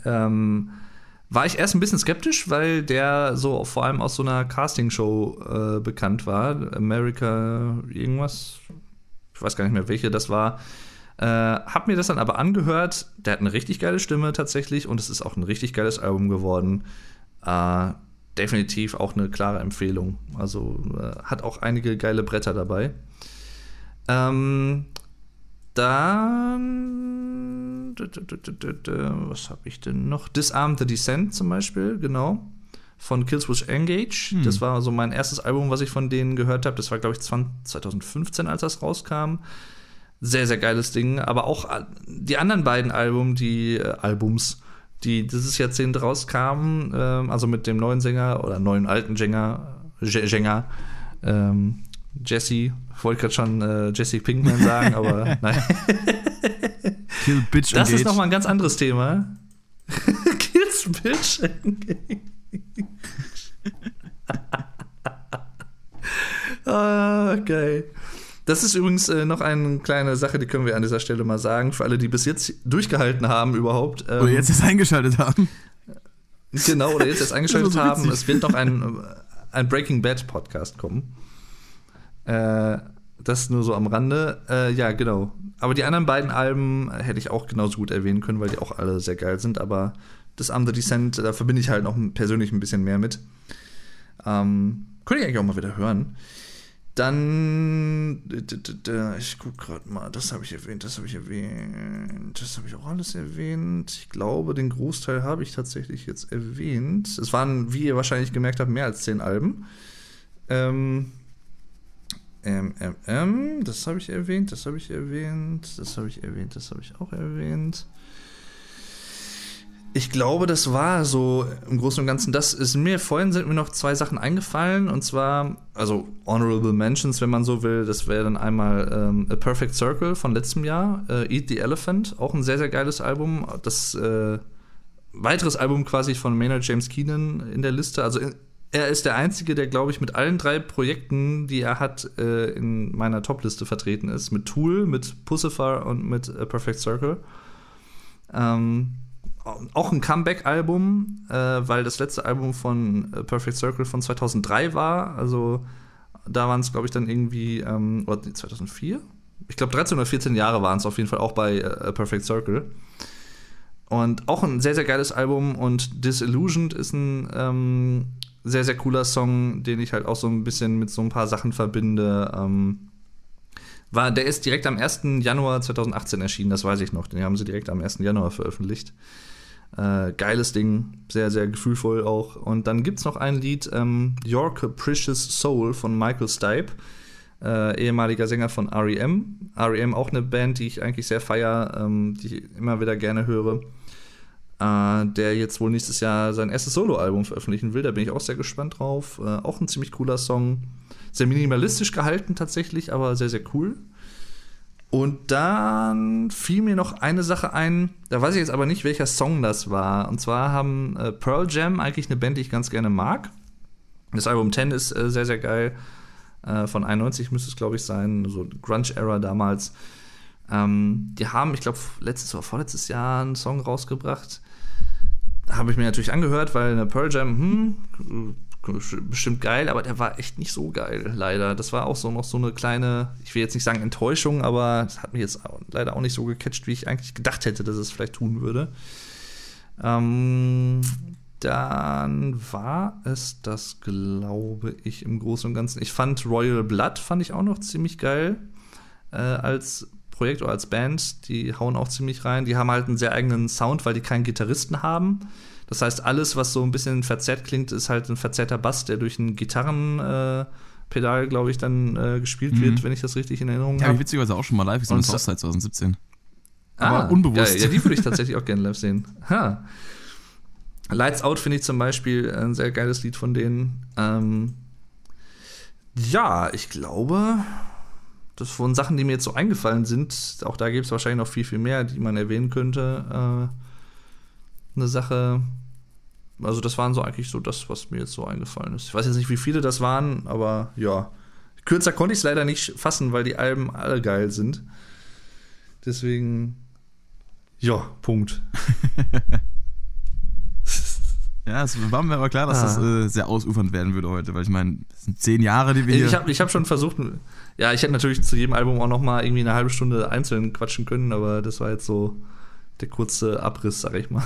Ähm, war ich erst ein bisschen skeptisch, weil der so vor allem aus so einer Castingshow äh, bekannt war. America irgendwas. Ich weiß gar nicht mehr, welche das war. Äh, hab mir das dann aber angehört. Der hat eine richtig geile Stimme tatsächlich und es ist auch ein richtig geiles Album geworden. Äh, definitiv auch eine klare Empfehlung. Also äh, hat auch einige geile Bretter dabei. Ähm, dann. Was habe ich denn noch? Disarm the Descent zum Beispiel, genau. Von Killswitch Engage. Hm. Das war so mein erstes Album, was ich von denen gehört habe. Das war, glaube ich, 20, 2015, als das rauskam. Sehr, sehr geiles Ding. Aber auch äh, die anderen beiden Album, die äh, Albums, die dieses Jahrzehnt rauskamen, ähm, also mit dem neuen Sänger oder neuen alten Sänger, Sänger, ähm, Jesse, ich wollte gerade schon äh, Jesse Pinkman sagen, aber nein. Kill Bitch Das Engage. ist nochmal ein ganz anderes Thema. Kills Bitch. ah, geil. Das ist übrigens äh, noch eine kleine Sache, die können wir an dieser Stelle mal sagen, für alle, die bis jetzt durchgehalten haben überhaupt. Ähm, Oder jetzt erst eingeschaltet haben. Genau, oder jetzt erst eingeschaltet so haben. Es wird noch ein, ein Breaking Bad Podcast kommen. Äh, das nur so am Rande. Äh, ja, genau. Aber die anderen beiden Alben hätte ich auch genauso gut erwähnen können, weil die auch alle sehr geil sind. Aber das Under Descent, da verbinde ich halt noch persönlich ein bisschen mehr mit. Ähm, könnte ich eigentlich auch mal wieder hören. Dann, ich guck gerade mal, das habe ich erwähnt, das habe ich erwähnt, das habe ich auch alles erwähnt. Ich glaube, den Großteil habe ich tatsächlich jetzt erwähnt. Es waren, wie ihr wahrscheinlich gemerkt habt, mehr als zehn Alben. Ähm, ähm, ähm, das habe ich erwähnt, das habe ich erwähnt, das habe ich erwähnt, das habe ich auch erwähnt. Ich glaube, das war so im Großen und Ganzen. Das ist mir vorhin sind mir noch zwei Sachen eingefallen und zwar also honorable Mentions, wenn man so will. Das wäre dann einmal ähm, A Perfect Circle von letztem Jahr, äh, Eat the Elephant, auch ein sehr sehr geiles Album. Das äh, weiteres Album quasi von Maynard James Keenan in der Liste. Also in, er ist der einzige, der glaube ich mit allen drei Projekten, die er hat, äh, in meiner Topliste vertreten ist. Mit Tool, mit Pussifer und mit A Perfect Circle. Ähm, auch ein Comeback-Album, äh, weil das letzte Album von äh, Perfect Circle von 2003 war. Also da waren es, glaube ich, dann irgendwie, ähm, oder nee, 2004? Ich glaube, 13 oder 14 Jahre waren es auf jeden Fall auch bei äh, Perfect Circle. Und auch ein sehr, sehr geiles Album und Disillusioned ist ein ähm, sehr, sehr cooler Song, den ich halt auch so ein bisschen mit so ein paar Sachen verbinde. Ähm, war, der ist direkt am 1. Januar 2018 erschienen, das weiß ich noch. Den haben sie direkt am 1. Januar veröffentlicht. Äh, geiles Ding, sehr, sehr gefühlvoll auch. Und dann gibt es noch ein Lied, ähm, Your Capricious Soul von Michael Stipe, äh, ehemaliger Sänger von REM. REM auch eine Band, die ich eigentlich sehr feier, ähm, die ich immer wieder gerne höre. Äh, der jetzt wohl nächstes Jahr sein erstes Soloalbum veröffentlichen will. Da bin ich auch sehr gespannt drauf. Äh, auch ein ziemlich cooler Song. Sehr minimalistisch gehalten tatsächlich, aber sehr, sehr cool. Und dann fiel mir noch eine Sache ein, da weiß ich jetzt aber nicht, welcher Song das war. Und zwar haben äh, Pearl Jam, eigentlich eine Band, die ich ganz gerne mag. Das Album 10 ist äh, sehr, sehr geil. Äh, von 91 müsste es, glaube ich, sein. So Grunge-Era damals. Ähm, die haben, ich glaube, letztes oder vorletztes Jahr einen Song rausgebracht. Habe ich mir natürlich angehört, weil eine Pearl Jam, hm, bestimmt geil, aber der war echt nicht so geil, leider. Das war auch so noch so eine kleine, ich will jetzt nicht sagen Enttäuschung, aber das hat mich jetzt leider auch nicht so gecatcht, wie ich eigentlich gedacht hätte, dass es vielleicht tun würde. Ähm, dann war es das, glaube ich, im Großen und Ganzen. Ich fand Royal Blood, fand ich auch noch ziemlich geil äh, als Projekt oder als Band. Die hauen auch ziemlich rein. Die haben halt einen sehr eigenen Sound, weil die keinen Gitarristen haben. Das heißt, alles, was so ein bisschen verzerrt klingt, ist halt ein verzerrter Bass, der durch ein Gitarrenpedal, äh, glaube ich, dann äh, gespielt mhm. wird, wenn ich das richtig in Erinnerung habe. Ja, witzigerweise auch schon mal live gesehen, das Southside 2017. Aber ah, unbewusst. Ja, ja, die würde ich tatsächlich auch gerne live sehen. Ha. Lights Out finde ich zum Beispiel ein sehr geiles Lied von denen. Ähm, ja, ich glaube, das von Sachen, die mir jetzt so eingefallen sind, auch da gibt es wahrscheinlich noch viel, viel mehr, die man erwähnen könnte. Äh, eine Sache. Also, das waren so eigentlich so das, was mir jetzt so eingefallen ist. Ich weiß jetzt nicht, wie viele das waren, aber ja. Kürzer konnte ich es leider nicht fassen, weil die Alben alle geil sind. Deswegen, ja, Punkt. ja, es war mir aber klar, dass ah. das äh, sehr ausufernd werden würde heute, weil ich meine, das sind zehn Jahre, die wir hier. Ich habe ich hab schon versucht, ja, ich hätte natürlich zu jedem Album auch noch mal irgendwie eine halbe Stunde einzeln quatschen können, aber das war jetzt so der kurze Abriss, sag ich mal.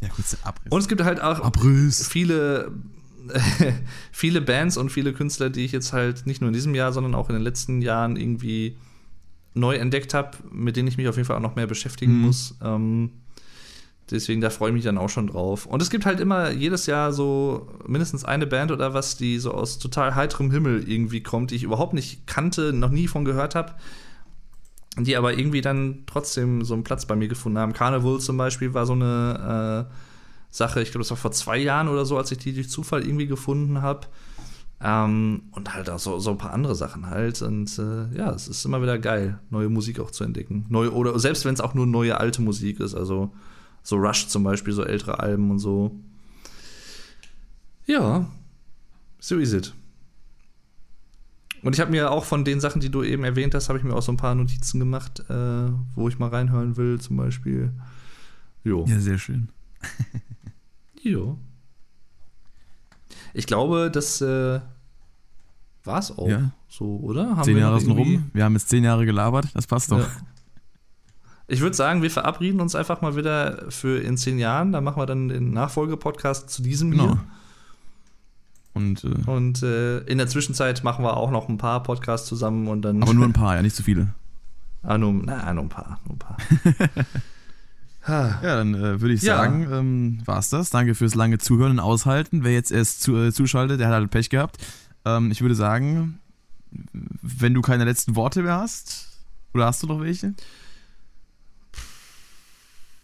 Ja, kurze Abriss. Und es gibt halt auch Abriss. viele viele Bands und viele Künstler, die ich jetzt halt nicht nur in diesem Jahr, sondern auch in den letzten Jahren irgendwie neu entdeckt habe, mit denen ich mich auf jeden Fall auch noch mehr beschäftigen mhm. muss. Ähm, deswegen, da freue ich mich dann auch schon drauf. Und es gibt halt immer jedes Jahr so mindestens eine Band oder was, die so aus total heiterem Himmel irgendwie kommt, die ich überhaupt nicht kannte, noch nie von gehört habe die aber irgendwie dann trotzdem so einen Platz bei mir gefunden haben. Carnival zum Beispiel war so eine äh, Sache, ich glaube, das war vor zwei Jahren oder so, als ich die durch Zufall irgendwie gefunden habe. Ähm, und halt auch so, so ein paar andere Sachen halt. Und äh, ja, es ist immer wieder geil, neue Musik auch zu entdecken. Neue, oder selbst wenn es auch nur neue alte Musik ist, also so Rush zum Beispiel, so ältere Alben und so. Ja, so is it. Und ich habe mir auch von den Sachen, die du eben erwähnt hast, habe ich mir auch so ein paar Notizen gemacht, äh, wo ich mal reinhören will, zum Beispiel. Jo. Ja, sehr schön. jo. Ich glaube, das äh, war es auch ja. so, oder? Haben zehn Jahre sind rum. Wir haben jetzt zehn Jahre gelabert. Das passt doch. Ja. Ich würde sagen, wir verabreden uns einfach mal wieder für in zehn Jahren. Da machen wir dann den Nachfolgepodcast zu diesem genau. hier. Und, äh, und äh, in der Zwischenzeit machen wir auch noch ein paar Podcasts zusammen und dann. Aber nur ein paar, ja, nicht zu viele. Ah, nur, na, nur ein paar, nur ein paar. ja, dann äh, würde ich sagen, ja. ähm, war's das. Danke fürs lange Zuhören und Aushalten. Wer jetzt erst zu, äh, zuschaltet, der hat halt Pech gehabt. Ähm, ich würde sagen, wenn du keine letzten Worte mehr hast, oder hast du noch welche?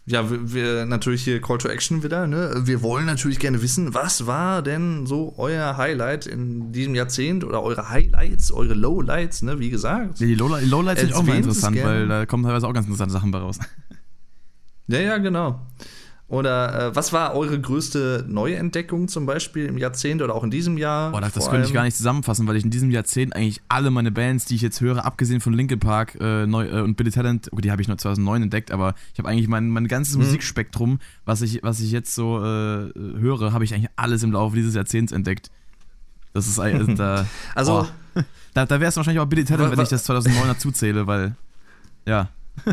Ja, wir, wir, natürlich hier Call to Action wieder. Ne? Wir wollen natürlich gerne wissen, was war denn so euer Highlight in diesem Jahrzehnt oder eure Highlights, eure Lowlights, ne? Wie gesagt. Ja, die Low Lowlights sind auch mal interessant, weil da kommen teilweise auch ganz interessante Sachen bei raus. Ja, ja, genau. Oder äh, was war eure größte Neuentdeckung zum Beispiel im Jahrzehnt oder auch in diesem Jahr? Boah, das, das könnte ich gar nicht zusammenfassen, weil ich in diesem Jahrzehnt eigentlich alle meine Bands, die ich jetzt höre, abgesehen von Linkin Park äh, neu, äh, und Billy Talent, okay, die habe ich noch 2009 entdeckt, aber ich habe eigentlich mein, mein ganzes mhm. Musikspektrum, was ich, was ich jetzt so äh, höre, habe ich eigentlich alles im Laufe dieses Jahrzehnts entdeckt. Das ist äh, da. also. Oh, da, da wäre es wahrscheinlich auch Billy Talent, wenn ich das 2009 dazu zähle, weil. Ja.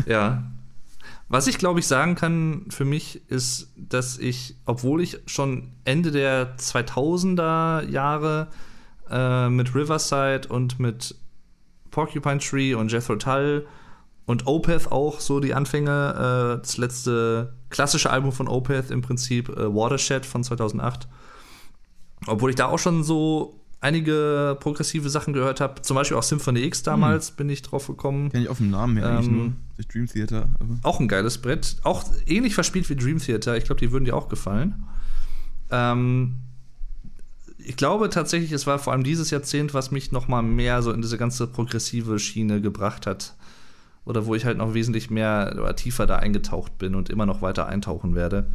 Ja. Was ich glaube ich sagen kann für mich ist, dass ich, obwohl ich schon Ende der 2000er Jahre äh, mit Riverside und mit Porcupine Tree und Jethro Tull und Opeth auch so die Anfänge. Äh, das letzte klassische Album von Opeth im Prinzip, äh, Watershed von 2008. Obwohl ich da auch schon so einige progressive Sachen gehört habe. Zum Beispiel auch Symphony X damals bin ich drauf gekommen. Kenn ich auf dem Namen her eigentlich Ähm, nur. Durch Dream Theater. Aber Auch ein geiles Brett. Auch ähnlich verspielt wie Dream Theater. Ich glaube, die würden dir auch gefallen. Ähm, ich glaube tatsächlich, es war vor allem dieses Jahrzehnt, was mich noch mal mehr so in diese ganze progressive Schiene gebracht hat. Oder wo ich halt noch wesentlich mehr oder tiefer da eingetaucht bin und immer noch weiter eintauchen werde.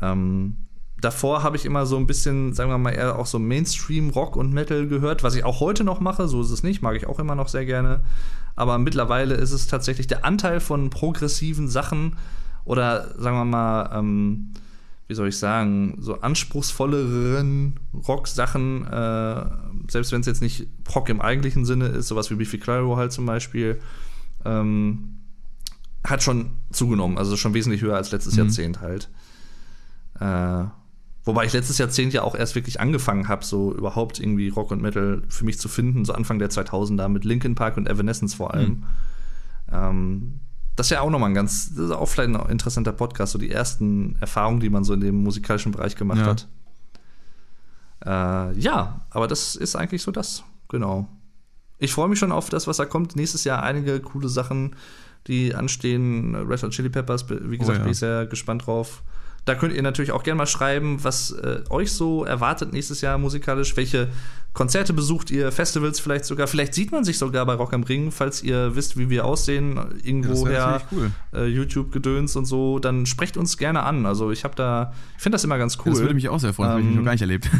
Ähm, davor habe ich immer so ein bisschen, sagen wir mal, eher auch so Mainstream Rock und Metal gehört, was ich auch heute noch mache, so ist es nicht, mag ich auch immer noch sehr gerne. Aber mittlerweile ist es tatsächlich der Anteil von progressiven Sachen oder sagen wir mal, ähm, wie soll ich sagen, so anspruchsvolleren Rock-Sachen, äh, selbst wenn es jetzt nicht Rock im eigentlichen Sinne ist, sowas wie Beefy Clyro halt zum Beispiel, ähm, hat schon zugenommen, also schon wesentlich höher als letztes Mhm. Jahrzehnt halt. Äh, wobei ich letztes Jahrzehnt ja auch erst wirklich angefangen habe, so überhaupt irgendwie Rock und Metal für mich zu finden, so Anfang der 2000er mit Linkin Park und Evanescence vor allem. Mhm. Ähm, das ist ja auch nochmal ein ganz, das ist auch vielleicht ein interessanter Podcast, so die ersten Erfahrungen, die man so in dem musikalischen Bereich gemacht Ja. hat. Äh, ja, aber das ist eigentlich so das, genau. Ich freue mich schon auf das, was da kommt. Nächstes Jahr einige coole Sachen, die anstehen. Red Hot Chili Peppers, wie gesagt, ja. bin ich sehr gespannt drauf. Da könnt ihr natürlich auch gerne mal schreiben, was äh, euch so erwartet nächstes Jahr musikalisch. Welche Konzerte besucht ihr, Festivals vielleicht sogar. Vielleicht sieht man sich sogar bei Rock am Ring, falls ihr wisst, wie wir aussehen, irgendwoher cool. äh, YouTube-Gedöns und so. Dann sprecht uns gerne an. Also ich habe da, ich finde das immer ganz cool. Das würde mich auch sehr freuen, das habe ich Ähm, noch gar nicht erlebt.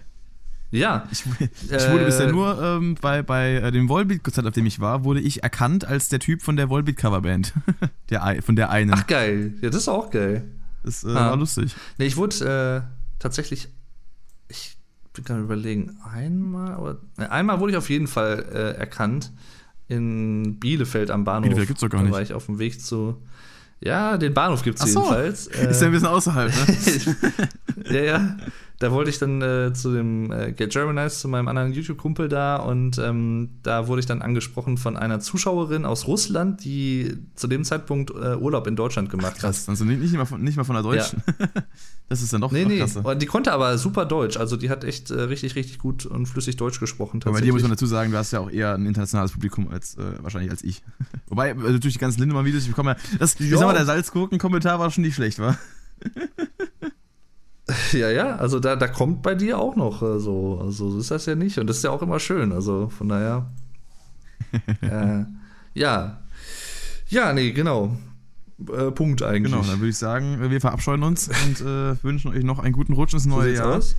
ja, Ich, ich wurde Äh, bisher nur ähm, bei, bei äh, dem Volbeat-Konzert, auf dem ich war, wurde ich erkannt als der Typ von der Volbeat-Coverband. der, von der einen. ach geil. Ja, das ist auch geil. Das äh, ah. war lustig. Nee, ich wurde äh, tatsächlich, ich bin gerade überlegen, einmal oder ne, einmal wurde ich auf jeden Fall äh, erkannt in Bielefeld am Bahnhof. Bielefeld gibt's doch gar da nicht. war ich auf dem Weg zu. Ja, den Bahnhof gibt es Ach so. jedenfalls. Ist ja ein bisschen außerhalb, ne? ja, ja. Da wollte ich dann äh, zu dem äh, Get Germanized, zu meinem anderen YouTube-Kumpel da und ähm, da wurde ich dann angesprochen von einer Zuschauerin aus Russland, die zu dem Zeitpunkt äh, Urlaub in Deutschland gemacht hat. Krass, also nicht, nicht, mal von, nicht mal von der Deutschen. Das ist dann doch Nee, noch nee. krasser. Und die konnte aber super Deutsch. Also die hat echt äh, richtig, richtig gut und flüssig Deutsch gesprochen. Aber bei dir muss man dazu sagen, du hast ja auch eher ein internationales Publikum als äh, wahrscheinlich als ich. Wobei, äh, durch die ganzen Lindemann-Videos, ich bekomme ja. Das, ich Ja. sag mal, der Salzgurken-Kommentar war schon nicht schlecht, war? Ja, ja, also da, da kommt bei dir auch noch äh, so. Also so ist das ja nicht. Und das ist ja auch immer schön. Also von daher. äh, ja. Ja, nee, genau. Äh, Punkt eigentlich. Genau, dann würde ich sagen, wir verabscheuen uns und äh, wünschen euch noch einen guten Rutsch ins So neue sieht's Jahr. aus.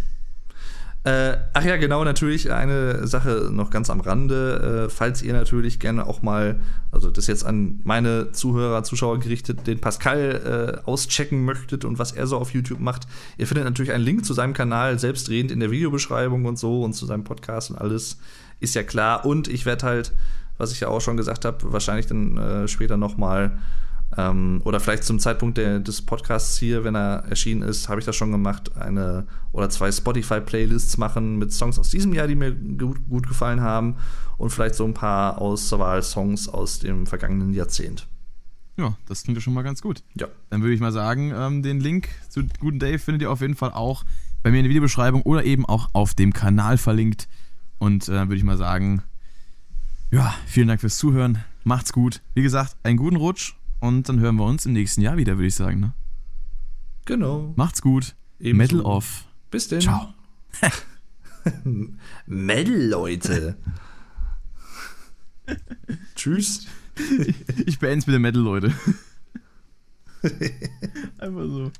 Äh, ach ja, genau, natürlich eine Sache noch ganz am Rande. Äh, falls ihr natürlich gerne auch mal, also das jetzt an meine Zuhörer, Zuschauer gerichtet, den Pascal äh, auschecken möchtet und was er so auf YouTube macht. Ihr findet natürlich einen Link zu seinem Kanal selbstredend in der Videobeschreibung und so und zu seinem Podcast und alles. Ist ja klar. Und ich werde halt, was ich ja auch schon gesagt habe, wahrscheinlich dann äh, später noch mal ähm, oder vielleicht zum Zeitpunkt der, des Podcasts hier, wenn er erschienen ist, habe ich das schon gemacht, eine oder zwei Spotify-Playlists machen mit Songs aus diesem Jahr, die mir gut, gut gefallen haben und vielleicht so ein paar Auswahl-Songs aus dem vergangenen Jahrzehnt. Ja, das klingt ja schon mal ganz gut. Ja. Dann würde ich mal sagen, ähm, den Link zu Guten Dave findet ihr auf jeden Fall auch bei mir in der Videobeschreibung oder eben auch auf dem Kanal verlinkt. Und äh, dann würde ich mal sagen, ja, vielen Dank fürs Zuhören. Macht's gut. Wie gesagt, einen guten Rutsch und dann hören wir uns im nächsten Jahr wieder, würde ich sagen. Ne? Genau. Macht's gut. Ebenso. Metal off. Bis denn. Ciao. Metal, Leute. Tschüss. Ich beende es mit dem Metal, Leute. Einfach so.